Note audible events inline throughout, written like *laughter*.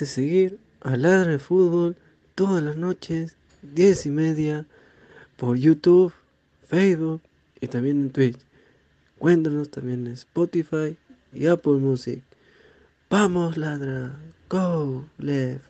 De seguir a Ladra de Fútbol todas las noches, 10 y media, por YouTube, Facebook y también en Twitch. Cuéntanos también en Spotify y Apple Music. Vamos, ladra. Go, left.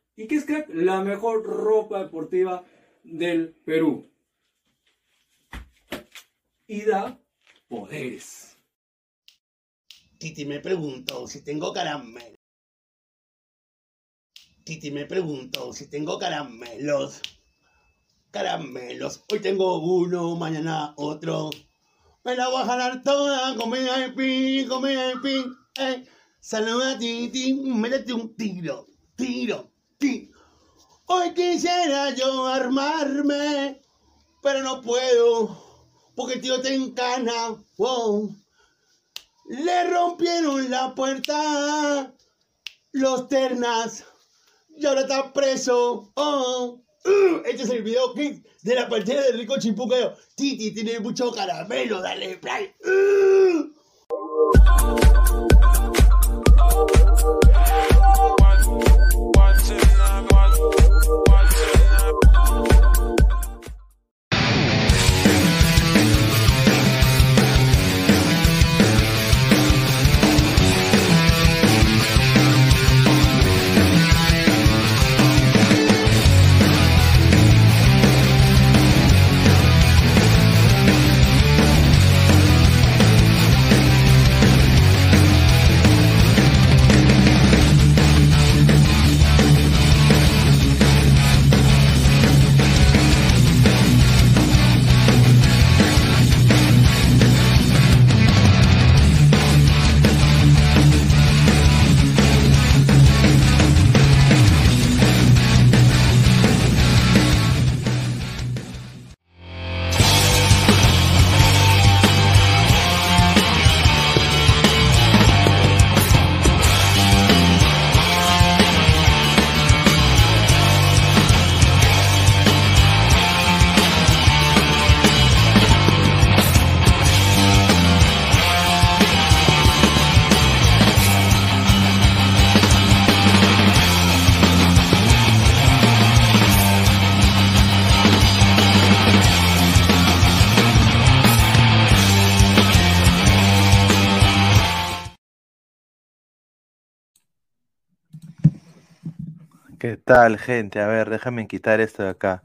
¿Y qué es crack? La mejor ropa deportiva del Perú. Y da poderes. Titi me preguntó si tengo caramelo. Titi me preguntó si tengo caramelos. Caramelos. Hoy tengo uno, mañana otro. Me la voy a jalar toda, comida de pin, comida de pin. Eh. Saluda a Titi, métete un tiro, tiro, Hoy quisiera yo armarme, pero no puedo, porque el tío te encana. Wow. Le rompieron la puerta los ternas y ahora está preso. Oh. Uh, este es el video de la partida de Rico Chimpucayo. Titi tiene mucho caramelo, dale play. Uh. ¿Qué tal, gente? A ver, déjame quitar esto de acá.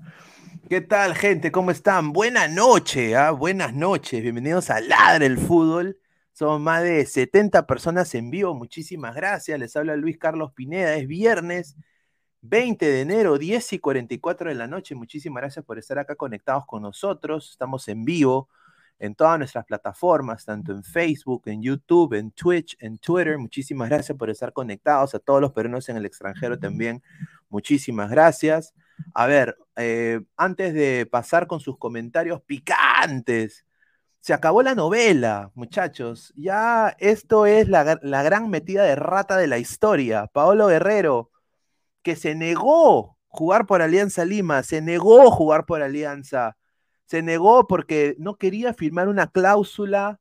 ¿Qué tal, gente? ¿Cómo están? Buenas noches, ¿ah? Buenas noches. Bienvenidos a Ladre el Fútbol. Somos más de 70 personas en vivo. Muchísimas gracias. Les habla Luis Carlos Pineda. Es viernes 20 de enero, 10 y 44 de la noche. Muchísimas gracias por estar acá conectados con nosotros. Estamos en vivo en todas nuestras plataformas, tanto en Facebook, en YouTube, en Twitch, en Twitter. Muchísimas gracias por estar conectados. A todos los peruanos en el extranjero también, muchísimas gracias. A ver, eh, antes de pasar con sus comentarios picantes, se acabó la novela, muchachos. Ya esto es la, la gran metida de rata de la historia. Paolo Guerrero, que se negó jugar por Alianza Lima, se negó jugar por Alianza se negó porque no quería firmar una cláusula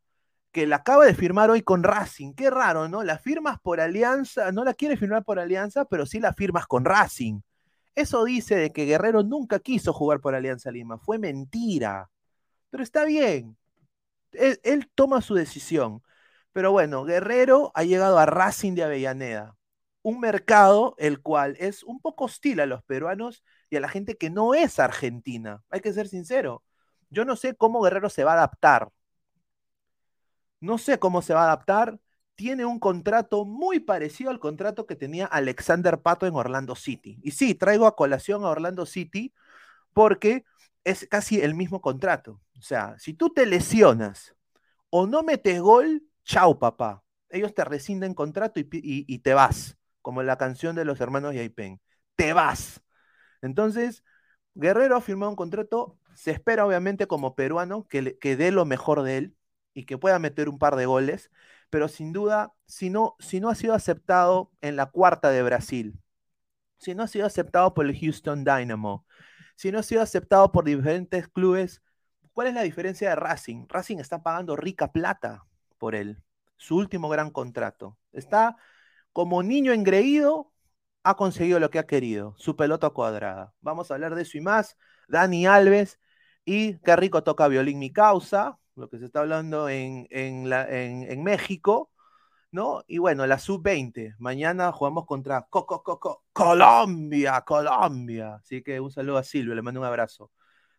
que la acaba de firmar hoy con Racing. Qué raro, ¿no? La firmas por alianza, no la quiere firmar por alianza, pero sí la firmas con Racing. Eso dice de que Guerrero nunca quiso jugar por Alianza Lima. Fue mentira. Pero está bien. Él, él toma su decisión. Pero bueno, Guerrero ha llegado a Racing de Avellaneda. Un mercado el cual es un poco hostil a los peruanos y a la gente que no es argentina. Hay que ser sincero. Yo no sé cómo Guerrero se va a adaptar. No sé cómo se va a adaptar. Tiene un contrato muy parecido al contrato que tenía Alexander Pato en Orlando City. Y sí, traigo a colación a Orlando City porque es casi el mismo contrato. O sea, si tú te lesionas o no metes gol, chau papá. Ellos te rescinden contrato y, te vas, como la canción de los hermanos Yaipen. Te vas. Entonces, Guerrero ha firmado un contrato, se espera obviamente como peruano que, que dé lo mejor de él y que pueda meter un par de goles, pero sin duda, si no, si no ha sido aceptado en la cuarta de Brasil, si no ha sido aceptado por el Houston Dynamo, si no ha sido aceptado por diferentes clubes, ¿cuál es la diferencia de Racing? Racing está pagando rica plata por él, su último gran contrato. Está como niño engreído, ha conseguido lo que ha querido, su pelota cuadrada. Vamos a hablar de eso y más. Dani Alves y qué rico toca violín mi causa, lo que se está hablando en, en, México, ¿no? Y bueno, la sub-20. Mañana jugamos contra Co -co -co Colombia, Colombia. Así que un saludo a Silvio, le mando un abrazo.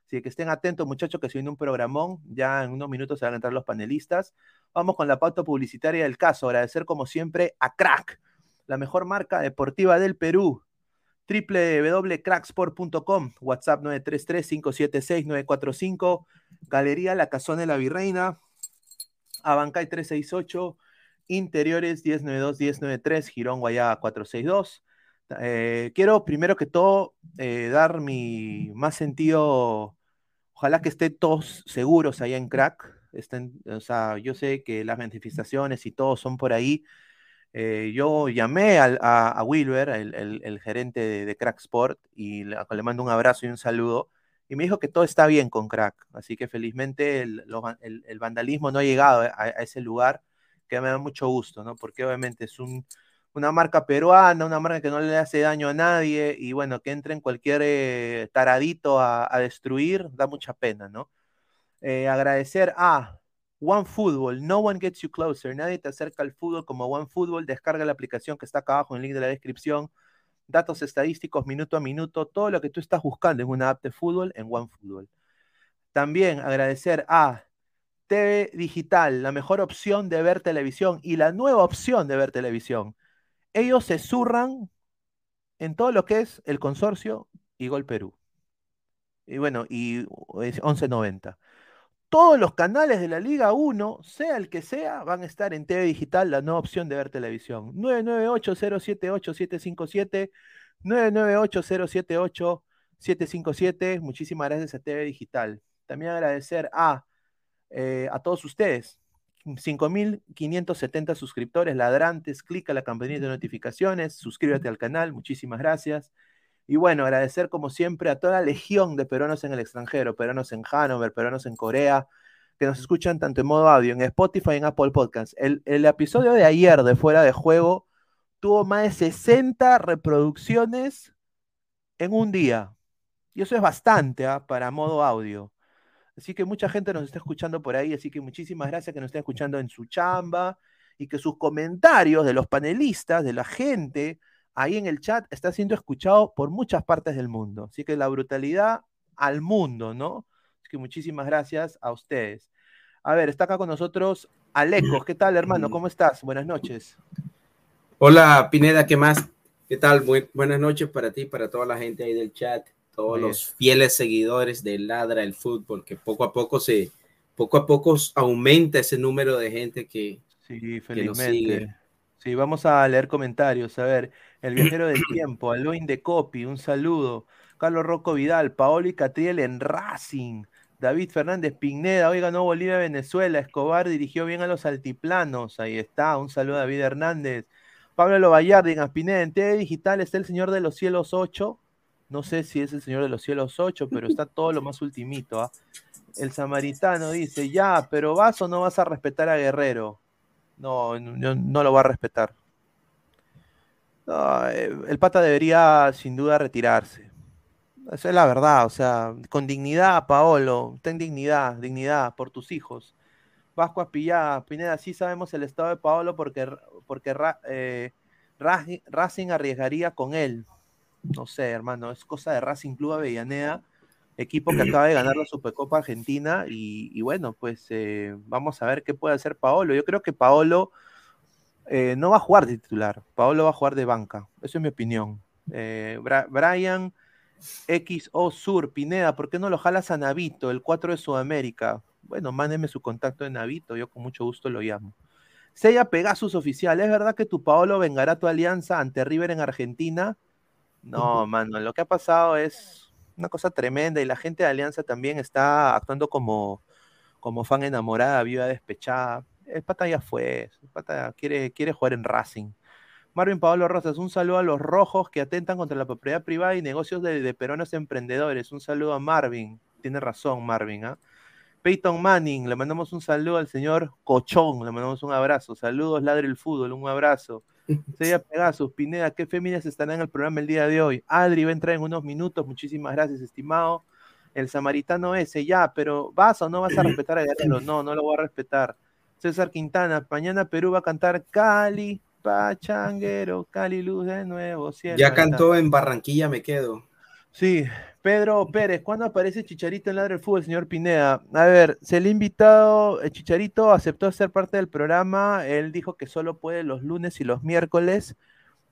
Así que estén atentos, muchachos, que se viene un programón. Ya en unos minutos se van a entrar los panelistas. Vamos con la pauta publicitaria del caso. Agradecer, como siempre, a Crack la mejor marca deportiva del Perú. www.cracksport.com, WhatsApp 933-576-945, Galería La Casona de la Virreina, Abancay 368, Interiores 1092-1093, Girón Guayá 462. Eh, quiero primero que todo eh, dar mi más sentido, ojalá que estén todos seguros allá en Crack. Estén, o sea, yo sé que las manifestaciones y todo son por ahí, eh, yo llamé a, a, Wilber, el, el, gerente de, Crack Sport, y le, le, mando un abrazo y un saludo. Y me dijo que todo está bien con Crack. Así que felizmente el, el vandalismo no ha llegado a, ese lugar, que me da mucho gusto, ¿no? Porque obviamente es un, una marca peruana, una marca que no le hace daño a nadie, y bueno, que entre en cualquier eh, taradito a, destruir, da mucha pena, ¿no? Eh, agradecer a OneFootball, no one gets you closer, nadie te acerca al fútbol como OneFootball, descarga la aplicación que está acá abajo en el link de la descripción, datos estadísticos minuto a minuto, todo lo que tú estás buscando en una app de fútbol en OneFootball. También agradecer a TV Digital, la mejor opción de ver televisión y la nueva opción de ver televisión. Ellos se zurran en todo lo que es el consorcio y Gol Perú. Y bueno, y 1190 todos los canales de la Liga 1, sea el que sea, van a estar en TV Digital, la nueva opción de ver televisión. 998-078-757, 998-078-757. Muchísimas gracias a TV Digital. También agradecer a, eh, a todos ustedes. 5.570 suscriptores ladrantes, clica la campanita de notificaciones, suscríbete al canal, muchísimas gracias. Y bueno, agradecer como siempre a toda la legión de peruanos en el extranjero, peruanos en Hanover, peruanos en Corea, que nos escuchan tanto en modo audio, en Spotify en Apple Podcasts. El, episodio de ayer de Fuera de Juego tuvo más de 60 reproducciones en un día. Y eso es bastante ¿eh? para modo audio. Así que mucha gente nos está escuchando por ahí, así que muchísimas gracias que nos estén escuchando en su chamba y que sus comentarios de los panelistas, de la gente, ahí en el chat está siendo escuchado por muchas partes del mundo. Así que la brutalidad al mundo, ¿no? Así que muchísimas gracias a ustedes. A ver, está acá con nosotros Alecos. ¿Qué tal, hermano? ¿Cómo estás? Buenas noches. Hola, Pineda, ¿qué más? ¿Qué tal? Bu buenas noches para ti, para toda la gente ahí del chat, todos Bien. los fieles seguidores de Ladra el Fútbol, que poco a poco se, poco a poco aumenta ese número de gente que, sí, que nos sigue. Sí, vamos a leer comentarios. A ver, el viajero del tiempo, Aloin de Copi, un saludo. Carlos Rocco Vidal, Paolo y Catriel en Racing. David Fernández Pigneda, hoy ganó Bolivia Venezuela. Escobar dirigió bien a los altiplanos. Ahí está, un saludo a David Hernández. Pablo Lovallardi en Aspineda, en TV Digital está el Señor de los Cielos 8. No sé si es el Señor de los Cielos 8, pero está todo lo más ultimito. ¿eh? El samaritano dice, ya, pero vas o no vas a respetar a Guerrero. No, no, no lo va a respetar. No, el pata debería sin duda retirarse. Esa es la verdad, o sea, con dignidad, Paolo, ten dignidad, dignidad por tus hijos. Vasco Aspillá, Pineda, sí sabemos el estado de Paolo porque, porque eh, Racing arriesgaría con él. No sé, hermano, es cosa de Racing Club Avellaneda, equipo que acaba de ganar la Supercopa Argentina y, bueno, pues eh, vamos a ver qué puede hacer Paolo. Yo creo que Paolo eh, no va a jugar de titular, Paolo va a jugar de banca, eso es mi opinión. Brian XO Sur, Pineda, ¿por qué no lo jalas a Navito, el 4 de Sudamérica? Bueno, mándeme su contacto de Navito, yo con mucho gusto lo llamo. Sella Pegasus Oficial, ¿es verdad que tu Paolo vengará tu alianza ante River en Argentina? No, mano, lo que ha pasado es una cosa tremenda y la gente de Alianza también está actuando como, como fan enamorada, viva despechada. El pata ya fue, el pata quiere, quiere jugar en Racing. Marvin Pablo Rosas, un saludo a los rojos que atentan contra la propiedad privada y negocios de, peruanos emprendedores. Un saludo a Marvin. Tiene razón, Marvin. ¿ah? Peyton Manning, le mandamos un saludo al señor Cochón, le mandamos un abrazo. Saludos, Ladre el Fútbol, un abrazo. *laughs* Sería Pegasus, Pineda, ¿qué féminas estarán en el programa el día de hoy? Adri va a entrar en unos minutos, muchísimas gracias, estimado. El samaritano ese, ya, pero ¿vas o no vas a *clears throat* respetar a Guerrero? No, no lo voy a respetar. César Quintana, mañana Perú va a cantar Cali, Pachanguero, Cali Luz de nuevo. ya cantó en Barranquilla, me quedo. Sí, Pedro Pérez, ¿cuándo aparece Chicharito en Ladre del Fútbol, señor Pineda? A ver, se le ha invitado, el Chicharito aceptó ser parte del programa, él dijo que solo puede los lunes y los miércoles,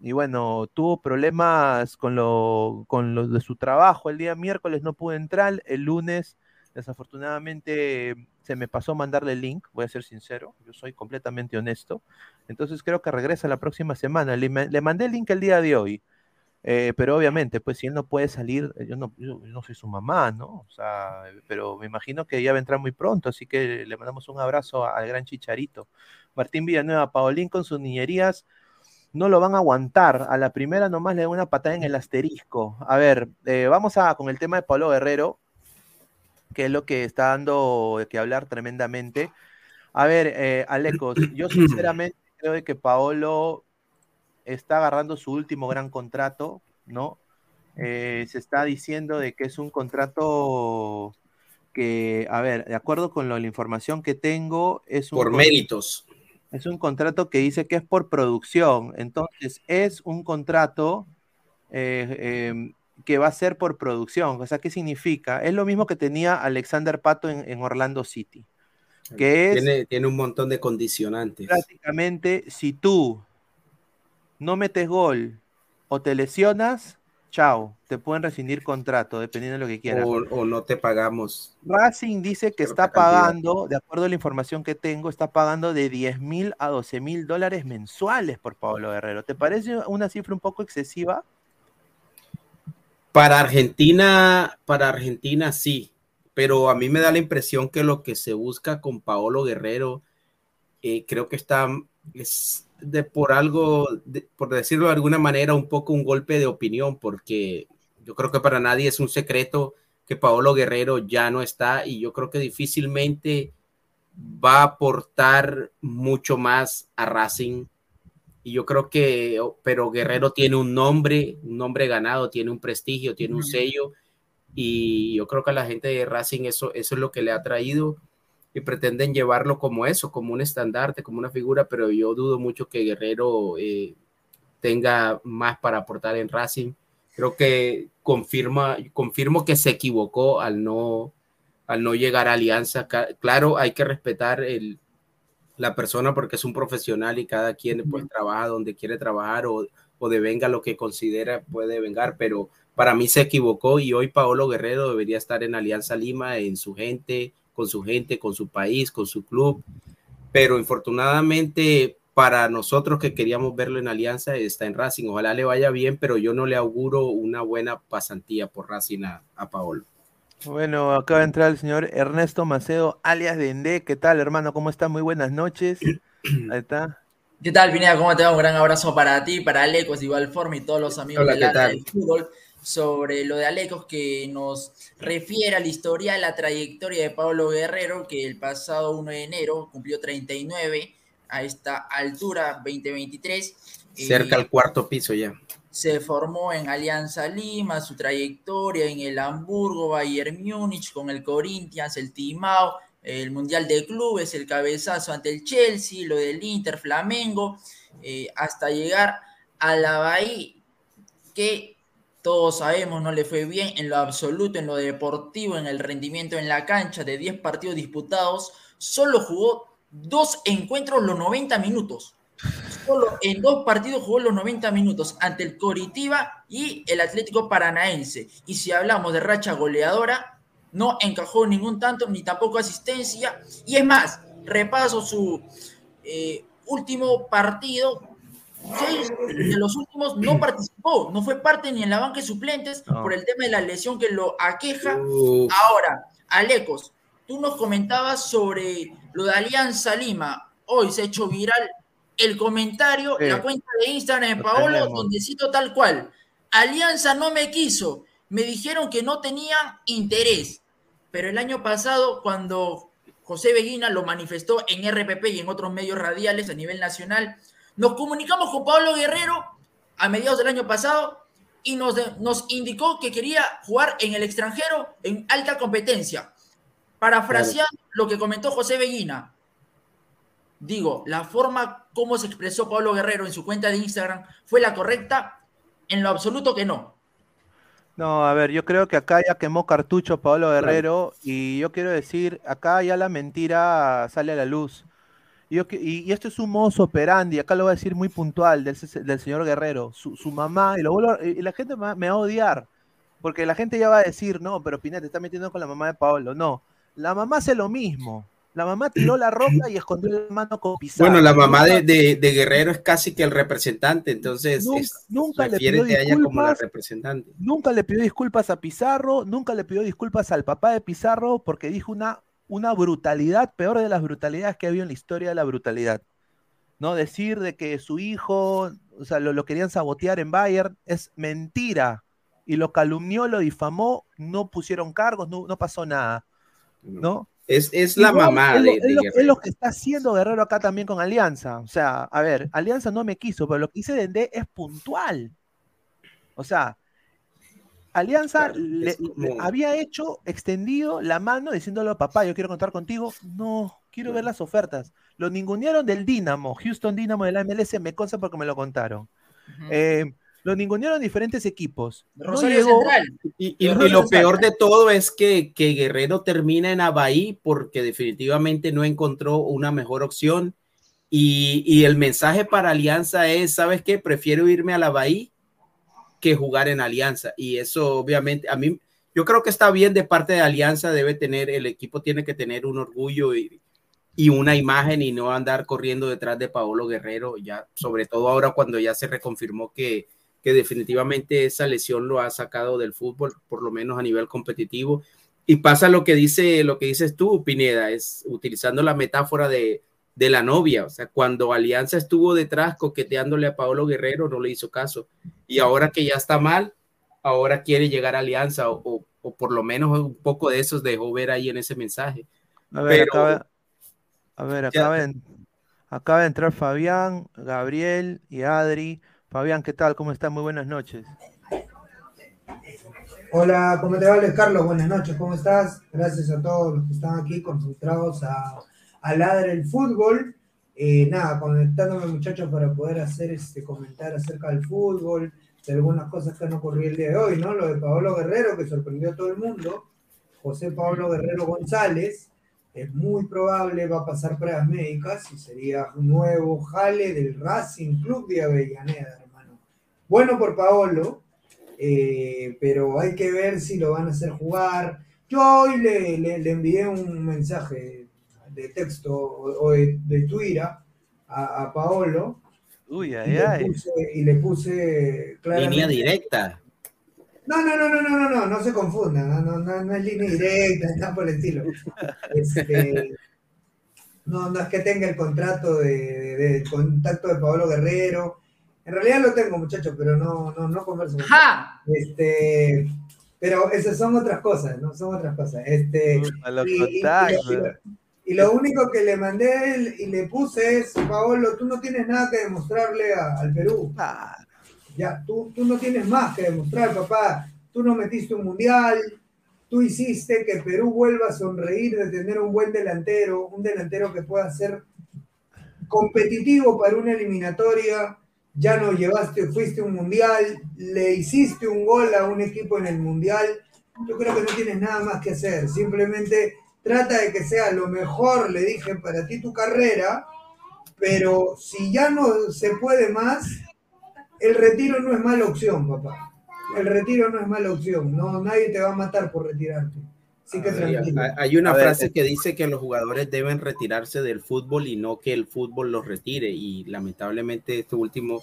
y bueno, tuvo problemas con lo, con lo de su trabajo, el día miércoles no pudo entrar, el lunes desafortunadamente se me pasó mandarle el link, voy a ser sincero, yo soy completamente honesto. Entonces creo que regresa la próxima semana. Le, mandé el link el día de hoy, eh, pero obviamente, pues si él no puede salir, eh, yo no, no soy su mamá, ¿no? O sea, pero me imagino que ya va a entrar muy pronto, así que le mandamos un abrazo al gran Chicharito. Martín Villanueva, Paolín con sus niñerías no lo van a aguantar. A la primera nomás le da una patada en el asterisco. A ver, eh, vamos a con el tema de Pablo Guerrero que es lo que está dando que hablar tremendamente. A ver, eh, Alecos, *clears throat* yo sinceramente creo que Paolo está agarrando su último gran contrato, ¿no? Eh, se está diciendo de que es un contrato que, a ver, de acuerdo con la información que tengo, es un... Por méritos. Es un contrato que dice que es por producción. Entonces, es un contrato eh, em, que va a ser por producción. O sea, ¿qué significa? Es lo mismo que tenía Alexander Pato en, Orlando City. Que tiene, tiene un montón de condicionantes. Prácticamente, si tú no metes gol o te lesionas, chao, te pueden rescindir contrato, dependiendo de lo que quieras. O, no te pagamos. Racing dice que está pagando, de acuerdo a la información que tengo, está pagando de 10 mil a 12 mil dólares mensuales por Pablo Guerrero. ¿Te parece una cifra un poco excesiva? Para Argentina, para Argentina sí, pero a mí me da la impresión que lo que se busca con Paolo Guerrero, eh, creo que está es de por algo, por decirlo de alguna manera, un poco un golpe de opinión, porque yo creo que para nadie es un secreto que Paolo Guerrero ya no está y yo creo que difícilmente va a aportar mucho más a Racing y yo creo que, oh, pero Guerrero tiene un nombre, un nombre ganado, tiene un prestigio, tiene un sello, y yo creo que a la gente de Racing eso, eso es lo que le ha traído y pretenden llevarlo como eso, como un estandarte, como una figura, pero yo dudo mucho que Guerrero eh, tenga más para aportar en Racing. Creo que confirma, confirmo que se equivocó al no, al no llegar a Alianza. Claro, hay que respetar el, la persona porque es un profesional y cada quien pues trabaja donde quiere trabajar o, o devenga lo que considera puede vengar, pero para mí se equivocó y hoy Paolo Guerrero debería estar en Alianza Lima, en su gente, con su gente, con su país, con su club, pero infortunadamente para nosotros que queríamos verlo en Alianza está en Racing, ojalá le vaya bien, pero yo no le auguro una buena pasantía por Racing a, a Paolo. Bueno, acaba de entrar el señor Ernesto Macedo, alias Dende. ¿Qué tal, hermano? ¿Cómo está? Muy buenas noches. *clears throat* Ahí está. ¿Qué tal, Pineda? ¿Cómo te va? Un gran abrazo para ti, para Alecos, de igual forma, y todos los amigos de del fútbol. Sobre lo de Alecos, que nos refiere a la historia, a la trayectoria de Pablo Guerrero, que el pasado 1 de enero cumplió 39 a esta altura, 2023. Cerca al cuarto piso ya. Se formó en Alianza Lima, su trayectoria en el Hamburgo, Bayern Múnich, con el Corinthians, el Timao, el Mundial de Clubes, el cabezazo ante el Chelsea, lo del Inter, Flamengo, eh, hasta llegar a la Bahía, que todos sabemos no le fue bien en lo absoluto, en lo deportivo, en el rendimiento en la cancha, de 10 partidos disputados, solo jugó dos encuentros los 90 minutos. Solo en dos partidos jugó los 90 minutos ante el Coritiba y el Atlético Paranaense. Y si hablamos de racha goleadora, no encajó ningún tanto ni tampoco asistencia. Y es más, repaso su eh, último partido. Seis de los últimos no *clears throat* participó, no fue parte ni en la banca de suplentes por el tema de la lesión que lo aqueja. Ahora, Alecos, tú nos comentabas sobre lo de Alianza Lima. Hoy se ha hecho viral el comentario, la cuenta de Instagram de Paolo, donde cito tal cual. Alianza no me quiso, me dijeron que no tenía interés. Pero el año pasado, cuando José Beguina lo manifestó en RPP y en otros medios radiales a nivel nacional, nos comunicamos con Pablo Guerrero a mediados del año pasado y nos, nos indicó que quería jugar en el extranjero en alta competencia. Parafraseando lo que comentó José Beguina, digo, la forma como se expresó Pablo Guerrero en su cuenta de Instagram fue la correcta, en lo absoluto que no. No, a ver, yo creo que acá ya quemó cartucho Pablo Guerrero y yo quiero decir, acá ya la mentira sale a la luz. Y, y, esto es un mozo operandi, acá lo voy a decir muy puntual del, señor Guerrero. Su, mamá, y, lo y la gente me va a odiar, porque la gente ya va a decir, no, pero Pinete está metiendo con la mamá de Pablo. No, la mamá hace lo mismo. La mamá tiró la roca y escondió la mano con Pizarro. Bueno, la mamá de, Guerrero es casi que el representante, entonces nunca, le pidió disculpas, representante. Nunca le pidió disculpas a Pizarro, nunca le pidió disculpas al papá de Pizarro porque dijo una, una brutalidad, peor de las brutalidades que ha habido en la historia de la brutalidad. ¿No? Decir de que su hijo, o sea, lo, querían sabotear en Bayern es mentira. Y lo calumnió, lo difamó, no pusieron cargos, no, no pasó nada. ¿No? Es, la mamá de, es, lo, que está haciendo Guerrero acá también con Alianza. O sea, a ver, Alianza no me quiso, pero lo que hice de Ende es puntual. O sea, Alianza le, había hecho, extendido la mano diciéndole a papá, yo quiero contar contigo. No, quiero ver las ofertas. Lo ningunearon del Dinamo, Houston Dynamo de la MLS, me consta porque me lo contaron. Lo ningunearon diferentes equipos. Y, lo peor de todo es que, Guerrero termina en Abaí porque definitivamente no encontró una mejor opción. Y, el mensaje para Alianza es, ¿sabes qué? Prefiero irme a la Bahía que jugar en Alianza. Y eso obviamente a mí, yo creo que está bien de parte de Alianza, debe tener, el equipo tiene que tener un orgullo y, y una imagen y no andar corriendo detrás de Paolo Guerrero, ya sobre todo ahora cuando ya se reconfirmó que, que definitivamente esa lesión lo ha sacado del fútbol, por lo menos a nivel competitivo. Y pasa lo que dice, lo que dices tú, Pineda, es utilizando la metáfora de, de la novia. O sea, cuando Alianza estuvo detrás coqueteándole a Paolo Guerrero, no le hizo caso. Y ahora que ya está mal, ahora quiere llegar a Alianza, o, o, por lo menos un poco de esos dejó ver ahí en ese mensaje. A ver, acaba, a ver acaba, acaba de entrar Fabián, Gabriel y Adri. Fabián, ¿qué tal? ¿Cómo estás? Muy buenas noches. Hola, ¿cómo te va, Carlos? Buenas noches, ¿cómo estás? Gracias a todos los que están aquí concentrados a, a Ladre el Fútbol. Eh, nada, conectándome, muchachos, para poder hacer este comentario acerca del fútbol, de algunas cosas que han ocurrido el día de hoy, ¿no? Lo de Pablo Guerrero, que sorprendió a todo el mundo. José Pablo Guerrero González, es muy probable va a pasar pruebas médicas y sería un nuevo jale del Racing Club de Avellaneda bueno por Paolo, eh, pero hay que ver si lo van a hacer jugar. Yo hoy le, envié un mensaje de texto o, de, Twitter a, Paolo. Uy, ay, y, le puse, y le puse Línea directa. No, no, no, no, no, no, no, no se confundan, no, no, no, es línea *laughs* directa, nada por el estilo. Este, no, no es que tenga el contrato de, de, contacto de Paolo Guerrero, en realidad lo tengo, muchachos, pero no, no, no converso. Este, pero esas son otras cosas, ¿no? Son otras cosas. Este, y, lo único que le mandé y le puse es, Paolo, tú no tienes nada que demostrarle al Perú. Ya, tú, tú no tienes más que demostrar, papá. Tú no metiste un mundial, tú hiciste que Perú vuelva a sonreír de tener un buen delantero, un delantero que pueda ser competitivo para una eliminatoria. Ya no llevaste, fuiste un mundial, le hiciste un gol a un equipo en el mundial. Yo creo que no tienes nada más que hacer. Simplemente trata de que sea lo mejor, le dije, para ti tu carrera, pero si ya no se puede más, el retiro no es mala opción, papá. El retiro no es mala opción. No, nadie te va a matar por retirarte. Que. Hay una frase que dice que los jugadores deben retirarse del fútbol y no que el fútbol los retire. Y lamentablemente este último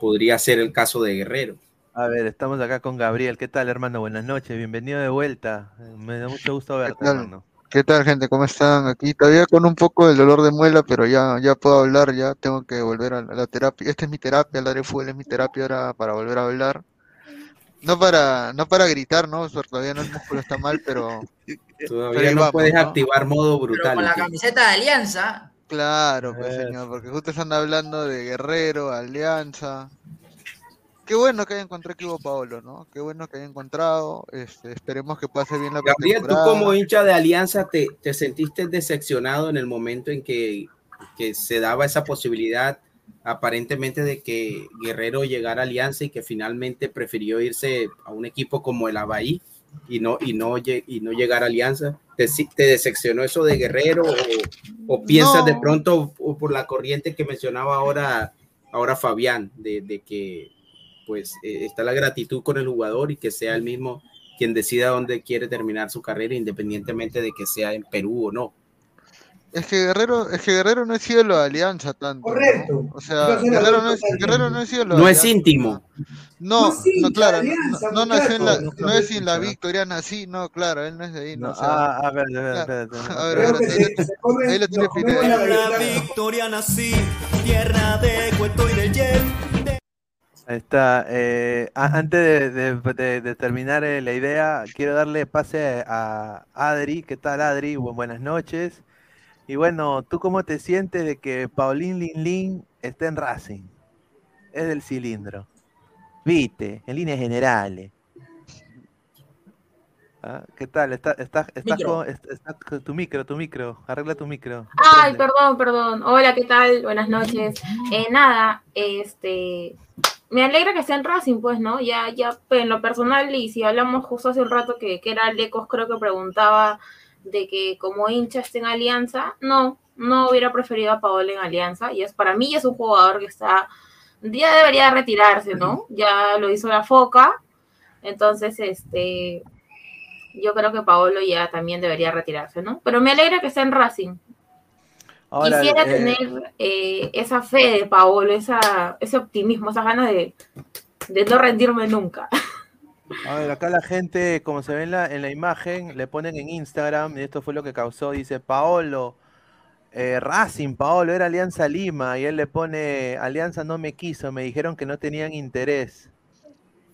podría ser el caso de Guerrero. A ver, estamos acá con Gabriel. ¿Qué tal, hermano? Buenas noches. Bienvenido de vuelta. Me da mucho gusto verte, hermano. ¿Qué tal, gente? ¿Cómo están? Aquí todavía con un poco del dolor de muela, pero ya, ya puedo hablar, ya tengo que volver a la terapia. Esta es mi terapia, el de fútbol es mi terapia ahora para volver a hablar. No para, no para gritar, ¿no? todavía no el músculo está mal, pero. *laughs* Todavía no puedes activar modo brutal. Pero con la camiseta de Alianza. Claro, pues señor, porque justo están hablando de Guerrero, Alianza. Qué bueno que haya encontrado equipo Paolo, ¿no? Qué bueno que haya encontrado. Este, esperemos que pase bien la Gabriel, tú como hincha de Alianza, te, te, sentiste decepcionado en el momento en que, que, se daba esa posibilidad, aparentemente, de que Guerrero llegara a Alianza y que finalmente prefirió irse a un equipo como el Abaí y no, y no, y no llegar a Alianza. ¿Te, te decepcionó eso de Guerrero o, o piensas de pronto o por la corriente que mencionaba ahora, ahora Fabián, de, de que pues eh, está la gratitud con el jugador y que sea el mismo quien decida dónde quiere terminar su carrera, independientemente de que sea en Perú o no. Es que Guerrero, es que Guerrero no es ídolo de Alianza tanto. Correcto. O sea, Guerrero no, es, Guerrero no es ídolo. No es íntimo. No, no, claro. no, no, en la, no es en la victoriana, sí, no, claro, él no es de ahí. No, o sea, ah, a ver, a ver, espérate. *laughs* A ver, a ver, ahí lo tiene La victoriana, sí, tierra de cuento y de Yen. Ahí está. Eh, antes de, terminar eh, la idea, quiero darle pase a Adri. ¿Qué tal, Adri? buenas noches. Y bueno, ¿tú cómo te sientes de que Paulín Lin esté en Racing? Es del cilindro. Viste, en líneas generales. Ah, ¿Qué tal? ¿Estás, estás, con, tu micro, tu micro? Arregla tu micro. Ay, perdón, perdón. Hola, ¿qué tal? Buenas noches. Eh, nada, este, me alegra que sea en Racing, pues, ¿no? Ya, ya, en lo personal, y si hablamos justo hace un rato que, que era Lecos, creo que preguntaba de que como hincha esté en Alianza, no, no hubiera preferido a Paola en Alianza, y es para mí es un jugador que está, ya debería retirarse, ¿no? Ya lo hizo la Foca, entonces, este, yo creo que Paolo ya también debería retirarse, ¿no? Pero me alegra que esté en Racing, Quisiera eh, tener eh, esa fe de Paolo, esa, ese optimismo, esas ganas de, no rendirme nunca. *laughs* A ver, acá la gente, como se ve en la, en la imagen, le ponen en Instagram, y esto fue lo que causó, dice Paolo, eh, Racing, Paolo, era Alianza Lima, y él le pone, Alianza no me quiso, me dijeron que no tenían interés,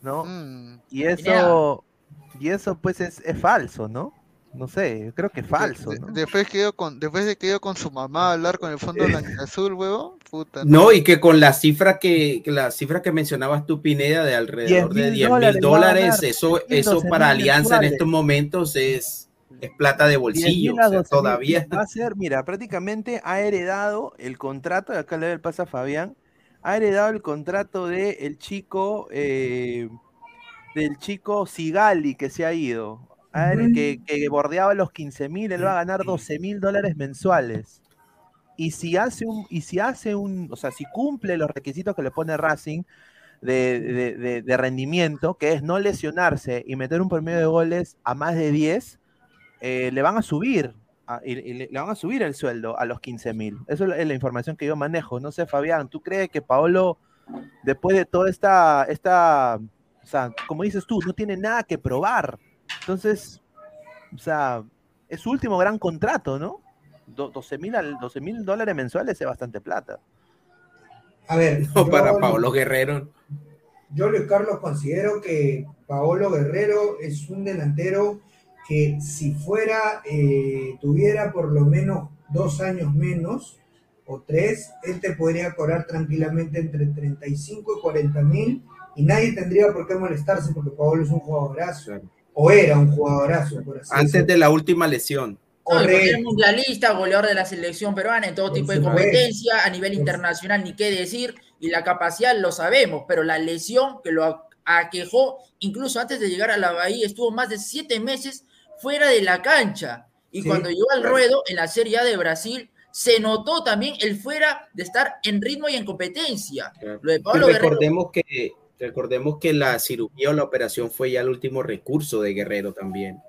¿no? Mm. y eso, y eso pues es, es falso, ¿no? No sé, creo que es falso. ¿no? después, quedó con, después de que quedó con su mamá a hablar con el fondo azul, huevo. Puta, no. y que con la cifra que, la cifra que mencionabas tú, Pineda, de alrededor de 10 mil dólares, eso, eso para Alianza en estos momentos es, es plata de bolsillo. todavía va a ser, mira, prácticamente ha heredado el contrato, acá le doy el paso a Fabián, ha heredado el contrato de el chico, eh, del chico Sigali que se ha ido a ver, que, bordeaba los 15 mil, él va a ganar 12 mil dólares mensuales. Y si hace un, y si hace un, o sea, si cumple los requisitos que le pone Racing de, rendimiento, que es no lesionarse y meter un promedio de goles a más de 10, eh, le van a subir, y, le, van a subir el sueldo a los 15 mil. Eso es la información que yo manejo. No sé, Fabián, ¿tú crees que Paolo, después de toda esta, esta, o sea, como dices tú, no tiene nada que probar? Entonces, o sea, es su último gran contrato, ¿no? 12 mil dólares mensuales es bastante plata. A ver. *laughs* No, para Paolo Guerrero. Yo, Luis Carlos, considero que Paolo Guerrero es un delantero que si fuera, eh, tuviera por lo menos dos años menos o tres, él te podría cobrar tranquilamente entre 35 y 40 mil y nadie tendría por qué molestarse porque Paolo es un jugadorazo, o era un jugadorazo, por así Antes de la última lesión. No, mundialista, goleador de la selección peruana en todo tipo de competencia, a nivel internacional, ni qué decir, y la capacidad lo sabemos, pero la lesión que lo aquejó, incluso antes de llegar a la Bahía, estuvo más de siete meses fuera de la cancha. Y cuando llegó al ruedo en la Serie A de Brasil, se notó también el fuera de estar en ritmo y en competencia. Lo de Pablo recordemos que recordemos que la cirugía o la operación fue ya el último recurso de Guerrero también.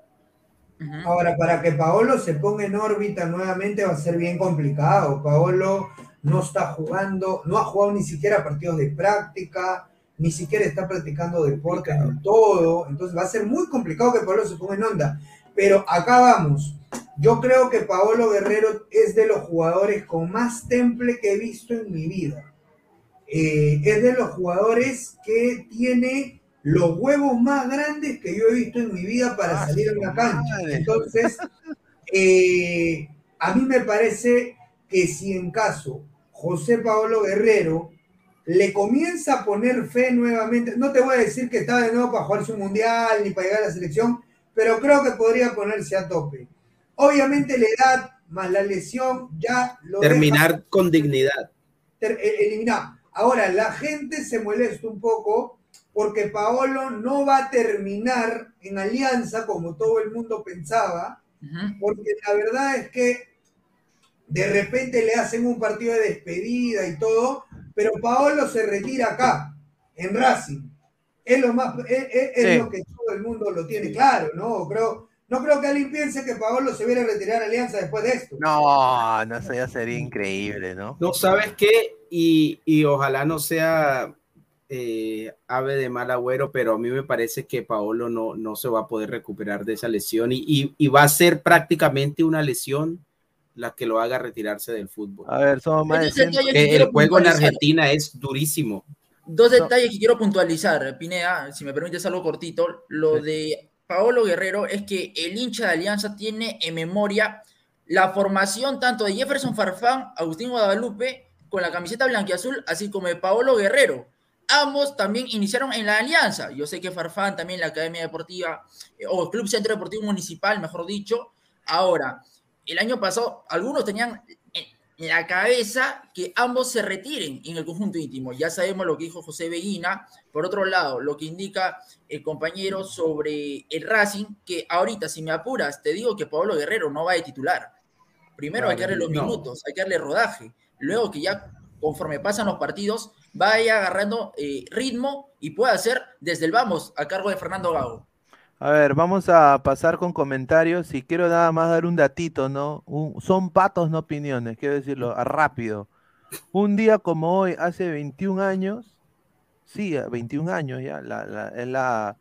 Ahora, para que Paolo se ponga en órbita nuevamente va a ser bien complicado. Paolo no está jugando, no ha jugado ni siquiera partidos de práctica, ni siquiera está practicando deporte en todo. Entonces va a ser muy complicado que Paolo se ponga en onda. Pero acá vamos. Yo creo que Paolo Guerrero es de los jugadores con más temple que he visto en mi vida. Eh, es de los jugadores que tiene los huevos más grandes que yo he visto en mi vida para ah, salir a una cancha. Entonces, eh, a mí me parece que si en caso José Paolo Guerrero le comienza a poner fe nuevamente, no te voy a decir que está de nuevo para jugar su mundial ni para llegar a la selección, pero creo que podría ponerse a tope. Obviamente la edad más la lesión ya lo terminar con dignidad. E, eliminar. Ahora, la gente se molesta un poco porque Paolo no va a terminar en alianza como todo el mundo pensaba, porque la verdad es que de repente le hacen un partido de despedida y todo, pero Paolo se retira acá, en Racing. Es lo más, es, lo que todo el mundo lo tiene claro, ¿no? Creo, no creo que alguien piense que Paolo se viera a retirar Alianza después de esto. No, no, eso ya sería increíble, ¿no? No, ¿sabes qué? Y, y ojalá no sea eh, ave de mal agüero, pero a mí me parece que Paolo no, no se va a poder recuperar de esa lesión y, y, va a ser prácticamente una lesión la que lo haga retirarse del fútbol. A ver, somos más El juego en Argentina es durísimo. Dos detalles que quiero puntualizar, Pineda, si me permites algo cortito. Lo de Paolo Guerrero es que el hincha de Alianza tiene en memoria la formación tanto de Jefferson Farfán, Agustín Guadalupe, con la camiseta blanquiazul, así como de Paolo Guerrero ambos también iniciaron en la alianza. Yo sé que Farfán también, la Academia Deportiva, eh, o Club Centro Deportivo Municipal, mejor dicho. Ahora, el año pasado, algunos tenían en la cabeza que ambos se retiren en el conjunto íntimo. Ya sabemos lo que dijo José Beguina. Por otro lado, lo que indica el compañero sobre el Racing, que ahorita, si me apuras, te digo que Pablo Guerrero no va de titular. Primero hay que darle los minutos, hay que darle rodaje. Luego que ya conforme pasan los partidos, vaya agarrando eh, ritmo y pueda hacer desde el vamos a cargo de Fernando Gago. A ver, vamos a pasar con comentarios y quiero nada más dar un datito, ¿no? son patos, no opiniones, quiero decirlo rápido. Un día como hoy, hace 21 años, sí, 21 años ya, la, la, es la,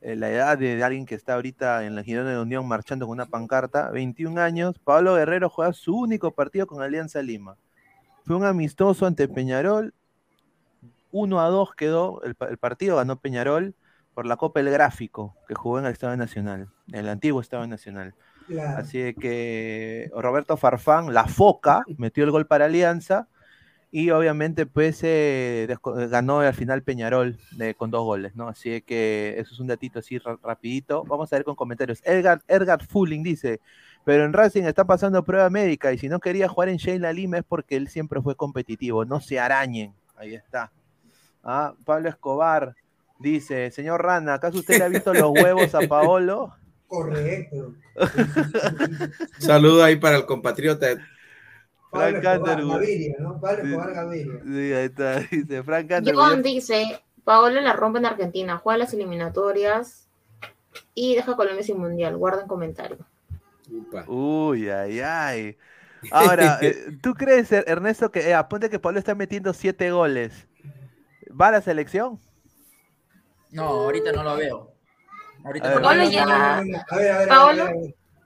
la edad de, alguien que está ahorita en la Girona de Unión marchando con una pancarta, 21 años, Pablo Guerrero juega su único partido con Alianza Lima. Fue un amistoso ante Peñarol. 1 a 2 quedó el, partido, ganó Peñarol por la Copa El Gráfico, que jugó en el Estado Nacional, en el antiguo Estado Nacional. Así que Roberto Farfán, la foca, *laughs* metió el gol para Alianza y obviamente pues eh, ganó al final Peñarol con dos goles, ¿no? Así que eso es un datito así rapidito. Vamos a ver con comentarios. Edgar, Edgar Fulling dice, pero en Racing está pasando prueba médica y si no quería jugar en Sheila Lima es porque él siempre fue competitivo. No se arañen. Ahí está. Ah, Pablo Escobar dice, señor Rana, ¿acaso usted le ha visto los huevos a Paolo? *laughs* Correcto. Saludo ahí para el compatriota. Frank Gaviria, ¿no? Pablo Escobar Gaviria. Sí, ahí está. Dice Frank John dice, Paolo la rompe en Argentina, juega las eliminatorias y deja Colombia sin mundial. Guarda en Uy, ay, ay. Ahora, *laughs* eh, ¿tú crees, er, Ernesto, que eh, apunte que Pablo está metiendo siete goles? ¿Va a la selección? No, ahorita no lo veo. Ahorita no lo veo. A ver, a ver, Paolo.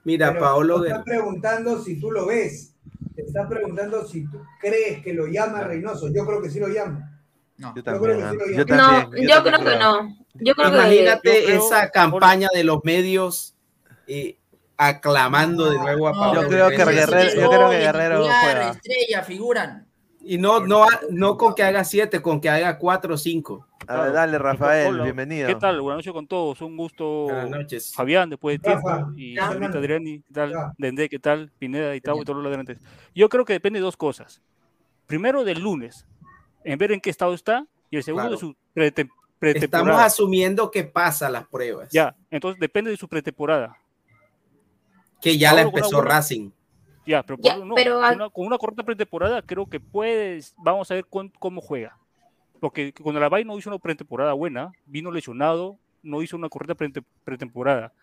Mira, Paolo. Te está preguntando si tú lo ves. Te está preguntando si tú crees que lo llama Reynoso. Yo creo que sí lo llama. No, yo, también, ¿ah? yo, no, yo, creo que no. Yo creo Imagínate esa campaña de los medios. Eh, aclamando de nuevo a Pablo. Yo creo que Guerrero, yo creo que Guerrero juega. Estrella, figuran. Y no, no, no con que haga siete, con que haga cuatro o cinco. A ver, dale, Rafael, bienvenido. ¿Qué tal? Buenas noches con todos. Un gusto. Buenas noches. Fabián, después de tiempo. Rafa, y Adriani, ¿qué tal? Dende, ¿qué tal? Pineda y Tavo y todos los ladrantes. Yo creo que depende de dos cosas. Primero, del lunes, en ver en qué estado está. Y el segundo, Claro. de su prete- Estamos pretemporada. asumiendo que pasa las pruebas. Ya, entonces depende de su pretemporada. Que ya la con empezó buena- Racing. Ya, pero, Ya, por- no, pero con, una, con una correcta pretemporada creo que puedes, vamos a ver cuán- cómo juega. Porque cuando la no hizo una pretemporada buena, vino lesionado, no hizo una correcta prete- pretemporada.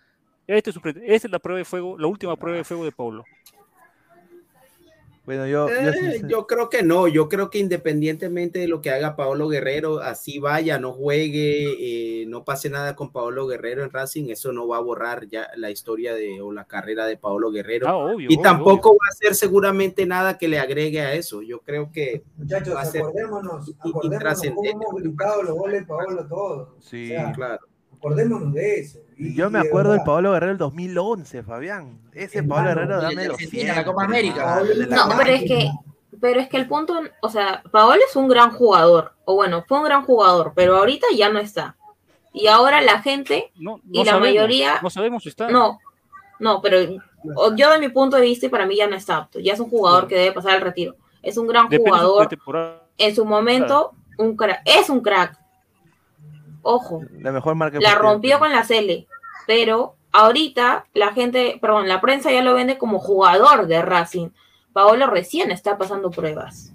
Este es su pre- esta es la prueba de fuego, la última prueba de fuego de Paulo. Bueno, yo, yo Eh, yo creo que no, yo creo que independientemente de lo que haga Paolo Guerrero, así vaya, no juegue, eh, no pase nada con Paolo Guerrero en Racing, eso no va a borrar ya la historia de o la carrera de Paolo Guerrero. Ah, obvio, y obvio, tampoco obvio. va a ser seguramente nada que le agregue a eso. Yo creo que Muchachos, va a ser acordémonos, in- acordémonos cómo intrascendente. hemos gritado los goles de Paolo todos. Sí, O sea, claro. Acordémonos de eso. Y- Yo me acuerdo del Paolo Guerrero del 2011, Fabián. Ese Hermano, Paolo Guerrero, el de dámelo Argentina, la siempre. Copa América. Ah, No, pero es que, pero es que el punto, o sea, Paolo es un gran jugador, o bueno, fue un gran jugador, pero ahorita ya no está. Y ahora la gente, No, y no la sabemos, mayoría- No sabemos si está. no, no, pero yo de mi punto de vista, y para mí ya no está apto. Ya es un jugador que debe pasar al retiro. Es un gran Depende de su jugador. En su momento, un crack. Es un crack. Ojo, La mejor marca. la rompió con la Cele, pero ahorita la gente, perdón, la prensa ya lo vende como jugador de Racing. Paolo recién está pasando pruebas.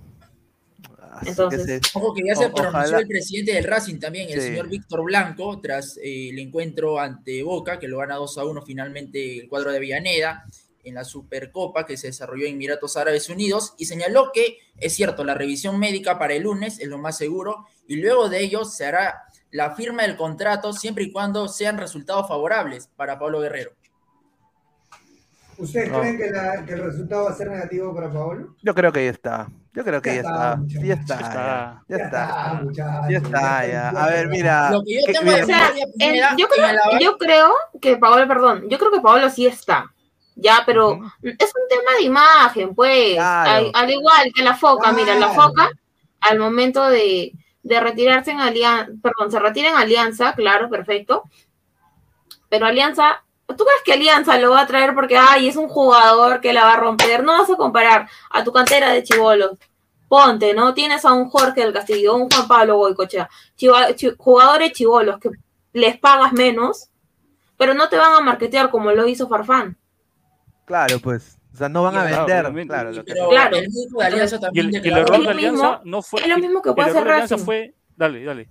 Así que Entonces, se- Ojo que ya se O- pronunció ojalá- el presidente del Racing también, el Sí. señor Víctor Blanco, tras eh, el encuentro ante Boca, que lo gana 2 a 1 finalmente el cuadro de Villaneda en la Supercopa que se desarrolló en Emiratos Árabes Unidos, y señaló que es cierto, la revisión médica para el lunes es lo más seguro, y luego de ello se hará la firma del contrato siempre y cuando sean resultados favorables para Pablo Guerrero. ¿Ustedes No. creen que, la- que el resultado va a ser negativo para Paolo? Yo creo que ya está. Yo creo que Ya ya está. Ya está. Ya está. muchachos, Ya está, ya. A ver, mira. Lo que yo ¿qué- tengo mira, de O sea, María en- Pineda, yo, en el creo, aval- yo creo que Paolo, perdón, yo creo que Paolo sí está. Ya, pero es un tema de imagen, pues. Claro. Al, al igual que la foca, mira, la foca, al momento de, de retirarse en Alianza, perdón, se retira Alianza, claro, perfecto. Pero Alianza, ¿tú crees que Alianza lo va a traer porque, ay, es un jugador que la va a romper? No vas a comparar a tu cantera de chivolos. Ponte, ¿no? Tienes a un Jorge del Castillo, un Juan Pablo chi- jugadores chivolos que les pagas menos, pero no te van a marketear como lo hizo Farfán. Claro, pues. O sea, no van a Claro, vender. obviamente. Claro, lo que- pero Claro. el médico de Alianza Y también el, y el error de Alianza mismo- no fue. es lo mismo que puede hacer Racing. fue. Dale, dale.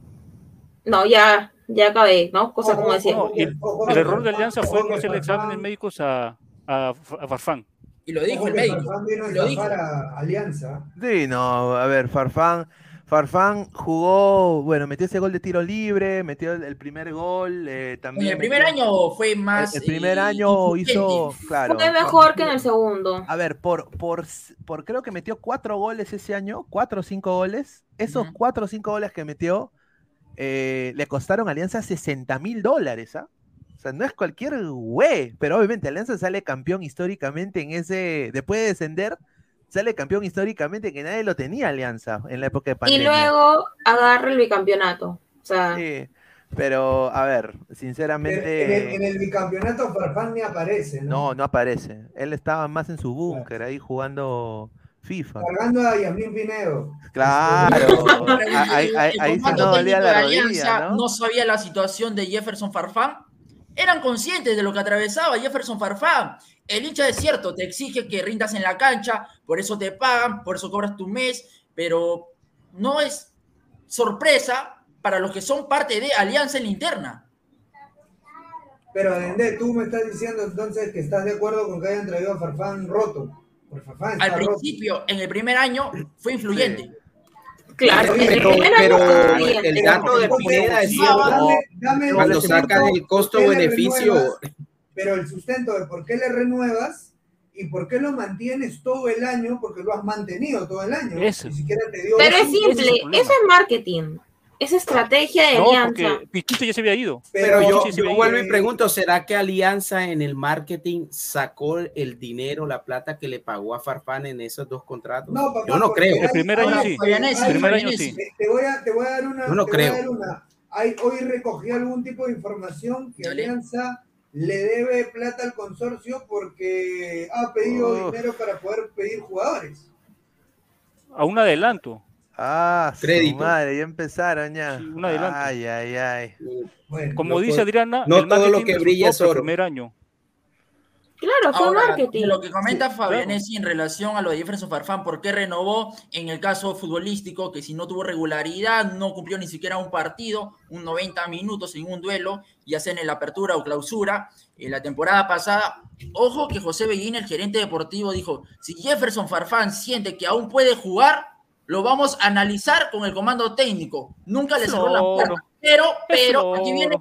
No, ya, ya acabé, ¿no? Cosa como decía. No, y el, el error de Alianza fue no hacer exámenes médicos a, a, a Farfán. y lo dijo el médico. Farfán vino a Lo dijo. a Alianza. Sí, no, a ver, Farfán, Farfán jugó, bueno, metió ese gol de tiro libre, metió el, el primer gol, eh, En también el primer metió- año fue más. el, el primer eh, año hizo, claro. Fue mejor que en el segundo. A ver, por, por, por creo que metió cuatro goles ese año, cuatro o cinco goles. Esos cuatro o cinco goles que metió eh, le costaron a Alianza 60 mil dólares, ¿ah? O sea, no es cualquier güey, pero obviamente Alianza sale campeón históricamente en ese, después de descender, sale campeón históricamente que nadie lo tenía Alianza en la época de Y pandemia. luego agarra el bicampeonato. O sea, Sí, pero a ver, En, sinceramente, en el, en el bicampeonato Farfán ni aparece, ¿no? no, no aparece. Él estaba más en su búnker ahí jugando FIFA. Cargando a Yasmín Pinedo. Claro, a- *laughs* ahí, ahí- El ahí sí comando no dolía la de rodilla, no sabía la situación de Jefferson Farfán. Eran conscientes de lo que atravesaba Jefferson Farfán. El hincha es cierto, te exige que rindas en la cancha, por eso te pagan, por eso cobras tu mes, pero no es sorpresa para los que son parte de Alianza en la interna. Pero Dende, tú me estás diciendo entonces que estás de acuerdo con que hayan traído a Farfán roto. Farfán Al roto. principio, en el primer año, fue influyente. Claro, Pero, el dato de Pineda es cierto. Cuando sacas el costo-beneficio. Pero el sustento de por qué le renuevas y por qué lo mantienes todo el año, porque lo has mantenido todo el año. Eso. Ni siquiera te dio Pero es simple, eso es marketing. Es estrategia de No, alianza. porque Pichicho ya se había ido. Pero yo, se yo había vuelvo y pregunto, ¿será que Alianza en el marketing sacó el dinero, la plata que le pagó a Farfán en esos dos contratos? No, papá, yo no creo. El primer año sí. El primer año sí. Te, voy a, te voy a dar una. Yo no te voy a creo. dar una. Hay, hoy recogí algún tipo de información que Dale. Alianza le debe plata al consorcio porque ha pedido dinero para poder pedir jugadores. A un adelanto. Ah, su Crédito. madre, ya empezaron ya. Sí, un adelanto. Ay, ay, ay. Bueno, Como No dice Adriana, no el todo lo que brilla es por oro. primer año. Claro, fue Ahora, marketing. lo que comenta Fabianesi en relación a lo de Jefferson Farfán, ¿por qué renovó en el caso futbolístico que si no tuvo regularidad, no cumplió ni siquiera un partido, un 90 minutos en un duelo, ya sea en la apertura o clausura? En la temporada pasada, ojo que José Bellín, el gerente deportivo, dijo, si Jefferson Farfán siente que aún puede jugar, lo vamos a analizar con el comando técnico. Nunca le cerró la puerta. Pero, pero, aquí viene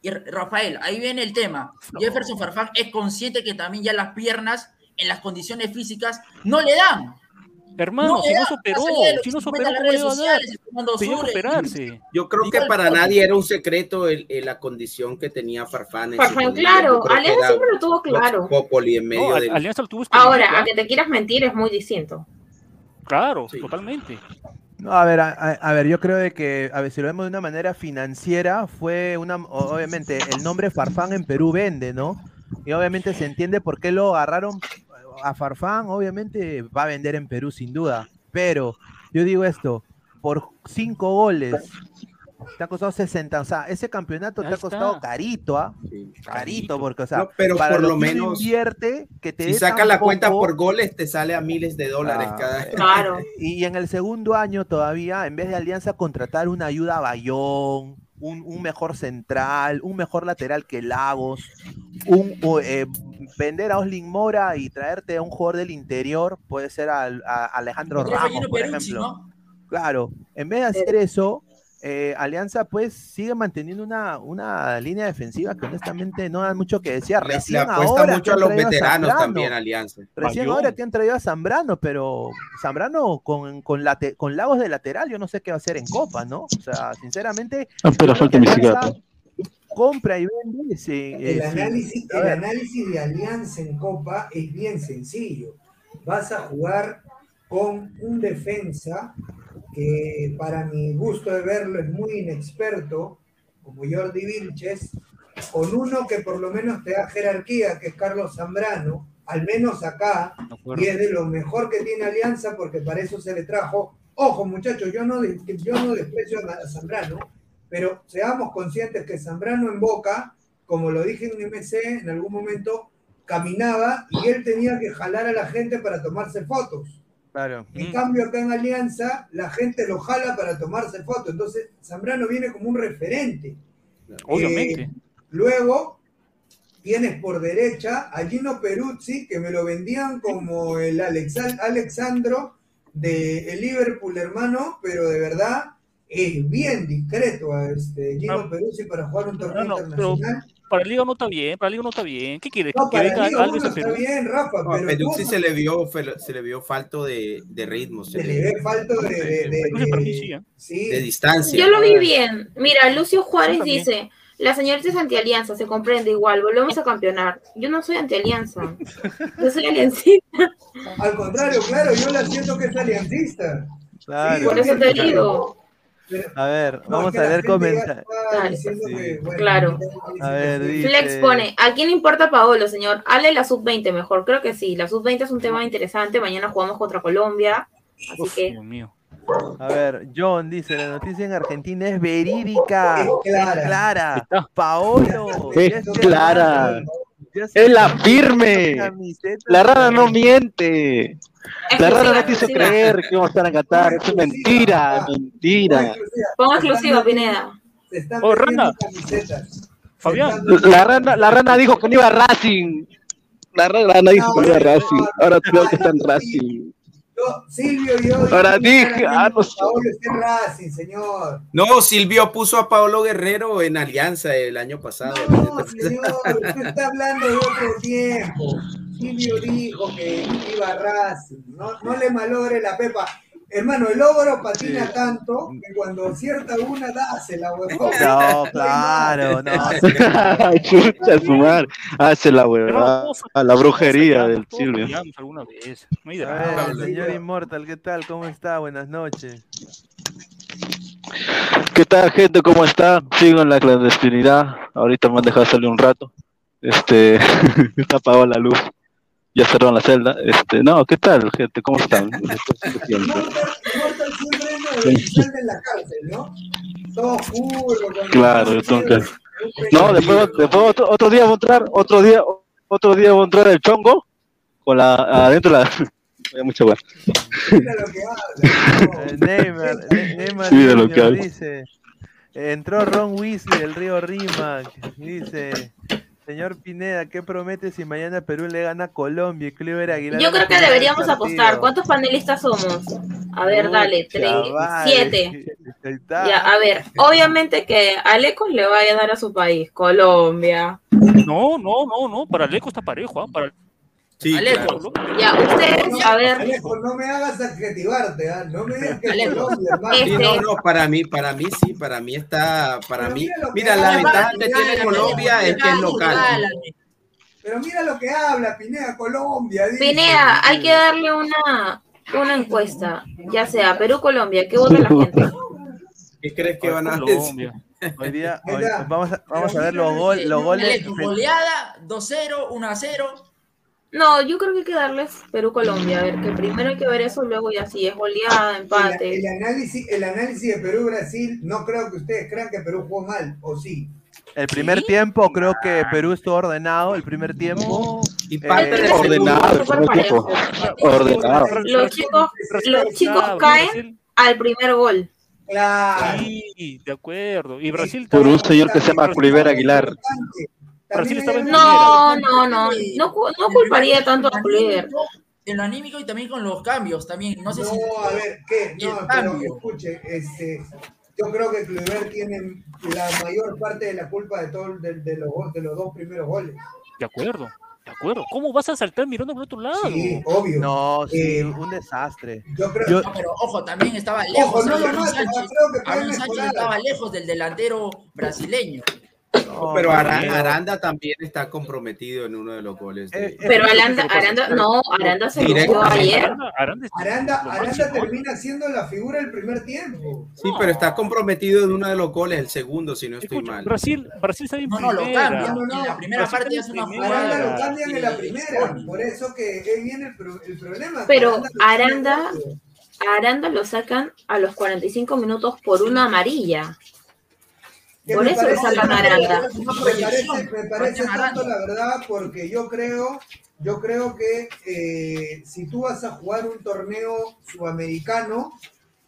y Rafael, ahí viene el tema. Jefferson Farfán es consciente que también ya las piernas en las condiciones físicas no le dan. Hermano, No si no lo si no en ¿cómo le va a dar? Yo creo que para nadie era un secreto el, el- la condición que tenía Farfán. en Farfán, claro, Alianza siempre lo tuvo claro. Vox Populi en medio No, del... Alianza lo tuvo escondido, Ahora, ¿ah? a que te quieras mentir es muy distinto. Claro, Sí. totalmente. No, a ver, a, ver, yo creo de que, a ver, si lo vemos de una manera financiera, fue una, obviamente, el nombre Farfán en Perú vende, ¿no? Y obviamente se entiende por qué lo agarraron a Farfán, obviamente va a vender en Perú sin duda, pero yo digo esto, por cinco goles, te ha costado 60, o sea, ese campeonato Ahí te ha costado está. carito, ¿ah? Sí. Carito, porque, o sea, No, pero para por lo lo que uno menos, invierte, que te Si saca la cuenta por goles, te sale a miles de dólares Ah, cada Claro. Y en el segundo año todavía, en vez de Alianza, contratar una ayuda a Bayón, un, un mejor central, un mejor lateral que Lagos, un, o, eh, vender a Oslin Mora y traerte a un jugador del interior, puede ser al- a, Alejandro Ramos, por ejemplo. Claro, en vez de hacer eso, eh, Alianza pues sigue manteniendo una, una línea defensiva que honestamente no da mucho que decir. Le, le Recién apuesta ahora que mucho a han los traído veteranos también, Alianza. Recién ahora que han traído a Zambrano, pero Zambrano con, con, late- con Lagos de lateral, yo no sé qué va a hacer en Copa, ¿no? O sea, sinceramente, Ah, pero falta mi cigarro. compra y vende. sí, El eh, sí. análisis, el análisis de Alianza en Copa es bien sencillo. Vas a jugar con un defensa que para mi gusto de verlo es muy inexperto, como Jordi Vilches, con uno que por lo menos te da jerarquía, que es Carlos Zambrano, al menos acá, y es de lo mejor que tiene Alianza porque para eso se le trajo. Ojo, muchachos, yo no, yo no desprecio a a Zambrano, pero seamos conscientes que Zambrano en Boca, como lo dije en MC, en algún momento caminaba y él tenía que jalar a la gente para tomarse fotos. Claro. En Mm. cambio, acá en Alianza, la gente lo jala para tomarse fotos. Entonces, Zambrano viene como un referente. Obviamente. Eh, luego, tienes por derecha a Gino Peruzzi, que me lo vendían como el Alexa- Alexandro de el Liverpool, hermano, pero de verdad es bien discreto a este Gino No. Peruzzi para jugar un torneo No, no, pero internacional. Para el Liga no está bien, para el Liga no está bien. ¿Qué quieres? No, para venga Liga Perú. está bien, Rafa, No, pero se le vio, se le vio falto de, de ritmo, se se le- ve falto de, de, de- Peruzzi para mí de- sí, ¿eh? de distancia. Yo lo vi bien. Mira, Lucio Juárez dice, la señorita es antialianza, se comprende igual, volvemos a campeonar. Yo no soy antialianza. *laughs* Yo soy aliancista. Al contrario, claro, yo la siento que es aliancista. Claro. Por eso te digo. A ver, no, vamos a ya comentarios. sí. bueno, Claro. A ver, dice- Flex pone, ¿a quién le importa Paolo, señor? Ale la sub-20 mejor. Creo que sí, la sub-20 es un tema interesante. Mañana jugamos contra Colombia. Así Uf, que, Dios mío. A ver, John dice, la noticia en Argentina es verídica. Es clara. Es clara. Paolo. Es clara. Es la firme. La rara no miente. La exclusiva, no te hizo exclusiva. creer que íbamos a estar en Qatar. Es mentira, mentira. Pongo exclusiva, Pineda. Oh, Rana. Fabián. La rana, la rana dijo que no iba a Racing. La rana dijo que no iba a Racing. Ahora creo que está en Racing. Yo, Silvio y yo. Ahora dije, ah, no. Paolo en Racing, señor. No, Silvio puso a Pablo Guerrero en Alianza el año pasado. No, señor, usted está hablando de otro tiempo. Silvio dijo que iba a Racing. No, no le malogre la pepa. Hermano, el ogro patina tanto que cuando acierta una, dásela, huevón. No, claro, no. *laughs* Chucha su madre. Hace la huevada. A la brujería del Silvio. Alguna vez. Señor Inmortal, ¿qué tal? ¿Cómo está? Buenas noches. ¿Qué tal, gente? ¿Cómo está? Sigo en la clandestinidad. Ahorita me han dejado salir un rato. Este, *laughs* está apagada la luz. Ya cerraron la celda. Este, no, ¿qué tal, gente? ¿Cómo están? Claro, entonces. No, después, después otro, otro día voy a entrar, otro día, otro día voy a entrar el chongo con la adentro la. *laughs* Mucha hueá. Eh, Neymar, Ne- Neymar Sí, de lo que dice, entró Ron Weasley del río Rimac, dice, señor Pineda, ¿qué promete si mañana Perú le gana a Colombia y Cliver Aguilar? Yo creo que deberíamos apostar. ¿Cuántos panelistas somos? A ver, dale, tres, siete. Ya, a ver, obviamente que Alecos le vaya a dar a su país, Colombia. No, no, no, no. Para Aleco está parejo. ¿ah? Para... Sí, Alecos. Ya, ustedes, a ver. Alejo, no me hagas adjetivarte, ¿ah? No me digas que Alejo. Colombia. Este- Sí, no, no, para mí, para mí sí, para mí está, para mí, mira mira, la ventaja que tiene Colombia es que es local. Pero mira lo que habla, Pineda, Colombia. dice. Pineda, hay que darle una, una encuesta, ya sea Perú-Colombia, ¿qué vota la gente? *laughs* ¿Qué crees que van a hacer? Colombia. Hoy día, hoy- vamos a, vamos a ver Pero los, gol, los goles. Goleada, 2-0, 1-0. No, yo creo que hay que darles Perú-Colombia. A ver, que primero hay que ver eso, luego ya si es goleada, empate. El, el análisis, el análisis de Perú-Brasil, no creo que ustedes crean que Perú jugó mal, ¿o sí? El primer tiempo creo que Perú estuvo ordenado, el primer tiempo. Y Eh, parte de Ordenado, el primer tiempo. Ordenado. Los chicos, los chicos caen al primer gol. Claro. Sí, de acuerdo. Y Brasil Por un también- señor que se llama Cliver Aguilar. Brasil estaba en No, no, no. No, cu- no culparía tanto a Kluivert. En lo anímico y también con los cambios también. No sé si. No, a ver, ¿qué? Y el No, pero escuche, este, yo creo que Kluivert tiene la mayor parte de la culpa de, todo, de, de los, de los dos primeros goles. De acuerdo, de acuerdo. ¿Cómo vas a saltar mirando por otro lado? Sí, obvio. No, sí, Eh, un desastre. Yo creo Yo- No, pero ojo, también estaba lejos. Ojo, no Sánchez. creo que Sánchez estaba lejos del delantero brasileño. No, Pero Ara- pero- Aranda también está comprometido en uno de los goles. de- Eh, Pero Aranda, Aranda, no, Aranda se Directo. lució ayer. Aranda, termina siendo la figura del primer tiempo. Sí, pero está comprometido en uno de los goles, el segundo, si no estoy Escucha, mal. Brasil, Brasil está bien No, no, lo cambian. No, no, En la primera Brasil parte está es una bien jugada. Aranda lo cambian en la primera. Por eso que viene el, pro- el problema. Pero Aranda- Aranda lo sacan a los 45 minutos por una amarilla. Que Por me eso. Me parece, me parece tanto la verdad porque yo creo, yo creo que eh, si tú vas a jugar un torneo sudamericano,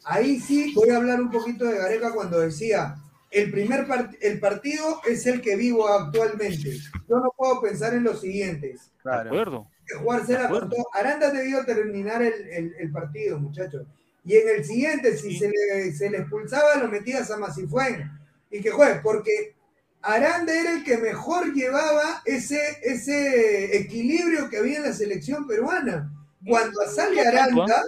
ahí sí voy a hablar un poquito de Gareca cuando decía el primer part- el partido es el que vivo actualmente. Yo no puedo pensar en los siguientes. De Claro. De acuerdo. con todo. Aranda debió terminar el, el- el partido, muchachos. Y en el siguiente, si se le, se le expulsaba, lo metías a Masifuen. Y que juegue, porque Aranda era el que mejor llevaba ese, ese equilibrio que había en la selección peruana. Cuando sale tanto, Aranda,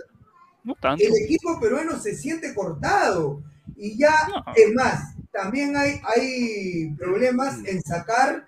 No tanto. el equipo peruano se siente cortado. Y ya, No. es más, también hay, hay problemas en sacar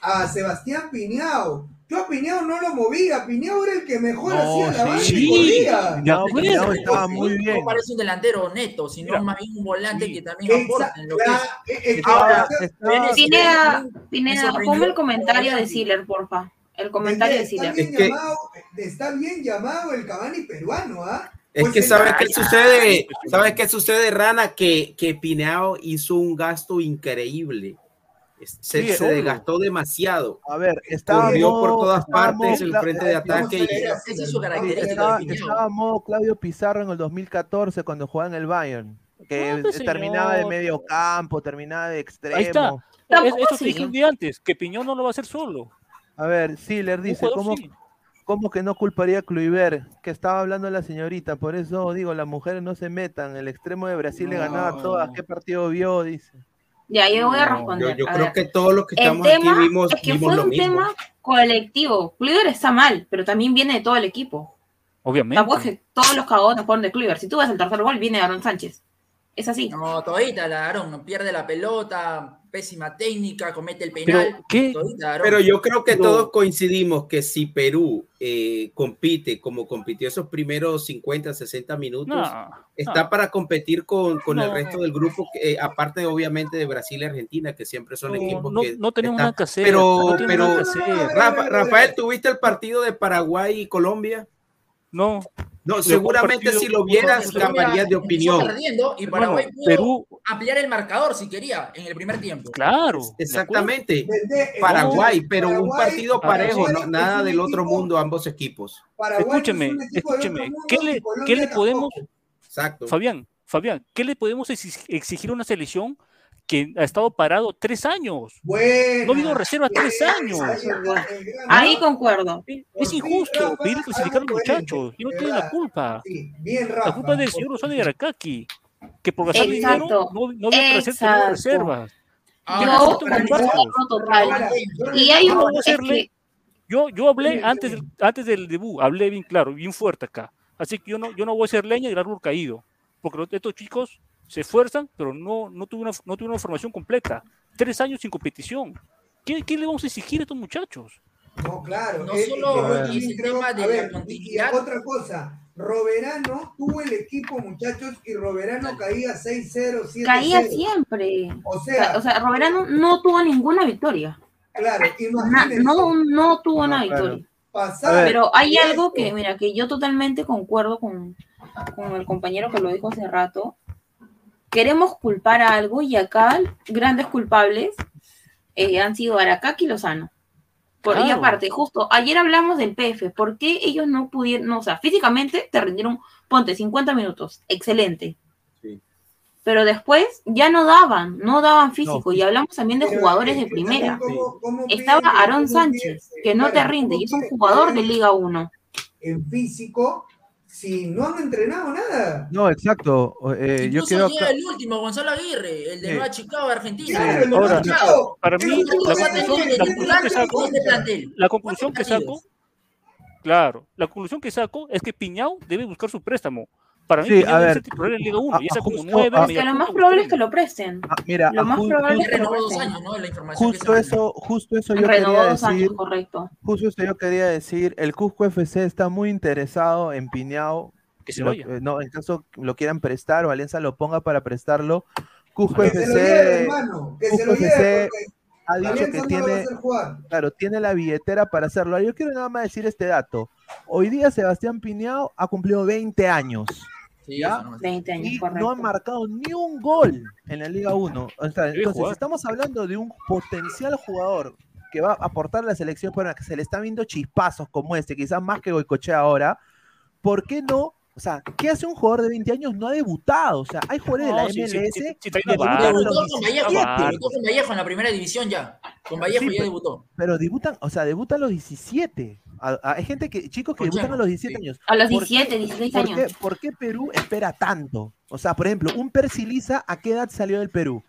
a Sebastián Piñao. Yo a Piñao no lo movía, Piñao era el que mejor No, hacía la banda sí. y corría. De No. Piñao estaba muy bien. No parece un delantero neto, sino Mira. más bien un volante Sí. que también Exa- aporta en lo que la- es. Ahora, estaba- Pineda, Pineda, ponme el comentario de Siller, porfa. El comentario de está, Siller. bien llamado, está bien llamado el Cavani peruano, ¿ah? Es Pues que sabes qué sucede, sabes qué sucede, Rana, que, que Pineao hizo un gasto increíble. Se, Sí, se obvio. desgastó demasiado. A ver, estaba Corrió modo- por todas partes modo el frente de Vamos ataque. Esa es su característica. estaba, modo Claudio Pizarro en el 2014 cuando jugaba en el Bayern. Que No, pues, terminaba de medio campo, terminaba de extremo. Ahí está. Tampoco Es- Esto así. te dije un día antes, que Piñón no lo va a hacer solo. A ver, Siller dice, ¿cómo, sí. ¿cómo que no culparía a Kluivert? Que estaba hablando la señorita, por eso digo, las mujeres no se metan. El extremo de Brasil le ganaba a todas. ¿Qué partido vio? Dice. Ya, yo voy a No, responder. Yo, yo A creo ver. que todos los que El estamos tema aquí vimos, es que vimos fue lo un mismo. tema colectivo. Kluivert está mal, pero también viene de todo el equipo. Obviamente. Tampoco es que todos los cagones fueron de Cleaver. Si tú ves el tercer gol, viene Aaron Sánchez. Es así. No, todita la Aaron, no pierde la pelota, pésima técnica, comete el penal. Pero yo creo que todos coincidimos que si Perú eh, compite como compitió esos primeros 50, 60 minutos, No, está no. para competir con, con el resto del grupo, que, eh, aparte obviamente de Brasil y Argentina, que siempre son No, equipos no- que no tenemos están- nada que hacer, Pero, pero hacer. Rafa- Rafael, ¿tuviste el partido de Paraguay y Colombia? No. No, seguramente partido- si lo vieras cambiarías de opinión. perdiendo y Paraguay pudo Perú- ampliar el marcador si quería en el primer tiempo. Claro. Exactamente. Paraguay, pero un Paraguay- partido Paraguay parejo, no, nada un del otro mundo, ambos equipos. Paraguay Escúcheme, un escúcheme. ¿Qué le, qué le podemos. Exacto. Fabián, Fabián, qué le podemos exi- exigir a una selección que ha estado parado tres años? Buena, No ha habido reservas tres años. buena. Ahí concuerdo. Es fin, injusto Rafa, pedir clasificar a los muchachos y no de tienen la culpa. Sí, bien, La Rafa. culpa es del señor. Osvaldo de Aracaki, que por gastar dinero no, no había Exacto. reservas. Total. Y hay no un. Es yo, yo hablé Sí, antes sí. del, antes del debut, hablé bien claro, bien fuerte acá. Así que yo no, yo no voy a ser leña del árbol caído, porque estos chicos se esfuerzan, pero no, no tuve una, no tuve una formación completa. Tres años sin competición. ¿Qué, qué le vamos a exigir a estos muchachos? No, claro. No eh, solo creo- de a la ver, y- otra cosa, Roberano tuvo el equipo, muchachos, y Roberano caía 6-0, 7-0. caía siempre. O sea, O sea, Roberano no tuvo ninguna victoria. claro, imagínense, no, no tuvo No, una claro. victoria. pasar Pero hay esto. algo que, mira, que yo totalmente concuerdo con, con el compañero que lo dijo hace rato. Queremos culpar a algo y acá grandes culpables eh, han sido Aracaki y Lozano. Por, Y Claro. aparte, justo ayer hablamos del PF. ¿Por qué ellos no pudieron, no, o sea, físicamente te rindieron, ponte 50 minutos, excelente. Sí. Pero después ya no daban, no daban físico. y hablamos también de Pero jugadores es de primera. también cómo- cómo Estaba Aarón Sánchez, que no te rinde, y es un jugador de Liga 1. En físico, si no han entrenado nada. No, exacto. eh, yo acá- el último, Gonzalo Aguirre, el de. Nueva Chicago, Argentina. Claro, el de Ahora, Chicago. para mí, la conclusión, que conclusión que titular saco, claro, la conclusión que saco es que Piñao debe buscar su préstamo. Para mí, Sí, a ver, ser titular en Liga 1, a- ya sea a como justo- 9, a- Es que lo más probable es que lo presten. Ah, mira, Lo más probable es que lo presten. años, ¿no? La información que justo eso, justo eso yo Renovó quería dos años, decir. correcto. Justo eso yo quería decir. El Cusco FC está muy interesado en Piñao. Que se Lo- vaya. eh, no, en caso lo quieran prestar o Alianza lo ponga para prestarlo. Cusco Que se lo lleve, FC hermano. Que se Cusco lo FC lleve, ha dicho que tiene, claro, tiene la billetera para hacerlo. Yo quiero nada más decir este dato. Hoy día Sebastián Piñao ha cumplido 20 años. Sí, ¿ya? eso no es- 20 años, y correcto. no ha marcado ni un gol en la Liga 1. O sea, entonces, jugar. estamos hablando de un potencial jugador que va a aportar a la selección, pero que se le está viendo chispazos como este, quizás más que Goicochea ahora. ¿Por qué no? O sea, ¿qué hace un jugador de 20 años? No ha debutado. O sea, hay jugadores de la No, sí, MLS sí, sí, que debutan Debutó con Vallejo, 17, debutó con Vallejo en la primera división ya. Con Vallejo Sí, ya pero- debutó. pero debutan, o sea, debutan los 17. A- a- hay gente que, chicos que debutan a los 17 años. A los ¿Por 17, qué- 16 ¿por qué, años. por qué Perú espera tanto? O sea, por ejemplo, un Persiliza, ¿a qué edad salió del Perú?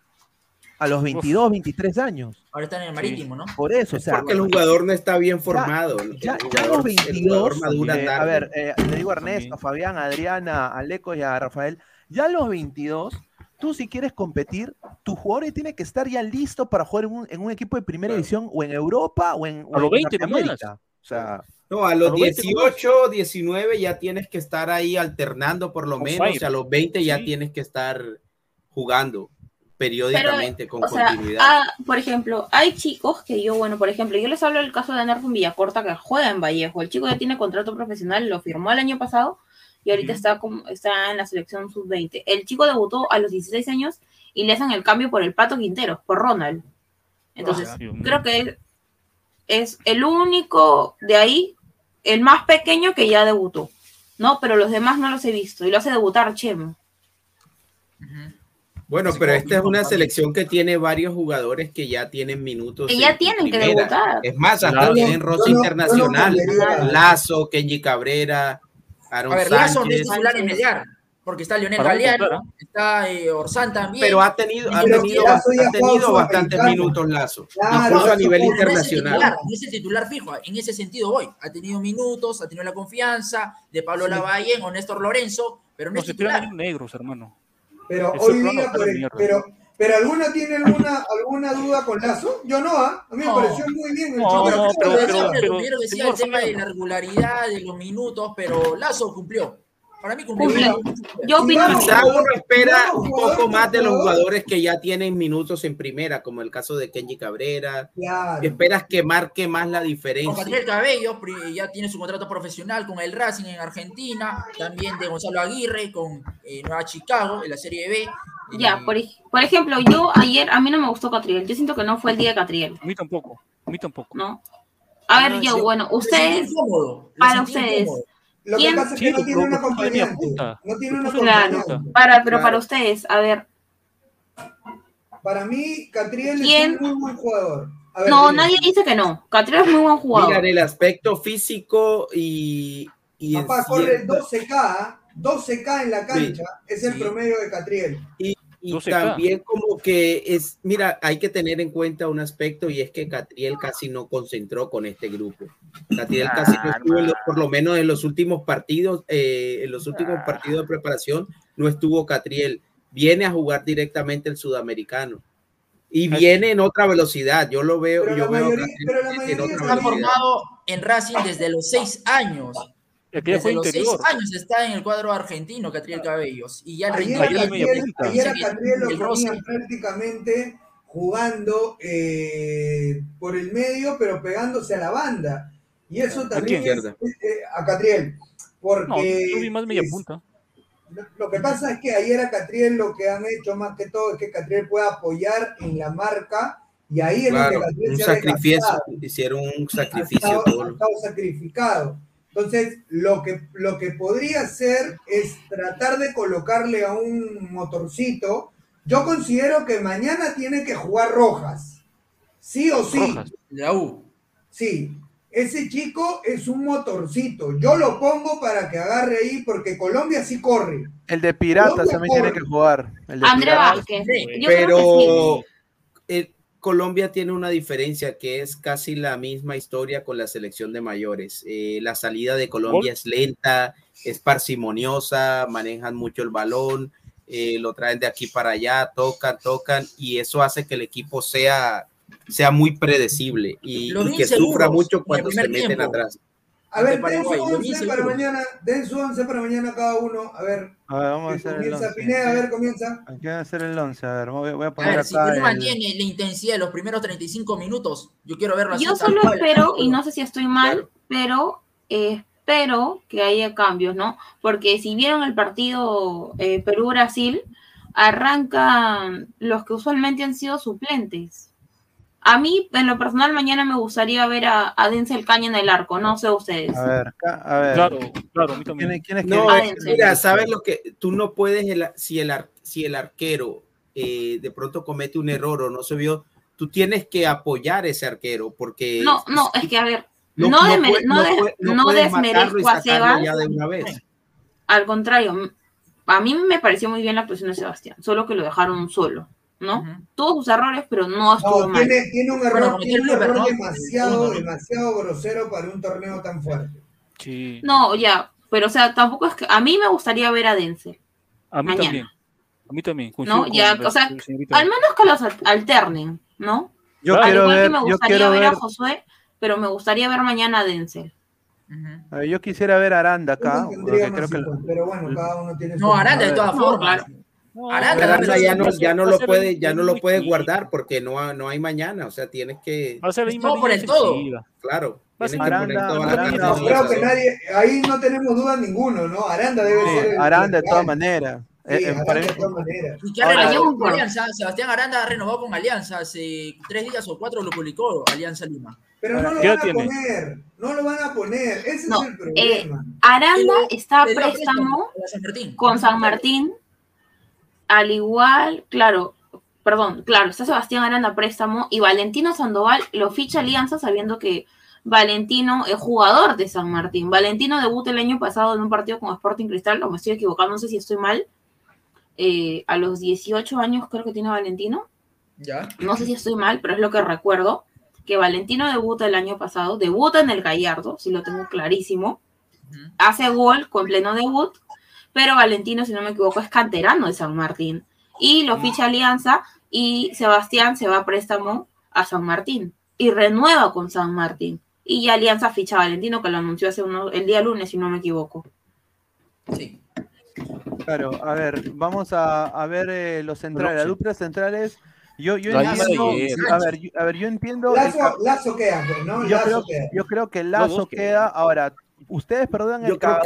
A los 22, 23 años. Ahora están en el marítimo, ¿no? Por eso, o sea, Porque el jugador no está bien formado. ya, ya los el 22, jugador madura eh, a ver, eh, le digo a Ernesto, a Fabián, a Adriana, a Leco y a Rafael, ya a los 22, tú si quieres competir, tu jugador tiene que estar ya listo para jugar en un, en un equipo de primera división o en Europa o en, o A los en 20 nomás. Norteamérica. O sea, No, a los A los 20 18, 19 ya tienes que estar ahí alternando por lo menos. fire. A los 20 ya Sí. tienes que estar jugando periódicamente con O sea, continuidad. ah, por ejemplo, hay chicos que yo, bueno, por ejemplo, yo les hablo del caso de Nerfun Villacorta que juega en Vallejo. El chico ya tiene contrato profesional, lo firmó el año pasado y ahorita está, como, está en la selección sub-20. El chico debutó a los 16 años y le hacen el cambio por el Pato Quintero, por Ronald. Entonces, Ah, mío. creo que es el único de ahí, el más pequeño que ya debutó, ¿no? Pero los demás no los he visto y lo hace debutar Chemo. Bueno, pero esta es una selección que tiene varios jugadores que ya tienen minutos. Que ya en tienen que debutar. Es más, hasta Claro. tienen no- no internacional. cambiaría- Lazo, Kenji Cabrera, Aaron A ver, Lazo no es titular. Porque está Leonel Galeano, claro. está eh, Orsán también. Pero ha tenido, ha tenido, ha tenido bastantes minutos Lazo, Claro, incluso a nivel no es el internacional. titular, no es el titular fijo, en ese sentido voy. Ha tenido minutos, ha tenido la confianza de Pablo Sí. Lavallén o Néstor Lorenzo, pero no, No es se titular. negros, hermano. Pero Ese hoy día, por el- pero, pero ¿alguna tiene alguna, alguna duda con Lazo? Yo no, ¿ah? A mí me pareció muy bien el No, chico. no, pero- Yo pero- decía, pero- el tema de la regularidad, de los minutos, pero Lazo cumplió. Para mí cumplió. Yo opino lo Quizá mismo. uno espera un poco más de los jugador. jugadores que ya tienen minutos en primera, como el caso de Kenji Cabrera. Claro. Esperas que marque más la Con diferencia. Catriel Cabello ya tiene su contrato profesional con el Racing en Argentina, también de Gonzalo Aguirre con eh, Nueva Chicago en la Serie B. Ya, por, por ejemplo, yo ayer, a mí no me gustó Catriel. Yo siento que no fue el día de Catriel, A mí tampoco. A mí tampoco. ¿no? A ver, No, yo, sí, bueno, ustedes, para ustedes, incómodo. Lo que ¿quién? pasa es que Sí, no tiene un lo puso de media acompañante. punta. No tiene Lo un puso de media acompañante. para, pero para Claro. ustedes, a ver, Para mí, Catriel ¿Quién? es un muy buen jugador. A ver, no, dime. nadie dice que no. Catriel es muy buen jugador. Mira, el aspecto físico y, y Papá corre cierta- 12K, ¿ah? 12K en la cancha, es el Sí. promedio de Catriel. Y, y 12K. también como que es, mira, hay que tener en cuenta un aspecto y es que Catriel casi no concentró con este grupo. Catriel casi no estuvo, los- por lo menos en los últimos partidos, eh, en los últimos partidos de preparación, no estuvo Catriel. Viene a jugar directamente el sudamericano. Y viene en otra velocidad. Yo lo veo, Pero yo la veo mayoría- Catriel pero la en otra Está velocidad. formado en Racing desde los seis años. El que ya Desde fue los interior. seis años está en el cuadro argentino, Catriel Cabellos. Y ya el Ayer, Ayer a Catriel, ayer a lo ponían prácticamente jugando eh, por el medio, pero pegándose a la banda. Y eso también quién? es, eh, a Catriel. Porque No, yo vi más media es- punta. lo- que pasa es que ayer a Catriel lo que han hecho más que todo es que Catriel pueda apoyar en la marca y ahí es Claro, donde Catriel un se ha sacrificio, hicieron un ha sacrificio. estado, todo ha lo- estado sacrificado. Entonces, lo que, lo que podría hacer es tratar de colocarle a un motorcito. Yo considero que mañana tiene que jugar Rojas. Sí o sí. Rojas. La U. Sí. Ese chico es un motorcito. Yo lo pongo para que agarre ahí porque Colombia sí corre. El de Piratas Colombia también tiene que jugar. El de André. Vázquez. Sí, Yo creo que pero sí. eh, Colombia tiene una diferencia que es casi la misma historia con la selección de mayores. Eh, la salida de Colombia es lenta, es parsimoniosa, manejan mucho el balón, eh, lo traen de aquí para allá, tocan, tocan, y eso hace que el equipo sea, sea muy predecible y, que sufra mucho cuando se meten tiempo. atrás. A ver, den su Paraguay, lo vi 11 para mañana. Den su 11 para mañana cada uno. A ver, A ver, vamos a que hacer el comienza 11. Pineda. A ver, comienza. Hay que hacer el 11. A ver, voy, voy a A poner ver, si. Perú el- mantiene la intensidad de los primeros 35 minutos, yo quiero verlo así. Yo solo espero, y no sé si estoy mal, Claro. pero eh, espero que haya cambios, ¿no? Porque si vieron el partido eh, Perú-Brasil, arrancan los que usualmente han sido suplentes. A mí, en lo personal, mañana me gustaría ver a, a Denzel Caña en el arco, no sé ustedes. A ver, acá, a ver. Claro, claro, ¿Quién, es- quién es No, que- mira, sabes lo que tú no puedes, el- si, el, ar- si el arquero eh, de pronto comete un error o no se vio, tú tienes que apoyar a ese arquero porque No, no, es que a ver, no, no, no puede- no puede- no y desmerezco a sacarlo Sebas, ya de una vez. al contrario, a mí me pareció muy bien la actuación de Sebastián, solo que lo dejaron solo, ¿no? Tuvo sus errores, pero no estuvo No, mal. tiene, tiene un error, tiene un error ¿no? demasiado, demasiado grosero para un torneo tan fuerte. Sí. No, ya, pero o sea, tampoco es que a mí me gustaría ver a Denzel, A mí mañana. también. A mí también. coincido ¿no? Ya, o sea, señorita. al menos que los al- alternen, ¿no? Yo. Al quiero igual ver, que me gustaría ver, ver, a Josué, pero me gustaría ver mañana a Denzel. A ver, yo quisiera ver a Aranda acá, creo que pero bueno, cada uno tiene su... No, Aranda de todas formas. claro. No, Aranda, ya no, ya no lo puede, ya no lo puede guardar porque no, ha- no hay mañana, o sea, tienes que, todo por el todo. claro, Aranda- No, creo que nadie, ahí no tenemos duda ninguno, ¿no? Aranda debe Sí, ser el Aranda de todas maneras. Sí, Eh, eh, Aranda de todas maneras. Y que ha Ahora, renovado yo con. Alianza. Sebastián Aranda ha renovado con Alianza hace tres días o cuatro lo publicó Alianza Lima. Pero no lo ¿Qué van a tiene? poner, no lo van a poner, ese No, es el eh, problema. Aranda está a préstamo a San Martín. con San Martín, al igual, claro, perdón, claro, está Sebastián Aranda préstamo y Valentino Sandoval lo ficha Alianza sabiendo que Valentino es jugador de San Martín. Valentino debuta el año pasado en un partido con Sporting Cristal, o me estoy equivocando, no sé si estoy mal. Eh, a los 18 años creo que tiene Valentino. Ya. No sé si estoy mal, pero es lo que recuerdo. Que Valentino debuta el año pasado, debuta en el Gallardo, si lo tengo clarísimo. Hace gol con pleno debut, pero Valentino, si no me equivoco, es canterano de San Martín. Y lo ficha Alianza y Sebastián se va a préstamo a San Martín y renueva con San Martín. Y ya Alianza ficha a Valentino, que lo anunció hace uno, el día lunes, si no me equivoco. Sí. Claro, a ver, vamos a, a ver eh, los centrales, las duplas centrales. Yo, yo entiendo, a ver, yo, a ver, yo entiendo. el Lazo, ca- Lazo queda, ¿no? yo, Lazo creo, queda. yo creo que Lazo queda. Ahora, ustedes perdonan Yo el creo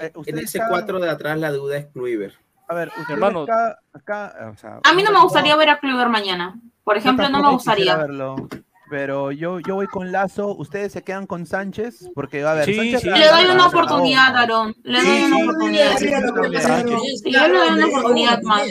eh, En ese cagan- 4 de atrás la duda es Kluivert. A ver, ustedes Hermano. acá, acá, o sea, A mí no me gustaría ver a Kluivert mañana. Por ejemplo, no me gustaría. verlo, pero yo, yo voy con Lazo. Ustedes se quedan con Sánchez, porque, a ver, Sí, Sánchez sí. Le doy una oportunidad, Aarón. Le doy Sí, una sí, oportunidad. sí, sí, sí, Sí, yo le doy una oportunidad más.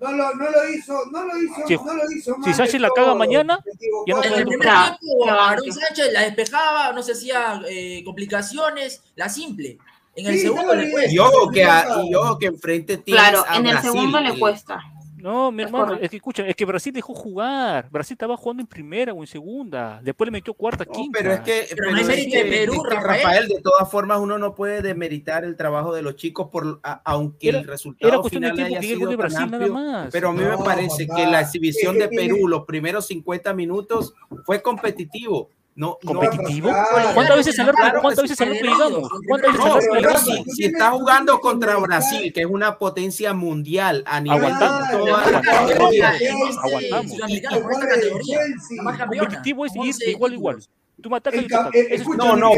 No lo, no lo hizo, no lo hizo, Si- no lo hizo si Sánchez la caga mañana, ya no En el primer tiempo, Aaron. Sánchez la despejaba, no se hacía eh, complicaciones, la simple. En el Sí, segundo le cuesta. Y ojo que, a- y ojo que enfrente tienes Claro, a en el Brasil, segundo le y- cuesta. No, mi hermano, es que escucha, es que Brasil dejó jugar. Brasil estaba jugando en primera o en segunda. Después le metió cuarta, No, quinta. pero es que, Pero pero no hay es que- de Perú, Rafael. Rafael, de todas formas, uno no puede demeritar el trabajo de los chicos, por, a- aunque Era- el resultado Era cuestión de final tiempo haya que de sido tan Brasil nada más. Pero a mí me parece papá. que la exhibición *laughs* de Perú, los primeros 50 minutos, fue competitivo. No, ¿Competitivo? ¿Cuántas veces que cuántas veces si, está jugando contra Brasil, que es una potencia mundial a nivel Aguantamos. de Aguantamos. Aguantamos. categoría, Chelsea. la más campeona, Competitivo es ir 11 de igual igual. Tú me atacas El y yo te ca- ataco. Eso es escucha, No, no,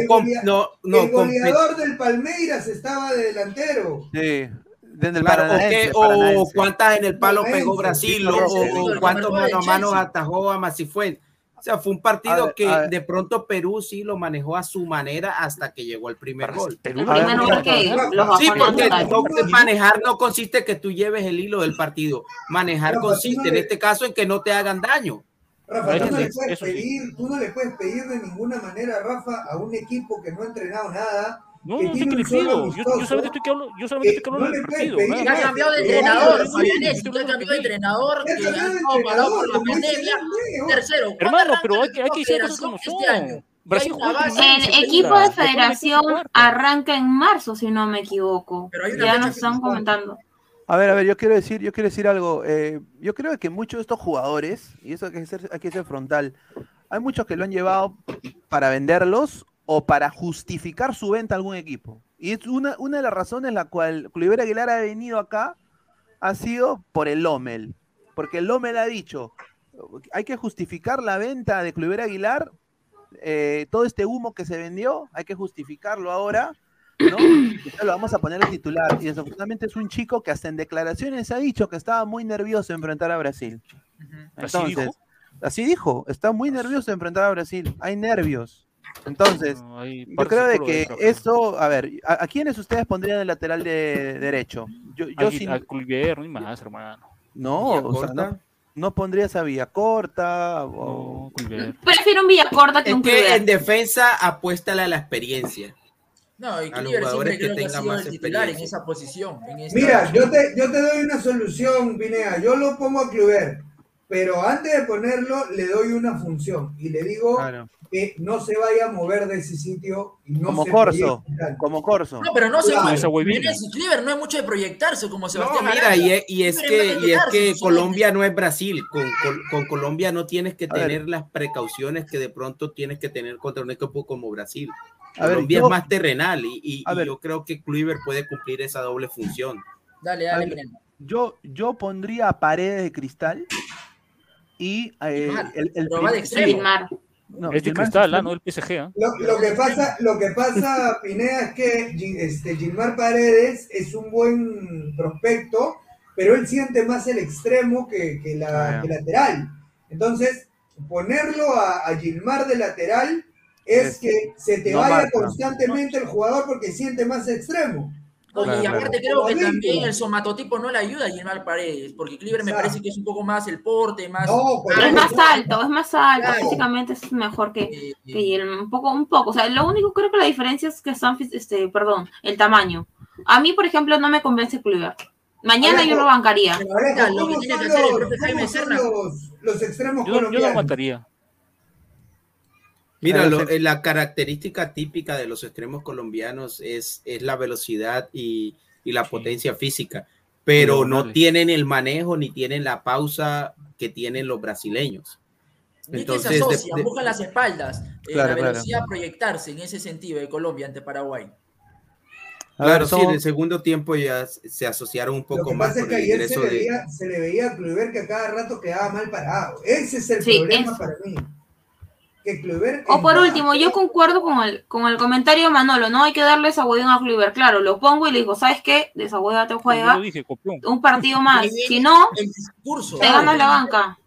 no, no, el goleador del Palmeiras estaba de delantero. Sí, desde el Claro, o, Paranaense, qué- o cuántas en el palo pegó Brasil, sí, o, Paranaense. o- o cuántos mano a mano atajó a Masifuentes. O sea, fue un partido ver, que de pronto Perú sí lo manejó a su manera hasta que llegó el primer gol. Perú El primer gol que Rafa, los Sí, porque no, manejar no consiste que tú lleves el hilo del partido. Manejar Rafa, consiste no en le- este caso en que no te hagan daño. Rafa, tú no, le puedes pedir, tú no le puedes pedir de ninguna manera, Rafa, a un equipo que no ha entrenado nada. No, que no sé tiene qué le un solo. Yo, yo solamente estoy que hablo, yo solamente que estoy que hablo no del partido. pedir ha cambiado de entrenador, ya ha cambiado de entrenador, que cambió ha de estado parado por la pandemia. Tercero, ¿cuándo Hermano, pero hay que, hay que decir cosas como este son. año? Brasil El equipo de federación arranca en marzo, si no me equivoco. Pero hay una Ya nos están comentando. A ver, a ver, yo quiero decir, yo quiero decir algo. eh, yo creo que muchos de estos jugadores, y eso hay que ser, hay que ser frontal, hay muchos que lo han llevado para venderlos o para justificar su venta a algún equipo. Y es una, una de las razones la cual Cliver Aguilar ha venido acá ha sido por el Lomel. Porque el Lomel ha dicho, hay que justificar la venta de Cliver Aguilar, eh, todo este humo que se vendió, hay que justificarlo ahora, ¿no? Entonces lo vamos a poner al titular. Y desafortunadamente es un chico que hasta en declaraciones ha dicho que estaba muy nervioso de enfrentar a Brasil. ¿Así dijo? así dijo, está muy nervioso de enfrentar a Brasil. Hay nervios. Entonces, No, yo creo de que eso, a ver, ¿a, a quiénes ustedes pondrían el lateral de derecho? Yo, sin- no hay más, hermano. no, o sea, no, no pondrías a Villacorta o No. Prefiero un Villacorta que Es un que en Kluivert. defensa apuéstale a la experiencia. No, y A los jugadores que tengan más titular en experiencia. esa posición. en esta- Mira, yo te, yo te doy una solución, Pinea. Yo lo pongo a Kluivert, pero antes de ponerlo le doy una función y le digo Claro. que no se vaya a mover de ese sitio y no como se Corso, como Corso. No, pero no se Claro. mueve. Cliver no es mucho de proyectarse como No, Sebastián mira, Araya. y es, y es Cliver que, no y es que Colombia no es Brasil. Con, con- con Colombia no tienes que A ver. tener las precauciones que de pronto tienes que tener contra un equipo como Brasil. A ver, Colombia yo- es más terrenal y, y- A y ver. yo creo que Kluivert puede cumplir esa doble función. Dale, A dale, ver, Pineda. Yo, yo pondría a paredes de cristal y eh, el, el. Gilmar. no, Es de cristal, ¿ah? no el PSG. ¿ah? Lo, lo que pasa, lo que pasa, *laughs* Pineda, es que este, Gilmar Paredes es un buen prospecto, pero él siente más el extremo que, que la, Ah, que lateral. Entonces, ponerlo a, a Gilmar de lateral es Es- que se te no vaya marca. constantemente el jugador porque siente más extremo. No, Claro, y claro. aparte creo que también el somatotipo no le ayuda a Gilmar Paredes, porque Cleaver me parece que es un poco más el porte, más... No, pues, Pero es más alto, es más alto, Claro. físicamente es mejor que, Eh, que Guillermo, un poco, un poco. O sea, lo único creo que la diferencia es que están, fis- este, perdón, el tamaño. A mí, por ejemplo, no me convence Kluivert. Mañana yo lo bancaría. Lo que ¿cómo tiene que hacer el los- profe Jaime cómo son Serna? los- los extremos Yo, yo lo aguantaría. Mira, lo- eh, la característica típica de los extremos colombianos es, es la velocidad y, y la Sí. potencia física, pero no tienen el manejo ni tienen la pausa que tienen los brasileños. Vi que Entonces, se de- asocian, de- buscan las espaldas, eh, Claro, la claro. velocidad proyectarse en ese sentido de Colombia ante Paraguay. A claro, ver, sí, en el segundo tiempo ya se asociaron un Lo poco que más pasa es que ayer se le, de... veía, se le veía a Kluivert que a cada rato quedaba mal parado. Ese es el Sí, problema es- para mí. Que Kluivert O por último, yo concuerdo con el, con el comentario de Manolo, no hay que darle esa a Kluivert. Claro, lo pongo y le digo, ¿sabes qué? De esa hueva te juega lo dije, un partido más. Viene Si no, el discurso. te ganas la banca.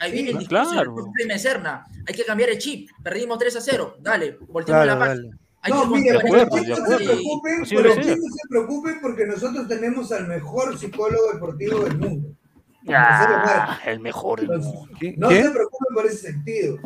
Ahí Sí, viene el ah, discurso claro. Serna. Hay que cambiar el chip. Perdimos 3 a 0. Dale, volteemos Claro, la página. dale. Hay No, mire, de pero de no se preocupen, pero no se preocupen porque nosotros tenemos al mejor psicólogo deportivo del mundo. Ah, el mejor. del mundo. ¿Qué? No ¿Qué? se preocupen por ese sentido.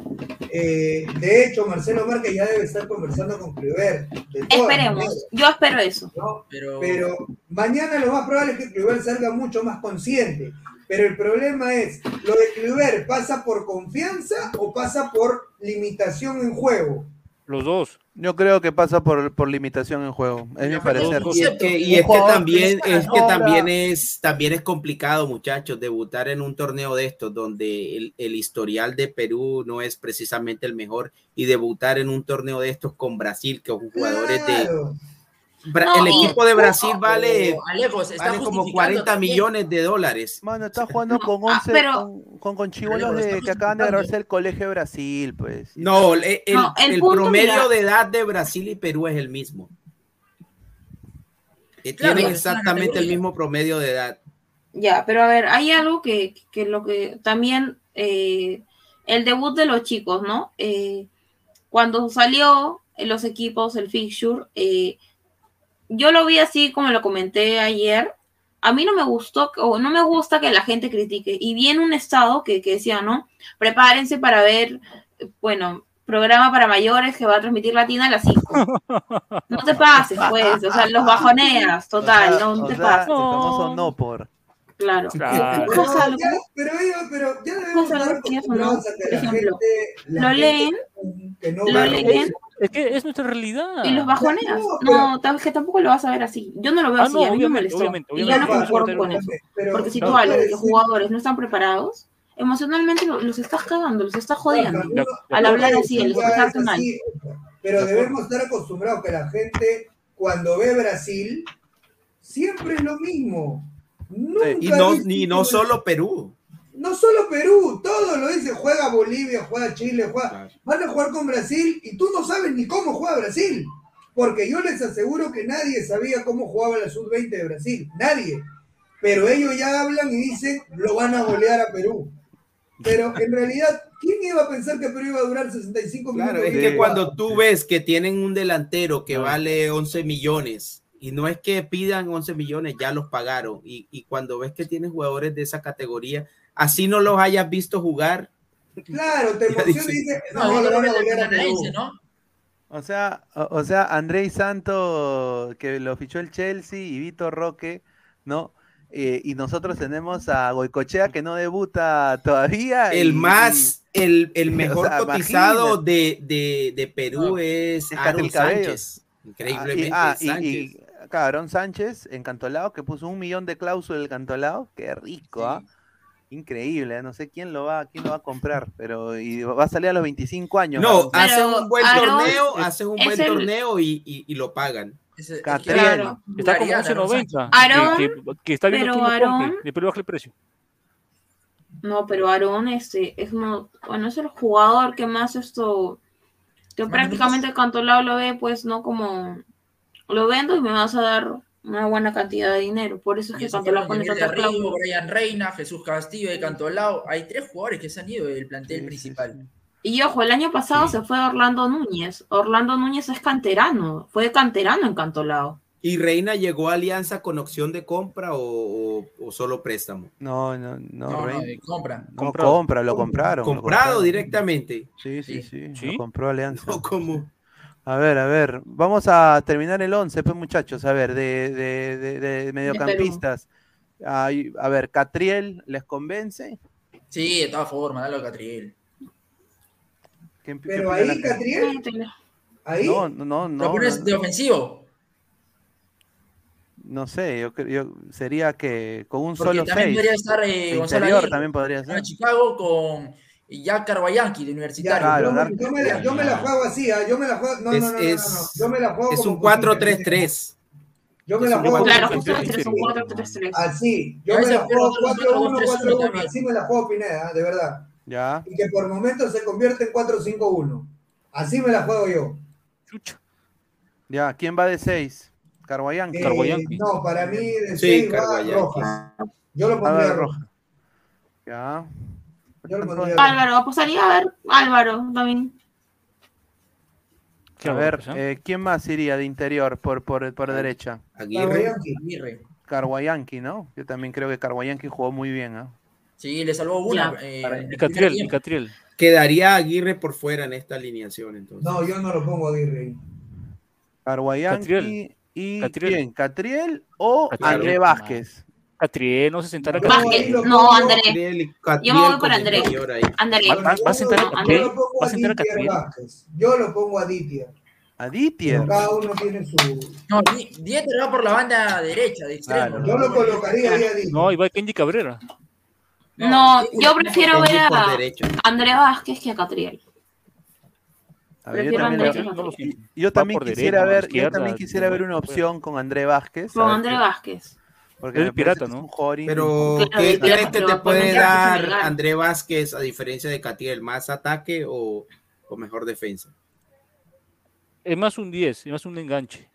Eh, de hecho, Marcelo Márquez ya debe estar conversando con todas Esperemos. maneras, Yo espero eso. ¿no? Pero, Pero mañana lo más probable es que Kluivert salga mucho más consciente. Pero el problema es, ¿lo de Kluivert pasa por confianza o pasa por limitación en juego? Los dos. Yo creo que pasa por, por limitación en juego, es mi parecer. Y es que, y Un es que jugador también, es que también es, también es complicado, muchachos, debutar en un torneo de estos donde el, el historial de Perú no es precisamente el mejor y debutar en un torneo de estos con Brasil, que son jugadores de No, el equipo de Brasil No, vale, está como justificando 40 también. millones de dólares. Mano, está jugando con ah, 11, pero- con, con, con chibolos Pero de, que acaban de graduarse del Colegio de Brasil, pues. No, el, el- No, el el punto, promedio mira. de edad de Brasil y Perú es el mismo. Eh, Claro, Tienen exactamente el mismo promedio de edad. Ya, pero a ver, hay algo que, que lo que también eh, el debut de los chicos, ¿no? Eh, cuando salió en los equipos el fixture, eh, yo lo vi así como lo comenté ayer. A mí no me gustó o no me gusta que la gente critique. Y vi en un estado que, que decía, ¿no? Prepárense para ver, bueno, programa para mayores que va a transmitir Latina a las 5. *laughs* No te pases, pues. O sea, los bajoneas, total. O sea, no o te sea, pases. el famoso no por. Claro. Claro. Pero Cosa, ya, pero, ellos- pero ya debemos Cosa, estar ¿qué es o acostumbrados no? a que Por ejemplo, gente, lo leen, que no lo a leen Es que es nuestra realidad. y los bajoneas. No, No, tal- que tampoco lo vas a ver así. Yo no lo veo Ah, así, no, a mí me obviamente, molestó. obviamente, y yo no a concuerdo con eso. Pero- Porque si no, tú que pues, jugadores no están preparados, emocionalmente lo- los estás cagando, los estás jodiendo. Uno- Al hablar así, al expresarte es mal. Pero debemos estar acostumbrados que la gente, cuando ve Brasil, siempre es lo mismo. Nunca Y no, solo Perú. No solo Perú, todo lo dice, juega Bolivia, juega Chile, juega. Claro. Van a jugar con Brasil y tú no sabes ni cómo juega Brasil. Porque yo les aseguro que nadie sabía cómo jugaba la Sub-20 de Brasil. Nadie. Pero ellos ya hablan y dicen, lo van a golear a Perú. Pero en realidad, ¿quién iba a pensar que Perú iba a durar 65 minutos? Claro, es Sí. que cuando tú ves que tienen un delantero que vale 11 millones y no es que pidan 11 millones, ya los pagaron. Y, y cuando ves que tienes jugadores de esa categoría, así no los hayas visto jugar, Claro, te *laughs* emociona y dice. dices, No, no, lo no, van a no, no. O sea, o, o sea, Andrés Santo, que lo fichó el Chelsea, y Vitor Roque, ¿no? Eh, y nosotros tenemos a Goicochea que no debuta todavía. el y- más, el, el *laughs* o mejor sea, cotizado de, de, de Perú No, es es Aaron. Sánchez. y- Increíblemente, ah, y, Sánchez. y, cabrón Sánchez en Cantolao, que puso un millón de cláusulas el Cantolao. Qué rico, ¿ah? Increíble, ¿eh? no sé quién lo va, quién lo va a comprar, pero y va a salir a los 25 años. No, Aaron haces un buen Aaron torneo, es- haces un buen el- torneo y, y, y lo pagan. Es- Catriel. Claro. Está como Popularidad, Aaron 11.90. Aarón, que, que, que está viendo pero Después baja el precio. No, pero Aarón este, es uno, bueno, es el jugador que más esto, que prácticamente el Cantolao lo ve, pues, no como lo vendo y me vas a dar una buena cantidad de dinero. Por eso es que Cantolao pone tanta cláusula. Brian Reina, Jesús Castillo de Cantolao. Hay tres jugadores que se han ido del plantel Sí, principal. sí. Y ojo, el año pasado se fue Orlando Núñez. Orlando Núñez es canterano, fue canterano en Cantolao. ¿Y Reina llegó a Alianza con opción de compra o, o- o solo préstamo? No, no, no, No, no, Reina. de compra. No, Comprado. compra, lo compraron. lo Comprado compraron. directamente. Sí, sí, sí. ¿Sí? Lo compró Alianza. No, como. A ver, a ver. Vamos a terminar el 11, pues, muchachos. A ver, de, de, de, de mediocampistas. Ay, a ver, Catriel, ¿les convence? Sí, de todas formas, dale a Catriel. ¿Quién- quién Pero opina ahí, Catriel, ahí. No, no, no, ¿Lo no. pones no, de ofensivo? no sé, yo, creo- sería que con un Porque solo también 6. podría estar eh, Gonzalo interior Aguirre. también podría a ser. Chicago con Jack Carvayanqui de Ya, Universitario. Claro, yo, dar- yo me la, yo me la juego así, ¿ah? yo me la juego. No, Es- no, no, no, no, Yo me la juego Es un posible. 4-3-3. Yo me la juego. Claro, un 4-3-3. Así, yo me la juego no, 4-1, 4-3-1 4-1. también. Así me la juego Pineda, ¿ah? de verdad. Ya. Y que por momentos se convierte en 4-5-1. Así me la juego yo. Chucha. Ya, ¿quién va de 6? Carguayanqui. Eh, no, para mí de Sí, 6 va Carguayanqui. Rojas. Yo lo A pondría. Roja. Ya. Yo lo. Álvaro, apostaría a ver Álvaro también. ¿Qué A ver, eh, ¿quién más iría de interior por, por, por derecha? Aguirre. Carguayanqui. Aguirre. Carguayanqui, ¿no? Yo también creo que Carguayanqui jugó muy bien, ¿ah? Sí, le salvó una. Eh, Y Catriel, y tiempo. Catriel. Quedaría Aguirre por fuera en esta alineación, entonces. No, yo no lo pongo a Aguirre. Carguayanqui Catriel. y Catriel. ¿quién? ¿Catriel o. André Vázquez? Catriel no se sentará No, lo no, pongo- André. Catriel Catriel Yo me voy por ahí. André. Va- va- va a sentar a Catriel. ¿Va a a sentar a Catriel? Yo lo pongo a Didier. A Ditier. Pero cada uno tiene su. No, Di- Dieter va por la banda derecha, de extremo. Claro. Yo lo colocaría ahí a Didier. No, ahí va Kenji Cabrera. No, Dieter yo prefiero ver a. André Vázquez que a Catriel. A ver, yo a también, Andrés no Catriel. yo también quisiera ver, yo también quisiera ver una opción con André Vázquez. Con a André Vázquez. Porque Es pirata, que es ¿no? in- Pero, ¿qué que lo te puede dar. André Vázquez a diferencia de Catriel? ¿Más ataque o, o mejor defensa? Es más un 10, es más un enganche.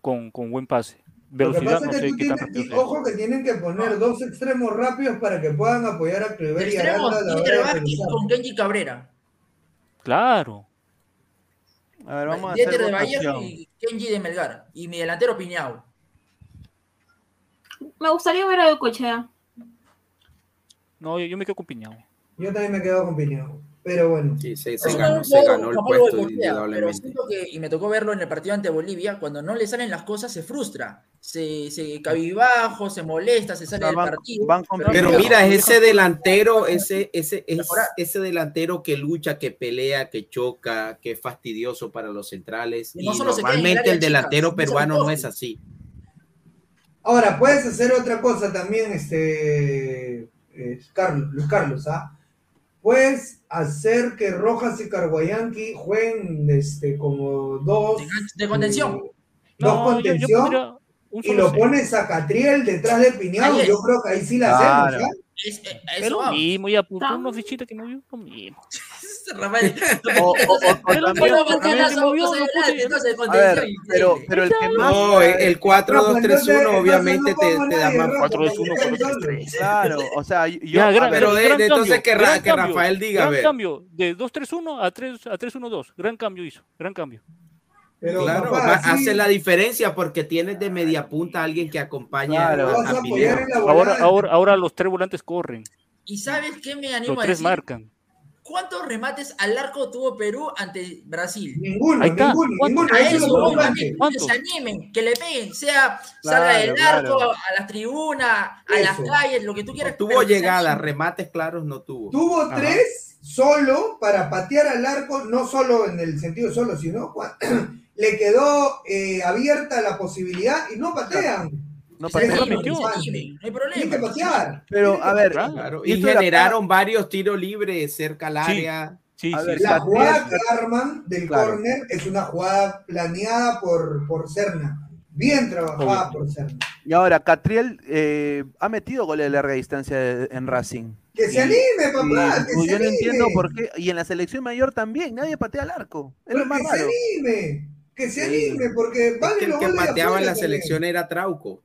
Con, con buen pase. Lo que Velocidad, no es que sé qué tan tienes, rápido y ojo que tienen que poner dos extremos rápidos para que puedan apoyar a Clever y a con Kenji Cabrera. Claro. A ver, vamos a hacer de Vallejo votación. y Kenji de Melgar. Y mi delantero Piñao. Me gustaría ver a Cochea. No, yo, yo me quedo con Piñao. Yo también me quedo con Piñao. Pero bueno. Sí, se, se ganó, se ganó el puesto indudablemente. siento que, y me tocó verlo en el partido ante Bolivia, cuando no le salen las cosas se frustra. Se, se cabibajo, se molesta, se sale sea, del van- partido. van pero Pero mira, ese delantero, ese, ese, es, Mejorar. ese delantero que lucha, que pelea, que choca, que es fastidioso para los centrales. Y Y, no solo normalmente el delantero peruano no es así. Ahora, puedes hacer otra cosa también, este eh, Carlos, Luis Carlos, ¿ah? Puedes hacer que Rojas y Carguayanqui jueguen este, como dos. De contención. eh, dos No, yo, yo contención y lo pones a Catriel detrás de Piñao. Es. Yo creo que ahí sí la Claro. hacemos, ¿ah? Es, eh, Es eso lo vamos. mismo, apuntó una fichita que movió lo mismo. Rafael, *laughs* *laughs* O, o- o- o Pero increíble. pero, pero el que más. No, el, el 4-2-3-1 entonces- obviamente te, te da más. nadie, 4-2-1, Rafa, 4-3-3. Claro, o sea, yo. Pero de- entonces cambio, que Rafael diga, a gran ver. cambio, de 2-3-1 a 3 a 3-1-2, gran cambio hizo, gran cambio. Pero, Claro, papá, va- sí, hace la diferencia porque tienes de media punta a alguien que acompaña Claro. a, a a Ahora, ahora, ahora los tres volantes corren, ¿Y sabes qué me animo los a tres decir? marcan. ¿Cuántos remates al arco tuvo Perú ante Brasil? Ninguno, Ahí está. ninguno, ninguno. A Eso antes. que se animen, que le peguen, sea Claro, salga del arco, claro. a las tribunas, a las calles, lo que tú quieras. No tuvo llegadas, remates claros no tuvo. Tuvo Ajá. tres solo para patear al arco, no solo en el sentido solo, sino *clears throat* le quedó eh, abierta la posibilidad y no patean. No que se animen, no hay problema. Tienen que patear. Pero, a ver. Claro, Y generaron varios tiros libres cerca al Sí. área. Sí, A sí, ver, sí. La jugada que arman del Claro. córner es una jugada planeada por, por Serna. Bien trabajada Obvio. por Serna. Y ahora, Catriel eh, ha metido goles de larga distancia en Racing. Que se anime, papá. Y, que pues, se yo no anime. entiendo por qué. Y en la selección mayor también, nadie patea al arco. Es lo más que se anime. Que se Sí. anime, porque Es vale que el que pateaba en la también. selección era Trauco.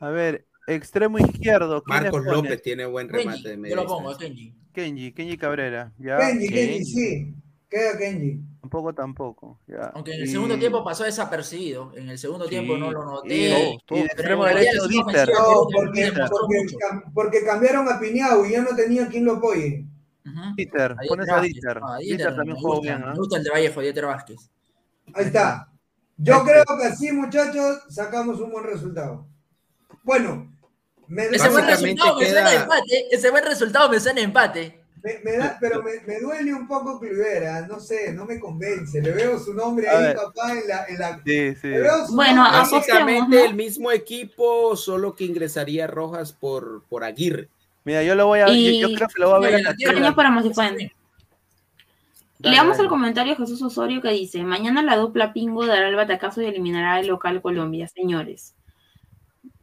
A ver, extremo izquierdo. ¿quiénes Marcos? López tiene buen remate de Kenji, media yo lo pongo. Kenji. Kenji, Kenji Cabrera. Ya. Kenji, Sí. Kenji, sí. Queda Kenji. Tampoco, tampoco. Ya. Aunque en el Y- segundo tiempo pasó desapercibido. En el segundo tiempo no lo noté. Y de Pero extremo derecho, Dieter. No, porque, porque, porque cambiaron a Piñao y ya no tenía quien lo apoye. Dieter, Ahí pones está, a Dieter. ah, Dieter también jugó bien, ¿ah? Me gusta el de Vallejo, Dieter Vázquez. Ahí está. Yo creo que así, muchachos, sacamos un buen resultado. Bueno, me, Ese buen resultado me suena a queda- empate. Ese buen resultado me suena a empate. me- me da- pero me, me duele un poco Clivera, no sé, no me convence. Le veo su nombre A ahí, ver. papá, en la. En la Sí, sí. le veo su Bueno, nombre. Básicamente el mismo equipo, solo que ingresaría Rojas por, por Aguirre. Mira, yo lo voy a yo, Y- yo creo que lo voy a ver a Pequeño Catril. para. Dale, Leamos dale. el comentario de Jesús Osorio que dice: Mañana la dupla Pingo dará el batacazo y eliminará al local Colombia, señores.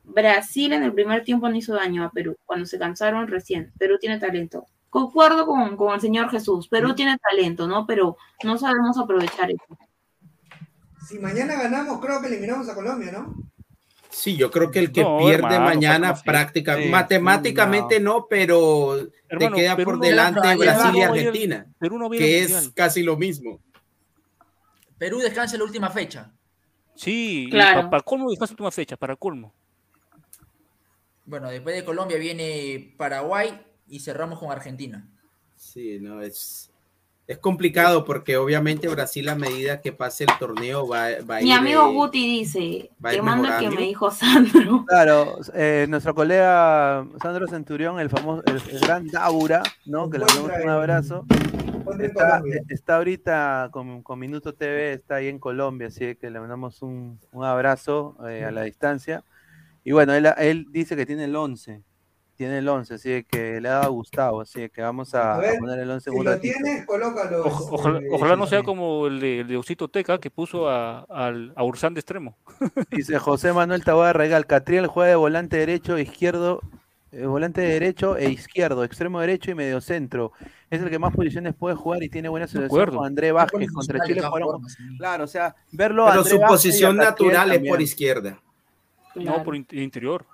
Brasil en el primer tiempo no hizo daño a Perú, cuando se cansaron recién. Perú tiene talento. Concuerdo con, con el señor Jesús, Perú tiene talento, ¿no? Pero no sabemos aprovechar eso. Si mañana ganamos, creo que eliminamos a Colombia, ¿no? Sí, yo creo que el que No, pierde hermano, mañana prácticamente, Sí, matemáticamente no, pero Hermano, te queda Perú por no- delante no Brasil y Argentina, Perú no viene que es Mundial. casi lo mismo. Perú descansa en la última fecha. Sí, Claro. para colmo descansa última fecha, para colmo. Bueno, después de Colombia viene Paraguay y cerramos con Argentina. Sí, no, es, es complicado porque obviamente Brasil a medida que pase el torneo va, va a Mi ir, amigo eh, Guti dice: Te manda que me dijo Sandro. *laughs* Claro, eh, nuestro colega Sandro Centurión, el famoso, el, el gran Daura, ¿no? Que le mandamos un abrazo. Está, Colombia. está ahorita con, con Minuto TV, está ahí en Colombia, así que le mandamos un, un abrazo eh, a la distancia. Y bueno, él, él dice que tiene el 11, tiene el 11, así que le ha dado a Gustavo, así que vamos a, A ver, a poner el 11 en Si lo ratito. tienes, colócalo. Ojalá, ojalá no sea como el de, el de Osito Teca que puso a, a Ursán de extremo. *laughs* Dice José Manuel Taboada Regal, Catriel juega de volante derecho, izquierdo, eh, volante derecho e izquierdo, extremo derecho y medio centro. Es el que más posiciones puede jugar y tiene buena asociación con André Vázquez contra Chile. sí. Claro, o sea, verlo a pero André su posición natural es por también. No, por in- interior.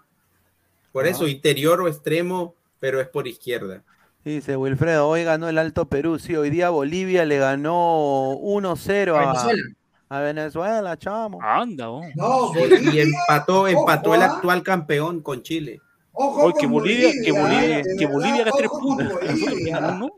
Por eso, interior o extremo, pero es por izquierda. Dice Wilfredo, hoy ganó el Alto Perú. Sí, hoy día Bolivia le ganó 1-0 a, Venezuela. a Venezuela, chamo. Anda, oh. No, Sí, Bolivia, y empató, empató el ojo, ¿ah? actual campeón con Chile. Ojo que Bolivia, que Bolivia, de que Bolivia haga tres puntos. *laughs*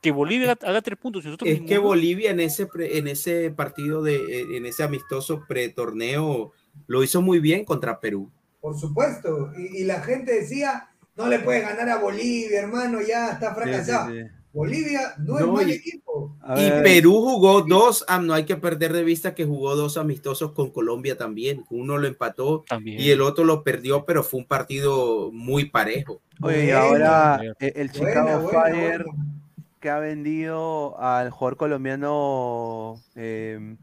Que Bolivia haga, tres puntos. nosotros Es que. Bolivia en ese, pre- en ese partido, de, en ese amistoso pretorneo, lo hizo muy bien contra Perú. Por supuesto. Y, y la gente decía, no le puede ganar a Bolivia, hermano, ya está fracasado. sí, sí. Bolivia no es No, mal y- equipo. Y Perú jugó dos, ah, no hay que perder de vista que jugó dos amistosos con Colombia también. Uno lo empató También. y el otro lo perdió, pero fue un partido muy parejo. Oye, y ahora eh, el Chicago buena, Fire buena. que ha vendido al jugador colombiano eh,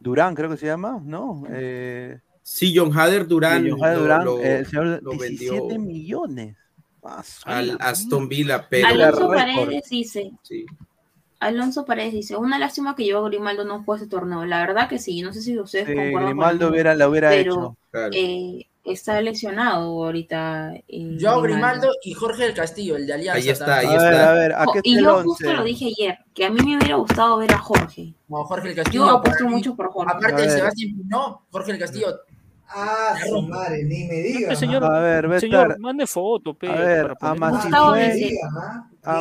Durán, creo que se llama, ¿no? Eh, Sí, John Hader Durán, Sí, Johan lo- Durán, lo- eh, el señor, lo 17 vendió millones. Ah, al Aston Villa, pero Alonso. Paredes dice: sí. Alonso Paredes dice: Una lástima que yo Grimaldo no juegue ese torneo. La verdad que sí, no sé si ustedes Sí, concuerdan Grimaldo hubiera, la hubiera pero hecho. claro. eh, está lesionado ahorita. eh, Joao Grimaldo y Jorge del Castillo, el de Alianza. Ahí está, también. ahí A ver, está. a ver, está y yo 11. justo lo dije ayer, que a mí me hubiera gustado ver a Jorge. Como Jorge del Yo apuesto mucho por Jorge. Aparte de. Sebastián Pinó, Jorge del Castillo. Ah, su madre, ni me digas. Este señor, A ver, a señor, estar- mande foto, pe, A ver, Ah,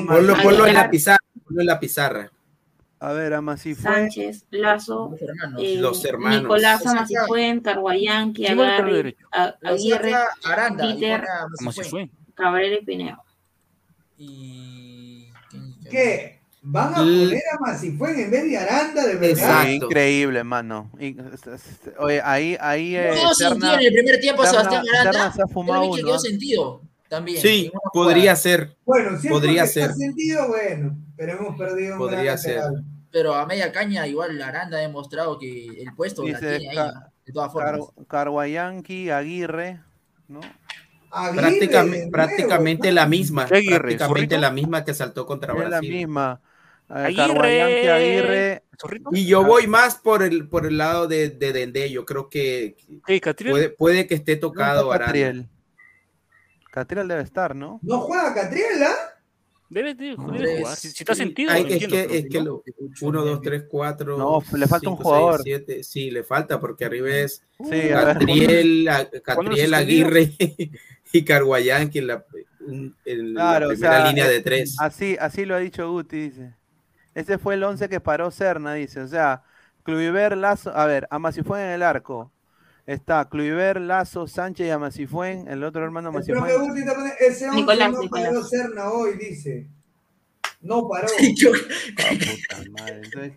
Ni Ponlo, ponlo en la pizarra, ponlo en la pizarra. A ver, Amasi fue. Sánchez, Lazo, Los hermanos. eh, Los hermanos. Nicolás O sea, Amacifuen, Carguayanqui, ¿Quién va a lateral Agarri, derecho? A- Lo Aguirre, Aranda Peter, pone a Como si Masifuen. fue. Cabrera y Pineo. Y. ¿Qué? ¿Van a L- poner a Masifuen en vez de Aranda, de verdad? Exacto. Increíble, mano. Y- Oye, ahí, ahí. eh, No sentido Serna- en el primer tiempo Serna- Sebastián Aranda. Se ha fumado uno, sentido también. Sí, podría jugada. ser. Bueno, si es Podría está ser. sentido, bueno, pero hemos perdido un Podría gran ser. lateral. Pero a media caña, igual Aranda ha demostrado que el puesto la Dice tiene ahí. De todas formas. Car- Carguayanqui, Aguirre, ¿no? Aguirre, Prácticamente, prácticamente la misma. ¿Qué Aguirre? Prácticamente la misma que saltó contra Es la misma. Aguirre. Aguirre. Y yo voy más por el, por el lado de, de Dendé. Yo creo que puede, puede que esté ¿Dónde tocado. Catriel? Catriel debe estar, ¿no? ¿No juega Catriel, ah? Debe de, debe jugar. Si, si está sentido, Ay, es entiendo, que, es que lo, 1, 2, 3, 4. No, le falta un jugador. 7, sí, le falta porque arriba es Sí, Catriel, a- ¿cuándo lo Catriel? Aguirre *laughs* y Carguayán, que en la, o primera sea, línea de tres. Así, así lo ha dicho Guti, dice. Ese fue el 11 que paró Serna, dice. O sea, Cluiver, Lazo, a ver, Amasifuen en el arco. Está Cluiver, Lazo, Sánchez y Amasifuen, el otro hermano Amasifuen. Ese hombre Nicolás, no Nicolás. paró Serna hoy, dice. No paró. Ah, puta madre. Entonces,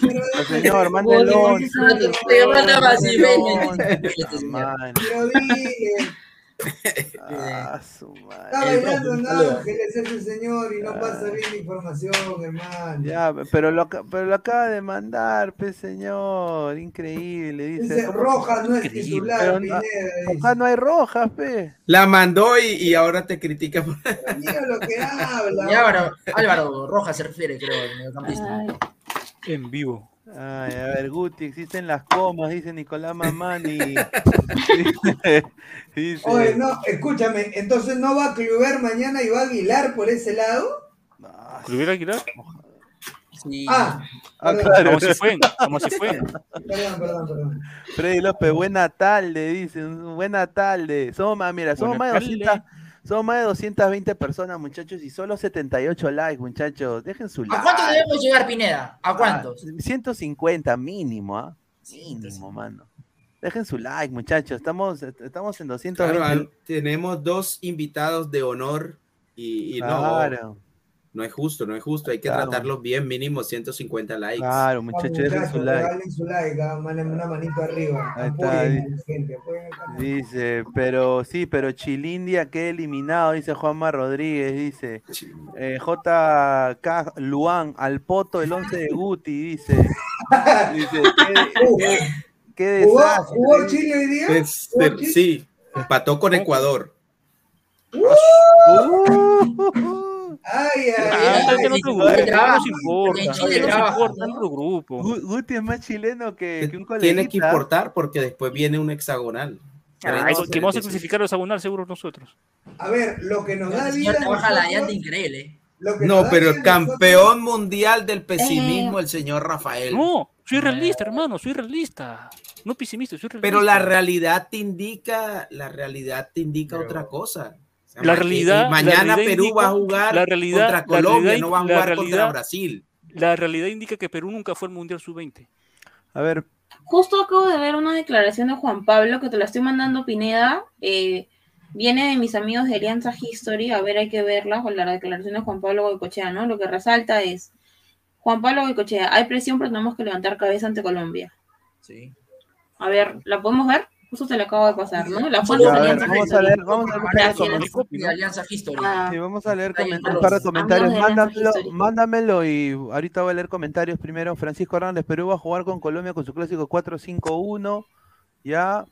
pues, señor, mande el Oye, 11. Te manda Amasifuen. Madre. Pero dile, Ah, *laughs* su madre. está bailando en Ángeles ese señor y no pasa bien la información, hermano. Ya, pero lo, pero lo acaba de mandar, pe señor, increíble, dice. Rojas no es Increíble. titular, Pero, Pineda, ah, Acá no hay rojas, pe. La mandó y, y ahora te critica. por- Mira lo que *laughs* habla. Y Álvaro, Álvaro Rojas se refiere, creo, el mediocampista. En vivo. Ay, a ver, Guti, existen las comas, dice Nicolás Mamani. *laughs* dice, Oye, no, escúchame, entonces no va a Cluber mañana y va a Aguilar por ese lado. ¿Cluber Aguilar? Sí. Ah, Ah, claro. ¿Cómo se fue? ¿Cómo se fue? Perdón, perdón, perdón. Freddy López, buena tarde, dice, buena tarde. Somos más, mira, somos Buena más, de tarde. 200, somos más de 220 personas, muchachos, y solo 78 likes, muchachos. Dejen su like. ¿A cuánto debemos llegar, Pineda? ¿A cuántos? Ah, 150 mínimo, ¿ah? Mínimo, mano. Dejen su like, muchachos. Estamos, estamos en 220. Claro, tenemos dos invitados de honor y, y Claro. no, no es justo, no es justo. Hay que Claro. tratarlos bien, mínimo 150 likes. Claro, muchachos, dejen su like. regalen su like, ah, una manito arriba. Ahí está, Apoyen, ahí. gente, apoyen el canal. Dice, pero sí, pero Chilindia queda eliminado, dice Juanma Rodríguez, dice. Eh, JK Luan, al poto el 11 de Guti, dice. *laughs* Dice, qué, qué- qué ¿Jugó, desastre. jugó Chile hoy día? Es- ¿Jugó Chile? sí, empató con Ecuador. Uh, Ay, ay, Ah, ay. en otro grupo, Chile no nos importa. No importa, otro grupo. Gu- Guti es más chileno que, que un coleguita. Tiene que importar porque después viene un hexagonal. Eso, que vamos a clasificar a hexagonal seguro nosotros. A ver, lo que nos da El vida. la nosotros- llanta increíble. No, pero el campeón mundial del pesimismo, el señor Rafael. No, soy realista, hermano, soy realista. No pesimista, soy realista. Pero la realidad te indica, la realidad te indica otra cosa. Sea, La ma- realidad- y mañana la realidad Perú indica- va a jugar la realidad- contra la Colombia, realidad- no va a la jugar contra Brasil. La realidad indica que Perú nunca fue al Mundial Sub-20. A ver, Justo acabo de ver una declaración de Juan Pablo que te la estoy mandando, Pineda. eh, viene de mis amigos de Alianza History. A ver, hay que verla con la declaración de Juan Pablo Goicochea, ¿no? Lo que resalta es: Juan Pablo Goicochea, hay presión, pero tenemos que levantar cabeza ante Colombia. Sí. A ver, ¿la podemos ver? Justo te la acabo de pasar, ¿no? La fuente Ya, de ver, vamos a leer, vamos a leer comentarios. Alianza History. Ah, Sí, vamos a leer un par de los comentarios. Mándamelo, mándamelo y ahorita voy a leer comentarios primero. Francisco Hernández, Perú va a jugar con Colombia con su clásico 4-5-1. Ya.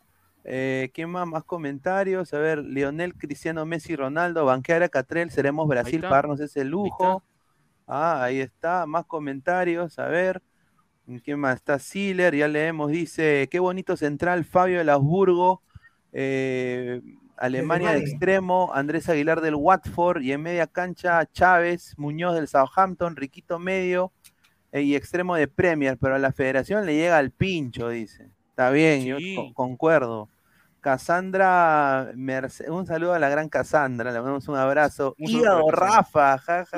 Eh, ¿Quién más? Más comentarios. A ver, Lionel, Cristiano, Messi, Ronaldo, banquear a Catrell, seremos Brasil está. para darnos ese lujo. Ah, ahí está. Más comentarios. A ver. ¿Quién más? Está Siller, ya leemos. Dice, qué bonito central, Fabio de Lasburgo. Eh, Alemania de extremo, Andrés Aguilar del Watford y en media cancha Chávez, Muñoz del Southampton, Riquito medio eh, y extremo de Premier, pero a la federación le llega al pincho, dice. Está bien, yo co- concuerdo. Cassandra, Merce- un saludo a la gran Cassandra, le mandamos un abrazo. Un Hígado. Rafa, ja, ja, ja.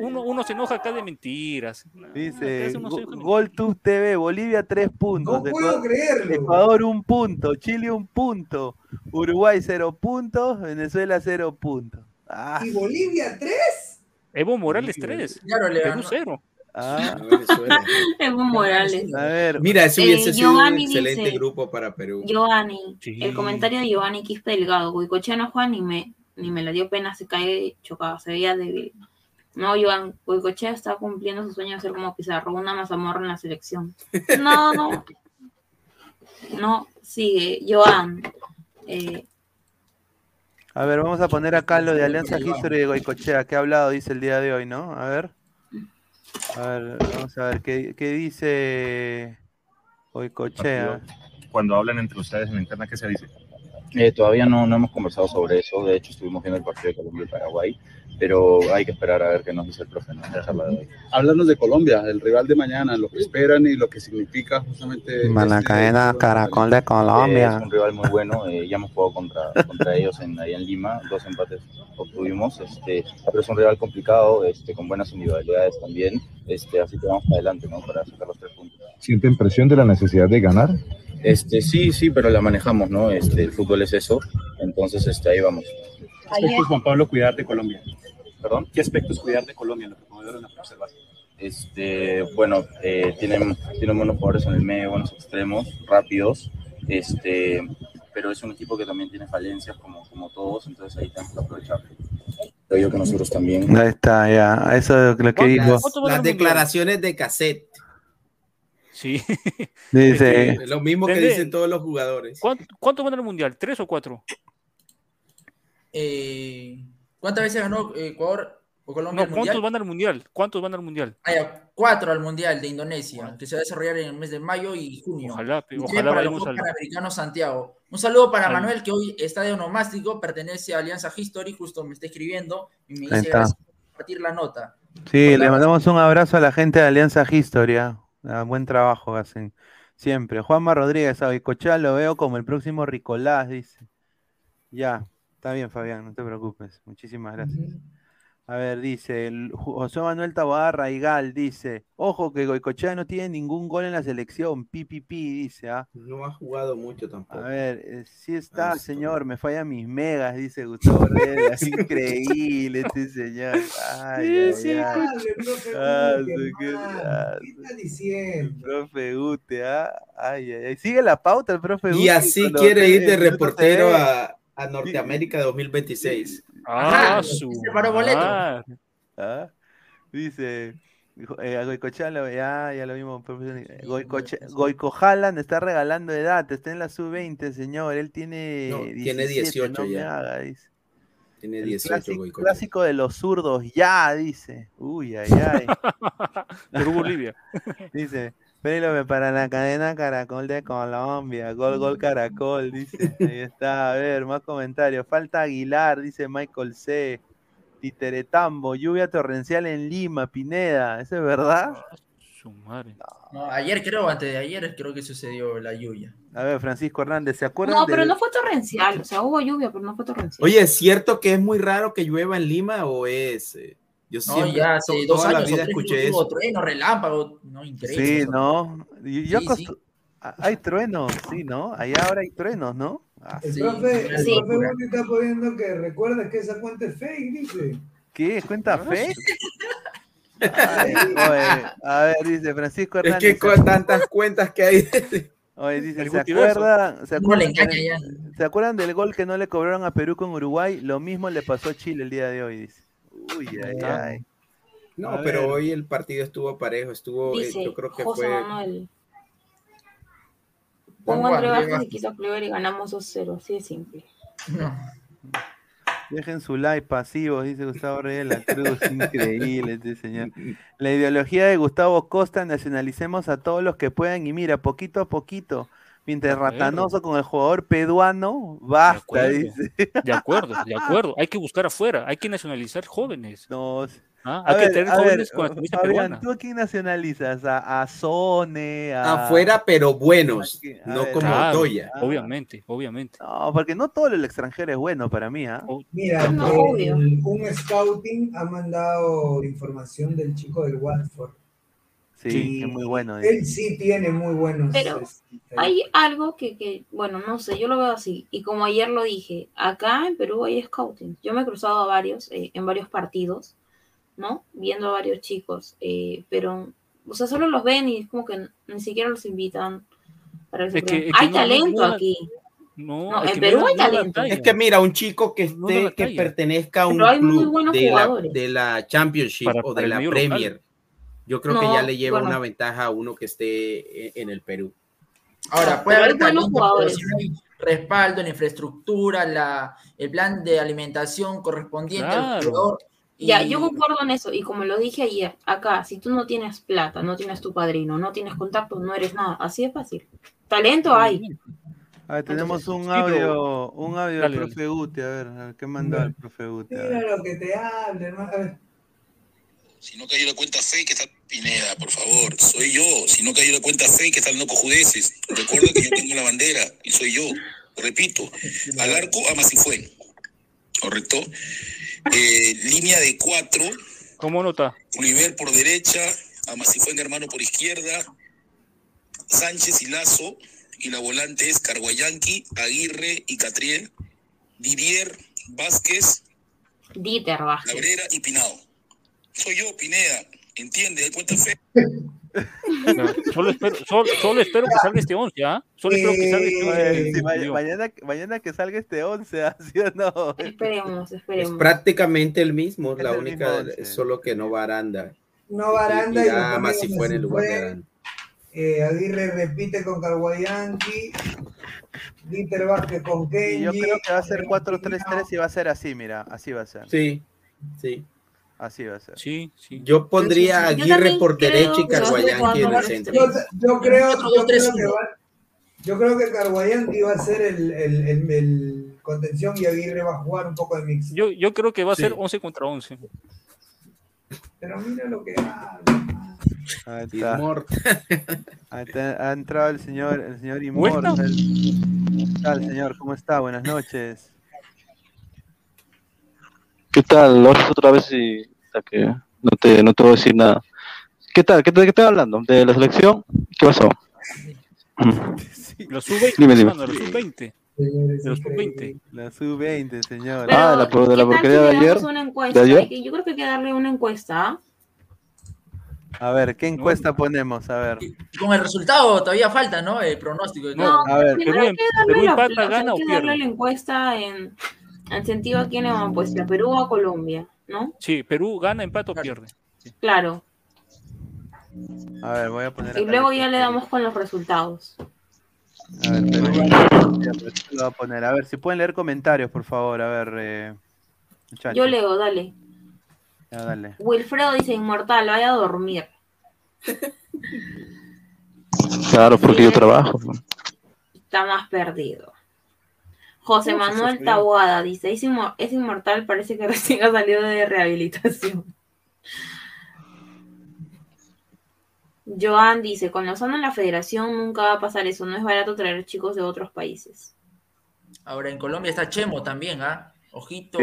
No, uno, uno se enoja acá de mentiras. No, Dice, acá uno se Go- enoja de GolTube TV, Bolivia 3 puntos, No puedo Ecuador, creerlo. Ecuador 1 punto, Chile 1 punto, Uruguay 0 puntos, Venezuela 0 puntos. Ah, ¿Y Bolivia 3? Evo Morales 3. Claro, Perú ganó. 0. ah. *laughs* Evo Morales. a ver, Mira, ese Eh, hubiese sido un excelente dice- grupo para Perú. Giovanni, Sí. el comentario de Giovanni Quispe Delgado, Goicochea no juega ni me, ni me la dio pena, se cae chocado, se veía débil. No, Joan, Goicochea está cumpliendo su sueño de ser como Pizarro, una mazamorra en la selección. No, no. *laughs* No, sigue, Joan. Eh, a ver, vamos a poner acá lo de Alianza History de Goicochea, que ha hablado, dice el día de hoy, ¿no? A ver. A ver, vamos a ver, ¿qué, qué dice Goicochea? Cuando hablan entre ustedes en la interna, ¿qué se dice? Eh, todavía no, no hemos conversado sobre eso, de hecho estuvimos viendo el partido de Colombia y Paraguay, pero hay que esperar a ver qué nos dice el profe en la charla de hoy. Háblanos de Colombia, el rival de mañana, lo que esperan y lo que significa justamente. Malacadena, Caracol de Eh, Colombia. es un rival muy bueno, eh, ya hemos jugado contra, contra ellos en, ahí en Lima, dos empates obtuvimos, este, pero es un rival complicado, este, con buenas individualidades también, este, así que vamos para adelante ¿no? para sacar los tres puntos. ¿Sienten presión de la necesidad de ganar? Este, sí, sí, pero la manejamos, ¿no? Este, el fútbol es eso, entonces este, ahí vamos. ¿Qué aspectos, Juan Pablo, cuidar de Colombia? ¿Perdón? ¿Qué aspectos cuidar de Colombia, lo que pudieron observar? Este, bueno, eh, tienen, tienen buenos jugadores en el medio, buenos extremos, rápidos, este, pero es un equipo que también tiene falencias como, como todos, entonces ahí tenemos que aprovechar. Creo yo que nosotros también. Ahí está, ya. Eso es lo que dijo. Las declaraciones de cassette. Sí. Dice. Es lo mismo que dicen todos los jugadores. ¿Cuánto, cuánto van al mundial? ¿Tres o cuatro? Eh, ¿Cuántas veces ganó eh, Ecuador o Colombia No, el mundial? ¿cuántos van al mundial? ¿Cuántos van al mundial? Ah, ya, cuatro al mundial de Indonesia, que se va a desarrollar en el mes de mayo y junio. Ojalá, Y ojalá para el vayamos al. Panamericano Santiago. Un saludo para Manuel, que hoy está de onomástico, pertenece a Alianza History, justo me está escribiendo y me dice gracias por compartir la nota. Sí, le mandamos un abrazo a la gente de Alianza Historia. Ah, buen trabajo hacen siempre. Juanma Rodríguez, a Goicochea lo veo como el próximo Ricolás, dice. Ya, está bien, Fabián, no te preocupes. Muchísimas gracias. A ver, dice el José Manuel Taboada Raigal, dice, ojo que Goicochea no tiene ningún gol en la selección, pipipi, dice, ¿ah? No ha jugado mucho A tampoco. ver, eh, sí está, señor, me fallan mis megas, dice Gustavo Herrera. Es increíble este señor. Ay, Sí, ay, ay. dale, profe Ah, qué- ah, ¿Qué está diciendo? Profe Gute, ¿ah? Ay, ay, ay. Sigue la pauta el profe Gute. Y así quiere ir de reportero a, a Norteamérica 2026. Ah, Ajá, su boleto. ¿Ah? Dice, eh, a Goicochea lo- ya, ya lo vimos. eh, Goico Haaland está regalando edad, está en la sub-20, señor. Él tiene No, 17, tiene 18 no me ya. haga, dice. Tiene El 18, clásico, Goicoechea. clásico de los zurdos, ya, dice. Uy, ay, ay. *laughs* Perú-Bolivia. Dice, Penélope para la cadena Caracol de Colombia. Gol, gol, *laughs* Caracol, dice. Ahí está, a ver, más comentarios. Falta Aguilar, dice Michael C. Titeretambo, lluvia torrencial en Lima, Pineda. ¿Eso es verdad? Su madre. No, ayer creo, antes de ayer creo que sucedió la lluvia. A ver, Francisco Hernández, ¿se acuerdan? No, pero no fue torrencial. O sea, hubo lluvia, pero no fue torrencial. Oye, ¿es cierto que es muy raro que llueva en Lima o es...? eh, Yo No, siempre, ya hace dos toda la años o vida tres escuché eso. trueno, relámpago, no, increíble. Sí, eso. ¿no? Yo Sí, Hay truenos, sí, ¿no? Allá ahora hay truenos, ¿no? Ah, El Sí, profe, el sí. profe está poniendo que recuerda que esa cuenta es fake, dice. ¿Qué? ¿Cuenta? Ay, oye, a ver, dice Francisco Es Hernández. que con tantas cuentas que hay. Oye, dice, ¿se acuerdan, ¿se, acuerdan. ¿Se acuerdan del gol que no le cobraron a Perú con Uruguay? Lo mismo le pasó a Chile el día de hoy, dice. Uy, ay, Ah. ay. No, A pero ver. hoy el partido estuvo parejo, estuvo, eh, Dice yo creo que José fue... Manuel. Pongo Pongo a entre André Vázquez y a Clever y ganamos 2-0. Así de simple. No. Dejen su like pasivos, dice Gustavo Reyes de la Cruz. Increíble este señor. La ideología de Gustavo Costa, nacionalicemos a todos los que puedan. Y mira, poquito a poquito, mientras De ratanoso con el jugador peruano, basta, acuerdo. dice. De acuerdo, de *laughs* acuerdo. Hay que buscar afuera, hay que nacionalizar jóvenes. No, ¿ah? a Hay que ver, tener a ver, jóvenes con la Fabián. ¿tú a quién nacionalizas? ¿A, a Sone? A... Afuera, pero buenos, A no ver, como Claro, Toya. obviamente, obviamente. No, porque no todo el extranjero es bueno para mí, ¿ah? Mira, No, el- obvio. un scouting ha mandado información del chico del Watford. Sí, Sí. es muy bueno. Él sí tiene muy buenos. Pero Hay algo que, que, bueno, no sé, yo lo veo así. Y como ayer lo dije, acá en Perú hay scouting. Yo me he cruzado a varios, eh, en varios partidos, ¿no? Viendo a varios chicos. eh, pero, o sea, solo los ven y es como que ni siquiera los invitan para que Es que- Hay no- talento no aquí. No, en Perú hay talento. Es que mira, un chico que esté, que pertenezca a un Pero hay muy club buenos de la, jugadores. de la Championship Para- o para de la local. Yo creo que No, ya le lleva bueno. una ventaja a uno que esté en, en el Perú. Ahora, puede haber buenos jugadores. respaldo, la infraestructura, la, el plan de alimentación correspondiente al Claro. jugador. Ya, y- yo concuerdo en eso. Y como lo dije ayer, acá, si tú no tienes plata, no tienes tu padrino, no tienes contacto, no eres nada. Así es fácil. Talento hay. A ver, tenemos Entonces, un audio, un audio Dale, del profe Guti, a ver, a ver, ¿qué mandó el profe Guti? Mira lo que te hable, hermano. Si no cayó la cuenta fake, está Pineda, por favor. Soy yo. Si no cayó la cuenta fake, están locos judeces. Recuerda que yo tengo la bandera y soy yo. Repito, al arco a Masifuen. ¿Correcto? Eh, línea de cuatro. ¿Cómo nota? Oliver por derecha, a Masifuen hermano por izquierda, Sánchez y Lazo. Y la volante es Carguayanqui, Aguirre y Catriel. Didier, Vázquez, Dieter Vázquez. Cabrera y Pinado. Soy yo, Pineda. ¿Entiendes? ¿De cuenta fe? No, solo, espero, solo, solo espero que salga este 11, ¿ah? Solo espero que salga este 11. Oye, sí, ma- mañana, mañana que salga este 11, ¿ah? ¿sí o no? Esperemos, Es esperemos. prácticamente el mismo, Es la el única, mismo solo que no Baranda. No Baranda y, Irá lo más si ponemos fue en el lugar de Masifuen. Aranda. Eh, Aguirre repite con Carguayanqui. Dieter Vázquez con Kenji. Y yo creo que va a ser 4-3-3 y va a ser así, mira, así va a ser. Sí, sí. Así va a ser. Sí, sí. Yo pondría a Aguirre por creo derecha y Carguayanqui en el 4-3-3. centro. Yo, yo creo, yo creo que va- yo creo que Carguayanqui va a ser el, el, el- el contención y Aguirre va a jugar un poco de mix. Yo, yo creo que va a ser Sí. 11 contra 11. Pero mira lo que habla. Ahí está. *laughs* Ahí está, Ha entrado el señor, el señor. Immortal. ¿Qué tal, señor? ¿Cómo está? Buenas noches. ¿Qué tal? Lo haces otra vez y hasta que no te, no te voy a decir nada. ¿Qué tal? ¿Qué, te- qué estás hablando? ¿De la selección? ¿Qué pasó? Los sub-20, Dime, los sub-20. Señores, De los increíble. sub-20. La sub-20, señor. Ah, de la, por- de la ¿qué tal porquería si de ayer. damos una encuesta? ¿De ayer? Yo creo que hay que darle una encuesta. ¿ah? A ver, ¿qué encuesta ponemos? A ver. Y con el resultado todavía falta, ¿no? El pronóstico. de No, a ver, primero Perú hay que em- darle Perú la- empata, o gana hay o que darle la encuesta en, en sentido a quién le van puesto, a Perú o a Colombia, ¿no? Sí, Perú gana, empata o pierde. Claro. A ver, voy a poner Y luego ya le damos con los resultados. A ver, Perú. Pues, lo voy a poner. A ver, si pueden leer comentarios, por favor. A ver, eh. Yo leo, dale. Ya, dale. Wilfredo dice, inmortal, vaya a dormir. Claro, porque yo trabajo. pues. Está más perdido. José Manuel Taboada dice, es, inmo- es inmortal, parece que *laughs* recién ha salido de rehabilitación. Joan dice, con los en la federación nunca va a pasar eso, no es barato traer chicos de otros países. Ahora en Colombia está Chemo también, ¿ah? Ojito.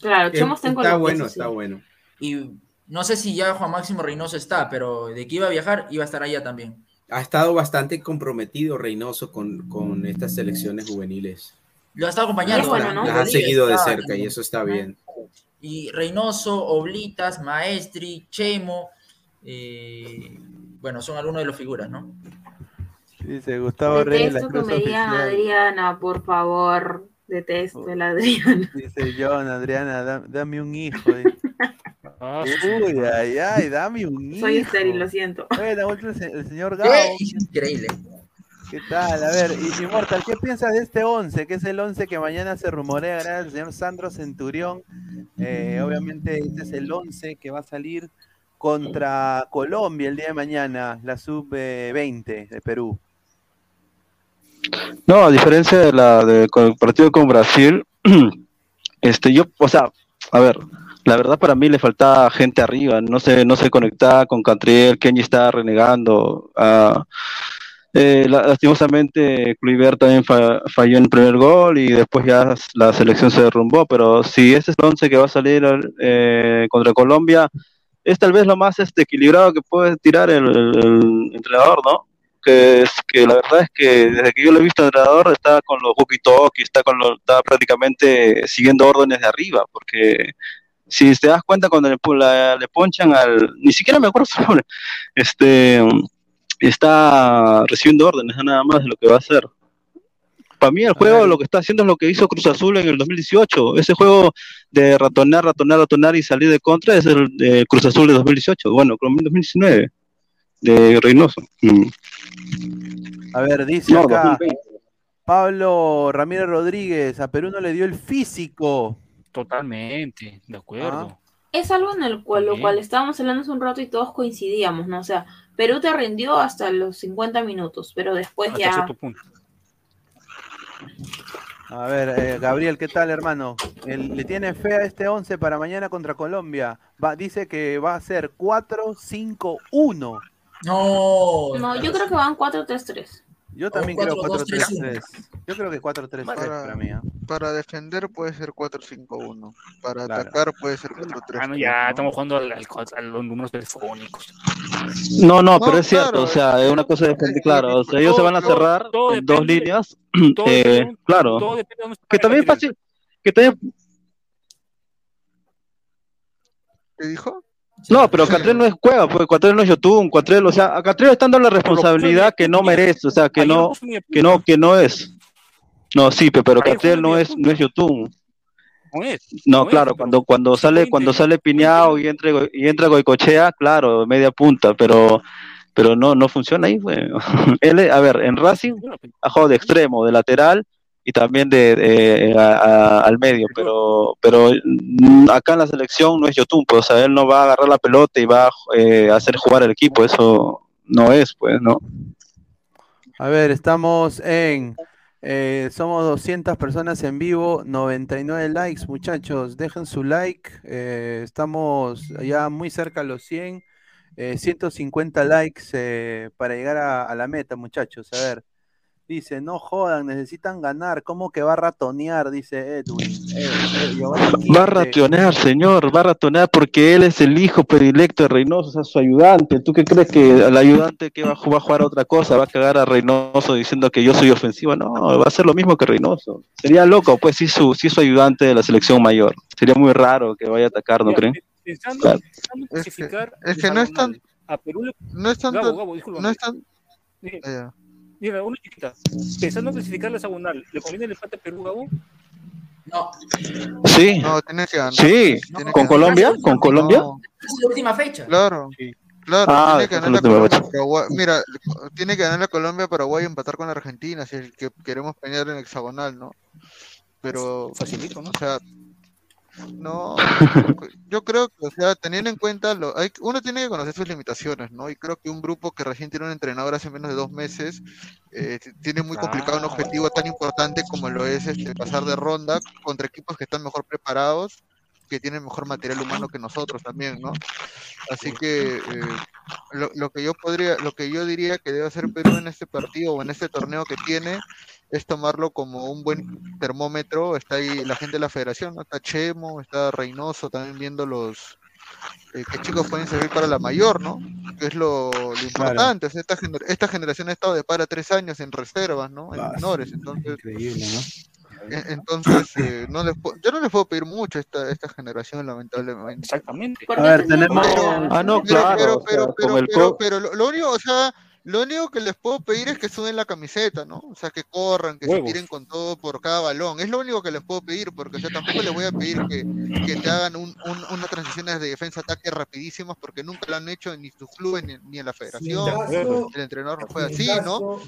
Claro, Chemo está en Está Colombia. bueno, eso sí. está bueno. Y no sé si ya Juan Máximo Reynoso está, pero de que iba a viajar, iba a estar allá también. Ha estado bastante comprometido Reynoso con, con estas selecciones juveniles. Lo ha estado acompañando. Bueno, la- ¿no? Las la ha seguido de cerca y eso está bien. Y Reynoso, Oblitas, Maestri, Chemo, eh, bueno, son algunos de los figuras, ¿no? Dice Gustavo Reyes, la Detesto que me digan. Adriana, por favor. Detesto el Adriana. Dice John, Adriana, da- dame un hijo. dice. Ah, Uy, ay, ay, dame un hijo. Soy estéril, lo siento. Bueno, el señor Gao. Increíble. ¿Qué tal? A ver, y- Immortal, ¿qué piensas de este 11? Que es el 11 que mañana se rumorea, ¿verdad? El señor Sandro Centurión. Eh, obviamente, este es el 11 que va a salir contra Colombia el día de mañana, la sub-20 de Perú. No, a diferencia de la de con el partido con Brasil, *clears throat* este yo, o sea, a ver, la verdad para mí le faltaba gente arriba, no se, no se conectaba con Catriel, Kenny estaba renegando. ah, eh, la- lastimosamente, Kluivert también fa- falló en el primer gol y después ya la selección se derrumbó. Pero si este es el 11 que va a salir eh, contra Colombia, es tal vez lo más este, equilibrado que puede tirar el, el- el entrenador, ¿no? Que es que la verdad es que desde que yo lo he visto entrenador está con los walkie-talkie, está con los, está prácticamente siguiendo órdenes de arriba, porque si te das cuenta cuando le, la- le ponchan al, ni siquiera me acuerdo *laughs* su nombre, este, está recibiendo órdenes nada más de lo que va a hacer. Para mí el juego lo que está haciendo es lo que hizo Cruz Azul en el 2018. Ese juego de ratonar, ratonar, ratonar y salir de contra es el de Cruz Azul de 2018. Bueno, Colombia 2019 de Reynoso. Mm. A ver, dice No, acá 2020. Pablo Ramírez Rodríguez, a Perú no le dio el físico. Totalmente, de acuerdo. Es algo en el cual, lo cual estábamos hablando hace un rato y todos coincidíamos, ¿no? O sea, Perú te rindió hasta los 50 minutos, pero después Hasta ya, cierto punto. A ver, eh, Gabriel, ¿qué tal, hermano? El- ¿Le tiene fe a este 11 para mañana contra Colombia? Va, dice que va a ser 4-5-1. No. No, yo creo que van 4-3-3. Yo también creo 4-2-3-1. 4-3-3. Yo creo que 4-3-3 Para, para mí. ¿ah? para defender puede ser 4-5-1. Para Claro. atacar puede ser 4-3-3. Ah, no, ya estamos jugando al- al- a los números telefónicos. No, no, No, pero es cierto, claro, o sea, es una cosa de defender, claro, o sea, ellos se van a todo- cerrar todo en dos depende- líneas, todo eh, claro, todo depende de que también es fácil, que también, ¿Qué dijo? No, pero Catriel no es Cueva, pues Catriel no es Yotun, Catriel, o sea, a Catriel están dando la responsabilidad que no merece, o sea, que no, que no, que no es, no, sí, pe- pero mi no es, no es Yotun, No es. no, claro, cuando, cuando sale, cuando sale Piñao y entra, y entra Goicochea, claro, media punta, pero, pero no, no funciona ahí, güey. *laughs* Él, a ver, en Racing ha jugado de extremo, de lateral y también de, de- a- a- al medio, pero, pero mm, acá en la selección no es Yotun, pues, o sea, él no va a agarrar la pelota y va a eh, hacer jugar al equipo, eso no es, pues, ¿no? A ver, estamos en. eh, somos 200 personas en vivo, 99 likes, muchachos. Dejen su like. eh, estamos ya muy cerca a los 100. eh, 150 likes eh, para llegar a, a la meta, muchachos. A ver. Dice, no jodan, necesitan ganar. ¿Cómo que va a ratonear? Dice Edwin. Eh, eh, Va a ratonear, señor, va a ratonear porque él es el hijo predilecto de Reynoso, o sea, su ayudante. ¿Tú qué crees que el ayudante que va a jugar, va a jugar a otra cosa va a cagar a Reynoso diciendo que yo soy ofensivo? No, va a hacer lo mismo que Reynoso. Sería loco, pues, si su, si su ayudante de la selección mayor. Sería muy raro que vaya a atacar, ¿no creen? pe- Pensando, Claro. pensando Es que no es tan, a Perú le- no es tanto, Gabo, Gabo, discúlpame. no es tan, eh, Mira, una chiquita. Pensando en clasificar la hexagonal, ¿le conviene el empate a Perú, Gabo? No. Sí, no, tiene que ganar. sí, con Colombia, con Colombia. No, es la última fecha. claro, claro, Ah, tiene que ganar es la Colombia, fecha. Paraguay. Mira, tiene que ganar la Colombia, Paraguay y empatar con la Argentina si es que queremos pelear en hexagonal, ¿no? Pero, Facilito, ¿no? o sea, no, yo creo que, o sea, teniendo en cuenta, lo, hay, uno tiene que conocer sus limitaciones, ¿no? Y creo que un grupo que recién tiene un entrenador hace menos de dos meses, eh, tiene muy complicado un objetivo tan importante como lo es este, pasar de ronda contra equipos que están mejor preparados, que tienen mejor material humano que nosotros también, ¿no? Así que eh, lo, lo que yo podría, lo que yo diría que debe hacer Perú en este partido o en este torneo que tiene es tomarlo como un buen termómetro. Está ahí la gente de la federación, ¿no? Está Chemo, está Reynoso también viendo los eh, qué chicos pueden servir para la mayor, ¿no? Que es lo, lo importante. O sea, esta, gener- esta generación ha estado de para tres años en reservas, ¿no? En Ah, menores. Entonces, Increíble, ¿no? e- entonces eh, no les yo no les puedo pedir mucho a esta, esta generación, lamentablemente. Exactamente. A ver, tenemos. Ah, no, Pero, claro, pero, o sea, pero, pero, pero, pero lo, lo único, o sea, lo único que les puedo pedir es que suben la camiseta, ¿no? O sea, que corran, que se Huevos. tiren con todo por cada balón. Es lo único que les puedo pedir, porque o sea, tampoco les voy a pedir que, que te hagan un, un- unas transiciones de defensa-ataque rapidísimas, porque nunca lo han hecho ni sus clubes ni, ni en la federación. caso, El entrenador no fue así, ¿no?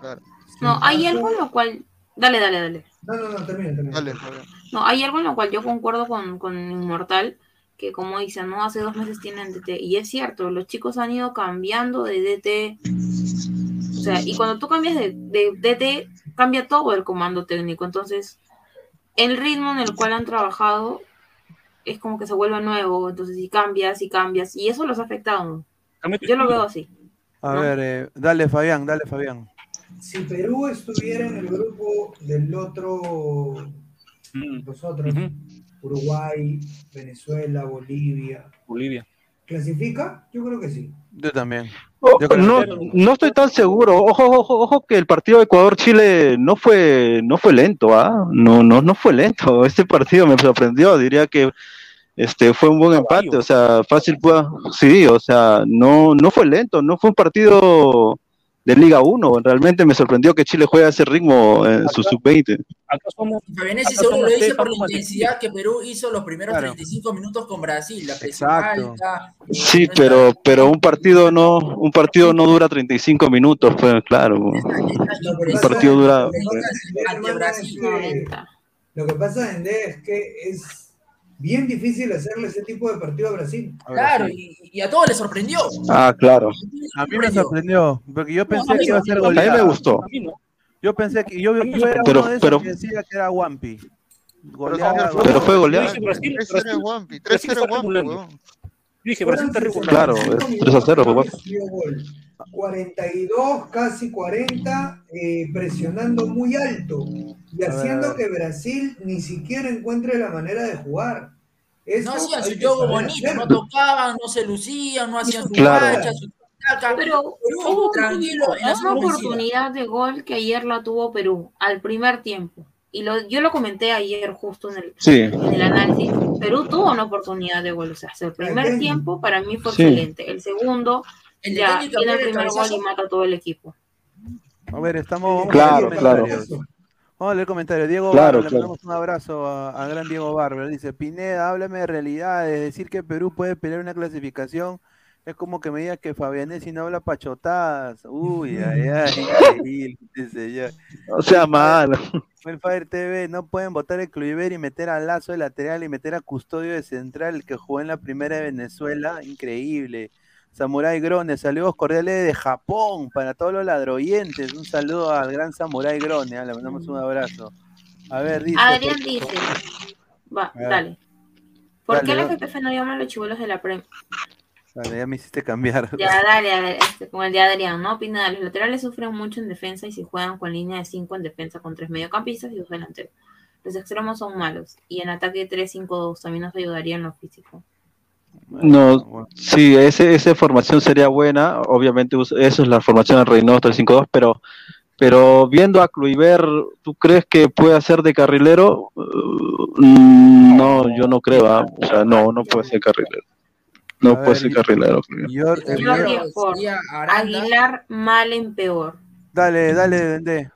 Claro. No, hay algo en lo cual. Dale, dale, dale. No, no, no, termina, termina. Dale, Fabián. No, hay algo en lo cual yo concuerdo con, con Inmortal, que como dice, ¿no? Hace dos meses tienen DT. Y es cierto, los chicos han ido cambiando de DT. O sea, y cuando tú cambias de, de DT, cambia todo el comando técnico. Entonces, el ritmo en el cual han trabajado es como que se vuelve nuevo. Entonces, si cambias y cambias, y eso los ha afectado. Yo lo veo así. A ¿no? ver, eh, dale, Fabián, dale, Fabián. Si Perú estuviera en el grupo del otro, Mm, los otros, ujú. Uruguay, Venezuela, Bolivia, Bolivia. ¿clasifica? Yo creo que sí. Yo también. Oh, Yo no, que- no estoy tan seguro. Ojo, ojo, ojo que el partido de Ecuador-Chile no fue, no fue lento, ¿ah? No, no, no fue lento. *laughs* Este partido me sorprendió. Diría que este fue un buen empate. O sea, fácil pueda. Sí, o sea, no, no fue lento. No fue un partido de Liga 1. Realmente me sorprendió que Chile juegue a ese ritmo en su sub-20. Acá somos. Fabianesi acá seguro lo dice por la intensidad que Perú hizo los primeros Claro. 35 minutos con Brasil, la presión Exacto. alta. eh, Sí, pero, pero un partido no, un partido no dura 35 minutos, pues claro. está- Un partido dura. 90. Lo que pasa, Ende, es que es bien difícil hacerle ese tipo de partido a Brasil. Claro, y, y a todos les sorprendió. Ah, claro. A mí me sorprendió, porque yo pensé mí que iba a no, ser a mí A mí me goleada. gustó. A mí no. Yo pensé que yo, yo era Pero- uno de esos pero- que decía que era Wampi. Goleada, Pero fue goleada. Dije Brasil, 3-0 Brasil, en Wampi, Brasil 3-0 está en Wampi. Dije, Brasil está regulando. Claro, es 3 a 0, pues, guapo. Dio gol. 42, casi 40, eh, presionando muy alto y haciendo que Brasil ni siquiera encuentre la manera de jugar. Eso No hacían su juego bonito, no tocaban, no se lucían, no hacían su Claro. marcha, su taca. Pero hubo una oportunidad de gol que ayer la tuvo Perú al primer tiempo. Y lo, yo lo comenté ayer justo en el, Sí. en el análisis. Perú tuvo una oportunidad de gol. O sea, el primer tiempo para mí fue Sí. excelente. El segundo El de ya tiene el primer gol y mata a todo el equipo. A ver, estamos. a Claro, leer claro. comentarios. Vamos a leer comentarios. Diego Claro, Barber, le mandamos un abrazo a, a gran Diego Barber. Dice, Pineda, háblame de realidades. Decir que Perú puede pelear una clasificación es como que me digas que Fabianesi no habla pachotadas. Uy, *laughs* ay, ay, increíble. O sea, malo. El Fire TV, no pueden votar el Cluiver y meter a Lazo de lateral y meter a Custodio de central, el que jugó en la primera de Venezuela. Increíble. Samurai Grone, saludos cordiales de Japón para todos los ladroyentes. Un saludo al gran Samurai Grone, ah, le mandamos un abrazo. A ver, dice. Adrián por- dice, va, dale. ¿Por Dale, qué la. FPF no llama a los chivolos de la Prem? Ya me hiciste cambiar. Ya, dale, a ver, este, con el de Adrián, ¿no? Pineda, los laterales sufren mucho en defensa y si juegan con línea de 5 en defensa con tres mediocampistas y dos delanteros. Los extremos son malos y en ataque 3-5-2 también nos ayudaría en lo físico. No, sí, ese, esa formación sería buena. Obviamente, eso es la formación del Reynoso 352, pero, pero viendo a Kluivert, ¿tú crees que puede hacer de carrilero? Uh, no, yo no creo. ah. O sea, no, no puede ser carrilero. No A puede ver, ser carrilero. Yo. Aguilar mal en peor. Dale, dale, Dende.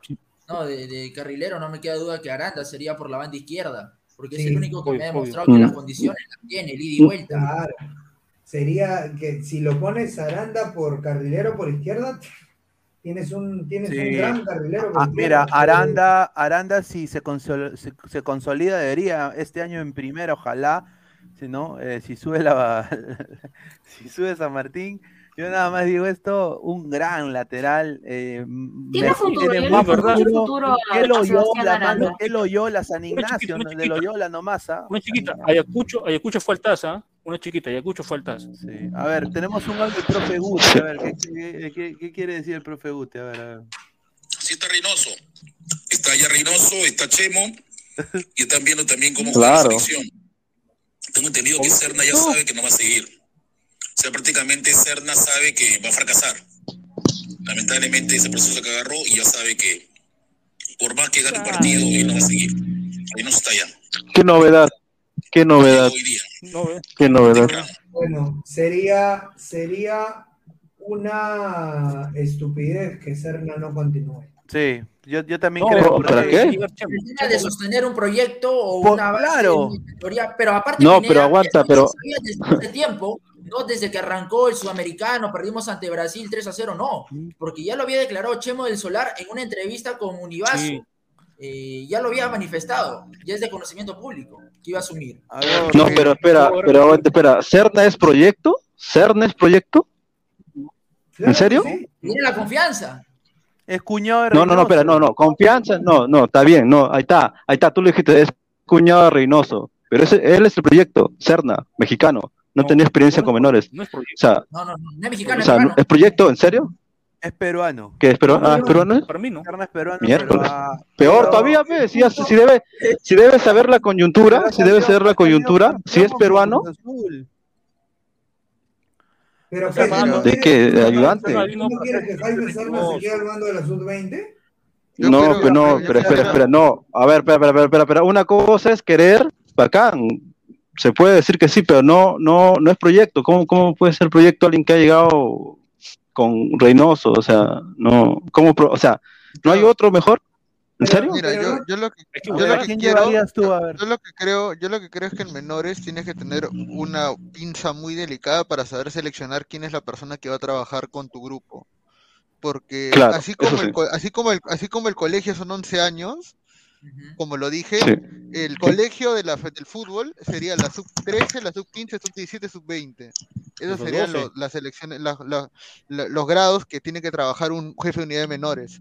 No, de, de carrilero no me queda duda que Aranda sería por la banda izquierda, porque es el único que Obvio, me ha obvio. demostrado que Mm. las condiciones las tiene, el ida y vuelta. Claro. Sería que si lo pones Aranda por carrilero por izquierda, tienes un, tienes Sí. un gran carrilero por Ah, mira. Aranda, Aranda si se, consol- se, se consolida, debería este año en primera, ojalá, si no, eh, si sube la *laughs* si sube San Martín, yo nada más digo esto, un gran lateral. eh, Tiene futuro, tiene mucho futuro. futuro a- ¿Qué a Loyola, Sebastián mano? Aranda. ¿Qué Loyola, San Una Ignacio, chiquita, una no, de chiquita. Loyola nomás, ¿ah? Una chiquita, Ayacucho, Ayacucho fue Altaza, una chiquita, Ayacucho fue Altaza. Sí. A ver, tenemos un audio del profe Guti, a ver, ¿qué, qué- qué- qué quiere decir el profe Guti? A ver, a ver. Sí está Reynoso. Está ya Reynoso, está Chemo y están viendo también cómo juega la selección. Tengo entendido que Serna ya sabe que no va a seguir. O sea, prácticamente Serna sabe que va a fracasar. Lamentablemente ese proceso que agarró y ya sabe que por más que gane un partido, él no va a seguir. Reynoso está allá. ¿Qué novedad? ¿Qué novedad? Hoy día. No, ve. ¿Qué novedad? Bueno, sería, sería una estupidez que Serna no continúe. Sí, yo, yo también No, creo. ¿para porque- qué? De sostener un proyecto o Por- una base claro. teoría, pero aparte No, Pineda, pero aguanta, pero- desde hace *laughs* tiempo, no desde que arrancó el sudamericano, perdimos ante Brasil 3 a 0, no, porque ya lo había declarado Chemo del Solar en una entrevista con Univaso. Sí. Eh, ya lo había manifestado, ya es de conocimiento público que iba a asumir. A ver, No, pero espera, pero aguanta, espera. ¿Cerna es proyecto? ¿Cerna es proyecto? ¿En serio? que. Tiene la confianza. Es cuñado de No, no, no, espera, no, no. Confianza, no, no, está bien, no, ahí está, ahí está, tú lo dijiste, es cuñado de Reynoso. Pero ese, él es el proyecto, Cerna, mexicano. No, No, tenía experiencia no, con menores. No es O proyecto. sea, No, no, no, no es mexicano, o es sea. ¿es proyecto? ¿En serio? Es peruano. ¿Qué es peruano? Ah, ¿es peruano? Para mí no. Es peruano, Miércoles. pero, ah, Peor pero- todavía, ve, si, si debe, si debe saber la coyuntura, si debe saber la coyuntura, si es peruano, Azul. Pero O sea, ¿no ¿de qué? ¿De ayudante? ¿tú ¿No quieres que Jaime Serna se quede al mando de la sub-20? Yo No, pero no, yo pero espera, espera, no. A ver, espera, espera, espera, espera, espera. Una cosa es querer, bacán. Se puede decir que sí, pero no, no, no es proyecto. ¿Cómo, cómo puede ser proyecto alguien que ha llegado con Reynoso? O sea, no, ¿cómo, pro- o sea, no hay otro mejor? ¿En Pero- serio? Mira, yo, yo lo que, creo, yo lo que creo es que en menores tienes que tener una pinza muy delicada para saber seleccionar quién es la persona que va a trabajar con tu grupo. Porque Claro, así como el, sí. co- así como el, así como el colegio son 11 años, como lo dije, Sí. el colegio de la, fe- del fútbol sería la sub 13, la sub 15, sub 17, sub 20. Esos serían 12. los, las selecciones, la- la- la- los grados que tiene que trabajar un jefe de unidad de menores.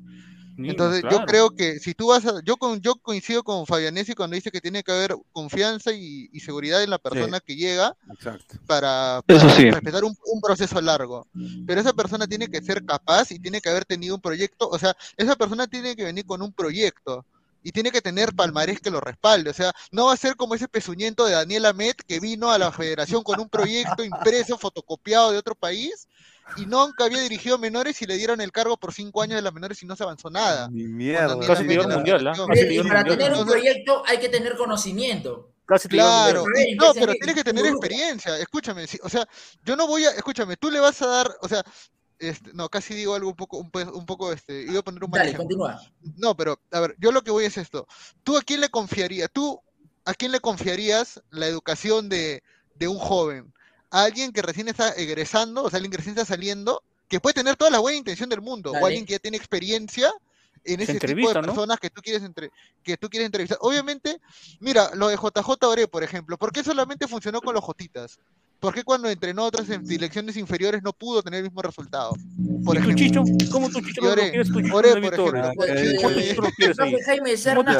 Entonces yo creo que si tú vas a, yo con, yo coincido con Fabianesi cuando dice que tiene que haber confianza y, y seguridad en la persona que llega Exacto. para, para sí. respetar un, un proceso largo. Pero esa persona tiene que ser capaz y tiene que haber tenido un proyecto, o sea, esa persona tiene que venir con un proyecto y tiene que tener palmarés que lo respalde. O sea, no va a ser como ese pezuñento de Daniel Amet que vino a la federación con un proyecto impreso, fotocopiado de otro país y nunca había dirigido menores y le dieron el cargo por cinco años de las menores y no se avanzó nada. Ni mierda. Casi llegó al mundial, ¿ah? Casi Y para mundial. tener un proyecto hay que tener conocimiento. Casi Claro, mundial. y- no, pero tienes que tener experiencia. Escúchame, sí, o sea, yo no voy a, escúchame, tú le vas a dar, o sea, este, no, casi digo algo un poco, un, un poco, este, iba a poner un mal Dale, ejemplo. continúa. No, pero, a ver, yo lo que voy es esto. ¿Tú a quién le confiarías? ¿Tú a quién le confiarías la educación de, de un joven? ¿A alguien que recién está egresando, o sea, alguien que recién está saliendo, que puede tener toda la buena intención del mundo, o alguien que ya tiene experiencia en Se ese tipo de ¿no? personas que tú quieres entre, que tú quieres entrevistar? Obviamente, mira, lo de JJ Ore, por ejemplo, ¿por qué solamente funcionó con los Jotitas? ¿Por qué cuando entrenó otras en selecciones inferiores no pudo tener el mismo resultado? Por ¿Y tu ejemplo. Chicho? ¿Cómo tu Chicho Y no lo Ore, quieres tu Chicho quieres ahí? Profe Jaime Serna,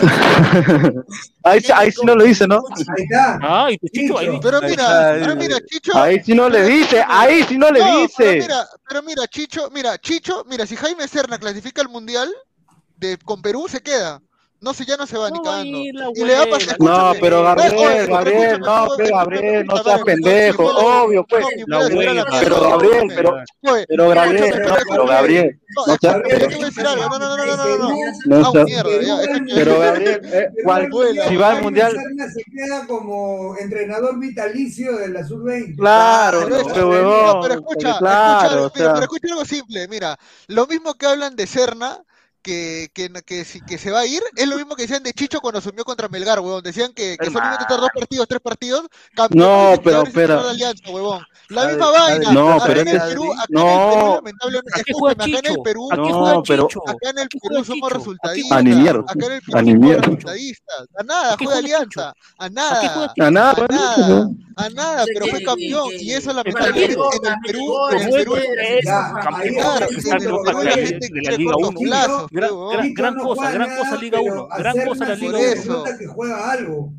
Ahí, sí- ahí sí no lo dice, ¿no? Ahí está. Ah, y tu Chicho ahí. Pero mira, pero mira, Chicho. Ahí sí no le dice, ahí sí no le No, dice. Pero mira, pero mira, Chicho, mira, Chicho, mira, si Jaime Serna clasifica al mundial de, con Perú, se queda. No sé, ya no se va ni cagando. Y le va a pasar. No, pero Gabriel, Gabriel, no, pero Gabriel, no seas pendejo, obvio, pues. no. Pero Gabriel, pero, pero Gabriel, no, pero. Gabriel, No, no seas no, no, no, no, Ah. Pero Gabriel, eh, si va al mundial, se queda como entrenador vitalicio de la sub-20. claro, pero no, huevón, pero escucha, pero escucha algo simple, mira, lo mismo que hablan de Serna, que, que, que, si- que se va a ir, es lo mismo que decían de Chicho cuando asumió contra Melgar, huevón, decían que, que solamente estar dos partidos, tres partidos, No, pero espera. de Alianza, huevón. La misma vaina, No, acá pero en es el que- Perú, acá no. en el Perú, lamentablemente, ¿A qué juega escúchame, acá en el? Perú, ¿A qué No, pero- acá en el ¿A qué Perú somos resultadistas, acá en el Perú somos resultadistas, a nada, ¿A qué juega Alianza, a ¿A qué nada, a nada, a pues, nada, a nada, Sé pero fue campeón. Y eso lamentablemente en el Perú, en el Perú, en el pero Perú la gente quiere 1. plazos, Gran, huevón. gran, Chicho gran no cosa, gran nada, cosa Liga pero 1. a Gran cosa la Liga Por le 1. eso. nota que juega algo.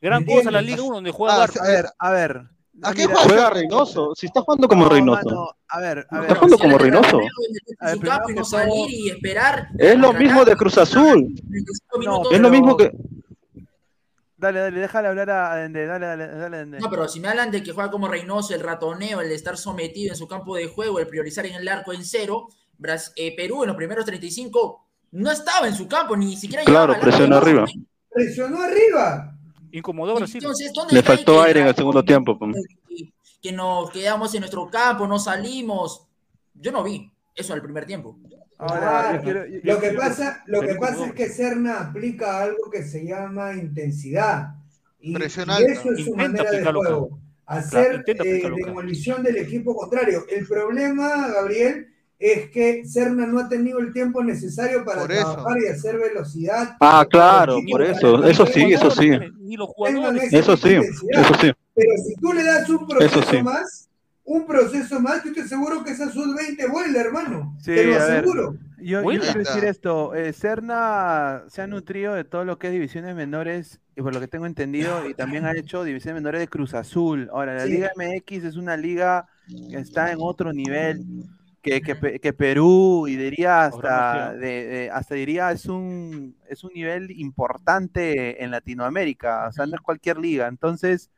Gran ¿Me cosa la? Liga 1 donde juega Ah. A ver, a ver. ¿A qué Mira, juega? Reynoso, si está jugando como no, Reynoso. mano, a ver, a Está ver. jugando como Reynoso. Y esperar. Es lo mismo de Cruz Azul. 35 No, minutos. Es lo mismo que. Dale, dale, déjale hablar a Dende, dale, dale, dale, Dende. No, pero si me hablan de que juega como Reynoso, el ratoneo, el de estar sometido en su campo de juego, el priorizar en el arco en cero, Bras- eh, Perú en los primeros 35 no estaba en su campo, ni siquiera Claro, presionó arriba. Presionó arriba. Incomodó a Brasil. Entonces, ¿dónde Le faltó aire en el segundo tiempo. que- que nos quedamos en nuestro campo, no salimos? Yo no vi eso al primer tiempo. Ahora, Claro. yo quiero- yo- Lo que quiero- pasa, lo que pasa es que Serna aplica algo que se llama intensidad. Y, y eso es su Intenta manera de juego. Hacer eh, demolición del equipo contrario. El problema, Gabriel, es que Serna no ha tenido el tiempo necesario para Por eso. trabajar y hacer velocidad. Ah, claro, por eso. Eso sí, eso sí. Eso sí, eso sí. Pero si tú le das un proceso Eso sí. más, un proceso más, yo te aseguro que esa sub-20 vuela, hermano. Sí, te lo aseguro. Yo, quiero decir esto, eh, Serna se ha nutrido de todo lo que es divisiones menores, y por lo que tengo entendido, y también ha hecho divisiones menores de Cruz Azul. Ahora, la Sí. Liga MX es una liga que está en otro nivel que, que Pe- que Perú, y diría hasta, de, de- hasta diría, es un, es un nivel importante en Latinoamérica, o sea, no es cualquier liga. Entonces,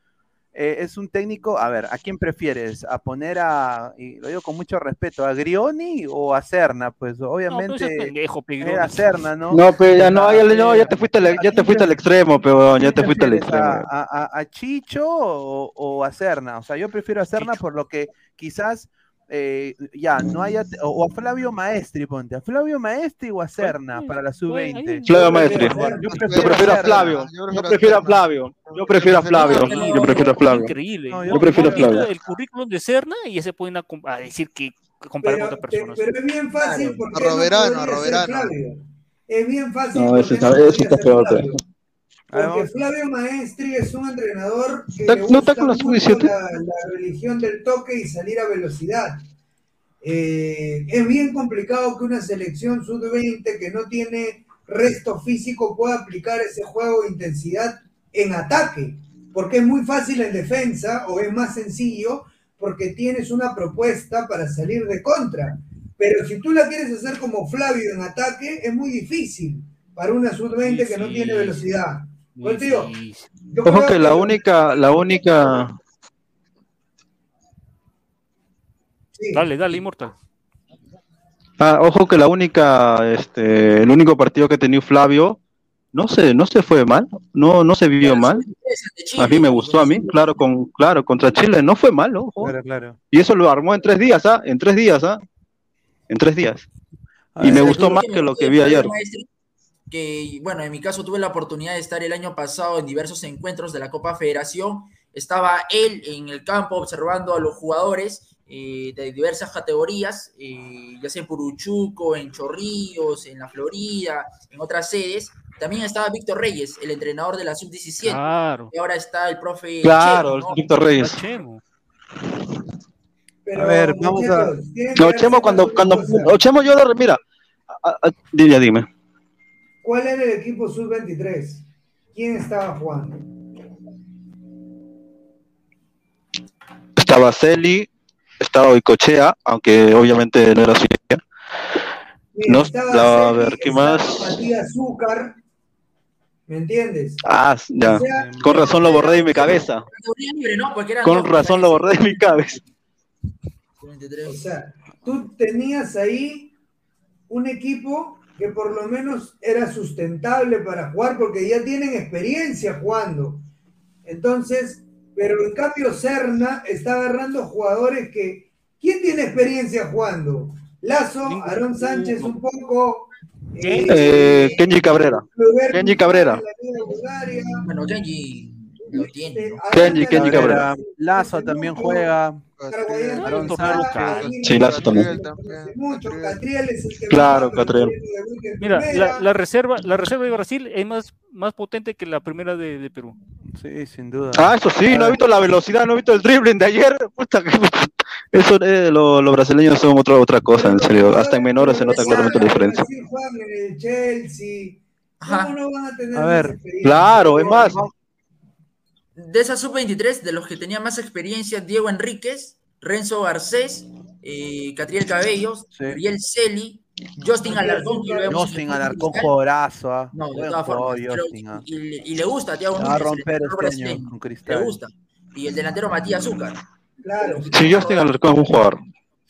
eh, es un técnico, a ver, ¿a quién prefieres? ¿A poner a, y lo digo con mucho respeto, a Grioni o a Serna? Pues No, pero obviamente pendejo, era Serna, ¿no? No, pero ya no, ya, no, ya te fuiste al, ya te fuiste al extremo, pero ya te fuiste al extremo. a, a- a Chicho o, o a Serna? O sea, yo prefiero a Serna por lo que quizás eh, ya no haya, o, o a Flavio Maestri, ponte, a Flavio Maestri o a Serna para la sub-20. Flavio Maestri. Yo Yo prefiero a Flavio. Yo prefiero a Flavio. Yo prefiero a Flavio. Yo prefiero a Flavio. Increíble. No, Yo prefiero a Flavio. El currículum de Serna y ya se pueden a, a decir que comparar con otras pe- personas. pero es bien fácil porque A no Roberano, podría a Roberano. Es bien fácil No, ese está, no ese está peor. Porque. Flavio Maestri es un entrenador que ¿Está- le no está gusta con la mucho sub-17? la, la religión del toque y salir a velocidad. eh, es bien complicado que una selección sub-20 que no tiene resto físico pueda aplicar ese juego de intensidad en ataque, porque es muy fácil en defensa o es más sencillo porque tienes una propuesta para salir de contra. Pero si tú la quieres hacer como Flavio en ataque, es muy difícil para una sub-20 que no tiene velocidad. Pues, tío, yo Ojo creo que la única, la única, Dale, dale, Inmortal. ah, ojo que la única, este, el único partido que tenía Flavio, no se, no se fue mal, no, no se vio mal. A mí me gustó a mí, claro, con, claro, contra Chile no fue mal, ojo. Claro, claro. Y eso lo armó en tres días, ¿ah? En tres días, ¿ah? En tres días. Y me gustó más que lo que vi ayer. Que, bueno, en mi caso tuve la oportunidad de estar el año pasado en diversos encuentros de la Copa Federación. Estaba él en el campo observando a los jugadores eh, de diversas categorías, eh, ya sea en Puruchuco, en Chorrillos, en la Florida, en otras sedes. También estaba Víctor Reyes, el entrenador de la Sub-17. Claro. Y ahora está el profe Claro, Chemo, ¿no? Víctor Reyes. Pero, A ver, vamos a. No, Chemo, cuando, Chemo, yo lo. Mira, a- a- dime, dime. ¿Cuál era el equipo sub-23? ¿Quién estaba jugando? Estaba Celi, estaba Oicochea, aunque obviamente no era suya. Mira, No, estaba a ver, ¿qué más? Matías ¿me entiendes? Ah, ya. O sea, Con razón lo borré de mi cabeza. Con razón lo borré de mi cabeza. O sea, tú tenías ahí un equipo que por lo menos era sustentable para jugar porque ya tienen experiencia jugando. Entonces, pero en cambio Serna está agarrando jugadores que... ¿Quién tiene experiencia jugando? Lazo, Aarón Sánchez un poco. Eh, Kenji Cabrera. Kenji Cabrera. Bueno, Kenji lo tiene. ¿no? Kenji, Kenji Cabrera. Lazo también juega. Aaron Sí, Lazo también. Mucho, Catriel es el que Claro, Catriel. Mira, la, la reserva, la reserva de Brasil es más, más potente que la primera de, de Perú. Sí, sin duda. Ah, eso sí, no he visto la velocidad, no he visto el dribbling de ayer. *laughs* Puta, eso, eh, lo- los brasileños son otra, otra cosa, en serio. Hasta en menores se nota claramente la diferencia. Chelsea. ¿Cómo no van a tener A ver, claro, es más. De esa sub-23, de los que tenían más experiencia, Diego Enríquez, Renzo Garcés, eh, Catriel Cabellos, Uriel Celi, Justin Alarcón, que lo vemos en Justin Alarcón, jugadorazo. ah. No, de todas formas. pero- ah. y, le- y le gusta a Thiago Va a romper este año Le gusta. Y el delantero Matías Azúcar. Claro. Sí, Justin Alarcón es un jugador.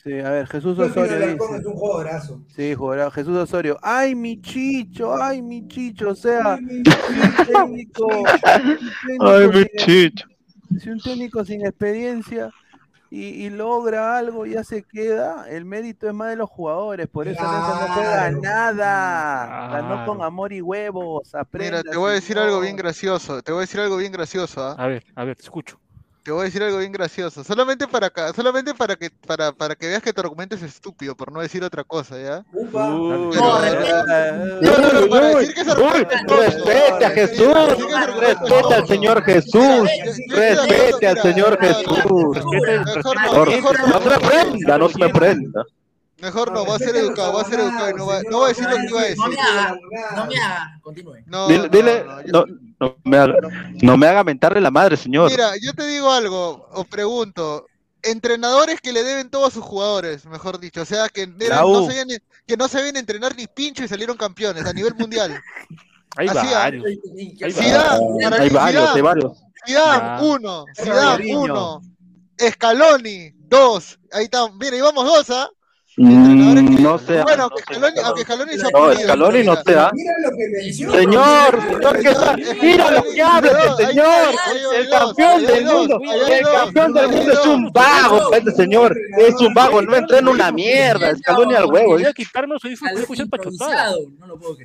Sí, a ver, Jesús Osorio dice. es un jugadorazo. Sí, jugador, Jesús Osorio. ¡Ay, mi chicho! ¡Ay, mi chicho! O sea, si *laughs* un técnico, Ay, mi chicho. si un técnico sin experiencia y, y logra algo, ya se queda, el mérito es más de los jugadores. Por eso Alianza no juega nada. Ganó con amor y huevos. Mira, te voy a decir algo bien gracioso. Te voy a decir algo bien gracioso, ¿ah? A ver, a ver, te escucho. Te voy a decir algo bien gracioso. Solamente para acá, solamente para que para, para que veas que tu argumento es estúpido, por no decir otra cosa, ¿ya? Uy, Pero- no, No, no, no, para decir que es argumento Respeta a Jesús, respeta al Señor Jesús, respete al Señor Jesús. No se me prenda, no se me prenda. Mejor no, va a ser educado, va a ser educado y no va, no va a decir lo que iba a decir. No me haga, no me haga, continúe. No, Dile, no, dile- no, me haga, no me haga mentarle la madre, señor. Mira, yo te digo algo, o pregunto, entrenadores que le deben todo a sus jugadores, mejor dicho, o sea, que, eran- no sabían, que no sabían entrenar ni pincho y salieron campeones a nivel mundial. *laughs* Hay Así, ¿ah? varios. Hay Zidane, Hay varios, Zidane, hay varios. Zidane, Ah. uno, Zidane, uno, Scaloni, dos, ahí está, mira, íbamos dos, ¿ah? Mm, no sé. Bueno, aunque. Scaloni, aunque Scaloni se ha No, Scaloni no mira. lo que menciona. Señor, señor, que está, mira lo que habla este señor, el campeón del mundo, el campeón del mundo es un vago, este señor, es un vago, no entrena una mierda, escalón al huevo. Voy a quitarme su hijo.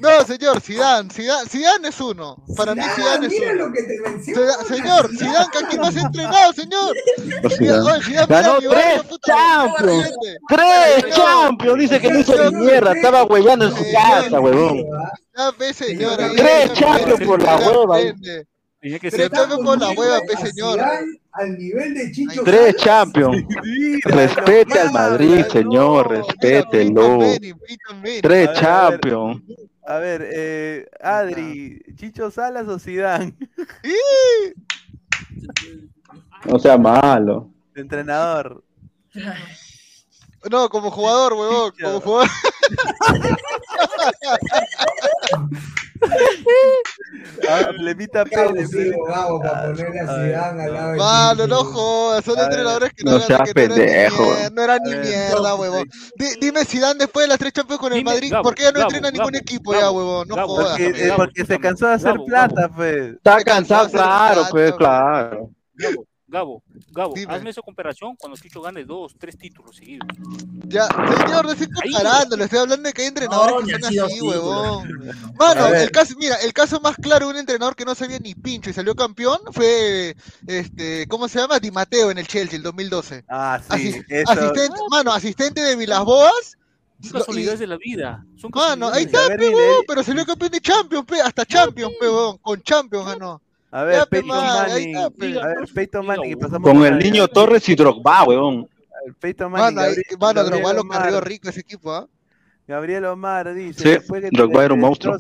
No señor, Zidane, Zidane, Zidane es uno. Para mí Zidane es Mira uno. te señor, Zidane, que aquí no has entrenado, señor. Zidane, Ganó tres Champions, tres Señor, Champions, dice que no hizo ni mierda, estaba huevando en su casa, huevón. Ya ve, Tres Champions por la hueva. Tenía que Tres ser. Champions por la hueva, pe. Zidane Al nivel de Chicho Tres. Champions. Respete al Madrid, señor. Respételo. Tres. Champions. A ver, eh, Adri, ¿Chicho Salas o Zidane? No sea malo. Entrenador. No, como jugador, huevón, como jugador. *laughs* Ah, Lemita Qué Pérez. Gabo, para ponerle a Zidane al lado Mano, no jodas, son entrenadores que no, No seas que pendejo. no eran ni mierda, huevón. Di- dime Zidane después de las tres Champions con el Madrid, ¿por qué ya no entrena ningún equipo ya, huevón? No jodas. Porque, porque se cansó de hacer plata, pues. Está cansado, claro, pues claro. Gabo, Gabo, Dime. hazme esa comparación cuando Chicho gane dos, tres títulos seguidos. Ya, señor, no estoy comparando, estoy hablando de que hay entrenadores No, que son así huevón. A Mano, el caso, mira, el caso más claro de un entrenador que no sabía ni pincho y salió campeón fue, este, ¿cómo se llama? Di Matteo en el Chelsea, el 2012. Ah, sí, eso. asistente, mano, asistente de Vilas Boas. Son casualidades y- de la vida. Son Mano, ahí está, pe, pero salió campeón de Champions, pe, hasta Champions, pe, huevón, con Champions ganó. A ver, Peyton Manning. A ver, Peyton Manning. y pasamos Con el niño Torres y Drogba, weón. Peyton Manning. Mano, Drogba lo Omar. carrió rico ese equipo, ¿ah? Gabriel Omar dice. Sí, después que Drogba era un monstruo.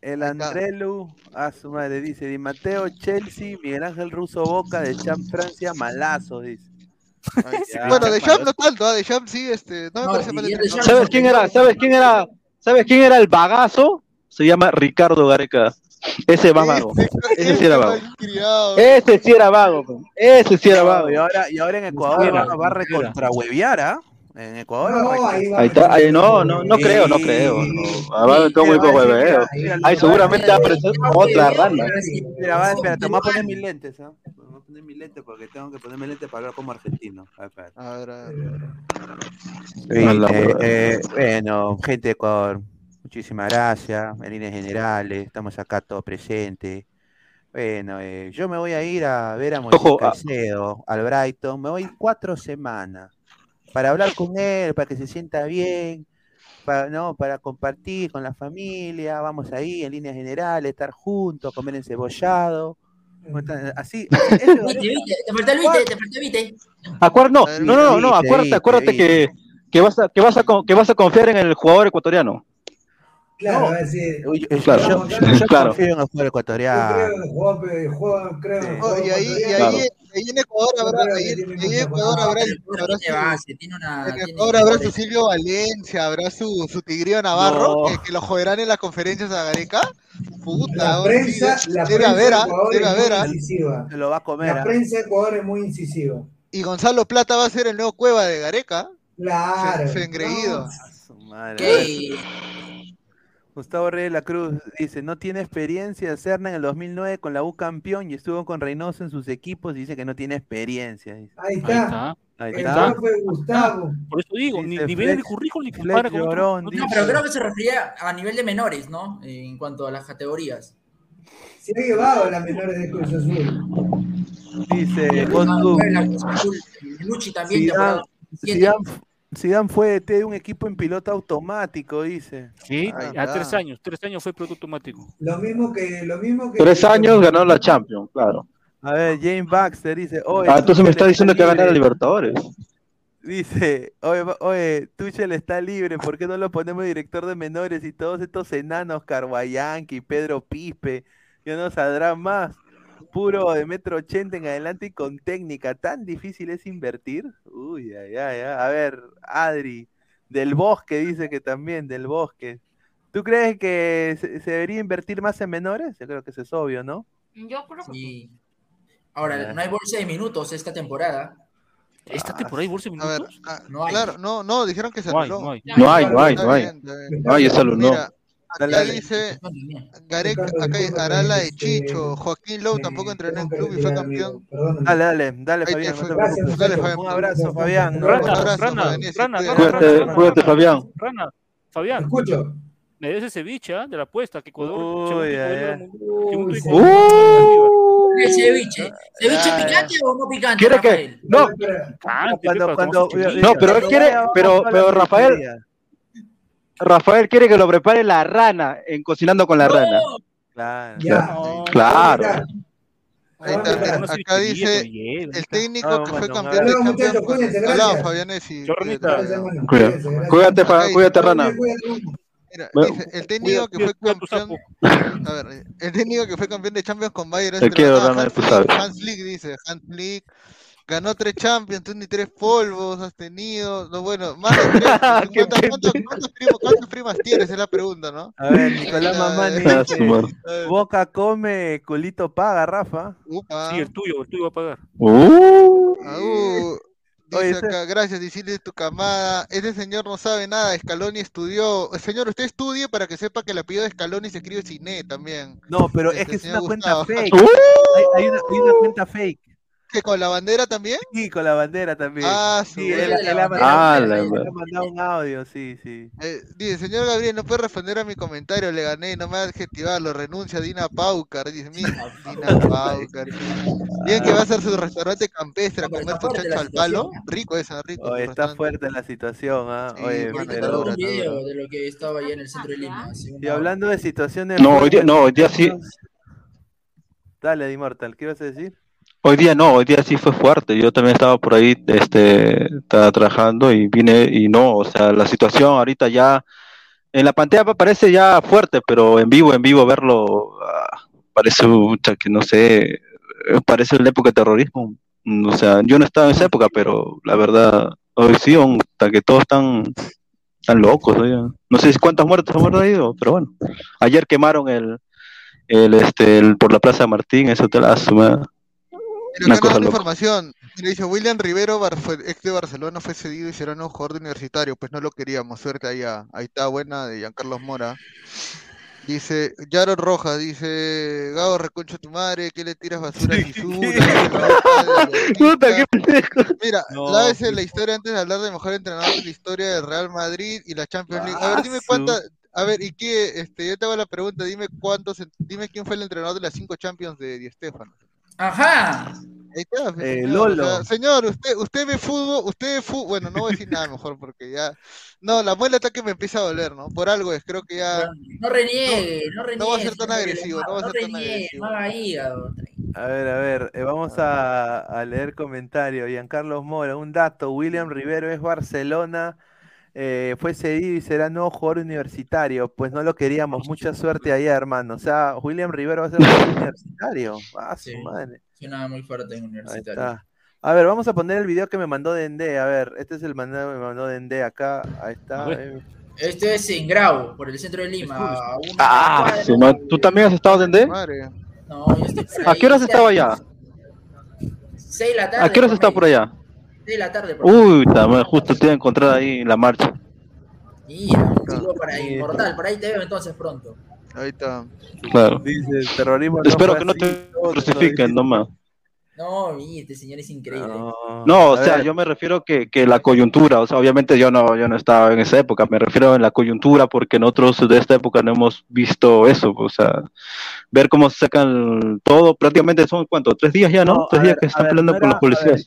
El. Andrelu, a su madre, dice Di Mateo, Chelsea, Miguel Ángel Russo Boca, de Champ Francia, malazo, dice. *laughs* Ya, Bueno, de Champ no tanto, ¿ah? De Champ sí, este, no me No, parece mal ¿Sabes quién era? ¿Sabes quién era? ¿Sabes quién era el bagazo? Se llama Ricardo Gareca. Ese más vago. Ese sí era vago. Ese sí era vago. pe. Ese sí era vago. Y ahora, y ahora en Ecuador va, va a recontrahuevear, ¿ah? En Ecuador No, ahí va Ahí está, ahí no, no, no creo, no creo. No. Ah, va a muy poco hueveo. ahí- seguramente va a aparecer otra rana. Mira, va, espérate, me voy a poner mis lentes, ¿ah? Me voy a poner mis lentes porque tengo que ponerme lentes para hablar como argentino. A ver, espérate. A ver, a ver. Eh, verdad. eh, bueno, gente de Ecuador, muchísimas gracias. En líneas generales, estamos acá todos presentes. Bueno, eh, yo me voy a ir a ver a Moisés ah. Caicedo, al Brighton. Me voy cuatro semanas para hablar con él, para que se sienta bien, para, ¿no? para compartir con la familia. Vamos ahí en líneas generales, estar juntos, comer encebollado. Así, así eso es Vite, vite, te falta el vite, te vite. Acuérdate, no, no, no, no, acuérdate, acuérdate que, que vas a, que vas a, con- que vas a confiar en el jugador ecuatoriano. Claro, No. decir. Uy, yo- Claro, yo- yo- *laughs* yo claro. confío en el jugador Yo ecuatoriano. y ahí, y ahí, ecuatoriano. Claro. ahí en Ecuador Yo habrá, ahí, en- Ecuador habrá, habrá su. Silvio Valencia, habrá su, su Tigrillo Navarro, No. que, que lo joderán en las conferencias a Gareca. Puta, La ahora sí, prensa, la debe prensa haber, de ah, ah. Se lo va a comer. La ¿ah? prensa de Ecuador es muy incisiva. Y Gonzalo Plata va a ser el nuevo Cueva de Gareca. Claro. Engreído. No, Su madre. ¿Qué? Gustavo Reyes de la Cruz dice, no tiene experiencia Serna en el 2009 con la U campeón y estuvo con Reynoso en sus equipos y dice que no tiene experiencia. dice. Ahí Ahí está. está. Ahí El está. profe Gustavo. Por eso digo, ni, Dice ni ven el Flex- currículum ni compara con otro- No, pero creo que se refería a nivel de menores, ¿no? En cuanto a las categorías. Se ha llevado las menores de Cruz Azul. Dice, Luchi también, Zidane, temporada 17. Zidane- fue de un equipo en piloto automático, dice. Sí, a tres años, tres años fue piloto automático. Lo mismo que. Lo mismo que Tres años ganó la Champions, claro. A ver, James Baxter dice, oye, Ah, entonces me está diciendo que va a ganar la libre". Libertadores. Dice, oye, oye, Tuchel está libre, ¿por qué no lo ponemos director de menores y todos estos enanos, Carguayanqui, Pedro Pispe, ya no saldrán más? Puro de metro ochenta en adelante y con técnica, ¿tan difícil es invertir? Uy, ay, ay, ay. A ver, Adri, del Bosque dice que también, del Bosque. ¿Tú crees que se, se debería invertir más en menores? Yo creo que eso es obvio, ¿no? Yo creo que Sí. Ahora, no hay bolsa de minutos esta temporada. ¿Esta temporada hay bolsa de A ver, minutos? ah, No hay. claro, no, no, dijeron que se No hay, anuló. no hay. No hay, no hay, no hay. No hay, esa no. Mira, acá dice Ricardo, acá disculpa, hará la de este, Chicho. Joaquín Lowe me tampoco entrenó en club y fue campeón. Dale, dale, dale, Fabián. Dale. Fabián. Un abrazo, Fabián. Rana, Rana, Rana, cuídate. Fabián. Rana, Fabián, escucho. me des ese biche ¿ah? de la apuesta que Ecuador, Uy, ¿El ceviche? ¿Ceviche picante o no picante, ¿Quiere que? No, Cuando- cuando- chilito. no, pero él quiere, pero, pero Rafael. Rafael quiere que lo prepare la rana en cocinando con la rana. Claro. Ya. Claro. Ahí está, mira, no se acá dice el técnico Ah, que fue campeón de Hablamos, gracias. Fabianesi. Cuídate, cuídate, rana. Mira, dice, el técnico que fue campeón, sapo. a ver, el técnico que fue campeón de Champions con Bayern es Te quiero, entrenador Rana, Hans tú Flick, sabes. Hans Flick dice, Hans Flick ganó tres Champions, tú ni tres polvos has tenido, no, bueno, más de tres, *laughs* Qué ¿cuántas, cuántas, cuántas primas, tienes? Es la pregunta, ¿no? A ver, *laughs* Nicolás Mamani. *laughs* Boca come, culito paga, Rafa. Upa. Sí, el tuyo, el tuyo va a pagar. Uh, uh, dice Oye, ese- acá, gracias, decirle tu camada. Ese señor no sabe nada, Scaloni estudió. Señor, usted estudie para que sepa que el apellido de Scaloni se escribe Cine también. No, pero es Este, que es una cuenta fake. Uh. Hay, hay una, hay una cuenta fake. ¿Que con la bandera también? Sí, con la bandera también. Ah, sí, él, él ha Ah, mandado, ha mandado un audio, sí, sí. Eh, dice, señor Gabriel, no puede responder a mi comentario, le gané, no me va a adjetivarlo, renuncia Dina Paucar, dice, mira, Dina Paucar. Bien que va a ser su restaurante campestre a comer la al palo, rico esa, rico. Oye, su está fuerte la situación, ¿ah? Sí, Oye, te dura, un video de lo que estaba allá en el centro de Lima. Y hablando de situaciones No, hoy día, fuertes, no, hoy día sí, Dale, Dimortal, ¿qué ibas a decir? Hoy día no, hoy día sí fue fuerte. Yo también estaba por ahí, este, trabajando y vine y no, o sea, la situación ahorita ya, en la pantalla pa- parece ya fuerte, pero en vivo, en vivo verlo, ah, parece, que no sé, parece la época de terrorismo. Mm, O sea, yo no estaba en esa época, pero la verdad, hoy sí, hasta que todos están, están locos, oye. No sé si cuántos muertos han muerto pero bueno. Ayer quemaron el, el, este, por la Plaza Martín, eso te la. Una acá información. Mira, dice William Rivero, ex de Barcelona, fue cedido y será nuevo jugador de universitario. Pues no lo queríamos. Suerte allá. Ahí está buena de Giancarlos Mora. Dice Yaro Rojas, dice Gabo, reconcho tu madre, que le tiras basura a? *laughs* ¿qué? Qué pendejo. Mira, No, la vez en la historia antes de hablar de mejor entrenador de la historia del Real Madrid y la Champions League. A ver, dime su- cuánta, a ver, y qué, este, yo te hago la pregunta, dime cuántos, dime quién fue el entrenador de las cinco Champions de Di Stéfano. Ajá. Ahí está, Eh, señor, o Lolo. sea, señor, usted, usted ve fútbol, usted ve fútbol, bueno, no voy a decir nada mejor porque ya, no, la muela está que me empieza a doler, ¿no? Por algo es, creo que ya, No reniegue, no reniegue. no va a ser tan agresivo, no va a no ser tan agresivo. A ver, a ver, eh, vamos a, a leer comentarios. Giancarlos Mora, un dato, William Rivero es Barcelona, eh, fue cedido y será nuevo jugador universitario. Pues no lo queríamos, mucha suerte allá, hermano. O sea, William Rivero va a ser jugador universitario. *laughs* Ah, su Sí. madre. Suena muy fuerte en universitario. A ver, vamos a poner el video que me mandó Dende. A ver, este es el mandado que me mandó Dende acá. Ahí está. Eh. Esto es en Grau, por el centro de Lima. Ah, cuadra. su madre. ¿Tú también has estado en D? Madre. No, yo estoy por ¿A qué horas estaba allá? seis de la tarde. ¿A qué horas estaba por allá? De la tarde. Por. Uy, también, justo te iba a encontrar ahí en la marcha. Mira, saludo para Inmortal. Por ahí te veo entonces pronto. ahí está. Claro. Dice, el terrorismo Espero que no te crucifiquen, nomás. No, este señor es increíble. No, No, o sea, ver, yo me refiero que, que la coyuntura, o sea, obviamente yo no, yo no estaba en esa época, me refiero en la coyuntura porque nosotros de esta época no hemos visto eso, o sea, ver cómo se sacan todo, prácticamente son, ¿cuánto? Tres días ya, ¿no? No, Tres días ver, que están ver, peleando no con los policías.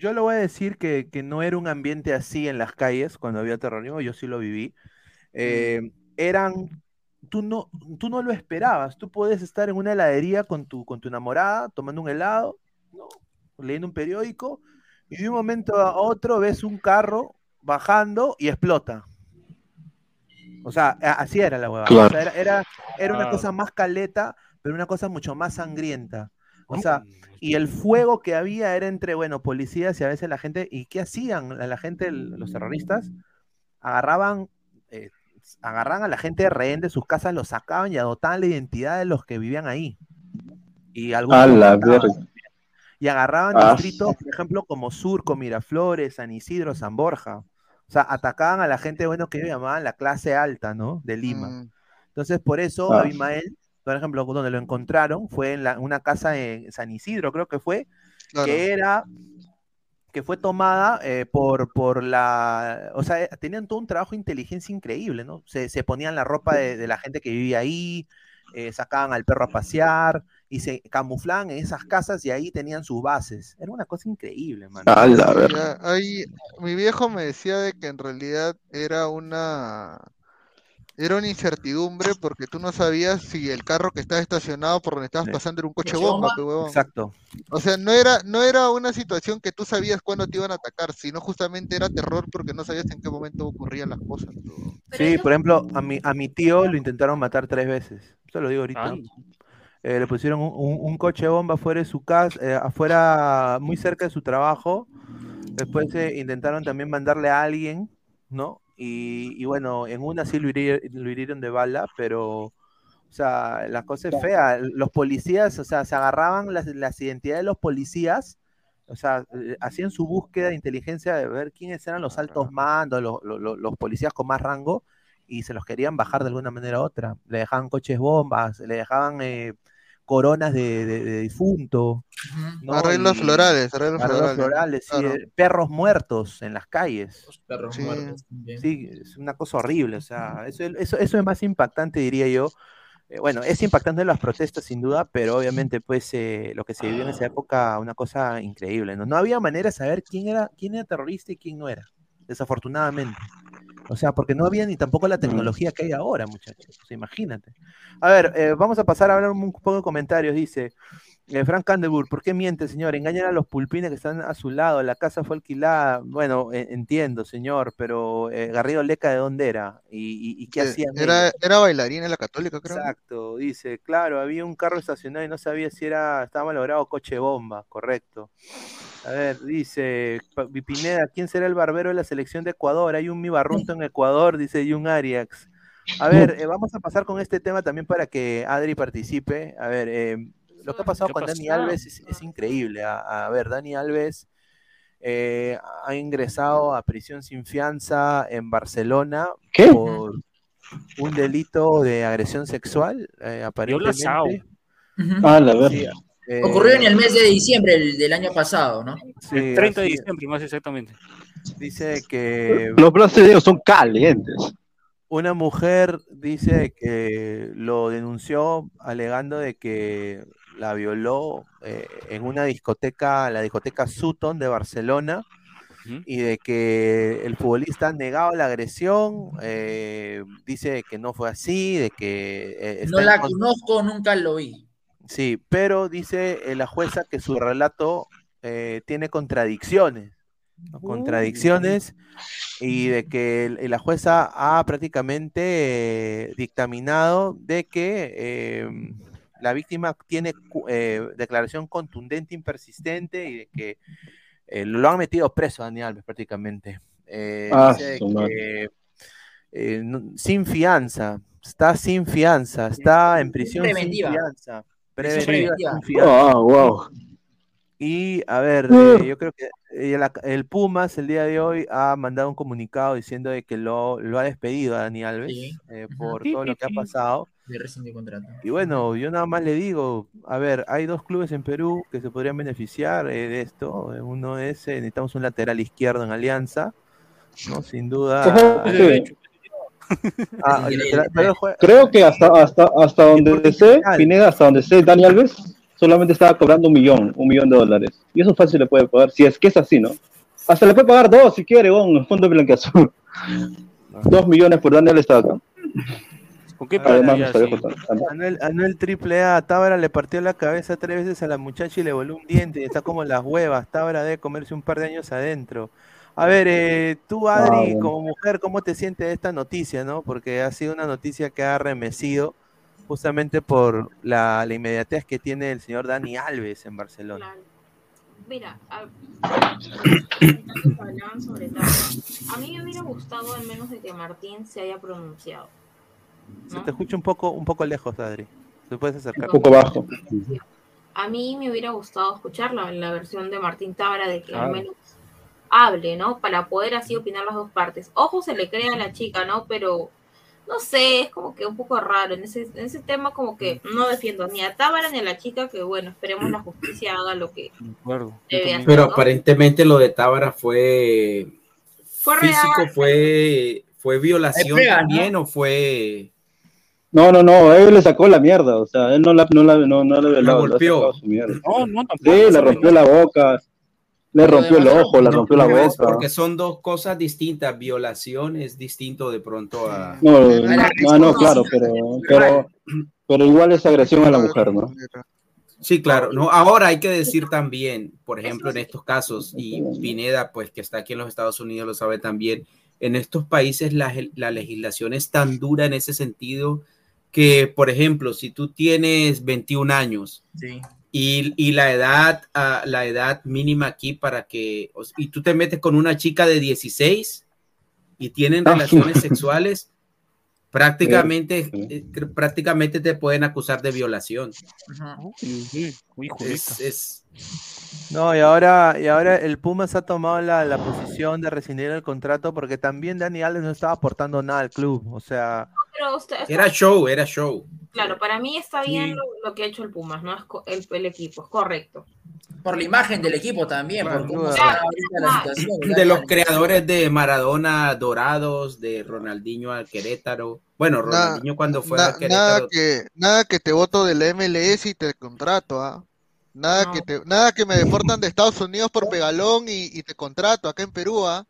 Yo le voy a decir que, que no era un ambiente así en las calles cuando había terrorismo, yo sí lo viví. Eh, eran, tú no, tú no lo esperabas, tú puedes estar en una heladería con tu, con tu enamorada, tomando un helado, ¿no? leyendo un periódico, y de un momento a otro ves un carro bajando y explota. O sea, a- así era la huevada. Claro. O sea, era, era, era una cosa más caleta, pero una cosa mucho más sangrienta. O sea, y el fuego que había era entre, bueno, policías y a veces la gente, ¿y qué hacían? La, la gente, los terroristas, agarraban, eh, agarraban a la gente de rehén de sus casas, los sacaban y adoptaban la identidad de los que vivían ahí. Y algunos la. Y agarraban Ah, distritos, por ejemplo, como Surco, Miraflores, San Isidro, San Borja. O sea, atacaban a la gente, bueno, que ellos llamaban la clase alta, ¿no? De Lima. Mm, Entonces, por eso, Ah. Abimael, por ejemplo, donde lo encontraron, fue en la- una casa en San Isidro, creo que fue, claro. que era, que fue tomada eh, por, por la, o sea, eh, tenían todo un trabajo de inteligencia increíble, ¿no? Se, se ponían la ropa de, de la gente que vivía ahí, eh, sacaban al perro a pasear y se camuflaban en esas casas y ahí tenían sus bases. Era una cosa increíble, mano. A la Sí, verga. ya, ahí, mi viejo me decía de que en realidad era una era una incertidumbre porque tú no sabías si el carro que estaba estacionado por donde estabas pasando era un coche bomba, pe, huevón. Exacto. O sea, no era, no era una situación que tú sabías cuándo te iban a atacar, sino justamente era terror porque no sabías en qué momento ocurrían las cosas. Sí, por ejemplo, a mi, a mi tío lo intentaron matar tres veces. Eso lo digo ahorita. Eh, le pusieron un, un- un coche bomba afuera de su casa, eh, afuera, muy cerca de su trabajo. Después eh, intentaron también mandarle a alguien, ¿no? Y, y bueno, en una sí lo hirieron, lo hirieron de bala, pero, o sea, la cosa es fea. Los policías, o sea, se agarraban las, las identidades de los policías, o sea, eh, hacían su búsqueda de inteligencia de ver quiénes eran los altos mandos, los, los- los- los policías con más rango, y se los querían bajar de alguna manera u otra. Le dejaban coches bombas, le dejaban eh, coronas de, de- de difunto. ¿no? Arreglos Y- florales, arreglos arreglos florales, florales, sí, claro. eh, perros muertos en las calles. Perros Sí. muertos también. Sí, es una cosa horrible, o sea, eso, eso, eso es más impactante, diría yo. Eh, bueno, es impactante las protestas, sin duda, pero obviamente, pues, eh, lo que se vivió en esa época, una cosa increíble, ¿no? No había manera de saber quién era, quién era terrorista y quién no era, desafortunadamente. O sea, porque no había ni tampoco la tecnología que hay ahora, muchachos. O sea, imagínate. A ver, eh, vamos a pasar a hablar un poco de comentarios. Dice eh, Frank Candelburg, ¿por qué miente, señor? Engañan a los pulpines que están a su lado. La casa fue alquilada. Bueno, eh, entiendo, señor, pero eh, Garrido Leca, ¿de dónde era? ¿Y, y- y qué Eh, hacían? Era, era bailarina la católica, creo. Exacto, dice, claro, había un carro estacionado y no sabía si era, estaba malogrado coche bomba, correcto. A ver, dice Pineda, ¿quién será el barbero de la selección de Ecuador? Hay un Mi Barrunto en Ecuador, dice Jun Arias. A ver, eh, vamos a pasar con este tema también para que Adri participe. A ver, eh, lo que ha pasado ¿Qué con Dani? Alves es, es increíble. A, a ver, Dani Alves eh, ha ingresado a prisión sin fianza en Barcelona ¿Qué? por un delito de agresión sexual, eh, Sao. aparentemente. Ah, la verdad. Sí, eh, Ocurrió en el mes de diciembre el- del año pasado, ¿no? sí, El 30 de diciembre, más exactamente. Dice que Los brasileños son calientes. una mujer dice que lo denunció alegando de que la violó eh, en una discoteca, la discoteca Sutton de Barcelona, y de que el futbolista ha negado la agresión, eh, dice que no fue así, de que eh, No la con- conozco, nunca lo vi. Sí, pero dice eh, la jueza que su relato eh, tiene contradicciones, ¿no? contradicciones y de que el- la jueza ha prácticamente eh, dictaminado de que eh, la víctima tiene eh, declaración contundente, impersistente y de que eh, lo han metido preso a Dani Alves prácticamente. Eh, Ah, dice que eh, no- sin fianza, está sin fianza, está en prisión Preventiva. sin fianza. Preventiva preventiva. sin fianza. Ah, wow. Y a ver, eh, yo creo que eh, la- el Pumas el día de hoy ha mandado un comunicado diciendo de que lo, lo ha despedido a Dani Alves Sí. eh, por todo lo que ha pasado. De rescindir contrato. Y bueno, yo nada más le digo, a ver, hay dos clubes en Perú que se podrían beneficiar eh, de esto. Uno es, necesitamos un lateral izquierdo en Alianza, ¿no? Sin duda. Ah, el lateral- Creo que hasta, hasta, hasta donde sé, Pineda, hasta donde sé, Dani Alves solamente estaba cobrando un millón, un millón de dólares. Y eso fácil le puede pagar, si es que es así, ¿no? Hasta le puede pagar dos si quiere, con fondo blanqueazul. *laughs* Dos millones por Dani Alves está acá. ¿Con qué Además, sabía sí? Anuel, Anuel triple A, Tábara le partió la cabeza tres veces a la muchacha y le voló un diente y está como las huevas. Tábara debe comerse un par de años adentro. A ver, eh, tú Adri, Ah, bueno. como mujer, ¿cómo te sientes de esta noticia, no? Porque ha sido una noticia que ha remecido justamente por la, la inmediatez que tiene el señor Dani Alves en Barcelona. Mira, a, hablaban sobre. A mí me hubiera gustado al menos de que Martín se haya pronunciado. Se te escucha un poco, un poco lejos, Adri. ¿Te puedes acercar? Un poco bajo. A mí me hubiera gustado escucharla en la versión de Martín Tábara de que al menos hable, ¿no? Para poder así opinar las dos partes. Ojo, se le cree a la chica, ¿no? Pero no sé, es como que un poco raro. En ese, en ese tema, como que no defiendo ni a Tábara ni a la chica, que bueno, esperemos la justicia haga lo que debe hacer. Pero ¿no? aparentemente lo de Tábara fue Fue físico, real. fue, fue violación también o fue No, no, no, él le sacó la mierda, o sea, él no la, no la, no, no la golpeó. sacado su mierda. No, no, tampoco. Sí, le rompió la boca, Le rompió el ojo, le rompió la boca. Porque son dos cosas distintas. Violación es distinto de pronto a. No, no, no, claro, pero, pero, pero igual es agresión a la mujer, ¿no? Sí, claro. No, ahora hay que decir también, por ejemplo, en estos casos, y Pineda, pues que está aquí en los Estados Unidos, lo sabe también, en estos países la, la legislación es tan dura en ese sentido que, por ejemplo, si tú tienes 21 años Sí. Y, y la edad ah, la edad mínima aquí para que o- y tú te metes con una chica de 16 y tienen Ah. relaciones *laughs* sexuales prácticamente eh, cr- prácticamente te pueden acusar de violación. Es, es- No, y ahora, y ahora el Pumas ha tomado la, la posición de rescindir el contrato porque también Dani Alves no estaba aportando nada al club. O sea, Pero usted- era show era show Claro, para mí está Sí. bien lo, lo que ha hecho el Pumas, no es el, el equipo, es correcto. Por la imagen del equipo también, por cómo duda. está ahorita la situación. de los creadores de Maradona Dorados de Ronaldinho al Querétaro bueno Nada- Ronaldinho cuando fue Na- al Querétaro nada que nada que te voto de la MLS y te contrato, ¿ah? Nada que te, nada que me deportan de Estados Unidos por pegalón y, y te contrato acá en Perú, ¿ah?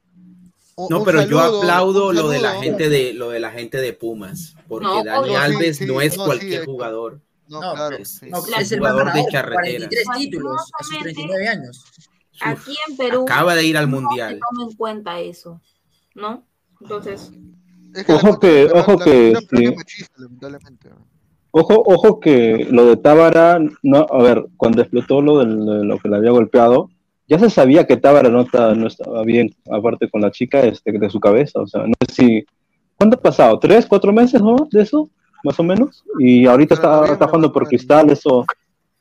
Un- No, pero yo saludo, aplaudo un lo de la gente de lo de la gente de Pumas, porque No, Dani obvio. Alves Sí, sí, no es no, sí, cualquier Héctor. jugador. No, No, claro. es- sí. No, es es el jugador de carretera. 43 títulos a sus 39 años. Aquí en Perú Acaba de ir al no mundial. toma en cuenta eso, ¿no? Entonces, Ojo que, ojo que, sí. lamentablemente. Ojo, ojo que lo de Tábara, no, a ver, cuando explotó lo de lo que le había golpeado, ya se sabía que Tábara no, no estaba bien, aparte con la chica este, de su cabeza, o sea, no sé si, ¿cuánto ha pasado? ¿Tres, cuatro meses no? de eso? Más o menos, y ahorita está, está jugando por Cristal, eso,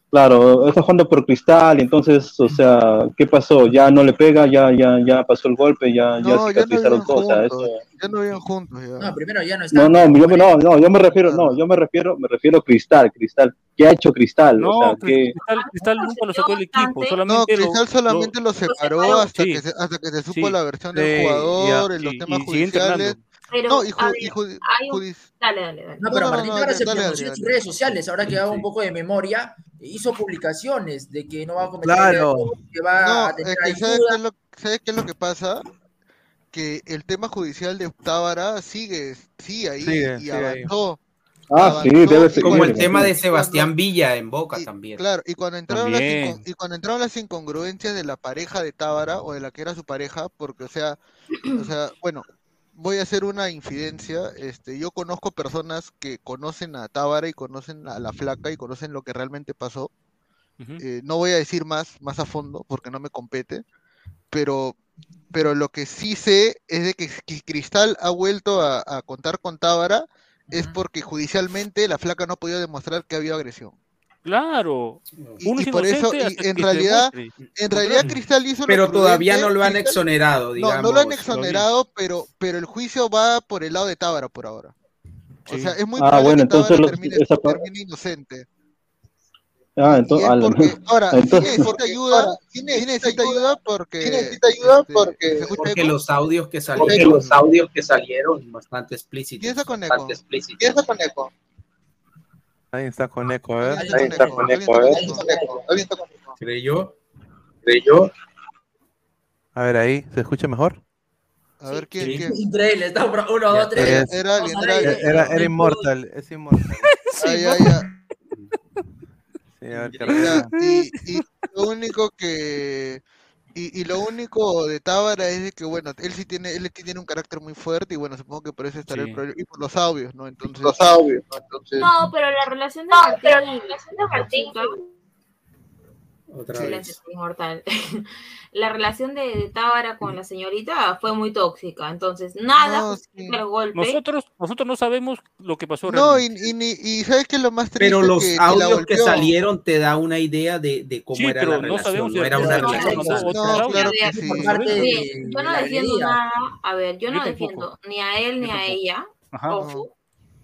claro, está jugando por Cristal, y entonces, o sea, ¿qué pasó? Ya no le pega, ya, ya, ya pasó el golpe, ya, ya No, ya no cicatrizaron viven todo, o sea, juntos. eso... Ya no viven juntos ya. No, primero ya no No, está. no, yo, me- no, no, yo me refiero, no, yo me refiero, me refiero a Cristal, Cristal. ¿Qué ha hecho Cristal? o sea, No, que Cristal, Cristal nunca lo sacó del equipo, No, solamente lo- Cristal solamente lo, separó hasta, Sí. que se, hasta que se supo Sí. la versión Sí, del jugador, ya, en los sí, temas y judiciales. pero No, y, ju- ver, y ju- hay un- dale, dale, dale. No, No, pero no, Martín no, dale, se pronunció en sus redes sociales, ahora que hago un poco de memoria, hizo publicaciones de que no va a cometer Claro. errores, que va No, a es tener que ¿sabes qué es, lo, ¿sabes qué es lo que pasa? Que el tema judicial de Tábara sigue, sí, ahí Sigue, y sigue ahí. avanzó. Ah, sí, avanzó, debe ser. Como el tema de Sebastián Villa en Boca y- también. Claro, y cuando entraron las También. incon- y cuando entraron las incongruencias de la pareja de Tábara o de la que era su pareja, porque o sea, o sea, *clears throat* bueno, voy a hacer una infidencia, este, yo conozco personas que conocen a Tábara y conocen a la flaca y conocen lo que realmente pasó. Eh, no voy a decir más, más a fondo porque no me compete, pero, pero lo que sí sé es de que, que Cristal ha vuelto a, a contar con Tábara es porque judicialmente la flaca no ha podido demostrar que ha habido agresión. Claro. Y, Uno y es por eso, y en realidad, en realidad Cristal hizo lo Pero todavía prudente, no lo han exonerado, digamos. no lo han exonerado, pero, pero el juicio va por el lado de Tábara por ahora. O sea, es muy Ah, probable bueno, que entonces Tábara los- esa termine inocente. Ah, entonces, porque, ahora, *laughs* entonces, necesita ayuda, sí necesita ayuda porque, sí necesita ayuda este, porque- ¿se escucha Porque eco? los audios que Porque salieron, los audios que salieron, bastante explícitos. ¿Quién está con eco? ¿Quién está con eco? Alguien está con eco, a ver. Alguien está con eco, ¿eh? alguien está con eco. ¿Alguien está con eco? ¿Creyó? ¿Creyó? A ver ahí, ¿se escucha mejor? A ver quién, Sí, quién. Increíble, está uno, dos, tres. es- Era era inmortal, es inmortal. Ya, ya. Sí, a ver qué Revela. y, y lo único que y, y lo único de Tábara es de que bueno él sí tiene él sí tiene un carácter muy fuerte y bueno supongo que por eso estará Sí. el problema y por los audios no entonces Los audios, ¿no? Entonces, No, pero la relación de Martín, Otra Silencio, vez. inmortal. *laughs* la relación de, de Tábara con la señorita fue muy tóxica, entonces nada No, justifica el golpe. Nosotros, nosotros no sabemos lo que pasó no y, realmente. y, ni- y sabes que lo más triste Pero los que, que la audios que golpeó salieron te da una idea de, de cómo Sí, era pero la no relación. sabemos si no era de una relación no claro que sí Por parte de, Bien, yo no la defiendo nada, a ver, yo no tampoco. defiendo ni a él ni a ella, Ajá. ojo,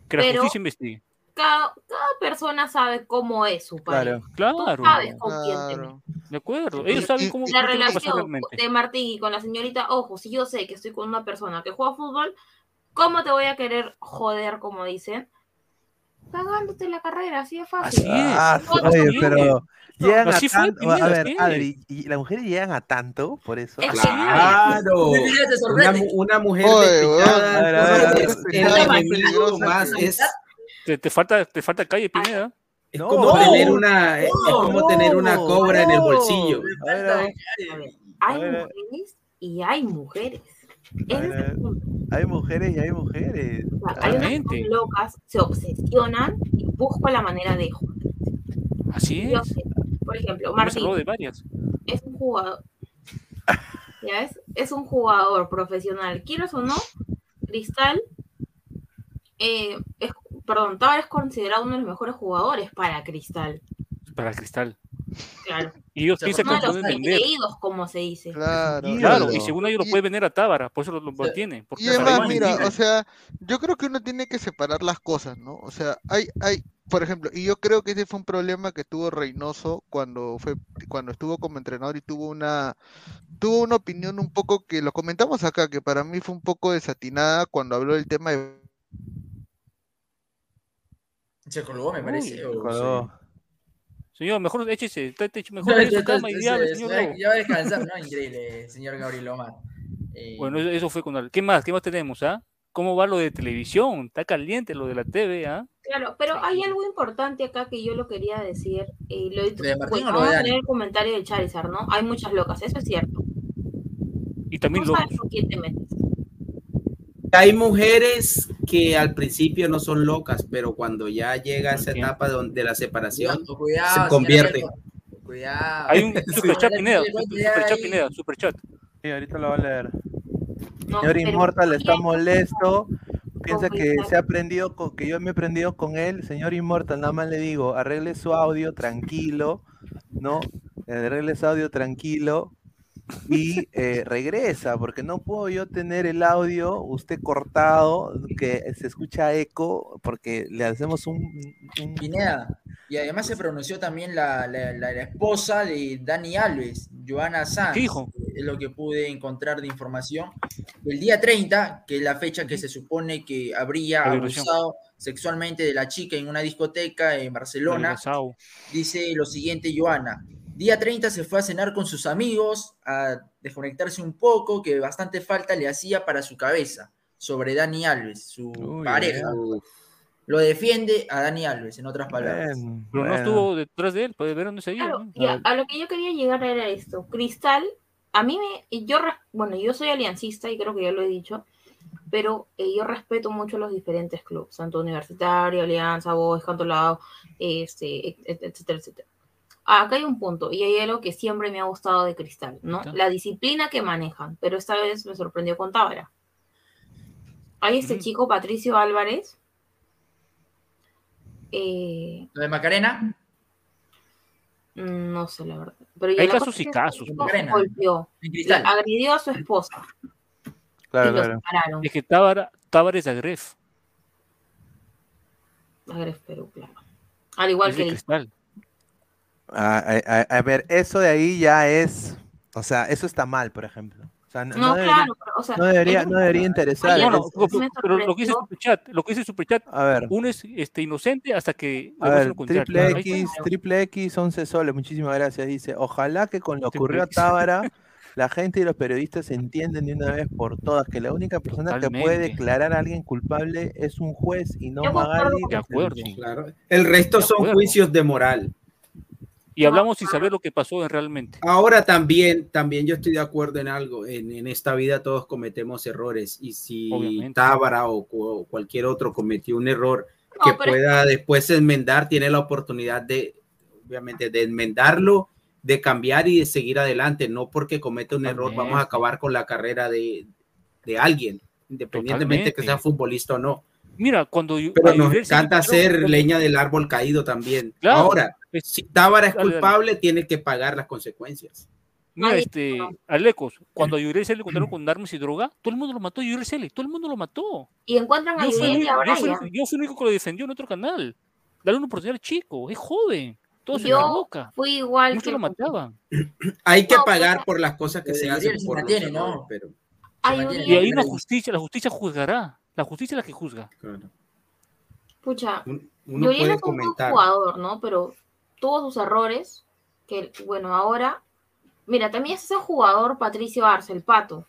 Que la pero- justicia investigue. Cada, cada persona sabe cómo es su pareja. Claro. Tú Claro. sabes con quién te De acuerdo. Ellos saben cómo la es relación de Martín y con la señorita, ojo, si yo sé que estoy con una persona que juega fútbol, ¿cómo te voy a querer joder, como dicen? cagándote la carrera, así de fácil. Ah, No, no, oye, no, pero no. llegan a Así tanto. A ver. Adri, ¿y las mujeres llegan a tanto por eso? Es Claro. Una, mujer Oye, despechada weón. A ver, a ver, a ver. es el enemigo más. Es, Te, te falta, te falta calle, Pineda. es No. como No. tener una, es como tener una cobra en el bolsillo. A ver, a ver, Hay mujeres y hay mujeres. ver, es punto. Hay mujeres y hay mujeres. O sea, hay unas que son locas, se obsesionan y buscan la manera de joder. Así Yo es. sé, por ejemplo, Martín hablado de varias. es un jugador. ¿Ya ves? Es un jugador profesional. Quieras o no, Cristal, eh, es, perdón, Tábara es considerado uno de los mejores jugadores para Cristal. Para Cristal. Claro. Y ellos piensan que Uno de los creídos, como se dice. Claro. Claro, claro. y según ellos lo puede vender a Tábara, por eso lo, lo mantiene. Porque Y además, mira, o sea, yo creo que uno tiene que separar las cosas, ¿no? O sea, hay, hay, por ejemplo, y yo creo que ese fue un problema que tuvo Reynoso cuando fue, cuando estuvo como entrenador y tuvo una, tuvo una opinión un poco que lo comentamos acá, que para mí fue un poco desatinada cuando habló del tema de Se colgó, me parece. o- Colgó. Señor, mejor échese, *laughs* mejor No, vaya a su entonces, cama y diable, se- señor. Ya va a descansar, ¿no? Increíble, señor Gabriel Omar. Eh, Bueno, eso- eso fue con. ¿Qué más? ¿Qué más tenemos, ah? ¿Cómo va lo de televisión? Está caliente lo de la TV, ¿ah? Claro, pero hay algo importante acá que yo lo quería decir. eh, lo, ¿De de vamos a tener el comentario del Charizard, ¿no? Hay muchas locas, eso es cierto. Y también Tú locos. sabes con quién te metes. Hay mujeres que al principio no son locas, pero cuando ya llega esa etapa donde, de la separación, Cuidado, cuidado, se convierte. Cuidado. Hay un *laughs* superchat, Sí. Pineda. Pineda. Superchat. Sí, ahorita lo va a leer. No, Señor Inmortal está molesto. Piensa que se ha prendido con, que yo me he prendido con él. Señor Inmortal, nada más le digo, arregle su audio tranquilo, ¿no? Arregle su audio tranquilo y eh, regresa, porque no puedo yo tener el audio, usted cortado, que se escucha eco, porque le hacemos un, un- Pineda. Y además se pronunció también la, la- la- la esposa de Dani Alves, Joana Sanz. ¿Qué dijo? Es lo que pude encontrar de información. El día 30, que es la fecha que se supone que habría abusado sexualmente de la chica en una discoteca en Barcelona, dice lo siguiente Joana. Día 30 se fue a cenar con sus amigos, a desconectarse un poco, que bastante falta le hacía para su cabeza, sobre Dani Alves, su Uy, pareja. Lo defiende a Dani Alves, en otras palabras. Pero no estuvo detrás de él, puede ver dónde seguía. Claro, ¿no? a lo que yo quería llegar era esto. Cristal, a mí me, y yo, bueno, yo soy aliancista y creo que ya lo he dicho, pero eh, yo respeto mucho los diferentes clubes, tanto Universitario, Alianza, Boys, Cantolao, este, et- et- etcétera, etcétera. Acá hay un punto, y hay algo que siempre me ha gustado de Cristal, ¿no? La disciplina que manejan, pero esta vez me sorprendió con Tábara. Hay este chico, Patricio Álvarez, eh, Lo de Macarena, no sé la verdad, pero ya Hay casos y casos, pues. tipo golpeó, agredió a su esposa Claro, y lo claro. separaron. Es que Tábara, Tábara es Agref. Agref Perú, claro. Al igual Es que. Cristal. A, a- a- a ver, eso de ahí ya es, o sea, eso está mal, por ejemplo. O sea, no, debería, claro, pero, o sea, no debería, el- no debería interesar. No, me pero, pero lo que dice. Superchat, lo que dice Superchat, a ver, uno es este, inocente hasta que a ver, triple X, triple X, 11 soles, muchísimas gracias. Dice, ojalá que con lo Triple ocurrió a. Tábara, *laughs* la gente y los periodistas entienden de una vez por todas que la única persona que puede declarar a alguien culpable es un juez y no Magali. De acuerdo. Claro. El resto De son acuerdo. juicios de moral. Y hablamos sin saber lo que pasó realmente. Ahora también, también yo estoy de acuerdo en algo. En, en esta vida todos cometemos errores y si Obviamente. Tábara o, cu- cualquier otro cometió un error No, que pueda después enmendar, tiene la oportunidad de, obviamente, de enmendarlo, de cambiar y de seguir adelante. No porque cometa un error vamos a acabar con la carrera de, de alguien, independientemente que sea futbolista o no. Mira, cuando yo- Pero a nos encanta hacer leña del árbol caído también. Claro. Ahora, si Tábara es Dale, dale. culpable, tiene que pagar las consecuencias. Mira, este. Alecos, cuando a Yurel se le encontraron con armas y droga, todo el mundo lo mató, Yurel Cele, todo el mundo lo mató. Y encuentran a Yo fui, el Yuriel y a único- yo, fui, el Brian. único- yo fui el único que lo defendió en otro canal. Dale una oportunidad al chico, es joven, todo se Yo boca. fui igual Muchos que lo mataban. *clears throat* Hay que No, pagar pero- por las cosas que Lo se hacen se por los ¿no? pero a se mantiene. Y Yuriel. ahí la justicia, la justicia juzgará. La justicia es la que juzga. claro. Pucha, uno puede es un buen jugador, ¿no? Pero tuvo sus errores, que bueno, ahora, mira, también es ese jugador Patricio Arce, el Pato.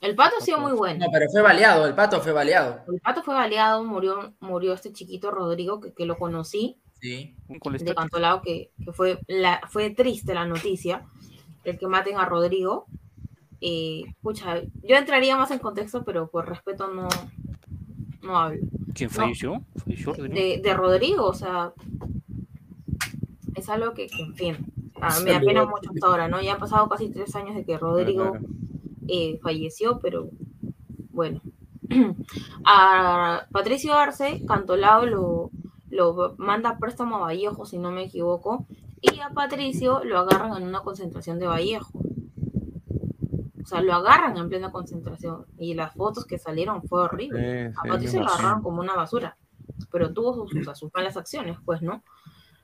El Pato ha sido muy bueno. No, pero fue baleado, el pato fue baleado. El Pato fue baleado, murió, murió este chiquito Rodrigo, que, que lo conocí, Sí. de Cantolao, que, que fue, la, fue triste la noticia, el que maten a Rodrigo. Eh, pucha, yo entraría más en contexto, pero por respeto no, no hablo. ¿Quién No, falleció? ¿Falleció Rodrigo? de, de Rodrigo, o sea, es algo que, que, en fin, a- me apena mucho hasta ahora, ¿no? Ya han pasado casi tres años de que Rodrigo eh, falleció, pero bueno. *clears throat* A Patricio Arce, Cantolao lo, lo manda a préstamo a Vallejo, si no me equivoco, y a Patricio lo agarran en una concentración de Vallejo. O sea, lo agarran en plena concentración. Y las fotos que salieron fue horrible. Sí, a Patricio lo agarraron como una basura. Pero tuvo sus, sus, sus malas acciones, pues, ¿no?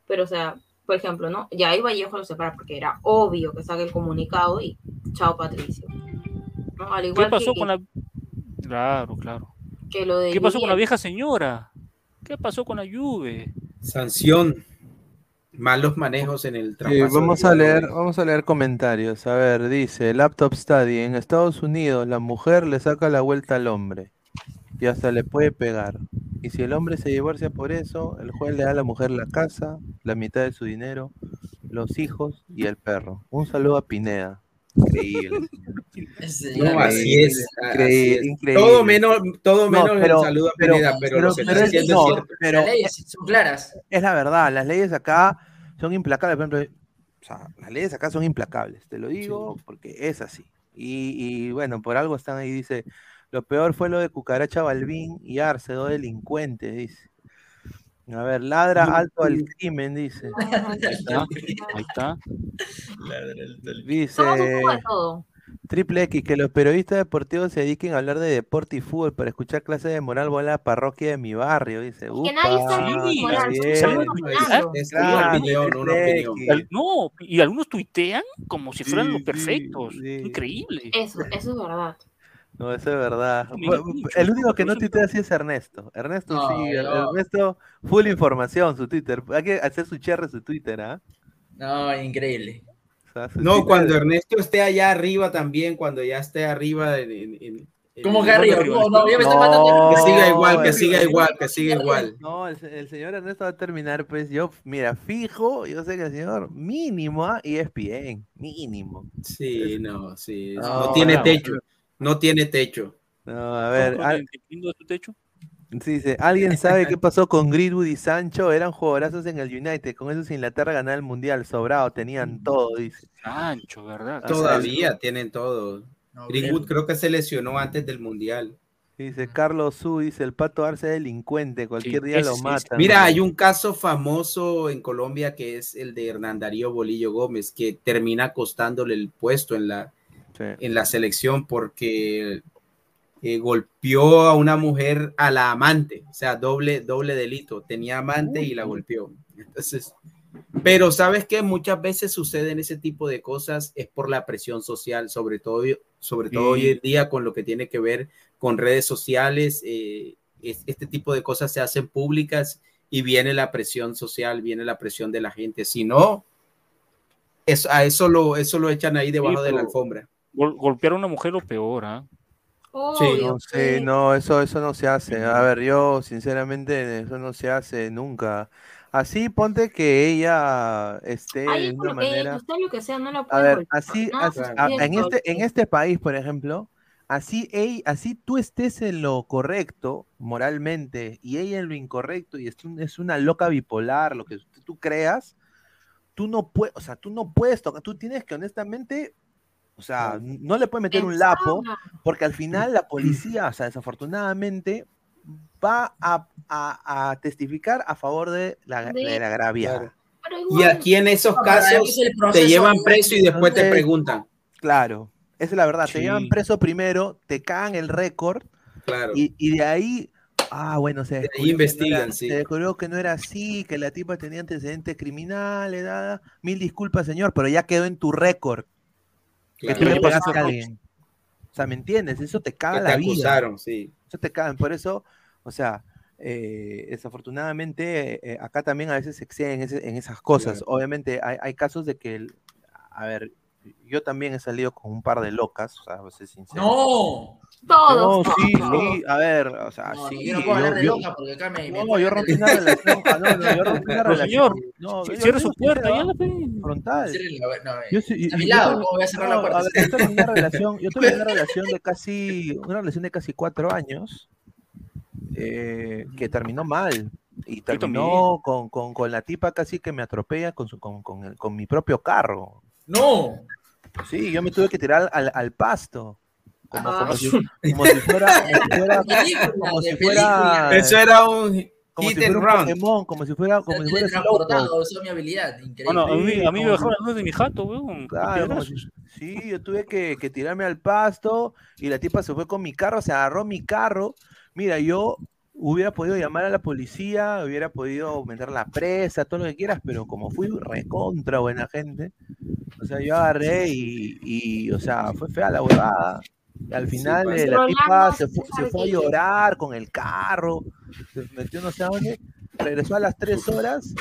Pero, o sea, por ejemplo, ¿no? Ya ahí Vallejo lo separa porque era obvio que saque el comunicado y chao Patricio. ¿no? Al ¿Qué igual pasó que, con la... Claro, claro. que lo de ¿Qué pasó con la vieja señora? ¿Qué pasó con la Juve? Sanción. Malos manejos en el Sí, traspaso. vamos a leer, vamos a leer comentarios. A ver, dice Laptop Study, en Estados Unidos la mujer le saca la vuelta al hombre y hasta le puede pegar. Y si el hombre se divorcia por eso, el juez le da a la mujer la casa, la mitad de su dinero, los hijos y el perro. Un saludo a Pineda. Increíble. *laughs* No, así es. así Increíble, es. increíble. Todo menos, todo No, menos pero- el saludo a pero- Pineda, pero, lo que pero está es- diciendo no, pero- Las leyes son claras. Es la verdad, las leyes acá son implacables. Por ejemplo, o sea, las leyes acá son implacables, te lo digo porque es así. Y, y, bueno, por algo están ahí, dice, lo peor fue lo de Cucaracha Balbín y Arce, dos delincuentes, dice. A ver, ladra alto al crimen, dice. *laughs* Ahí está, ahí está. Dice un poco de todo. Triple X, que los periodistas deportivos se dediquen a hablar de deporte y fútbol para escuchar clases de moral voy a la parroquia de mi barrio, dice. que nadie moral, bien. Al- No, y algunos tuitean como si fueran Sí, los sí, perfectos. sí. Increíble. Eso, eso es verdad. No, eso es verdad. El único que no tuitea así es Ernesto. Ernesto No, sí, no. Ernesto, full información, su Twitter. Hay que hacer su cherre su Twitter, ¿ah? No, increíble. O sea, su No, Twitter- cuando Ernesto esté allá arriba también, cuando ya esté arriba en, en- en- en- ¿Cómo que arriba? No, no, me estoy. No, Que siga igual, que siga igual, que siga igual. No, el, se- el señor Ernesto va a terminar, pues yo, mira, fijo, yo sé que el señor mínimo ¿ah? y es bien, mínimo. Sí, no, sí. No, No, tiene techo. No tiene techo. No, a ver, ¿Con al- su techo? Sí, dice, ¿alguien sabe qué *laughs* pasó con Greenwood y Sancho? Eran jugadorazos en el United, con esos Inglaterra ganaba el Mundial, sobrado, tenían todo, dice. Sancho, ¿verdad? Todavía tienen todo. No, Greenwood creo que se lesionó antes del Mundial. Dice Carlos Su, dice, el Pato Arce es delincuente, cualquier Sí, día lo matan. Mira, hay un caso famoso en Colombia que es el de Hernán Darío Bolillo Gómez, que termina costándole el puesto en la, Sí. en la selección porque eh, golpeó a una mujer a la amante, o sea, doble, doble delito. Tenía amante y la golpeó. Entonces, pero sabes que muchas veces suceden ese tipo de cosas es por la presión social, sobre todo, sobre todo Sí. hoy en día con lo que tiene que ver con redes sociales. eh, es- este tipo de cosas se hacen públicas y viene la presión social, viene la presión de la gente. Si no, es, a eso lo, eso lo echan ahí debajo de la pero- alfombra. Gol- golpear a una mujer lo peor, ¿ah? Obvio, No sé, sí. no, eso, eso no se hace. A ver, yo sinceramente eso no se hace nunca. Así ponte que ella esté Ahí de una por lo que ella, manera. usted lo que sea, no la A puede ver, golpear. así, así- a- en este, en este país, por ejemplo, así, ey- así tú estés en lo correcto moralmente y ella en lo incorrecto y es, un- es una loca bipolar, lo que tú creas, tú no puedes, o sea, tú no puedes tocar, tú tienes que honestamente, o sea, no le puedes meter un lapo porque al final la policía, o sea, desafortunadamente, va a, a- a testificar a favor de la, De- la agraviada. Y aquí en esos casos te llevan preso y después te preguntan. Claro, esa es la verdad. Te llevan preso primero, te cagan el récord Claro. y, y de ahí, ah, bueno, se ahí no investigan, era, sí. se descubrió que no era así, que la tipa tenía antecedentes criminales, nada. Mil disculpas, señor, pero ya quedó en tu récord que Claro. tú le pegaste pasó. a alguien. O sea, ¿me entiendes? Eso te caga Que te la vida. acusaron, sí. Eso te cagan. Por eso, o sea, eh, desafortunadamente, eh, acá también a veces se exceden en, ese- en esas cosas. Obviamente, hay, hay casos de que, el- a ver, yo también he salido con un par de locas, o sea, voy a ser sincero. ¡No! Todos. No, sí, todos. sí, a ver, o sea, No, sí. yo no puedo hablar de yo- loca porque acá me. me no, ponen yo rompí una relación, ah, no, no, yo rompí una relación. señor, No, cierre su puerta, ya. Frontal. La- no, Yo sí- a mi lado, tuve- ¿cómo voy a cerrar la puerta? a ver, yo tuve una *laughs* relación, yo tuve una relación de casi, una relación de casi cuatro años, eh, que terminó mal. Y terminó con, con, con la tipa casi que me atropella con, su, con, con, el- con mi propio carro. ¡No! Sí, yo me tuve que tirar al, al pasto. Como, Ah. como, si, como si fuera, como si fuera. *laughs* Eso era un como si fuera un. Pokémon, como si fuera, como si fuera eso es mi habilidad, increíble. Bueno, a mí, a mí me bajaron las de mi jato, weón. Claro, como si- sí, yo tuve que, que tirarme al pasto y la tipa se fue con mi carro, se agarró mi carro. Mira, yo hubiera podido llamar a la policía, hubiera podido meter la presa, todo lo que quieras, pero como fui recontra buena gente, o sea, yo agarré y, y, o sea, fue fea la huevada. Y al final pues. eh, la tipa se, fu- se fue a llorar con el carro, se metió no sé a dónde, regresó a las tres horas,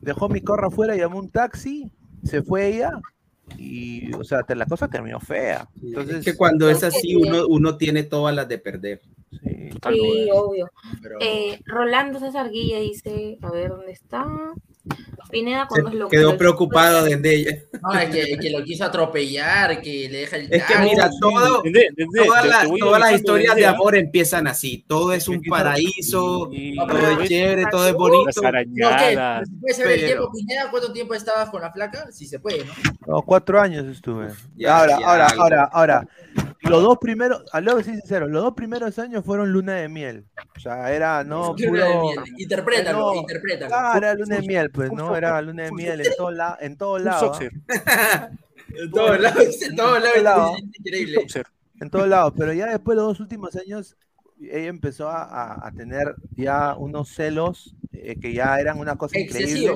dejó mi carro afuera, llamó un taxi, se fue ella y, o sea, la cosa terminó fea. Entonces, Es que cuando es así, uno, uno tiene todas las de perder. Sí, obvio. Pero- Eh, Rolando César Guilla dice, a ver dónde está. Pineda cuando es lo Quedó preocupado de ella. No, es que, que lo quiso atropellar, que le deja el Es que mira, todo, todas las- todas historias de amor empiezan así. Todo es un paraíso, todo es chévere, todo es Las bonito. No, ¿qué? ¿Se saber el Pero- tiempo, Pineda? ¿Cuánto tiempo estabas con la flaca? Sí se puede, ¿no? no, cuatro años estuve. Ya, ahora, ya, ahora, algo. ahora, ahora. Los dos primeros, a lo que soy sincero, los dos primeros años fueron luna de miel. O sea, era no Luna de puro. miel. Interprétalo, no, interprétalo. Ah, era luna de miel, pues, no, era luna de miel en todo lado, en todo lado. *laughs* En todos lados, en todos lados, lado. increíble. En todos lados, pero ya después de los dos últimos años, ella empezó a, a- a tener ya unos celos eh, que ya eran una cosa increíble.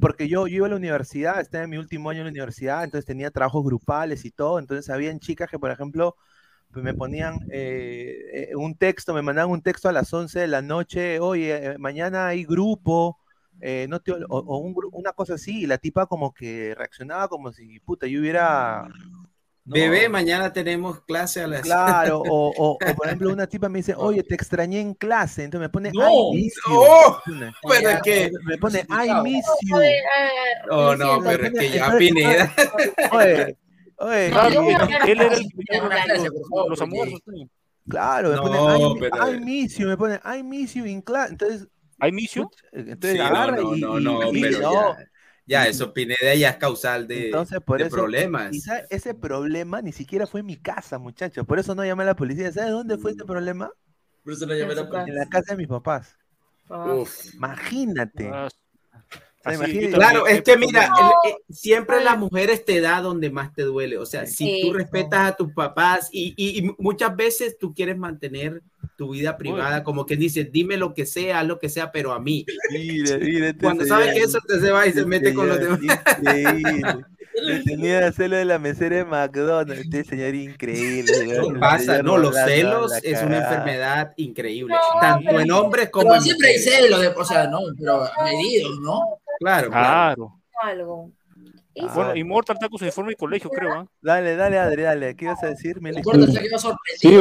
Porque yo, yo iba a la universidad, estaba en mi último año en la universidad, entonces tenía trabajos grupales y todo, entonces habían chicas que, por ejemplo, pues me ponían eh, eh, un texto, me mandaban un texto a las 11 de la noche, oye, eh, mañana hay grupo, eh, no te o, o un una cosa así, y la tipa como que reaccionaba como si, puta, yo hubiera... no, Bebé, mañana tenemos clase a las. Claro, *laughs* o, o- o, por ejemplo una tipa me dice, oye, te extrañé en clase, entonces me pone, No, I miss you", no, *laughs* pero es que- me pone, I miss you. *laughs* No, no, pero es que ya Pineda. Oye, oye, Claro, él, era el que los. Claro, me No, pone, I, I miss you, me pone, I miss you in class, entonces, ¿Hay misio? entonces Sí, no, agarra no, y, no, y- no, y- pero no. Ya, eso Pineda ya es causal de, Entonces, por de eso, problemas. sabe, ese problema ni siquiera fue en mi casa, muchachos, por eso no llamé a la policía, ¿sabes dónde fue ese problema? Por eso no llamé a la policía. En la casa de mis papás. Uf. Imagínate. Ah, así, Claro, es que mira, el- eh, siempre las mujeres te da donde más te duele. O sea, si tú respetas a tus papás y, y- y muchas veces tú quieres mantener tu vida privada, como que dices, dime lo que sea, haz lo que sea, pero a mí. Mire, mire, *laughs* Cuando sabe que eso te se va y se mete con los demás. Increíble. Le tenía que hacerlo de la mesera de McDonald's. Este señor increíble. *laughs* No señor. pasa, no, los celos es una enfermedad increíble, tanto en hombres como Pero en siempre hay celos, de- o sea, no, pero medidos, ¿no? Claro, claro. Claro. Algo. Y Bueno, Immortal está con su uniforme de colegio, creo. ¿ah? Dale, dale, Adri, dale. ¿Qué ibas a decir? Sorprendido. Sí,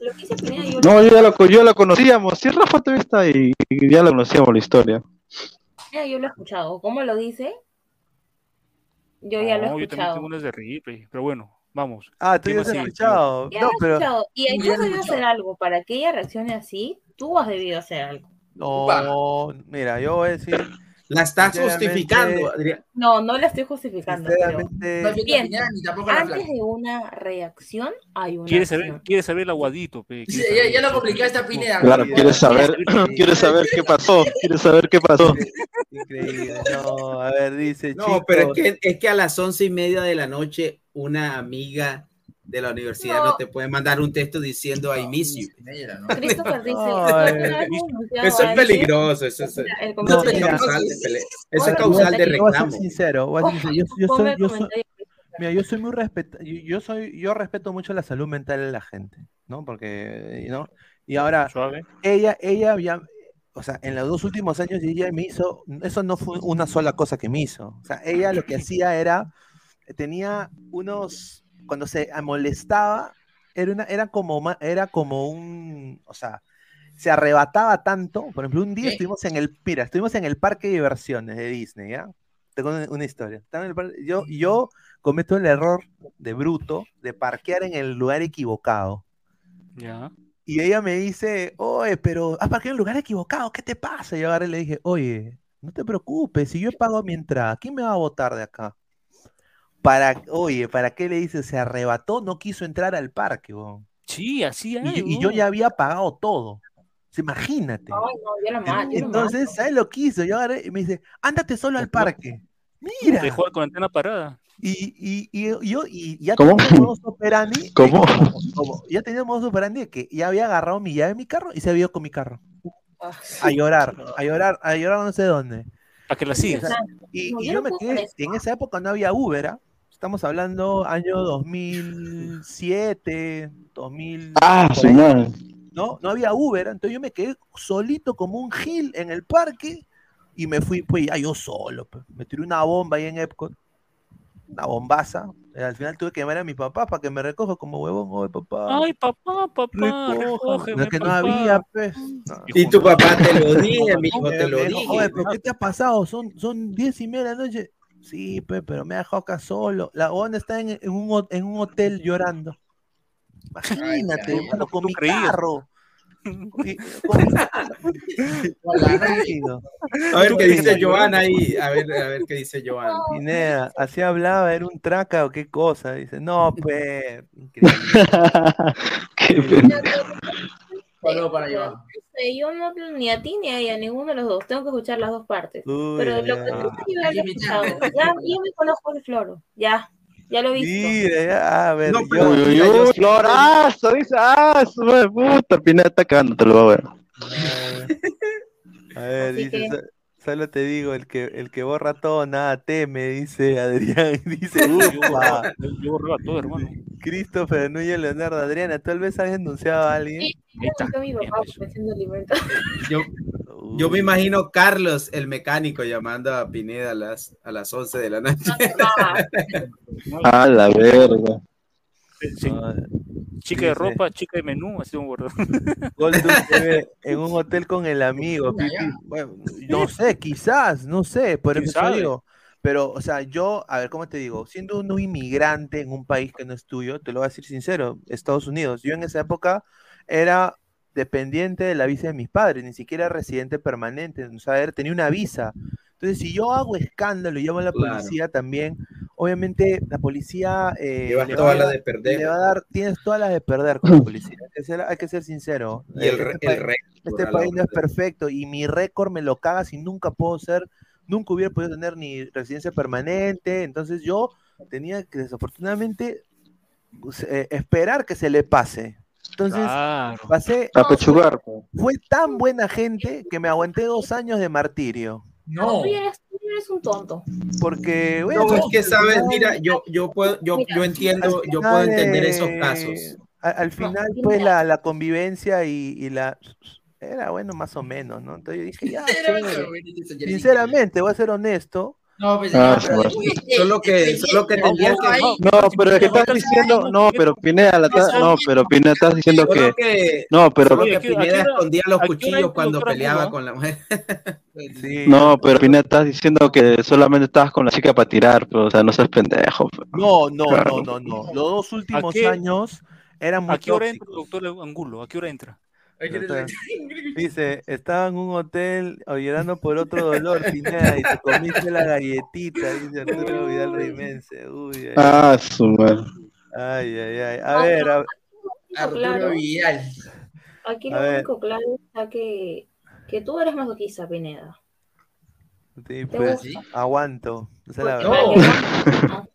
lo que yo No, yo ya la, yo la conocíamos. Sí, Rafa también está ahí. y Ya la conocíamos la historia. Pineda, yo lo he escuchado. ¿Cómo lo dice? Yo ya lo No, he yo también escuchado. tengo unas de replay, pero bueno, vamos. Ah, tú ¿Qué ya más has escuchado. Ya No, lo he pero. escuchado. Y tú ya has lo debido escuchado. hacer algo. Para que ella reaccione así, tú has debido hacer algo. No, mira, yo voy a decir. La estás justificando, Adrián. No, no la estoy justificando. Pero. No ni antes de una reacción hay una Quiere saber, quiere saber el aguadito. pe, Sí, ya, ya lo complicaste a Pineda. Claro, quieres saber, *laughs* quieres saber qué pasó. Quieres saber qué pasó. Increíble. No, a ver, dice. No, pero es que, es que a las once y media de la noche una amiga de la universidad no, No. te puede mandar un texto diciendo I miss you. ¿no? Christopher dice, Ay, ¿alguna vez hemos denunciado Eso es peligroso, eso es, El eso comentario es mira. causal de, pele- eso es causal de yo voy a ser reclamo. sincero. voy a ser sincero. Yo, yo soy, yo soy, mira, yo soy muy respet, yo, soy, yo respeto mucho la salud mental de la gente, ¿no? Porque, ¿no? Y ahora, ella, ella había, o sea, en los dos últimos años ella me hizo, eso no fue una sola cosa que me hizo. O sea, ella lo que hacía era, tenía unos, cuando se molestaba, era, una, era, como, era como un, o sea, se arrebataba tanto. Por ejemplo, un día estuvimos en el, mira, estuvimos en el parque de diversiones de Disney, ¿ya? Tengo una, historia. Yo, yo cometo el error de bruto de parquear en el lugar equivocado. Ya. Y ella me dice, oye, pero has parqueado en el lugar equivocado, ¿qué te pasa? Y yo agarré y le dije, oye, no te preocupes, si yo he pagado mi entrada, ¿quién me va a votar de acá? Para, oye, ¿para qué le dice? Se arrebató, no quiso entrar al parque. Sí, así Y, yo- y yo ya había pagado todo. Imagínate. Ay, no, yo la mato, yo la Entonces, mato. ¿sabes lo que hizo? Yo agarré y me dice, ándate solo al parque. Mira. Dejó con antena parada. Y, y, y yo y ya ¿Cómo? tenía operandi. ¿Cómo? como- ya tenía modus operandi de que ya había agarrado mi llave de mi carro y se había ido con mi carro. A llorar, a llorar, a llorar no sé dónde. A que la sigas. Y, No, y yo yo no me quedé, en esa época no había Uber, ¿ah? Estamos hablando año 2007, 2000. Ah, madre. No, no había Uber, entonces yo me quedé solito como un gil en el parque y me fui, pues ya yo solo, pues. me tiré una bomba ahí en Epcot, una bombaza. Eh, Al final tuve que llamar a mi papá para que me recoja como huevón, oye papá. Ay, papá, papá, recógeme, es que no había, pues. No. Y tu papá te lo *laughs* dije, mi hijo, te lo dije. Oye, pero ¿qué te ha pasado? Son, son diez y media de la noche. Sí, pe, pero me ha dejado acá solo. La onda está en, en un, ho- en un hotel llorando. Imagínate, Ay, hermano, con mi creías. carro. A ver ¿Tú qué dice Joana ahí. A ver, a ver qué dice Joana. *laughs* Pineda, así hablaba, era un traca o qué cosa. Dice, no, pues. *laughs* Qué pena. Saludos para Joan. Yo no ni a ti ni a ella, ninguno de los dos. Tengo que escuchar las dos partes. Uy, Pero lo que tú yo ya lo he escuchado. Ya, yo me conozco el floro. Ya, ya lo he visto. Mira, ya, a ver, No, yo- Uy, uy, yo uy, sí- florazo, dice, ah, su puta, Pineda está cagando, te lo voy a ver. A ver, Así dice, que- "Sa- solo te digo, el que, el que borra todo, nada teme, dice Adrián. *laughs* Dice, ufa. Yo, yo borraba todo, hermano. Christopher Núñez Leonardo, Adriana, tal vez has denunciado a alguien. Sí, yo con mi papá ofreciendo alimentos. Yo, yo me imagino Carlos, el mecánico, llamando a Pineda a las, a las 11 de la noche. Ah, *laughs* la verga. Sí. Chica de ropa, chica de menú, así un gordo. *laughs* En un hotel con el amigo. Pipi. Bueno, no sé, quizás, no sé, por ¿Quién eso sabe? digo. Pero, o sea, yo, a ver, ¿cómo te digo? Siendo un inmigrante en un país que no es tuyo, te lo voy a decir sincero, Estados Unidos. Yo en esa época era dependiente de la visa de mis padres, ni siquiera residente permanente, o sea, era- tenía una visa. Entonces, si yo hago escándalo y llamo a la Claro. policía también, obviamente la policía eh, le va de perder. le va a dar, tienes todas las de perder con la *clears throat* policía. Hay que ser, hay que ser sincero. Y el Eh, este el país- este país no es perfecto y mi récord me lo caga si nunca puedo ser, nunca hubiera podido tener ni residencia permanente. Entonces yo tenía que desafortunadamente pues, eh, esperar que se le pase. Entonces Claro. pasé, Apechugar. pues. fue tan buena gente que me aguanté dos años de martirio. No, tú eres, un tonto. Porque, bueno, No, es que al sabes, mira, yo, yo puedo, yo, yo entiendo, al yo puedo entender esos eh, casos. a- Al final, pues la, la convivencia y, y la era bueno más o menos, ¿no? Entonces yo dije, *laughs* ya, chévere. sinceramente, voy a ser honesto. No, pues, Ah, pero Solo que, solo que No, pero es que estás diciendo, no, pero Pineda, la no, pero Pineda estás diciendo que, no, pero, solo que Pineda escondía los cuchillos cuando peleaba con la mujer. *laughs* Sí, no, pero Pineda estás diciendo que solamente estabas con la chica para tirar, pero, o sea, no seas pendejo. pues. No, no, Claro. no, no, no. Los dos últimos años eran muy ¿A qué hora entra el tóxicos. doctor Angulo? ¿A qué hora entra? Dice, estaba en un hotel o llorando por otro dolor, Pineda, y te comiste la galletita, dice Arturo Vidal Rimense. Uy, ay, Ah, su madre. ay, ay, ay. A ver, a- Arturo. Vidal. Aquí lo único claro está que, que tú eres masoquista, Pineda. sí, ¿Te pues, aguanto. Esa es la no-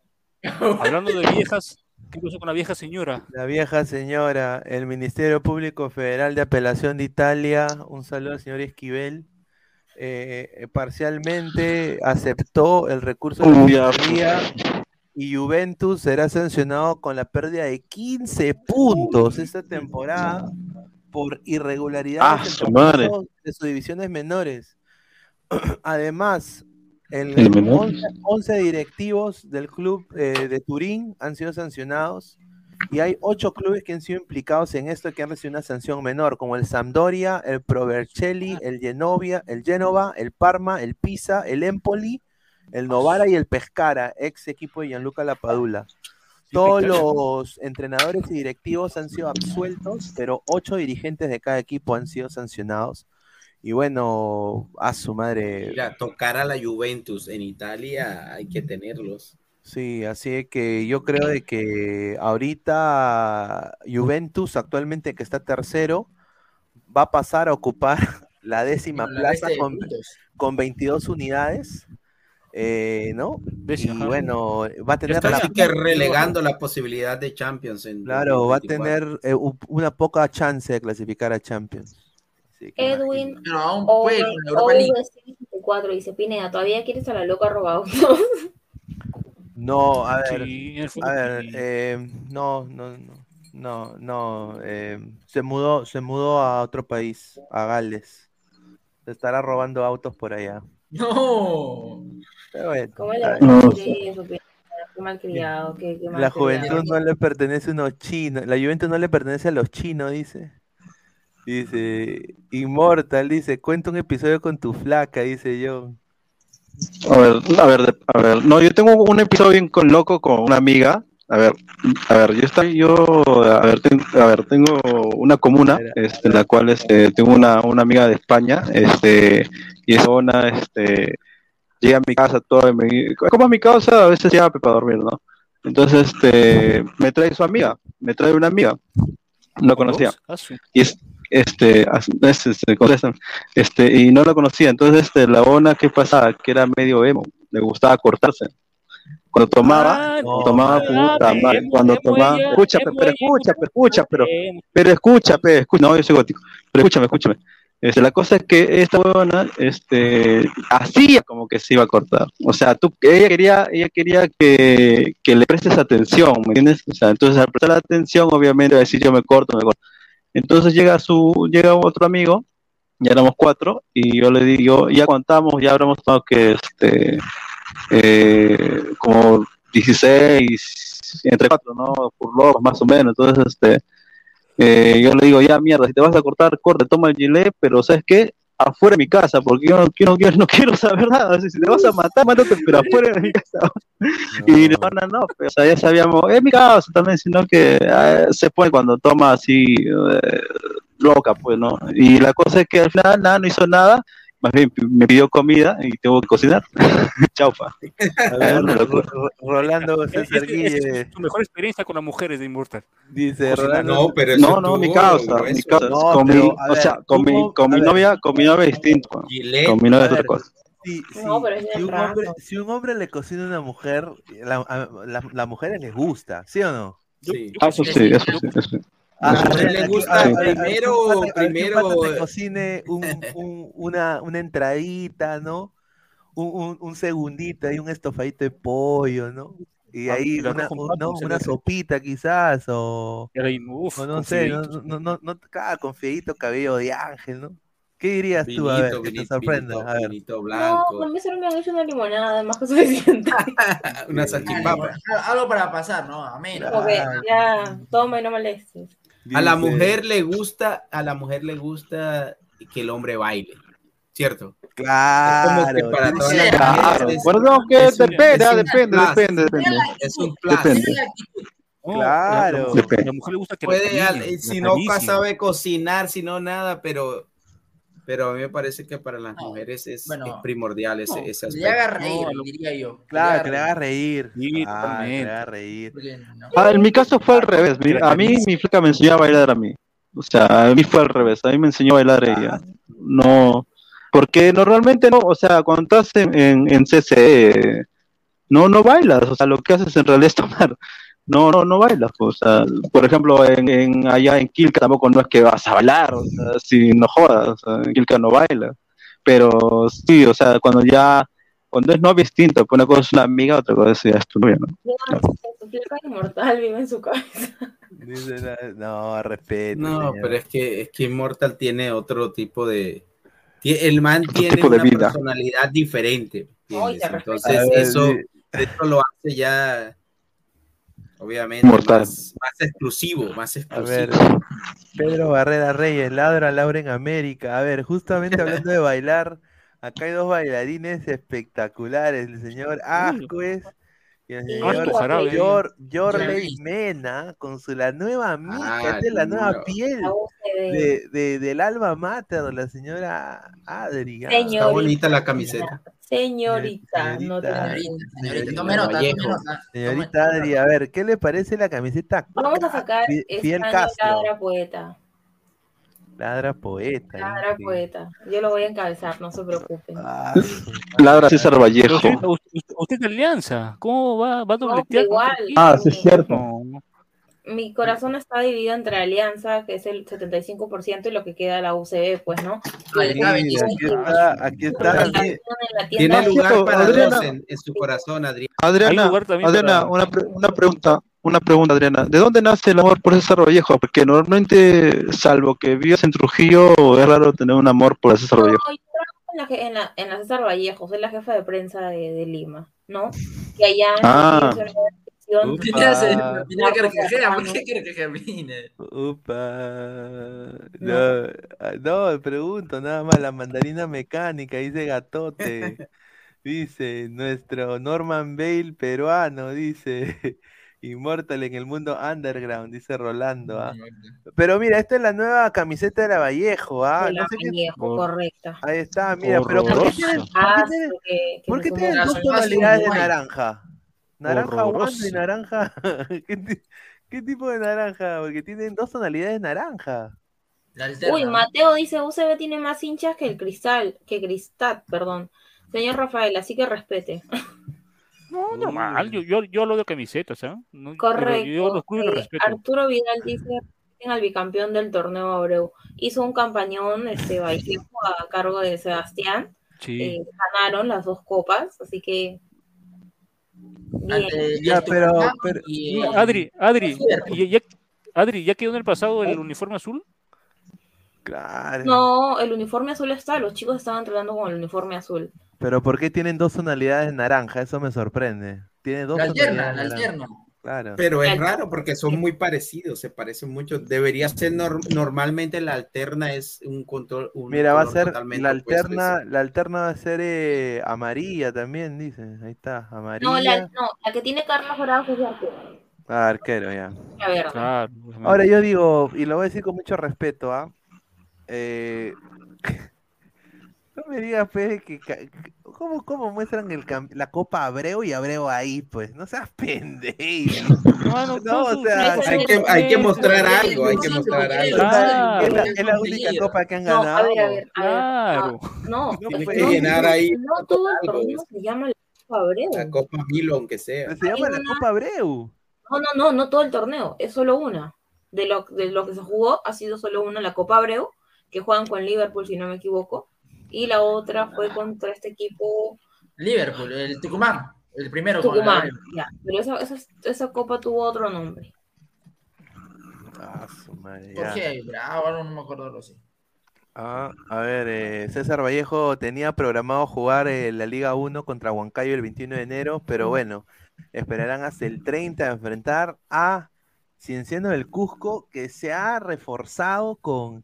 *laughs* Hablando de viejas, ¿qué pasó con la vieja señora? La vieja señora, el Ministerio Público Federal de Apelación de Italia, un saludo al señor Esquivel, eh, eh, parcialmente aceptó el recurso de la Fiscalía y Juventus será sancionado con la pérdida de 15 puntos esta temporada por irregularidades Ah, en de sus divisiones menores. *clears throat* Además, el ¿El menor? 11, 11 directivos del club eh, de Turín han sido sancionados y hay ocho clubes que han sido implicados en esto que han recibido una sanción menor, como el Sampdoria, el Provercelli, el Genovia, el Genova, el Parma, el Pisa, el Empoli, el Novara y el Pescara, ex equipo de Gianluca Lapadula. Todos los entrenadores y directivos han sido absueltos, pero ocho dirigentes de cada equipo han sido sancionados. Y bueno, a su madre. Mira, tocar a la Juventus en Italia hay que tenerlos. Sí, así que yo creo de que ahorita Juventus, actualmente que está tercero, va a pasar a ocupar *laughs* la décima la plaza con, con 22 unidades, eh, ¿no? Y bueno, va a tener Está la, que relegando la posibilidad de Champions en claro, va a 2024. tener eh, una poca chance de clasificar a Champions. Que Edwin Pero aún OV, puede con la Europa League. OV64 dice Pineda, ¿todavía quieres a la loca robado? *laughs* No, a ver, Sí, a ver, eh, no, no, no, no, no, eh, se mudó, se mudó a otro país, a Gales. Se estará robando autos por allá. No. Pero bueno, ¿Cómo le vas ver. a No decir eso, Pineda? Qué malcriado, qué, qué La malcriado. juventud no le pertenece a unos chinos, la Juventus no le pertenece a los chinos, dice. Dice, Inmortal, dice, cuenta un episodio con tu flaca, dice yo. A ver, a ver, a ver. No, yo tengo un episodio bien con loco con una amiga. A ver, a ver, yo estoy, yo, a ver, ten- a ver, tengo una comuna, este, en la cual este, tengo una, una amiga de España, este, y esa zona, este, llega a mi casa todo, y me- como a mi casa, a veces llega para dormir, ¿no? Entonces, este, me trae su amiga, me trae una amiga, no conocía. Ah, Y es, este, este, contestan, este, y no la conocía. Entonces, este, la ona, ¿qué pasaba? Que era medio emo, le gustaba cortarse. Cuando tomaba, Ah, cuando tomaba, ah, puta madre, cuando tomaba, ella, escucha, pero ella, escucha, pero escucha, pero, pero escucha, pe, escucha, no, yo soy gótico, pero escúchame, escúchame. Este, la cosa es que esta huevona, este, hacía como que se iba a cortar. O sea, tú, ella quería, ella quería que, que le prestes atención, ¿me entiendes? O sea, entonces al prestar atención, obviamente va a decir yo me corto, me corto. Entonces llega su, llega otro amigo, ya éramos cuatro, y yo le digo, ya contamos, ya habremos tomado que este eh, como 16, entre cuatro, ¿no? Por logos, más o menos. Entonces, este eh, yo le digo, ya mierda, si te vas a cortar, corte, toma el gilet, pero ¿sabes qué? Afuera de mi casa, porque yo no, yo no, yo *laughs* no quiero saber nada. O sea, si te vas a matar, mátate, pero *laughs* afuera de mi casa. Y no, no, no, pero, o sea, ya sabíamos, es mi casa también, sino que eh, se pone cuando toma así eh, loca, pues, ¿no? Y la cosa es que al final nada, no hizo nada, más bien me pidió comida y tengo que cocinar. *laughs* Chaufa. *laughs* Rolando César Es, es- es Guille tu mejor experiencia con las mujeres de Immortal. dice. Rolando, No, pero No, no, mi causa, mi causa. No, con pero, mi, a o sea, con mi, con mi novia, con mi novia es distinto. Con mi novia es otra cosa. si, No, si- pero es si del un hombre, si un hombre le cocina a una mujer, la, a la- las mujeres les gusta, ¿sí o no? Sí. Ah, eso sí, eso sí, eso sí. A Ah, le a ver, gusta a ver, a ver, primero- que que primero- te cocine un- un- una, una entradita, ¿no? Un, un, un segundito, ahí un estofadito de pollo, ¿no? Y Ah, ahí una, un- ¿no? una sopita quizás, o, Y uf, o no sé, no, no, no, no, cada con fideíto, cabello de ángel, ¿no? ¿Qué dirías tú? A ver, Vinito, que te vinito, sorprenda, vinito, a ver. vinito No, blanco, con mí solo me han hecho una limonada, más que suficiente. *laughs* una Algo, salchipapa. algo para pasar, ¿no? Amén. Que ya, toma y no molestes. A la Dice- mujer le gusta, a la mujer le gusta que el hombre baile, ¿cierto? Claro. Es como que para todas las Claro, mujeres es- bueno, no, que es depende, es ah, un depende, plus. depende, depende. Es un plus. Depende. No, Claro. La, la mujer, Depende. la mujer le gusta que la Puede, al- cocinen, si la no sabe cocinar, si no nada, pero, pero a mí me parece que para las No, mujeres es, bueno, es primordial ese, No, ese que le haga aspecto. reír, No, diría yo. Claro, que le haga reír. Sí, Ah, que le haga reír. ¿no? Ah, en mi caso fue al revés. mi- a mí mi flaca me enseñó a bailar a mí. O sea, a mí fue al revés. A mí me enseñó a bailar ella. No, porque normalmente no, o sea, cuando estás en, en, en CCE, no, no bailas. O sea, lo que haces en realidad es tomar. No, no, no bailas. pues, O sea, por ejemplo, en, en allá en Quilca tampoco no es que vas a bailar. O sea, si no jodas, o sea, en Quilca no baila. Pero sí, o sea, cuando ya, cuando es novia es distinto. Pues una cosa es una amiga, otra cosa es ya es tu novia, ¿no? Su flaca inmortal vive en su cabeza. No, respeto. No, señor. pero es que, es que Immortal tiene otro tipo de. El man Otro tiene una vida. personalidad diferente. Respeto. Entonces, ver, eso, sí. eso lo hace ya. Obviamente, Mortal. más, más exclusivo, más A exclusivo. ver, Pedro Barrera Reyes, ladra Laura en América. A ver, justamente hablando de bailar, acá hay dos bailarines espectaculares, el señor Ascuez y el señor Jorley. Mena, con su la nueva mica, Ah, esta es la nueva no. piel de, de- del alma mater, la señora Adri. Está bonita la camiseta. Señorita, no te Señorita. Señorita, señorita, Señorita tome nota, tome nota. Señorita Adri, a ver, ¿qué le parece la camiseta? Vamos a sacar Fi- este Fidel año Castro. Ladra Poeta. Ladra poeta. Ladra ¿eh? Poeta. Yo lo voy a encabezar, no se preocupen. Ah, Ladra César Vallejo. Usted, usted- de Alianza. ¿Cómo va, va a dobletear? igual. contra el Ah, sí es cierto. No, Mi corazón está dividido entre Alianza, que es el 75%, y lo que queda la UCB, pues, ¿no? Sí, bendición. aquí está, aquí en Tiene lugar para Adriana. dos en, en su corazón, Adriana, Adriana, para- una, pre- una pregunta, una pregunta, Adriana. ¿De dónde nace el amor por César Vallejo? Porque normalmente, salvo que vivas en Trujillo, es raro tener un amor por César No, yo Vallejo. trabajo en la, en, la, en la César Vallejo, soy la jefa de prensa de, de Lima, ¿no? Que allá en Ah. Trujillo Pineda Marcos carcajea, ¿por qué quiere que camine? Upa. No, ah, no, pregunto nada más, la mandarina mecánica, dice Gatote. *laughs* Dice, nuestro Norman Bale peruano, dice, *laughs* Inmortal en el mundo underground, dice Rolando. ¿ah? Pero mira, esta es la nueva camiseta de la Vallejo, ¿ah? de la No sé qué- Vallejo, Hor- correcta. Ahí está, mira, pero ¿por qué tienen, por qué Ah, tienen- sí, que- que por qué tienen dos tonalidades de naranja? Naranja Wando y naranja. *laughs* ¿Qué, ti- qué tipo de naranja? Porque tienen dos tonalidades de naranja. Uy, Mateo dice, UCB tiene más hinchas que el Cristal, que Cristat, perdón. Señor Rafael, así que respete. *laughs* No, normal. Yo, yo, yo hablo de camisetas, ¿ah? No, Correcto. Yo, yo los clubes los Eh, respeto. Arturo Vidal dice al bicampeón del torneo Abreu. Hizo un campañón este Vallejo a cargo de Sebastián. Sí. Eh, ganaron las dos copas, así que. Ante Ya, pero- pero- y, eh, Adri, Adri, Liverpool. ¿y ya, Adri, ¿ya quedó en el pasado el uniforme azul? Claro. No, el uniforme azul está, los chicos estaban entrenando con el uniforme azul. Pero ¿por qué tienen dos tonalidades de naranja? Eso me sorprende. Tiene dos La alterna, tonalidades la alterna. Claro. Pero es raro porque son muy parecidos, se parecen mucho. Debería ser nor- normalmente la alterna es un control. un Mira, va a ser totalmente la alterna, la alterna va a ser eh, amarilla también, dice. Ahí está, amarilla. No, la, no, la que tiene Carlos Bravos es de arquero. Ah, arquero, ya. Ahora yo digo, y lo voy a decir con mucho respeto, ¿ah? Eh, *laughs* no me digas, pues, que, ¿cómo, cómo muestran el cam- la Copa Abreu y Abreu ahí? Pues, no seas *laughs* pendejo. Mano, No, o sea, Hay que, hay que mostrar algo, hay que mostrar algo. Claro. es, la, es la única copa que han No, ganado. a ver, a ver, a ver. Claro. No, No, no, llenar ahí no todo el torneo se llama la Copa Abreu. La Copa Milo, aunque sea. Se llama la Copa Abreu. No, no, no, no todo el torneo, es solo una. De lo, de lo que se jugó ha sido solo una, la Copa Abreu, que juegan con Liverpool, si no me equivoco. Y la otra fue contra este equipo Liverpool, el Tucumán, el primero. con Tucumán. Ya, pero esa, esa, esa copa tuvo otro nombre. Ah, su madre, ya. Jorge Bravo, ahora no me acuerdo de sí. Ah, a ver, eh, César Vallejo tenía programado jugar eh, la Liga 1 contra Huancayo el 21 de enero, pero bueno, esperarán hasta el 30 de enfrentar a Cienciano del Cusco, que se ha reforzado con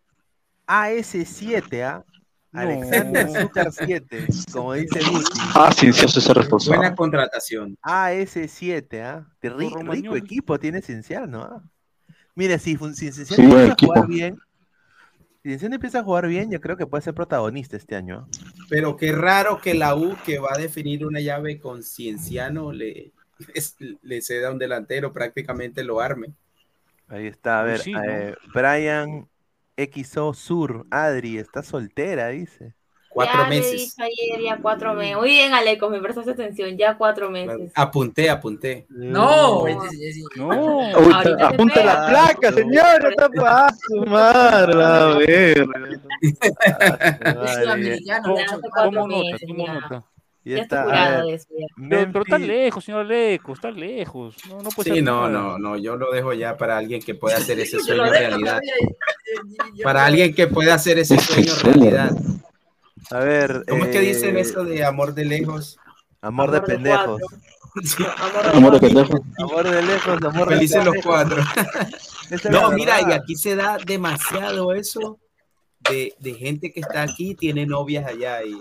AS7, ¿ah? Alexander No. Zúcar 7, como dice Guti. Ah, sí, sí, eso se reforzó. Buena contratación. AS7, ¿ah? Ri- rico equipo tiene Cienciano, ¿ah? Mire, si, Cienciano Sí, empieza a jugar bien, si Cienciano empieza a jugar bien, yo creo que puede ser protagonista este año, ¿ah? Pero qué raro que la U, que va a definir una llave con Cienciano, le, es- le ceda a un delantero, prácticamente lo arme. Ahí está, a Uy, ver, sí, ¿no? eh, Brian XO Sur, Adri, está soltera, dice. Cuatro ya le he meses. dicho ayer, ya cuatro meses. Muy bien, Aleco, me prestaste atención, ya cuatro meses. Apunté, apunté. No, No. No. Apunta la placa, señor. Está para su madre. A ver. *laughs* es sudamericano, ¿Cómo, nota? meses ¿Cómo nota? Y Ya está, curado ver, eso. ya. Pero, pero está lejos, señor Aleco, está lejos. No, no puede Sí, ser no, nada. no, no, yo lo dejo ya para alguien que pueda hacer ese *laughs* sueño realidad. *laughs* Para alguien que pueda hacer ese sueño realidad. A ver. ¿Cómo es que dicen eh, eso de amor de lejos? Amor de Amor de pendejos. *laughs* Amor de pendejo. Amor de lejos, amor de Felices los pendejos. cuatro. No, mira, y aquí se da demasiado eso de, de gente que está aquí, tiene novias allá y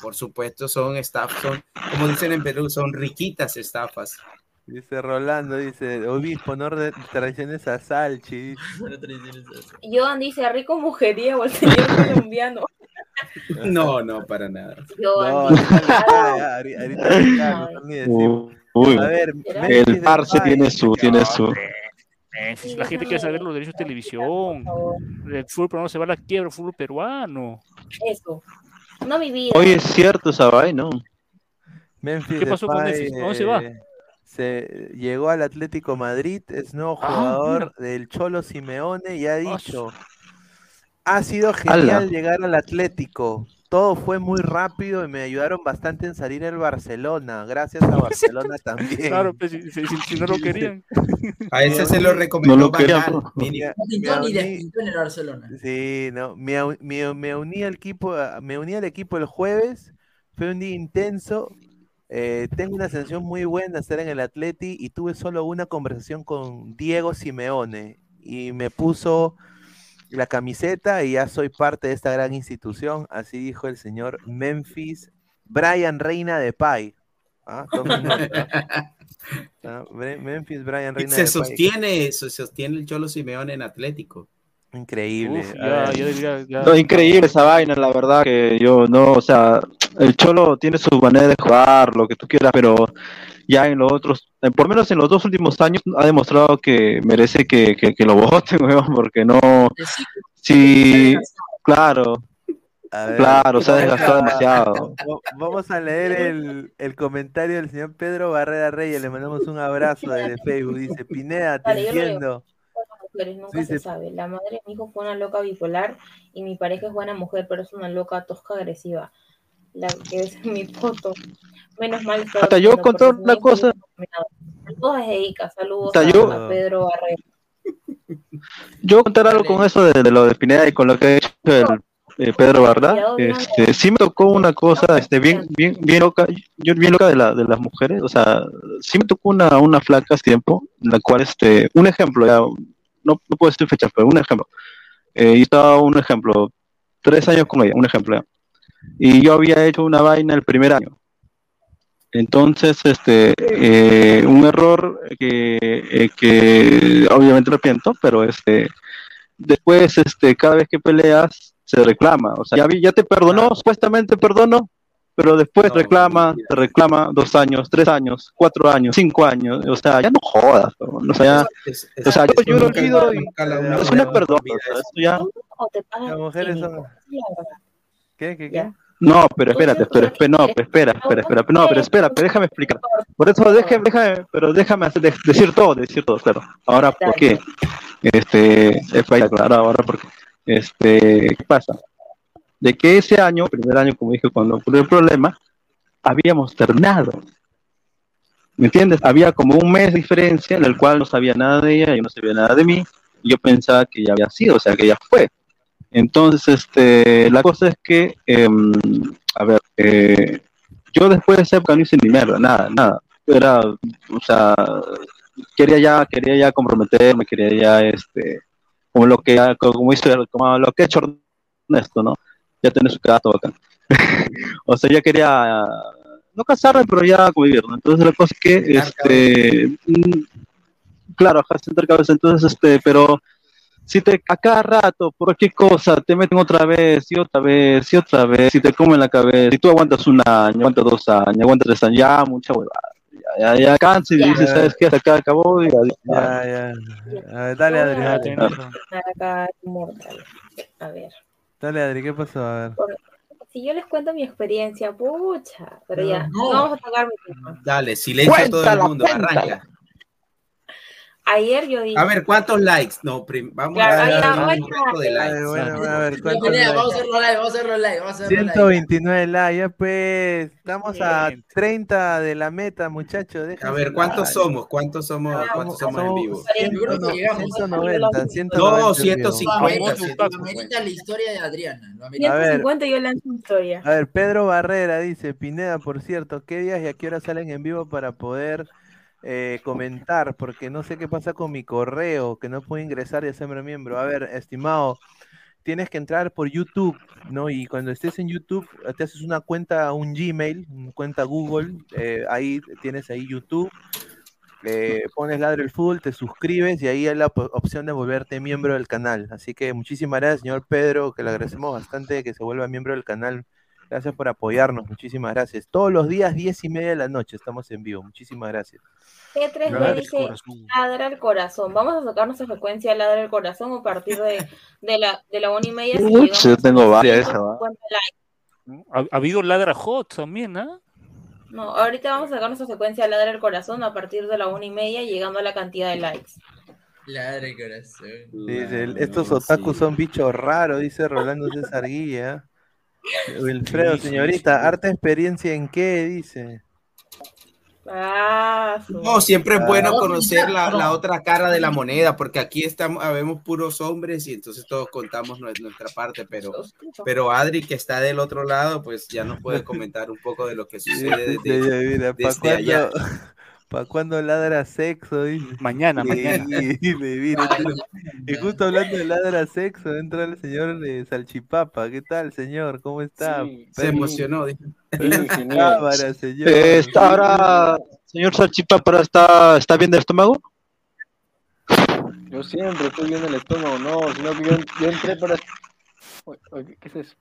por supuesto son staff, son, como dicen en Perú, son riquitas estafas. Dice Rolando, dice, obispo, no *laughs* traiciones a Salchi. Joan dice, rico mujeriego el señor colombiano. *laughs* No, no, para nada. Joan No. Uy, A ver, el Depay. tiene su, tiene su. La gente quiere saber los derechos de televisión. El fútbol peruano se va a la quiebra, el fútbol peruano. Eso. No mi vida. Oye, es cierto esa vaina, ¿no? Memphis ¿Qué pasó con Depay, Memphis? ¿A dónde se va? eh, se llegó al Atlético Madrid, es nuevo Ah, jugador del Cholo Simeone y ha dicho, ha sido genial llegar al Atlético. Todo fue muy rápido y me ayudaron bastante en salir el Barcelona. Gracias a *laughs* Barcelona también. Claro, pues, si, si- si- si no lo querían. *laughs* A ese se lo No recomendó lo querían. No pintó ni despintó en el Barcelona. Sí, no, me, au- me, me uní al equipo, me uní al equipo el jueves, fue un día intenso, eh, tengo una sensación muy buena de estar en el Atleti y tuve solo una conversación con Diego Simeone y me puso la camiseta y ya soy parte de esta gran institución, así dijo el señor Memphis Brian Reina de Pai. Ah. *laughs* Ah, Memphis Brian Y Reina se de Pai. sostiene, se sostiene el Cholo Simeone en Atlético. Increíble. Uf, A ya, ver. ya debería- ya- No, increíble esa vaina, la verdad que yo no, o sea, el Cholo tiene su manera de jugar, lo que tú quieras, pero ya en los otros, por lo menos en los dos últimos años, ha demostrado que merece que, que, que lo voten, *laughs* weón, porque no, sí, claro, ver, claro, se ha vamos desgastado a- *laughs* demasiado. va- Vamos a leer el, el comentario del señor Pedro Barrera Reyes. Le mandamos un abrazo desde Facebook. Dice: Pineda, te Vale, entiendo. mujeres, nunca Sí, se se- sabe. La madre de mi hijo fue una loca bipolar y mi pareja es buena mujer, pero es una loca tosca agresiva. La que es mi foto. Menos mal. Hasta yo no, una cosa. Saludos desde Ica, saludos Hasta a, yo- a Pedro Barrera. *laughs* Yo contar algo con eso de, de lo de Pineda y con lo que ha hecho el eh, Pedro Barda, este, sí me tocó una cosa este, bien, bien, bien loca, yo bien loca de, la, de las mujeres, o sea, sí me tocó una, una flaca hace tiempo, en la cual, este, un ejemplo, ya, no, no puedo decir fechas, pero un ejemplo, eh, yo estaba un ejemplo, tres años con ella, un ejemplo, ya. Y yo había hecho una vaina el primer año, entonces, este, eh, un error que, eh, que obviamente lo arrepiento, pero este, después, este, cada vez que peleas, se reclama. O sea, ya, vi- ya te perdonó, supuestamente perdonó, pero después reclama, te reclama dos años, tres años, cuatro años, cinco años. O sea, ya no jodas. ¿no? O sea, ya, Es- es- o sea, yo, yo lo olvido y la- una no es mujer perdón. o sea, ya, químico, esa es la. ¿Qué? ¿Qué? ¿Qué? Ya. No, pero espérate, pero espera, no, pero espera, espera, espera, no, pero espera, pero déjame explicar. Por eso déjame, déjame, pero déjame hacer- de- decir todo, decir todo, claro. Ahora, ¿por qué? Este, es para aclarar ahora porque, este, ¿qué pasa? De que ese año, primer año, como dije, cuando ocurrió el problema, habíamos terminado. ¿Me entiendes? Había como un mes de diferencia en el cual no sabía nada de ella, yo no sabía nada de mí, y yo pensaba que ya había sido, o sea, que ya fue. Entonces, este, la cosa es que, em, a ver, eh, yo después de esa época no hice ni mierda, nada, nada. Era, o sea, quería ya, quería ya comprometerme, quería ya, este, como lo que, como hizo, como lo que ha hecho Ernesto, ¿no? Ya tener su gato acá. *laughs* o sea, ya quería, no casarme, pero ya convivir, ¿no? Entonces la cosa es que, este, mm, claro, sentar cabeza, entonces, este, pero si te a cada rato, por qué cosa, te meten otra vez y otra vez y otra vez, si te comen la cabeza, si tú aguantas un año, aguantas dos años, aguantas tres años, ya, mucha huevada. Ya, ya, ya cansa y Ya. dices, ¿sabes qué? Hasta acá acabó y. Ya, ya. A ver, dale, Adri. A Dale, terminar acá inmortal. A ver. dale, Adri, ¿qué pasó? A ver. si yo les cuento mi experiencia, pucha, pero ya, No. no vamos a tocar mi tema. Dale, silencio a todo el mundo, arranca. Ayer yo dije. A ver, ¿cuántos likes? No, prim- vamos Claro, a ya, un bueno, poco de likes. Bueno, a ver, ¿cuántos likes? vamos a hacerlo live, vamos a hacerlo live, vamos a hacerlo live. 129 likes, ya pues, estamos a 30 de la meta, muchachos. A ver, ¿cuántos somos? ¿Cuántos somos, cuántos somos en vivo? Yo creo que llegamos. 190, 190. No, en vivo. 150. Lo amerita la historia de Adriana. Lo A amerita. ver. 150 yo lanzo historia. A ver, Pedro Barrera dice, Pineda, por cierto, ¿qué días y a qué hora salen en vivo para poder eh, comentar? Porque no sé qué pasa con mi correo, que no puedo ingresar y hacerme miembro. A ver, estimado, tienes que entrar por YouTube, ¿no? Y cuando estés en YouTube, eh, te haces una cuenta, un Gmail, una cuenta Google, eh, ahí tienes ahí YouTube, eh, pones Ladre el Fútbol, te suscribes y ahí hay la op- opción de volverte miembro del canal. Así que muchísimas gracias, señor Pedro, que le agradecemos bastante que se vuelva miembro del canal. Gracias por apoyarnos, muchísimas gracias. Todos los días, diez y media de la noche, estamos en vivo. Muchísimas gracias. T3 Ladra me el dice corazón. ladra el corazón. Vamos a sacar nuestra frecuencia ladra el corazón a partir de, de la, de la una y media. si Uy, yo tengo varias esa, 150 likes. Ha, ha habido ladra hot también, ¿ah? No, ahorita vamos a sacar nuestra secuencia ladra el corazón a partir de la una y media, llegando a la cantidad de likes. Ladre el corazón. Dice, estos otakus son bichos raros, dice Rolando César Guilla. Wilfredo, señorita, harta experiencia en qué, dice. Ah, No, siempre es bueno conocer la, la otra cara de la moneda, porque aquí estamos, habemos puros hombres y entonces todos contamos nue- nuestra parte, pero, pero Adri, que está del otro lado, pues ya nos puede comentar un poco de lo que *laughs* sucede Dice, desde, mira, ¿pa' desde allá. Cuándo, pa' cuándo ladra sexo? Dice. Mañana, Y- mañana. *laughs* y- justo hablando de ladra sexo, entra el señor de Salchipapa. ¿Qué tal, señor? ¿Cómo está? Sí, se emocionó, dijo. Cámara, señor. Eh, está ahora, señor Salchipapa, ¿está, ¿está bien del estómago? Yo siempre estoy bien el estómago, no, sino que yo, yo entré para... ¿Qué es eso?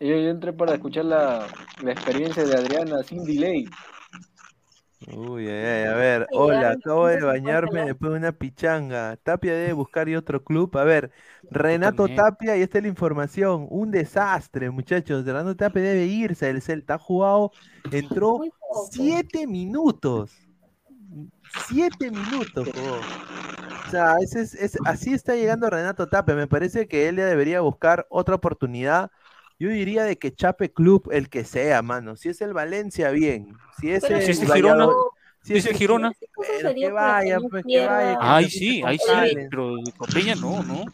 Yo, yo entré para escuchar la, la experiencia de Adriana sin delay. Uy, ay, ay, a ver, hola, acabo de bañarme después de una pichanga. Tapia debe buscar y otro club. A ver, Renato. Tapia, y esta es la información. Un desastre, muchachos. Renato Tapia debe irse del Celta. Ha jugado, entró siete minutos. Siete minutos jugó. O sea, ese es, es- así está llegando Renato Tapia. Me parece que él ya debería buscar otra oportunidad. Yo diría de que chape club el que sea, mano. Si es el Valencia, bien. Si es Pero el si es el Girona, si es el Girona. bueno, sería que vaya, no pues que vaya. que Ay, no sí, ay, sí, pero de Copeña no, ¿no?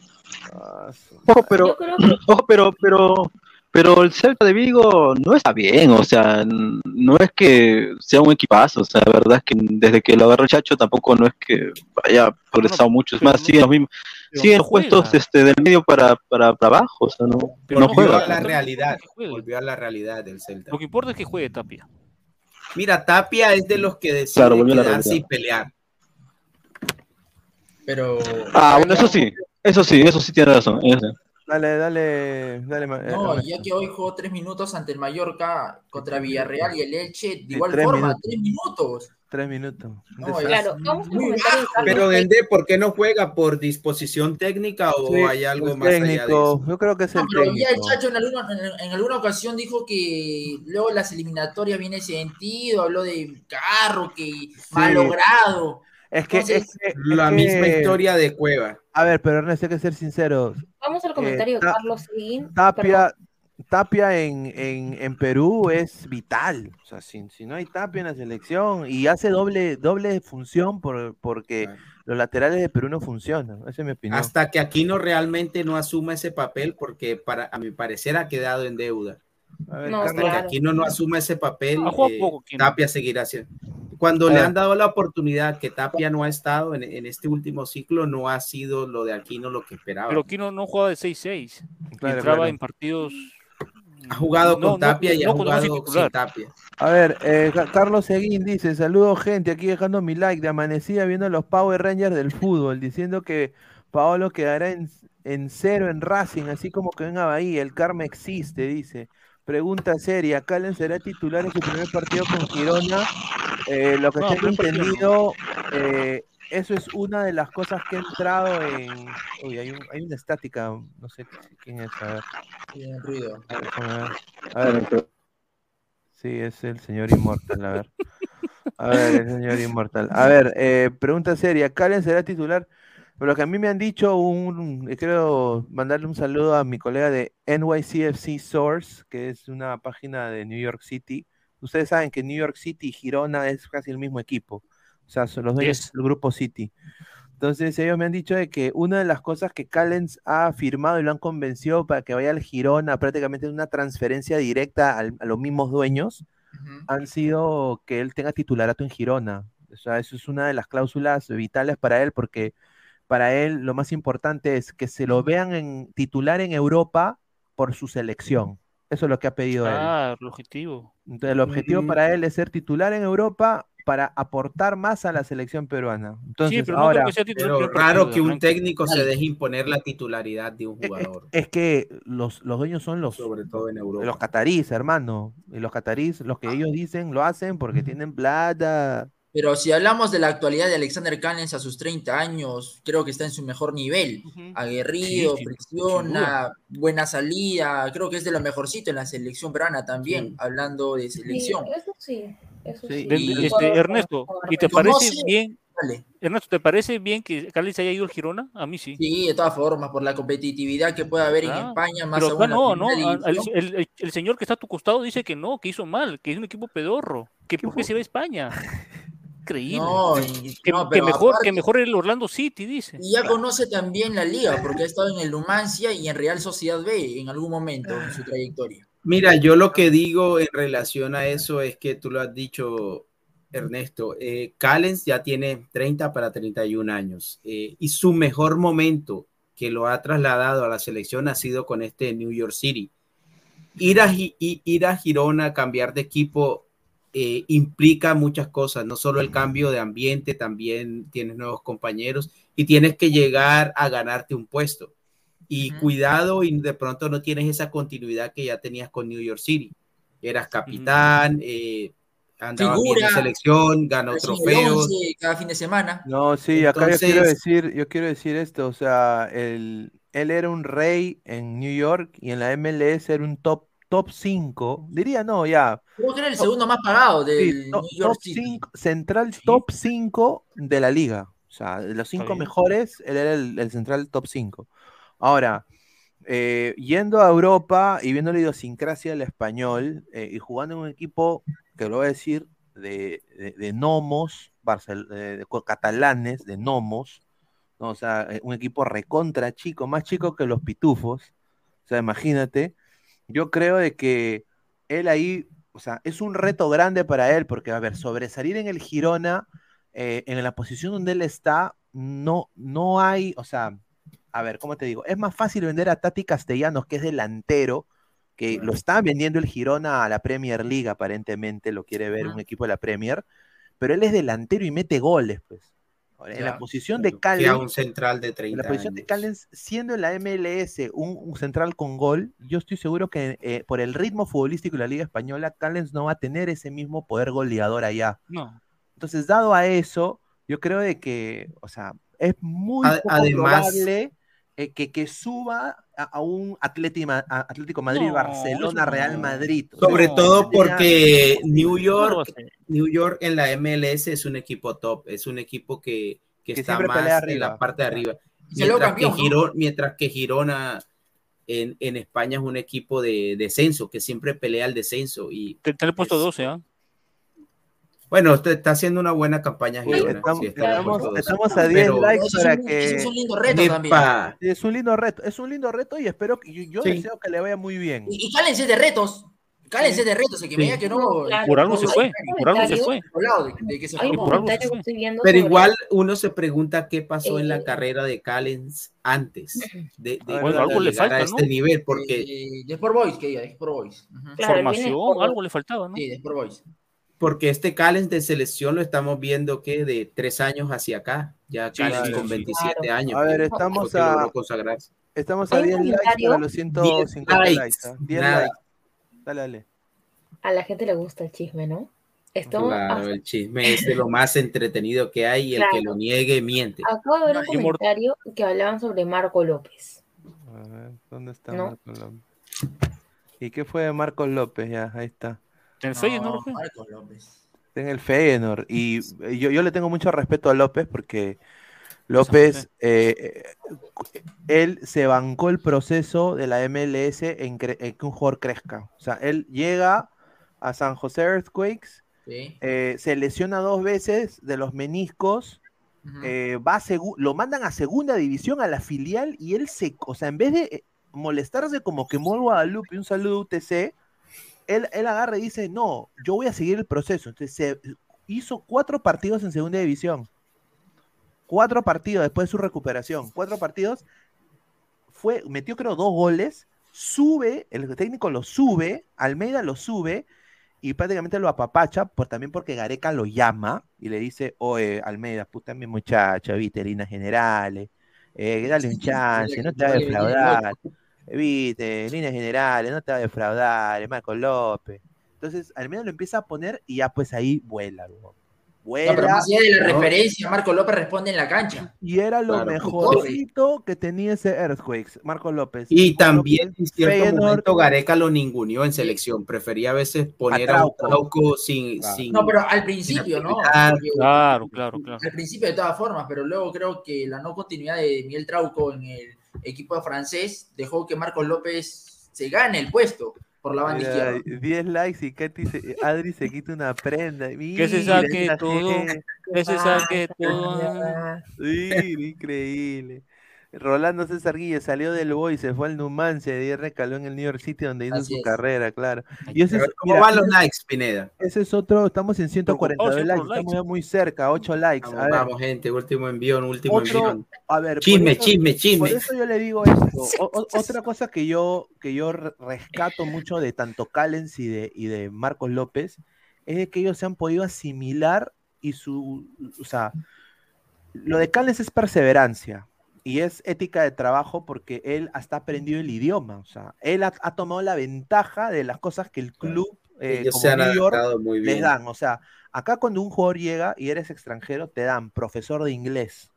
Ojo, pero, ojo, pero, pero, pero el Celta de Vigo no está bien, o sea, no es que sea un equipazo, o sea, la verdad es que desde que lo agarró el Chacho tampoco no es que haya progresado mucho, es más, siguen los mismos, no juega. puestos este, del medio para, para, para abajo, o sea, no, Pero no volvió juega. a la realidad, volvió a la realidad del Celta. Lo que importa es que juegue Tapia. Mira, Tapia es de los que decide Claro, volvió quedarse y pelear. Pero. Ah, bueno, eso sí, eso sí, eso sí tiene razón. eso. Dale, dale, dale. eh, No, ya que hoy jugó tres minutos ante el Mallorca contra Villarreal y el Elche, de igual tres forma, minutos. tres minutos. Tres minutos. No. Claro, vamos a comentar el Pero Dende, ¿por qué no juega? ¿Por disposición técnica o Sí, hay algo más allá de técnico, eso? Yo creo que es No, el pero ya el técnico. Chacho en alguna, en, en alguna ocasión dijo que luego las eliminatorias viene sentido, habló de carro, que malogrado. Es que, Entonces, es que- La misma historia de Cueva. A ver, pero Ernesto, hay que ser sinceros. Vamos al comentario de Carlos Seguín. Tapia, Tapia en, en, en Perú es vital. O sea, si, si no hay Tapia en la selección y hace doble, doble función por, porque los laterales de Perú no funcionan. Esa es mi opinión. Hasta que Aquino realmente no asuma ese papel, porque para, a mi parecer ha quedado en deuda. A ver, No, Hasta claro. que Aquino no asuma ese papel, eh, poco, Aquino. Tapia seguirá haciendo. Cuando le ver. han dado la oportunidad que Tapia no ha estado en, en este último ciclo, no ha sido lo de Aquino lo que esperaba. Pero aquí no, jugaba de 6-6. Claro, Entraba claro. en partidos. Ha jugado No, con no, Tapia y no ha jugado sin Tapia. A ver, eh, Ca- Carlos Seguín dice, saludos gente, aquí dejando mi like de amanecida viendo los Power Rangers del fútbol, diciendo que Paolo quedará en, en cero en Racing, así como que venga Bahía, el karma existe, dice. Pregunta seria, ¿Calen será titular en su primer partido con Girona? Eh, lo que No, tengo entendido, eh, eso es una de las cosas que ha entrado en... Uy, hay, un- hay una estática, no sé quién es, a ver. Ruido. Ver. A ver. Sí, es el señor Inmortal, a ver. A ver, el señor inmortal. A ver, eh, pregunta seria. ¿Calen será titular? Pero lo que a mí me han dicho, un, quiero mandarle un saludo a mi colega de NYCFC Source, que es una página de New York City. Ustedes saben que New York City y Girona es casi el mismo equipo. O sea, son los dueños Yes. del grupo City. Entonces ellos me han dicho de que una de las cosas que Callens ha firmado y lo han convencido para que vaya al Girona, prácticamente una transferencia directa al- a los mismos dueños, han sido que él tenga titularato en Girona. O sea, eso es una de las cláusulas vitales para él, porque para él lo más importante es que se lo vean en titular en Europa por su selección. Eso es lo que ha pedido él. Ah, el objetivo. Entonces, el objetivo para él es ser titular en Europa para aportar más a la selección peruana. Entonces, pero no ahora, creo que sea titular Pero el primer raro que un técnico se deje imponer la titularidad de un jugador, es que los, los dueños son los, sobre todo en Europa. los catarís, hermano. Y los catarís, los que ellos dicen, lo hacen porque tienen plata. Pero si hablamos de la actualidad de Alexander Callens a sus 30 años, creo que está en su mejor nivel. Aguerrido, Sí, presiona, buena salida, creo que es de lo mejorcito en la selección peruana también, hablando de selección. Sí, eso sí, eso sí. Este, Ernesto, ¿y te parece bien? Ernesto, ¿te parece bien que Callens haya ido al Girona? A mí sí. Sí, de todas formas, por la competitividad que puede haber en España, más Pero aún no, no. El, el- el señor que está a tu costado dice que no, que hizo mal, que es un equipo pedorro. Que por qué se va a España. *laughs* Increíble. No, y- que, no, que pero mejor, aparte- que mejor el Orlando City, dice. Y ya conoce también la liga, porque ha estado en el Numancia y en Real Sociedad B en algún momento en su trayectoria. Mira, yo lo que digo en relación a eso es que tú lo has dicho, Ernesto, eh, Callens ya tiene 30 para 31 años eh, y su mejor momento que lo ha trasladado a la selección ha sido con este New York City. Ir a, Girona, cambiar de equipo, eh, implica muchas cosas, no solo el cambio de ambiente, también tienes nuevos compañeros y tienes que llegar a ganarte un puesto. Y cuidado y de pronto no tienes esa continuidad que ya tenías con New York City. Eras capitán, eh, andabas bien Figura, en selección, ganó trofeos. 11 cada fin de semana. No, sí, acá yo quiero Entonces- decir, yo quiero decir esto, o sea, el, él era un rey en New York y en la MLS era un top top 5, diría no, ya. Creo que era el segundo más pagado del Sí, to- New York top City. 5, central top 5 de la liga. O sea, de los cinco bien. mejores, él era el, el central top 5. Ahora, eh, yendo a Europa y viendo la idiosincrasia del español eh, y jugando en un equipo, que lo voy a decir, de, de, de eh, de catalanes, de gnomos, ¿no? o sea, eh, un equipo recontra chico, más chico que los pitufos. O sea, imagínate, yo creo de que él ahí, o sea, es un reto grande para él, porque, a ver, sobresalir en el Girona, en la posición donde él está, no, no hay, o sea, a ver, ¿cómo te digo? Es más fácil vender a Tati Castellanos, que es delantero, que lo está vendiendo el Girona a la Premier League, aparentemente, lo quiere ver un equipo de la Premier, pero él es delantero y mete goles, pues. Ahora, en la posición de Callens, un central de en 30 la posición de. Callens, siendo en la MLS un, un central con gol, yo estoy seguro que eh, por el ritmo futbolístico de la Liga Española, Callens no va a tener ese mismo poder goleador allá. No. Entonces, dado a eso, yo creo de que, o sea, es muy A- poco además- probable eh, que, que suba a, a un Atlético, a Atlético Madrid, No, Barcelona, Real. Madrid. Sobre todo porque New York. New York en la MLS es un equipo top, es un equipo que, que Que está más en la parte de arriba. Mientras que. Girona, mientras que Girona en, en España es un equipo de descenso, que siempre pelea el descenso. Y Te, te le he puesto 12, ¿ah? Bueno, usted está haciendo una buena campaña Sí, Girona. estamos, sí, estamos- puesto 12. estamos a 10 Pero- likes es para un- que... es un lindo reto Epa, también. Es un lindo reto, es un lindo reto y espero que yo, yo Sí. deseo que le vaya muy bien. Y, y Callens es de retos. Callens es de retos, el que me diga que no. Claro, Por algo se fue, por algo se fue. Por algo se Pero igual uno se pregunta qué pasó en la Eh, carrera de Callens antes de, de- Bueno, de algo le llegar a falta, este ¿no? nivel, porque Eh, de Sport Boys, que diga, de Sport Boys. Ujú. Claro, él viene Formación, por- algo le faltaba, ¿no? Sí, de Sport Boys. Porque este Callens de selección lo estamos viendo que de tres años hacia acá, ya Sí, Callens sí, con sí. 27 Claro. años. A ver, estamos a, consagrarse. estamos a Hay un 10 likes para los 150 10 likes. ¿ah? 10 nada. likes. Dale, dale. A la gente le gusta el chisme, ¿no? Estamos Claro, hasta- el chisme es de lo más entretenido que hay y el que lo niegue miente. Acabo de ver un comentario que hablaban sobre Marco López. A ver, ¿dónde está No. Marco López? ¿Y qué fue de Marcos López? Ya, ahí está. En el Feyenoord, ¿no? Marcos López. En el Feyenoord. Y yo, yo le tengo mucho respeto a López porque López, eh, eh, él se bancó el proceso de la MLS en, que un jugador crezca. O sea, él llega a San José Earthquakes, Sí. eh, se lesiona dos veces de los meniscos, eh, va a lo mandan a segunda división a la filial y él se, o sea, en vez de molestarse como el Guadalupe, un saludo UTC, él, él agarra y dice, no, yo voy a seguir el proceso. Entonces se hizo cuatro partidos en segunda división. Cuatro partidos después de su recuperación. Cuatro partidos. Fue, metió creo dos goles. Sube, el técnico lo sube, Almeida lo sube y prácticamente lo apapacha, por, también porque Gareca lo llama y le dice, oye, Almeida, puta mi muchacha, viste, líneas generales, eh, dale un chance, no te va a defraudar, viste, líneas generales, no te va a defraudar, es Marco López. Entonces, Almeida lo empieza a poner y ya pues ahí vuela, weón. Vuela. No, pero más allá de la ¿no? referencia, Marco López responde en la cancha. Y era lo Claro, mejorcito que tenía ese Earthquakes, Marco López. Y Marco también López, en cierto Feyenoord, momento Gareca lo ninguneó en selección. Prefería a veces poner a, Trauco. Trauco sin, sin- No, pero al principio, ¿no? Porque- Claro, claro, claro. Al principio de todas formas, pero luego creo que la no continuidad de Miguel Trauco en el equipo francés dejó que Marcos López se gane el puesto por la banda Mira, izquierda. 10 likes y Katy se- Adri se quita una prenda. Que se saque todo, que se saque todo. Sí, increíble. Rolando César Guille salió del Boy, se fue al Numancia y recaló en el New York City donde hizo Así su es. carrera, claro. Y ese es, ¿Cómo mira, van los likes, Pineda? Ese es otro, estamos en 142 siempre likes, estamos ya muy cerca, 8 likes. Vamos, A ver, vamos, gente, último envío, último otro- envío. a ver, Chisme, eso- chisme, chisme. Por eso yo le digo esto. *laughs* O- o- otra cosa que yo, que yo re- rescato mucho de tanto Callens y de, y de Marcos López es de que ellos se han podido asimilar y su, o sea, lo de Callens es perseverancia y es ética de trabajo porque él hasta ha aprendido el idioma, o sea, él ha, ha tomado la ventaja de las cosas que el club eh, como se han New York les dan, o sea, acá cuando un jugador llega y eres extranjero te dan profesor de inglés,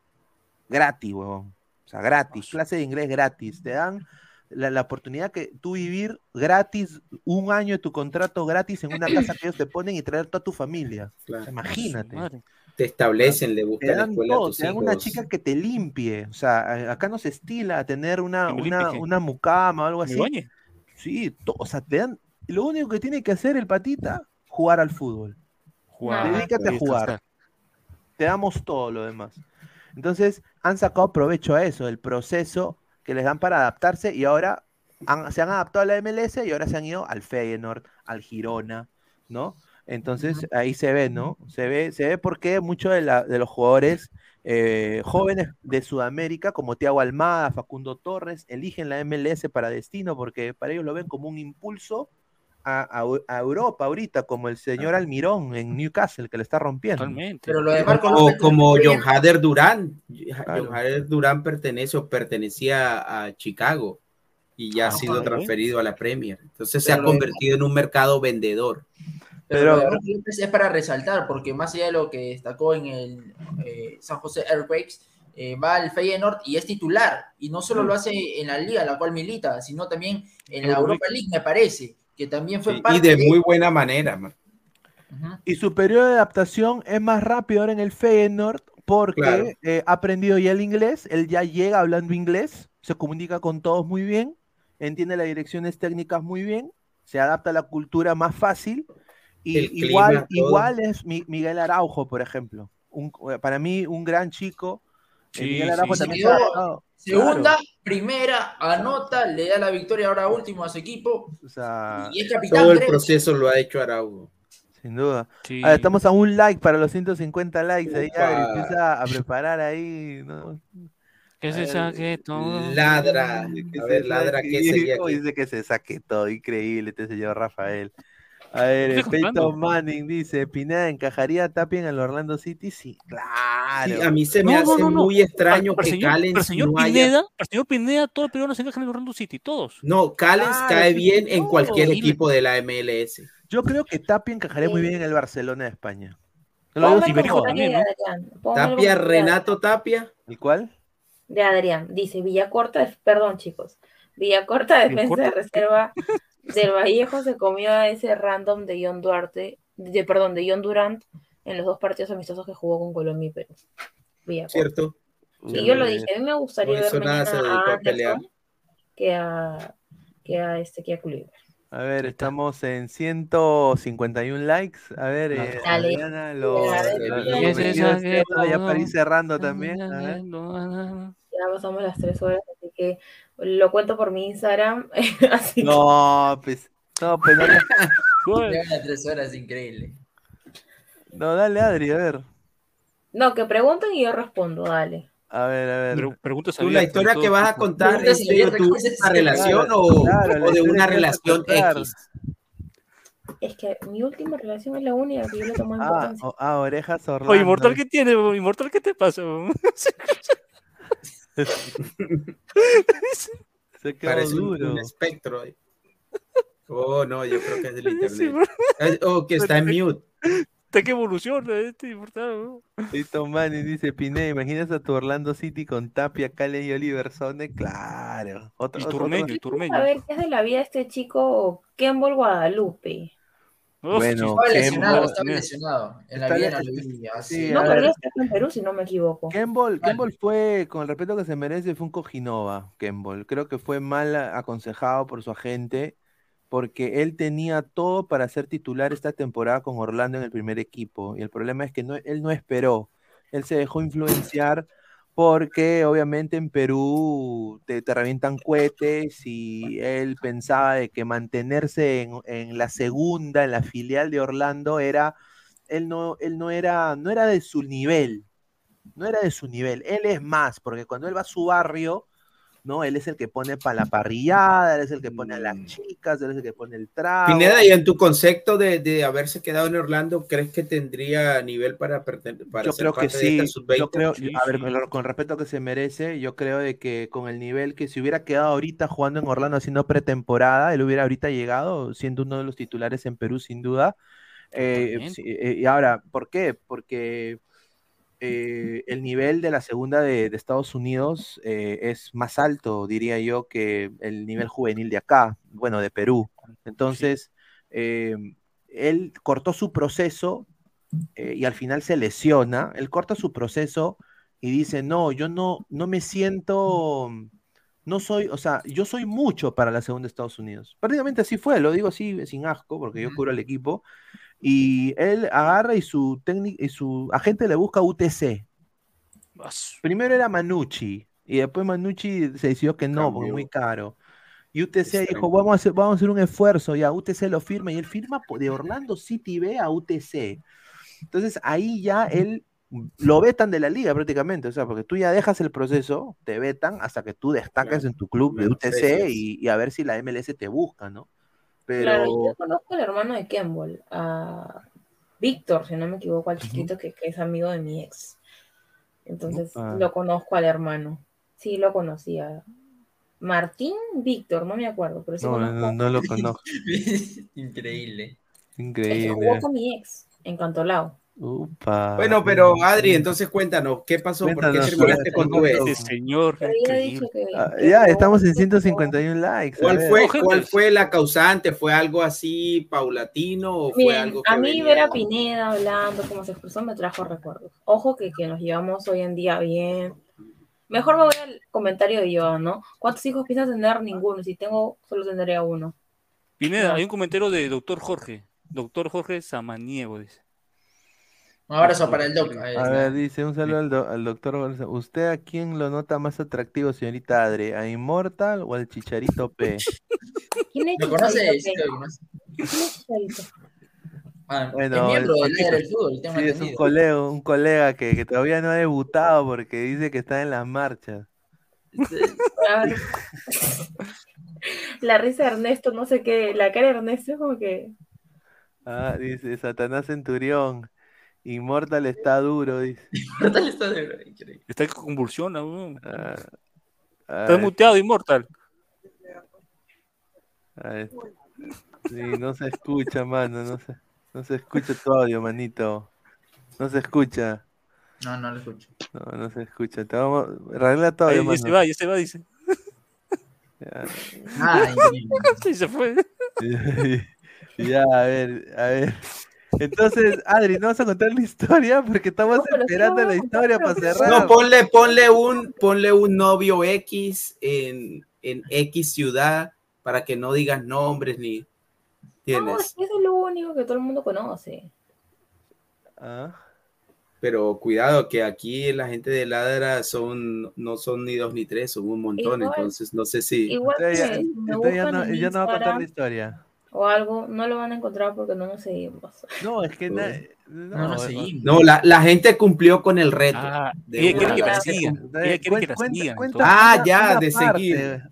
gratis, huevón. O sea, gratis, clase de inglés gratis. Te dan la, la oportunidad que tú vivir gratis, un año de tu contrato gratis en una casa que ellos te ponen y traer toda tu familia. Claro. Imagínate. Te establecen, le Te buscan la dan escuela a todo, tus te dan una chica que te limpie. O sea, acá no se estila a tener una, una, una mucama o algo ¿Me así. bañe? Sí, to- o sea, te dan. Lo único que tiene que hacer el patita, jugar al fútbol. Jugar, Dedícate a jugar. está. Te damos todo lo demás. Entonces, han sacado provecho a eso, del proceso que les dan para adaptarse y ahora han- se han adaptado a la MLS y ahora se han ido al Feyenoord, al Girona, ¿no? Entonces, ahí se ve, ¿no? Se ve, se ve porque muchos de, la- de los jugadores eh, jóvenes de Sudamérica, como Thiago Almada, Facundo Torres, eligen la MLS para destino porque para ellos lo ven como un impulso a, a- a Europa ahorita, como el señor Almirón en Newcastle, que le está rompiendo. Pero lo de Marco O López como John Hader Durán. Claro. John Hader Durán pertenece o pertenecía a Chicago y ya ha Ah, sido transferido a la Premier. Entonces se ha de- convertido en un mercado vendedor. Pero, López es para resaltar, porque más allá de lo que destacó en el eh, San José Earthquakes, eh, va al Feyenoord y es titular. Y no solo lo hace en la liga, la cual milita, sino también en la Europa League, me parece, que también fue Y parte de muy buena manera. man. Y su periodo de adaptación es más rápido ahora en el Feyenoord porque Claro. eh, ha aprendido ya el inglés, él ya llega hablando inglés, se comunica con todos muy bien, entiende las direcciones técnicas muy bien, se adapta a la cultura más fácil y clima, igual, igual es Mi- Miguel Araujo, por ejemplo. Un- para mí, un gran chico. Eh, Sí, Miguel Araujo sí. también Se quedó. Segunda, Claro, primera, anota, le da la victoria ahora último a su equipo. o sea, Y es capitán. Todo el proceso lo ha hecho Araujo. Sin duda. Sí. A ver, estamos a un like para los 150 likes. Ahí empieza a preparar ahí. ¿no? Que se saque todo. Ladra. Que A se ver, ladra, saque- ¿qué sería dice que se saque todo, increíble este señor Rafael. A ver, Peyton. Manning dice, Pineda, ¿encajaría a Tapia en el Orlando City? Sí, claro. Sí, a mí se me No, hace no, no. muy extraño Para- para que el señor, Callens para el señor no haya- Pineda, para el señor Pineda, todos los peruanos se encajan en Orlando City, todos. No, Callens Claro, cae bien en cualquier Sí, equipo de la MLS. Yo creo que Tapia encajaría muy bien en el Barcelona de España. Lo el el Tapia, Renato Tapia. ¿El cuál? De Adrián. Dice Villacorta, perdón chicos. Villacorta, defensa de reserva del Vallejo, se comió a ese random de John Duarte. de, perdón, de John Durant en los dos partidos amistosos que jugó con Colombia y Perú. ¿Cierto? Y yo lo dije, a mí me gustaría ver mañana a a pelear. Que a, que a este que a Kluivert. A ver, estamos en 151 likes. A ver, eh, Dale. Adriana, lo, Dale, lo- dale. lo ¿Qué es prometido esa es que deuda, ya para ir cerrando también. A ver. Ya pasamos las tres horas, que lo cuento por mi Instagram. *laughs* así No, pues, no, pues no, *laughs* Llevan las tres horas, increíble. no, dale Adri, a ver. que- no, que pregunten y yo respondo, dale. A ver, a ver. preguntas Tú, la historia que vas a contar es de tu relación Claro, o, claro, la o de una que relación. X. Es que mi última relación es la única que yo le tomo Ah, importancia. o- ah, orejas Orlando. Oye, Inmortal, ¿qué tiene? Inmortal, ¿qué te pasa? *laughs* *laughs* Se quedó Parece un, duro. un espectro. ahí. Oh, no, yo creo que es del *laughs* Sí, internet. Eh, O que está en mute. Está que evoluciona este Inmortal. bo. Listo, Manny dice Pineda, ¿imaginas a tu Orlando City con Tapia, Cale y Oliver Sone? Claro. Otro, Y otro- Turmeño, otro- y Turmeño. A ver, ¿qué es de la vida de este chico Kembol Guadalupe? Bueno, Estaba lesionado, Kembo- estaba lesionado. En la Está Viena le- lo vi. así. No, pero en Perú, si no me equivoco. Kembol fue, con el respeto que se merece, fue un cojinova, Kembol. Creo que fue mal aconsejado por su agente, porque él tenía todo para ser titular esta temporada con Orlando en el primer equipo. Y el problema es que no, él no esperó. Él se dejó influenciar porque obviamente en Perú te, te revientan cohetes y él pensaba de que mantenerse en, en la segunda, en la filial de Orlando, era, él no, él no era, no era de su nivel no era de su nivel. Él es más, porque cuando él va a su barrio, ¿no? Él es el que pone para la parrillada, él es el que pone a las chicas, él es el que pone el trago. Pineda, y en tu concepto de, de haberse quedado en Orlando, ¿crees que tendría nivel para, perten- para Yo ser creo que de sí. esta sub-20? Yo creo, a ver, con lo- con respeto que se merece, yo creo de que con el nivel que si hubiera quedado ahorita jugando en Orlando haciendo pretemporada, él hubiera ahorita llegado siendo uno de los titulares en Perú, sin duda. Eh, sí, eh, y ahora, ¿por qué? Porque eh, el nivel de la segunda de, de Estados Unidos eh, es más alto, diría yo, que el nivel juvenil de acá, bueno, de Perú. Entonces, eh, él cortó su proceso y al final se lesiona, él corta su proceso y dice, no, yo no, no me siento, no soy, o sea, yo soy mucho para la segunda de Estados Unidos. Prácticamente así fue, lo digo así sin asco, porque yo cubro al equipo, y él agarra y su técnico y su agente le busca UTC. Primero era Manucci, y después Manucci se decidió que no, porque muy caro. Y UTC dijo, vamos a, hacer, vamos a hacer un esfuerzo, ya UTC lo firma, y él firma de Orlando City B a UTC. Entonces ahí ya él lo vetan de la liga prácticamente, o sea, porque tú ya dejas el proceso, te vetan hasta que tú destaques en tu club de UTC y, y a ver si la MLS te busca, ¿no? Pero Claro, yo conozco al hermano de Kembol, a Víctor, si no me equivoco, al chiquito que, que es amigo de mi ex. Entonces lo conozco al hermano. Sí, lo conocía. Martín Víctor, no me acuerdo, pero sí no, conozco. no, no lo conozco. *laughs* Increíble. Es que Increíble. jugó con mi ex en Cantolao. Upa. Bueno, pero Adri, entonces cuéntanos, ¿qué pasó? ¿Por qué terminaste con tu ex? Señor. Ah, ya, estamos en 151 likes. ¿Cuál fue, ¿Cuál fue la causante? ¿Fue algo así paulatino o fue algo que a mí venía- ver a Pineda hablando, cómo se expresó, me trajo recuerdos. Ojo que, que nos llevamos hoy en día bien. Mejor me voy al comentario de Joan, ¿no? ¿Cuántos hijos piensas tener? Ninguno. Si tengo, solo tendría uno. Pineda, hay un comentario de doctor Jorge. Doctor Jorge Samaniego, dice. Un abrazo para el doc. Ahí A ver, dice un saludo al, do- al doctor González. ¿Usted a quién lo nota más atractivo, señorita Adre? ¿A Immortal o al Chicharito P? *laughs* ¿Quién es ¿Lo conoces? Chicharito, Sí, pe? lo conoces. ¿Quién es Chicharito? Ah, es Bueno, miembro el- del líder del fútbol, tengo sí, es un colega, un colega que, que todavía no ha debutado porque dice que está en las marchas. Ver. La risa de Ernesto, no sé qué. La cara de Ernesto es como que. Ah, dice Satanás Centurión. Immortal está duro, dice. *laughs* Mortal está verdad, increíble. Está que convulsiona, weón. Ah, Estás ay, muteado, Immortal. ay, sí, no se escucha, mano, no se, no se escucha tu audio, manito. No se escucha. No, no lo escucho. No, no se escucha. Te vamos, arregla todo, ya se va, ya se va, dice. Ya. Ah, increíble. *laughs* Sí, se fue. *laughs* Ya, a ver, a ver. Entonces, Adri, no vas a contar la historia porque estamos esperando la historia para cerrar. No, ponle, ponle un, ponle un novio X en, en X ciudad para que no digas nombres ni No, tienes. eso es lo único que todo el mundo conoce. Ah. Pero cuidado que aquí la gente de Ladra son no son ni dos ni tres, son un montón, Igual- entonces no sé si Igual que Entonces ya- entonces ya no, ya no va a contar la historia. O algo, no lo van a encontrar porque no nos seguimos. No, es que na- No, no, no no. seguimos. No, la, la gente cumplió con el reto. Ah, ella quiere que la sigan. Ah, una- ya, una de parte, seguir.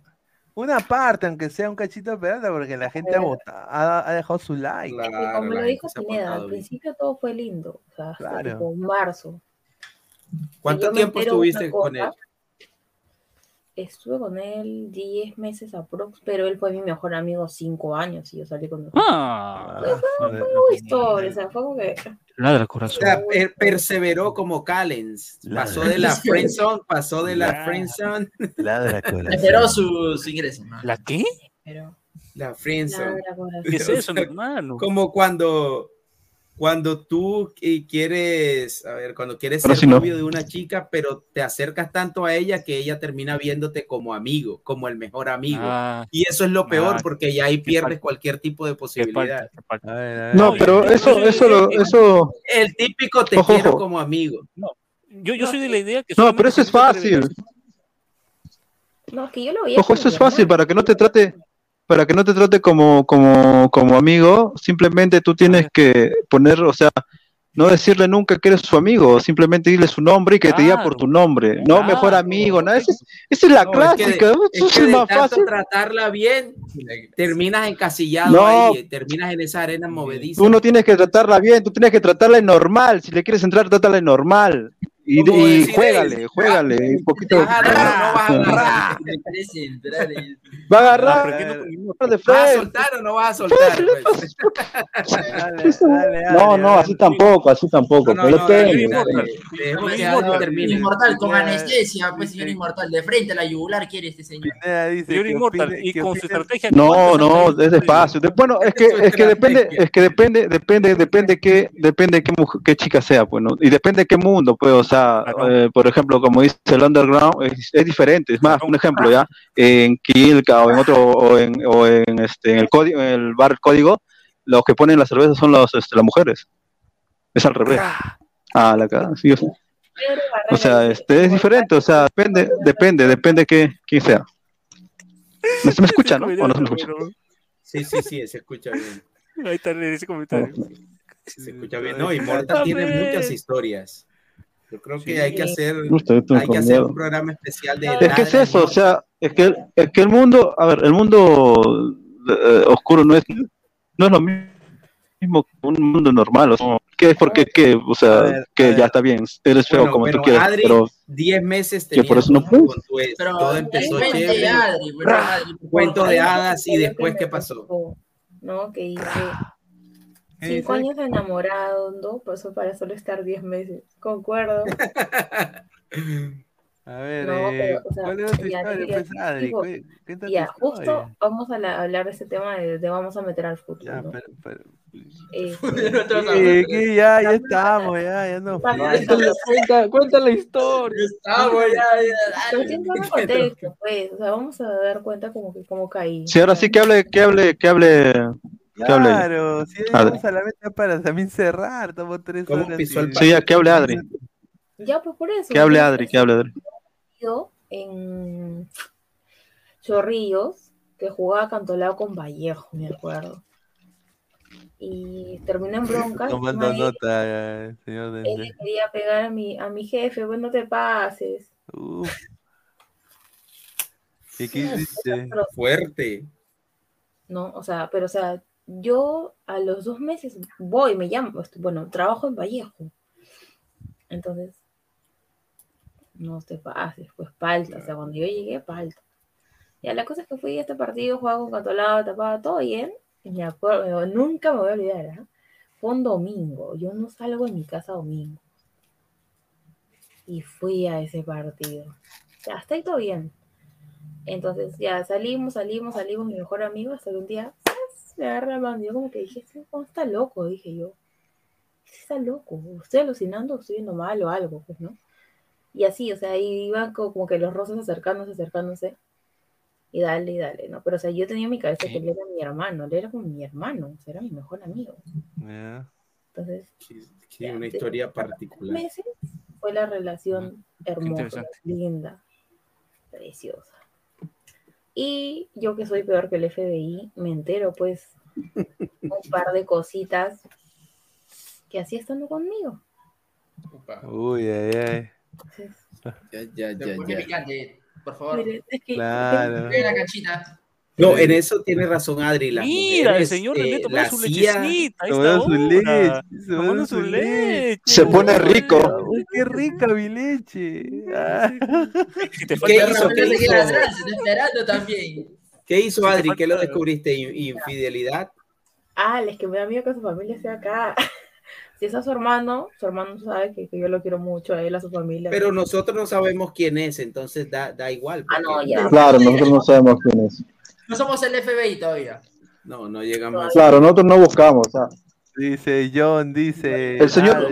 Una parte, aunque sea un cachito de esperanza, porque la gente ha, ha, ha dejado su like. Claro, como lo dijo Pineda, al principio todo fue lindo, o sea, hasta Claro. tipo marzo. ¿Cuánto tiempo estuviste con cosa, él? Estuve con él 10 meses aprox, pero él fue mi mejor amigo 5 años y yo salí con él. Ah, Fue una historia, o sea, fue como que... ladra O corazón. sea, per- perseveró como Callens. Pasó de la friendzone, pasó de la Ladra. friendzone, Ladra corazón. Esperó sus ingresos. ¿La qué? Pero, la friendzone. ¿Qué es O eso, hermano? Como cuando cuando tú eh, quieres, a ver, cuando quieres ser no. novio de una chica, pero te acercas tanto a ella que ella termina viéndote como amigo, como el mejor amigo. Ah, Y eso es lo peor Ah, porque ya ahí pierdes falta. cualquier tipo de posibilidad. falta, qué falta. A ver, a ver. No, No, pero eso, eso, lo- eso, El típico te Ojo, quiero ojo. como amigo. Yo, yo soy de la idea que no, pero eso es fácil. No, es que yo lo veía Ojo, como eso es fácil para que no te trate, para que no te trate como, como, como amigo. Simplemente tú tienes que poner, o sea, no decirle nunca que eres su amigo, simplemente dile su nombre y que te diga por tu nombre, no mejor amigo, nada. Esa es, esa es la No, es que de- clásica, es es, que de más tanto fácil. tratarla bien, terminas encasillado No. ahí, terminas en esa arena movediza. Tú no tienes que tratarla bien, tú tienes que tratarla normal. Si le quieres entrar, trátala normal. Y, y decir, juégale, juégale, un poquito. ¿Vas a agarrar o no vas a *laughs* agarrar? Va a Ah, agarrar de ¿Vas a soltar o no vas a soltar? pues? *laughs* Dale, dale, No, dale, no, así tampoco, así tampoco. No, no, pero no, que Inmortal, con anestesia, pues, señor. Inmortal, de frente a la yugular quiere este señor. Señor que Inmortal, y que con su estrategia. No, ¿cuántas no, es despacio. De- bueno, es que, Esa es que depende, es que depende, depende, depende qué, depende qué, mujer- qué chica sea, pues, ¿no? Y depende qué mundo, pues, o sea, Claro. eh, por ejemplo, como dice el underground, es, es diferente. Es más, un ejemplo, ¿ya? En Quilca o en otro, o en, o en este, en el código, en el bar código, los que ponen la cerveza son los, este, las mujeres. Es al revés. Ah, la cara, sí, o sea. O este es "Inmortal, diferente, o sea, depende, depende, depende que quién sea. ¿No se me escucha, no? ¿O no se me escucha? Sí, sí, sí, se escucha bien. Ahí está ese comentario. Se escucha bien. No, Immortal tiene muchas historias. Yo creo que hay que hacer, hay que hacer un programa especial de Es que es eso, o sea, es que, es que el mundo, a ver, el mundo eh, oscuro no es, no es lo mismo que un mundo normal, o sea, que es porque, que, o sea, ver, que ya está bien, eres feo Bueno, como pero tú quieras, Adri, pero 10 meses que por eso no con- puedes. con tu ex. Pero Todo empezó chévere. Adri, bueno, Adri, por Cuento favor. de hadas y después, ¿qué pasó? ¿No? Que dice ¿Qué cinco años enamorado, ¿no? Por eso para solo estar 10 meses. Concuerdo. *laughs* A ver, No, eh, pero, o sea, ¿cuál es tu ya, historia, ya, pues, Adri? Cuenta tu Ya, historia. justo vamos a la- hablar de este tema de, de vamos a meter al fútbol. Ya, ¿no? pero, pero- *laughs* *laughs* hablar. que ya, ya estamos, ya, ya no. Cuenta, cuenta, la historia. Estamos ya, ya, Pero dale. contexto, pues, o sea, vamos a dar cuenta como que cómo caí. sí, ahora sí que hable, que hable, que hable, que hable. Claro, si Adri. llegamos a la meta para también cerrar, estamos tres ¿Cómo horas. pisó el Sí, ya, que hable Adri, Ya, pues por eso. que hable Adri, que hable Adri. yo en Chorrillos, que jugaba cantolao con Vallejo, me acuerdo. Y terminé en broncas. *laughs* Tomando nota, eh, señor Él le quería pegar a mi, a mi jefe, pues no te pases. Uf. *laughs* ¿Y qué hiciste? Fuerte. no, o sea, pero o sea, yo a los dos meses voy, me llamo, este, bueno, trabajo en Vallejo. Entonces, no te pases, pues palta, o sea, cuando yo llegué, palta. Ya la cosa es que fui a este partido, jugaba con Catolado, tapaba todo bien, y me acuerdo, nunca me voy a olvidar, ¿ah? Fue un domingo, yo no salgo de mi casa domingo. Y fui a ese partido. Ya, hasta ahí todo bien. Entonces ya salimos, salimos, salimos, mi mejor amigo, hasta un día me agarra la mano. Yo como que dije, este cómo está loco, dije yo. está loco, estoy alucinando, estoy viendo mal o algo, pues, ¿no? Y así, o sea, ahí iban co- como, que los roces acercándose, acercándose. Y dale, y dale, ¿no? Pero, o sea, yo tenía en mi cabeza que él era mi hermano, él era como mi hermano, o sea, era mi mejor amigo. Ya. Entonces, Sí, una historia particular. meses fue la relación hermosa, linda, preciosa. Y yo que soy peor que el FBI, me entero pues *laughs* un par de cositas que hacía estando conmigo. Uy, ay, ay. Ya, ya, ya, ya. picante, por favor. Mire, es que- Claro. Ve la canchita. No, en eso tiene razón Adri. Las Mira, el señor eh, René tomando la su lechecita. Tomando su leche, Tomando su leche. Se pone rico. Uy, qué rica mi leche. *laughs* Ah. ¿Qué hizo? razón, ¿Qué No se hizo? quiere atrás, se está esperando también. ¿Qué hizo Si te Adri? ¿Qué lo descubriste? ¿In- ¿Infidelidad? Ah, es que me da miedo que su familia esté acá. *laughs* Si es a su hermano, su hermano sabe que, que yo lo quiero mucho, a él, a su familia. Pero nosotros no sabemos quién es, entonces da, da igual. Ah, no, ya. Claro, nosotros no sabemos quién es. No somos el FBI todavía. No, no llegamos a Claro, nosotros no buscamos. ah. Dice John, dice. El señor-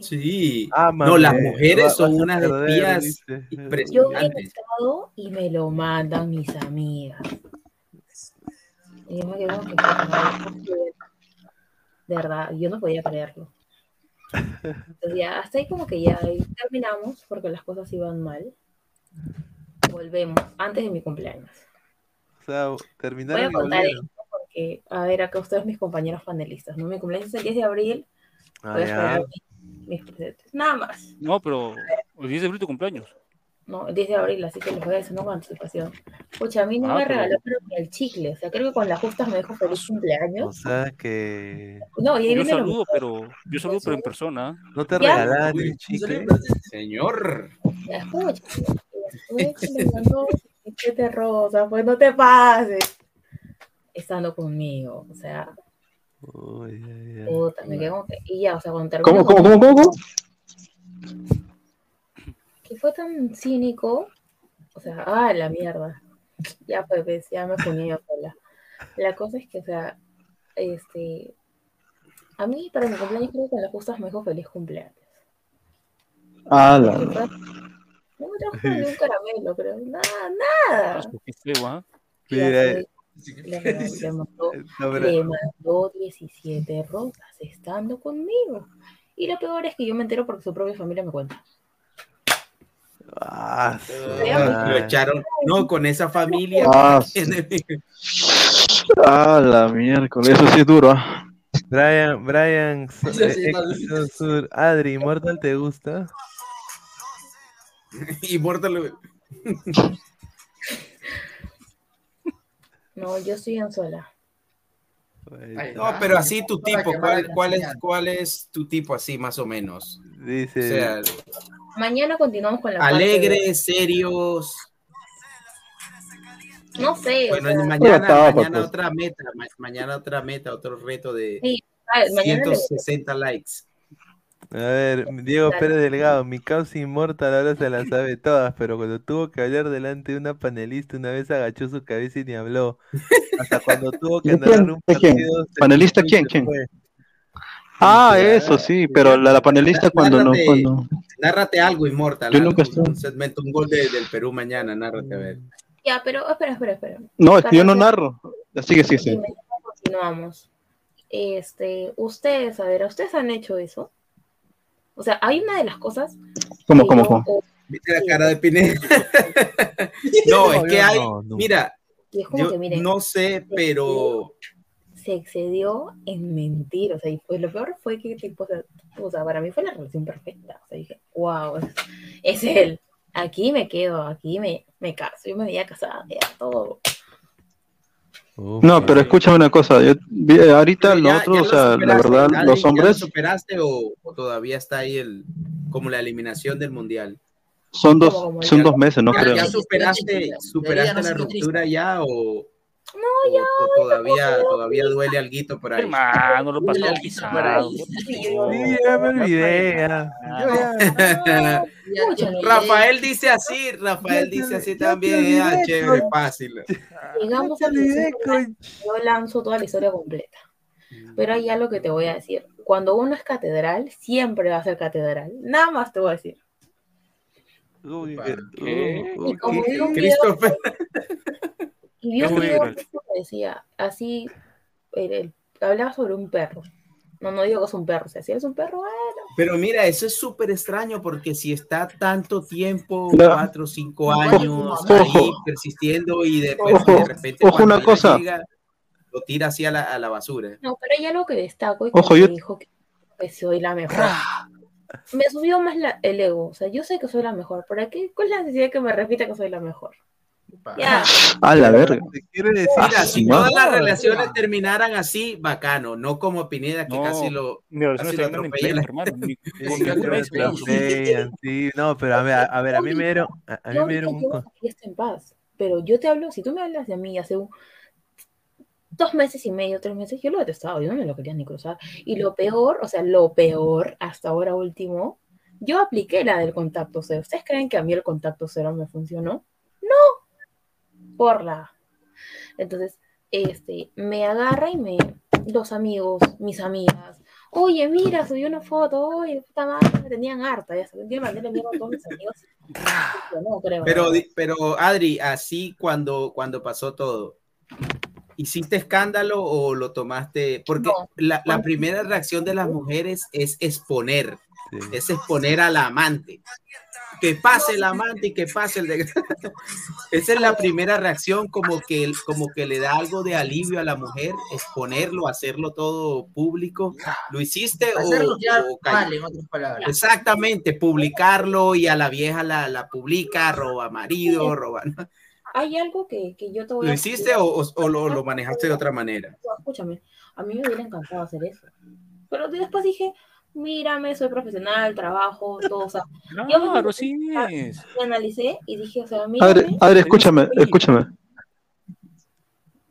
Sí. Ámame, No, las va- mujeres son unas perder, espías dice. Yo impresionantes. estado y me lo mandan mis amigas. Y yo me quedo que, de verdad, yo no podía creerlo. Entonces ya, hasta ahí como que ya terminamos porque las cosas iban mal. Volvemos antes de mi cumpleaños. O sea, Voy terminaron a y contar esto porque, a ver, acá ustedes mis compañeros panelistas, ¿no? Mi cumpleaños es el 10 de abril, Ah, voy a esperar mis, presentes. Nada más. No, pero el 10 de abril tu cumpleaños. No, el 10 de abril, así que les voy a decir con anticipación. Pucha, a mí no Ah, me pero- regaló pero ni el chicle. O sea, creo que con las justas me dijo feliz O cumpleaños. sea que. No, y ahí Yo saludo, pero yo saludo, pero en persona. No te ni un chicle. Señor. Escucha. después me mandó siete rosas, pues no te pases. Estando conmigo, o sea, Uy, ay, ay. puta, me quedé como que. Y ya, o sea, cuando terminó. ¿Cómo, cómo, cómo, cómo? Que fue tan cínico. O sea, ah, la mierda. Ya pues, ya me ponía yo sola. La cosa es que, o sea, este. A mí, para mi cumpleaños, creo que con las justas me dijo feliz cumpleaños. Ah, la- No me trajo *laughs* ni un caramelo, pero nada, nada. Qué feo, ¿ah? Así le, mandó, *laughs* no, pero- le mandó 17 rosas estando conmigo. Y lo peor es que yo me entero porque su propia familia me cuenta. Ah, Lo echaron. No, con esa familia. Ah, *laughs* Ah, la miércoles, eso sí es duro. ah. Brian, Brian, sí, eh. Adri, Immortal, ¿te gusta? *laughs* y Mortal. No, yo estoy en sola. Pues, No, pero así tu tipo, ¿cuál, cuál, es. ¿cuál es tu tipo así más o menos? O Dice. sea, Mañana continuamos con la parte alegres, serios. de- No sé, o Bueno, sea, mañana, mañana pues. otra meta, ma- mañana otra meta, otro reto de sí, ah, mañana le- 160 likes. A ver, Diego. Pérez Delgado, mi causa inmortal ahora se las sabe todas, pero cuando tuvo que hablar delante de una panelista, una vez agachó su cabeza y ni habló. Hasta cuando tuvo que ¿De narrar un partido. ¿Panelista quién? ¿Quién? Ah, eso sí, pero la, la panelista cuando no, Nárrate, cuando... nárrate algo, Inmortal. Yo algo, nunca estuve. un segmento, un gol de- del Perú mañana, nárrate a ver. Ya, pero espera, espera, espera. No, es que yo no narro. Sigue, Y sigue. mañana continuamos. Este, ustedes, a ver, ¿ustedes han hecho eso? O sea, hay una de las cosas. ¿Cómo, cómo, yo- cómo? ¿Viste la cara de Pineda? *laughs* no, es que hay, no, no. mira, yo que, miren, no sé, pero se excedió en mentir. O sea, y pues lo peor fue que, tipo, o sea, para mí fue la relación perfecta. O sea, dije, wow, es, es él. Aquí me quedo, aquí me, me caso. Yo me veía casada, ya todo. Uf, No, pero escúchame una cosa. yo- vi- eh, ahorita nosotros, ya o lo sea, la superaste, verdad, los ¿ya lo hombres superaste o, o todavía está ahí el como la eliminación del mundial? son dos, son dos meses, no ¿Ya, creo. ya superaste, superaste ya no la ruptura ya o, No, o- ya. o todavía, todavía duele algo por ahí? Hermano, lo pasó pisado. Sí, ya me olvidé. *laughs* Rafael dice así, Rafael dice así también, ah, chévere, fácil. Coño. yo lanzo toda la historia completa. Pero hay algo que te voy a decir. Cuando uno es catedral, siempre va a ser catedral. Nada más te voy a decir. Uy, ¿Qué? Y como vi un video- Christopher. Y que decía, así, el- el- hablaba sobre un perro. No, no digo que es un perro, o sea, si eres un perro, bueno. Pero mira, eso es súper extraño porque si está tanto tiempo, cuatro o cinco años ojo. ahí persistiendo y después Ojo, de repente ojo, una cuando ya cosa. llega, lo tira así a la, a la basura. No, pero hay algo que destaco y Ojo, que yo- me dijo que, que soy la mejor. Me subió más la- el ego, o sea, yo sé que soy la mejor, ¿para qué? ¿Cuál es la necesidad de que me repita que soy la mejor? Ya. A la verga. Quiere decir, Ah, todas las relaciones terminaran así, bacano, no como Pineda que No, casi lo, casi lo atropella. *laughs* Sí, no, pero a ver, a, ver, a mí me dieron, a, a mí me dieron un, en paz, pero yo te hablo, si tú me hablas de mí hace un- dos meses y medio, tres meses, yo lo detestaba, yo no me lo quería ni cruzar. Y lo peor, o sea, lo peor hasta ahora último, yo apliqué la del contacto cero. ¿Ustedes creen que a mí el contacto cero me funcionó? No, por la. Entonces, este, me agarra y me, los amigos, mis amigas, oye, mira, subí una foto, oye, puta madre, me tenían harta, ya sabes, yo mandé la mierda a todos mis amigos. *laughs* No, creo. Pero, pero Adri, así cuando, cuando pasó todo, ¿hiciste escándalo o lo tomaste? Porque la, la primera reacción de las mujeres es exponer, es exponer al amante. Que pase el amante y que pase el de... Esa es la primera reacción, como que, como que le da algo de alivio a la mujer, exponerlo, hacerlo todo público. ¿Lo hiciste o, o mal, en otras palabras. Exactamente, publicarlo y a la vieja la, la publica, roba marido, roba. Hay algo que, que yo te voy ¿Lo a hiciste o, o- o lo, lo manejaste de otra manera? Escúchame, a mí me hubiera encantado hacer eso. Pero después dije, mírame, soy profesional, trabajo, todo, o sea. *laughs* yo me- Claro, sí es. Me analicé y dije, o sea, mírame. Adri, escúchame, escúchame.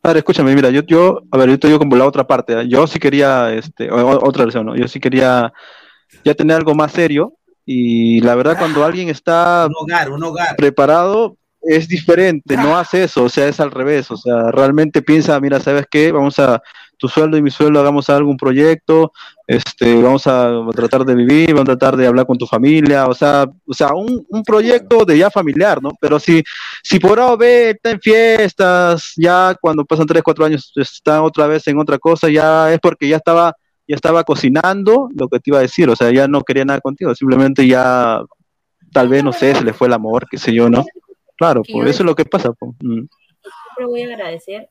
Adri, escúchame, mira, yo, yo, a ver, yo te digo como la otra parte, ¿eh? yo sí quería, este, o- otra versión, ¿no? Yo sí quería ya tener algo más serio y la verdad cuando alguien está Un hogar, un hogar. preparado es diferente, no hace eso, o sea, es al revés, o sea, realmente piensa, mira, ¿sabes qué? Vamos a, tu sueldo y mi sueldo, hagamos algún proyecto, este, vamos a tratar de vivir, vamos a tratar de hablar con tu familia, o sea, o sea, un, un proyecto de ya familiar, ¿no? Pero si, si por A o B está en fiestas, ya cuando pasan tres, cuatro años está otra vez en otra cosa, ya es porque ya estaba, ya estaba cocinando lo que te iba a decir, o sea, ya no quería nada contigo, simplemente ya, tal vez, no sé, se le fue el amor, qué sé yo, ¿no? Claro, pues yo eso es lo que pasa, pues. mm. Siempre voy a agradecer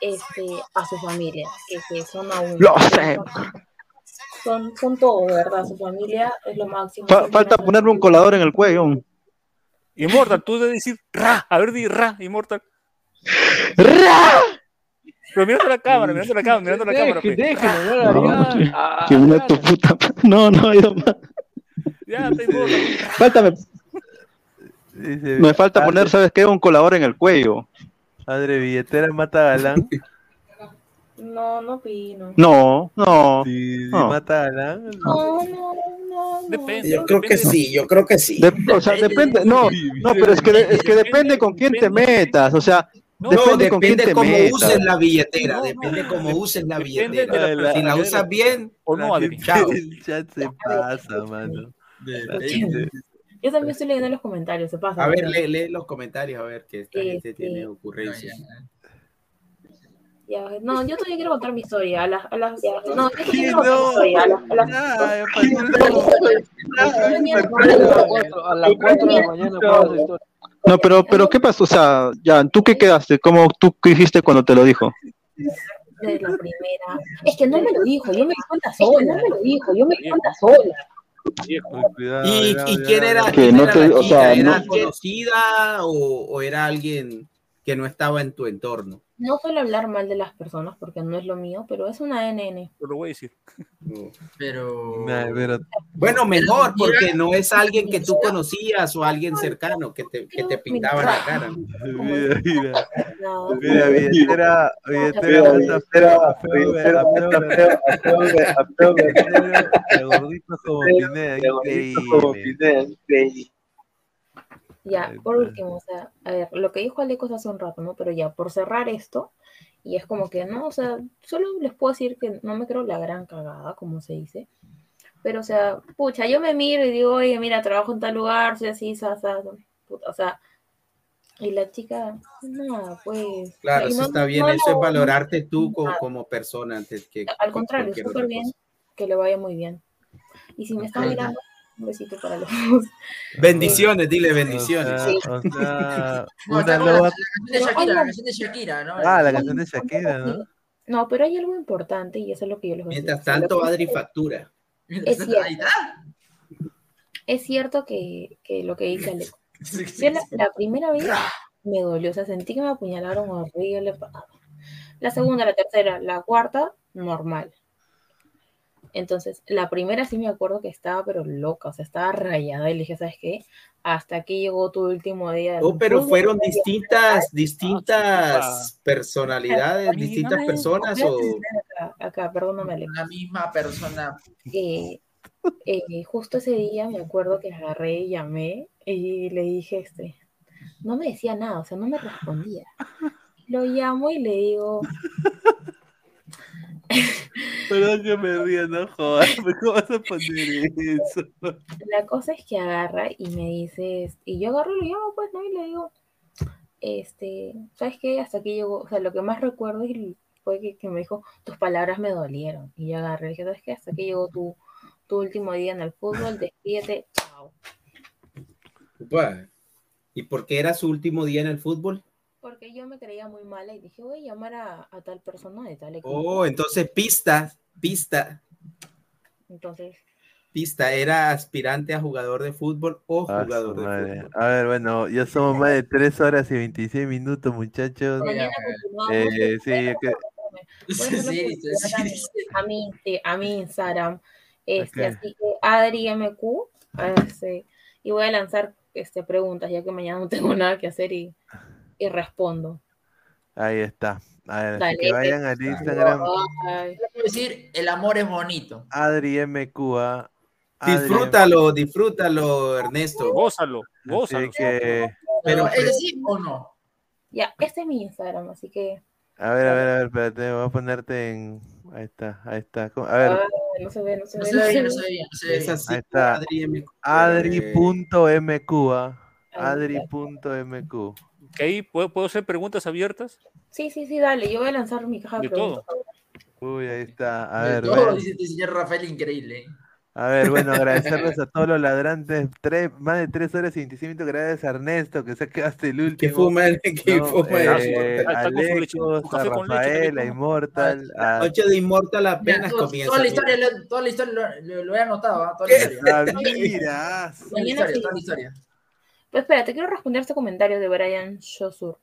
este, a su familia, que, que son aún. Lo sé. Son, son todo, de ¿verdad? Su familia es lo máximo. Fa- falta ponerme un colador en el cuello. Immortal, tú debes decir ra, a ver, di ra, Immortal. ¡Ra! Pero mirando la cámara, mirando la cámara, mirando la cámara. pe. No, que- que una tu puta. *laughs* No, no, yo más. Ya, está Immortal. Falta, Dice, me falta poner, ¿sabes qué? Un colador en el cuello. Padre billetera mata galán. *laughs* No, no opino. No, no. Si no. No, no, no. Depende. Yo creo que sí, yo creo que sí. De- o sea, depende, no, no, pero es que, es que depende con quién te metas, o sea, No, depende con quién depende te cómo metas. uses la billetera, depende cómo uses la de billetera. la Si la usas bien, o no, chao. *laughs* El chat se pasa, mano. Yo también estoy leyendo los comentarios, se pasa. A ver, lee, lee los comentarios a ver que esta gente tiene ocurrencias. Ya, no, yo todavía quiero contar mi historia. A las, a las, no, yo todavía Sí, quiero contar mi no. historia. A las, a las, Ya, ya A las 4 de la mañana para esa historia. No, pero, pero ¿qué pasó? O sea, ya, ¿tú qué quedaste? ¿Cómo tú qué hiciste cuando te lo dijo? de la primera. Es que no me lo dijo, yo me di cuenta sola. No me lo dijo, yo me di cuenta sola. Cuidado, ¿Y, cuidado, y quién era, Que quién no era te- la o sea, ¿Era no- conocida o, o era alguien que no estaba en tu entorno? No suelo hablar mal de las personas porque no es lo mío, pero es una NN. Pero lo voy a decir. Pero. Nah, pero Bueno, mejor, porque no es alguien que tú conocías o alguien cercano que te, que te pintaba la cara. mira, mira. No. Mira, billetera, billetera, como Pineda, increíble. Ya, por último, o sea, a ver, lo que dijo Alecos hace un rato, ¿no? Pero ya, por cerrar esto, Y es como que, no, o sea, solo les puedo decir que no me creo la gran cagada, como se dice. Pero, o sea, pucha, yo me miro y digo, oye, mira, trabajo en tal lugar, soy así, sa, sa, sa", puta, o sea, y la chica, nada, pues. Claro, eso no- está bien, no eso es lo- valorarte tú como, como persona antes que Al contrario, súper bien, que le vaya muy bien. Y si me están Ok. mirando, un besito para los dos. Bendiciones, dile bendiciones. Sí. O sea, *laughs* No, una la, loba. la canción de Shakira, la canción de Shakira, ¿no? Ah, la canción de Shakira, ¿no? No, pero hay algo importante y eso es lo que yo les voy a decir. Mientras tanto, Adri factura. Es cierto, es cierto que, que lo que dice Alex. *laughs* Yo la, la primera vez me dolió, o sea, sentí que me apuñalaron horrible. La segunda, la tercera, la cuarta, normal. Entonces, la primera sí me acuerdo que estaba pero loca, o sea, estaba rayada y le dije, ¿sabes qué? Hasta aquí llegó tu último día. Oh, pero fueron distintas, distintas personalidades, distintas personas o Acá, acá, perdóname, Alex. La misma persona. Eh, eh, justo ese día me acuerdo que agarré y llamé y le dije, este, no me decía nada, o sea, no me respondía. Lo llamo y le digo, Perdón que me ría, no jodas. *laughs* ¿Cómo vas a poner eso? la cosa es que agarra y me dice, y yo agarro y lo llamo, pues, ¿no? Y le digo, este, ¿sabes qué? Hasta aquí llegó, o sea, lo que más recuerdo es- fue que, que me dijo, tus palabras me dolieron. Y yo agarré y dije, ¿sabes qué? Hasta aquí llegó tu, tu último día en el fútbol, despídete, chao. ¿Y por qué era su último día en el fútbol? Porque yo me creía muy mala y dije, voy a llamar a, a tal persona de tal equipo. Oh, entonces pista, pista, Entonces, pista, era aspirante a jugador de fútbol o Ah, jugador de madre. fútbol. A ver, bueno, ya somos más de 3 horas y 26 minutos, muchachos. mañana continuamos. Eh, sí, yo que- Sí, publicidad *laughs* a mi- a sí, mi Instagram. Este, Ok. Así que Adri MQ. este, y voy a lanzar este, preguntas, ya que mañana no *laughs* tengo nada que hacer y, y respondo. ahí está. A ver, Dale, que vayan al Instagram. decir, el amor es bonito. Adri MQA. Adri Disfrútalo, disfrútalo, Ernesto. Gózalo, Así gózalo. que, Pero, ¿es decir o no? Ya, este es mi Instagram, así que. a ver, a ver, a ver, espérate, voy a ponerte en. Ahí está, ahí está. A ver, ay, no se ve, no se No ve. se no se ve no se ve Es bien. así, Ahí está. Adri M. Adri.mq. Que ahí puedo, puedo hacer preguntas abiertas. Sí, sí, sí, dale, yo voy a lanzar mi caja de, De todo. preguntas. Uy, ahí está. A De ver, todo, vean. dice este señor Rafael, increíble. A ver, bueno, agradecerles a todos los ladrantes. Tres, más de 3 horas y 25 minutos. Gracias a Ernesto, que se quedaste el último. Que fuma, el- que No, fuma. eh, el- a Rafael, a Immortal, a Noche de Inmortal Mira, apenas todo- comienza. toda la historia, lo- toda la historia lo, lo- lo he anotado, ¿ah? toda la historia. Ah, mira. Mañana toda la historia. Pues espera, te quiero responder este comentario de Brian Shosur.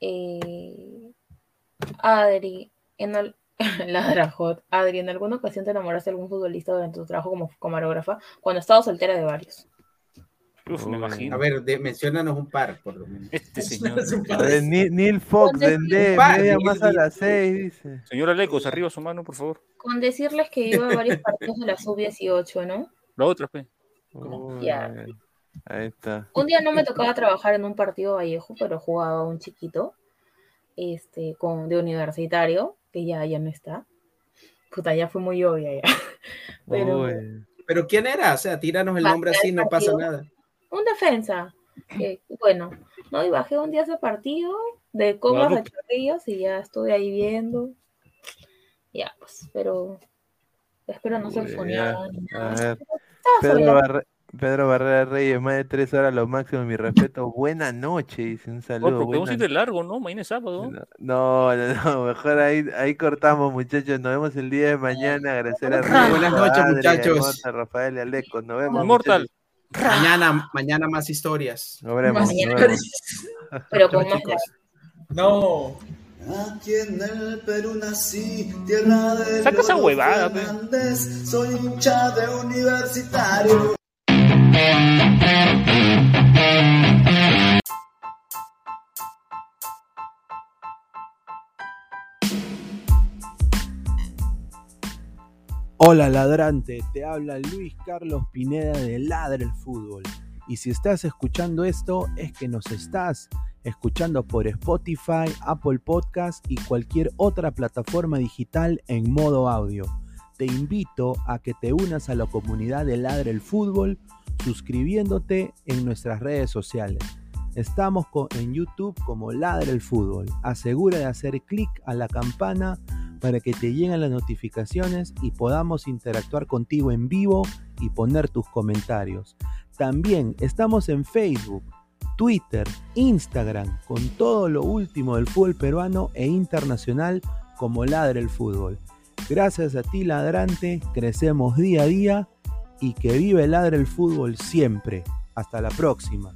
Eh, Adri, en al... *laughs* Ladra Hot. Adri, ¿en alguna ocasión te enamoraste de algún futbolista durante tu trabajo como camarógrafa? Cuando estaba soltera de varios. Uf, me imagino. A ver, de, menciónanos un par, por lo menos. Este señor. Ver, Neil Fox, Dende, media más a las 6, dice. Señor Alecos, arriba su mano, por favor. Con decirles que iba a varios partidos de la sub-18, ¿no? La otra, pe. Uy, Ya. Ahí está. Un día no me tocaba trabajar en un partido Vallejo, pero jugaba un chiquito, este, con, de universitario, que ya, ya no está. Puta, ya fue muy obvia ya. *laughs* Pero Uy. Pero ¿quién era? O sea, tíranos el nombre así, no pasa nada. un defensa. que, bueno, no, y bajé un día ese partido de comas a chorrillos y ya estuve ahí viendo. Ya, pues, pero espero no ser ya. ni A nada. ver, Estaba Pedro, sola. Barre- Pedro Barrera Reyes, más de 3 horas lo máximo, mi respeto. Buena noche, dice un Oh, saludo. porque a ir buena- de largo, ¿no? Mañana es sábado. No, no, no, mejor ahí, ahí cortamos, muchachos. Nos vemos el día de mañana. Agradecer a Rico, Buenas noches, muchachos. Rafael y Aleco. Nos vemos. Inmortal. muchachos. Mañana, mañana más historias. Nos vemos. Pero con más. No. Aquí en el Perú nací, tierra de Saca esa huevada, soy hincha de universitario. Hola ladrante, te habla Luis Carlos Pineda de Ladra el Fútbol. Y si estás escuchando esto es que nos estás escuchando por Spotify, Apple Podcast y cualquier otra plataforma digital en modo audio. Te invito a que te unas a la comunidad de Ladre el Fútbol suscribiéndote en nuestras redes sociales. Estamos en YouTube como Ladre el Fútbol. Asegura de hacer clic a la campana para que te lleguen las notificaciones y podamos interactuar contigo en vivo y poner tus comentarios. También estamos en Facebook, Twitter, Instagram, con todo lo último del fútbol peruano e internacional como Ladre el Fútbol. Gracias a ti, ladrante, crecemos día a día y que vive Ladre el Fútbol siempre. Hasta la próxima.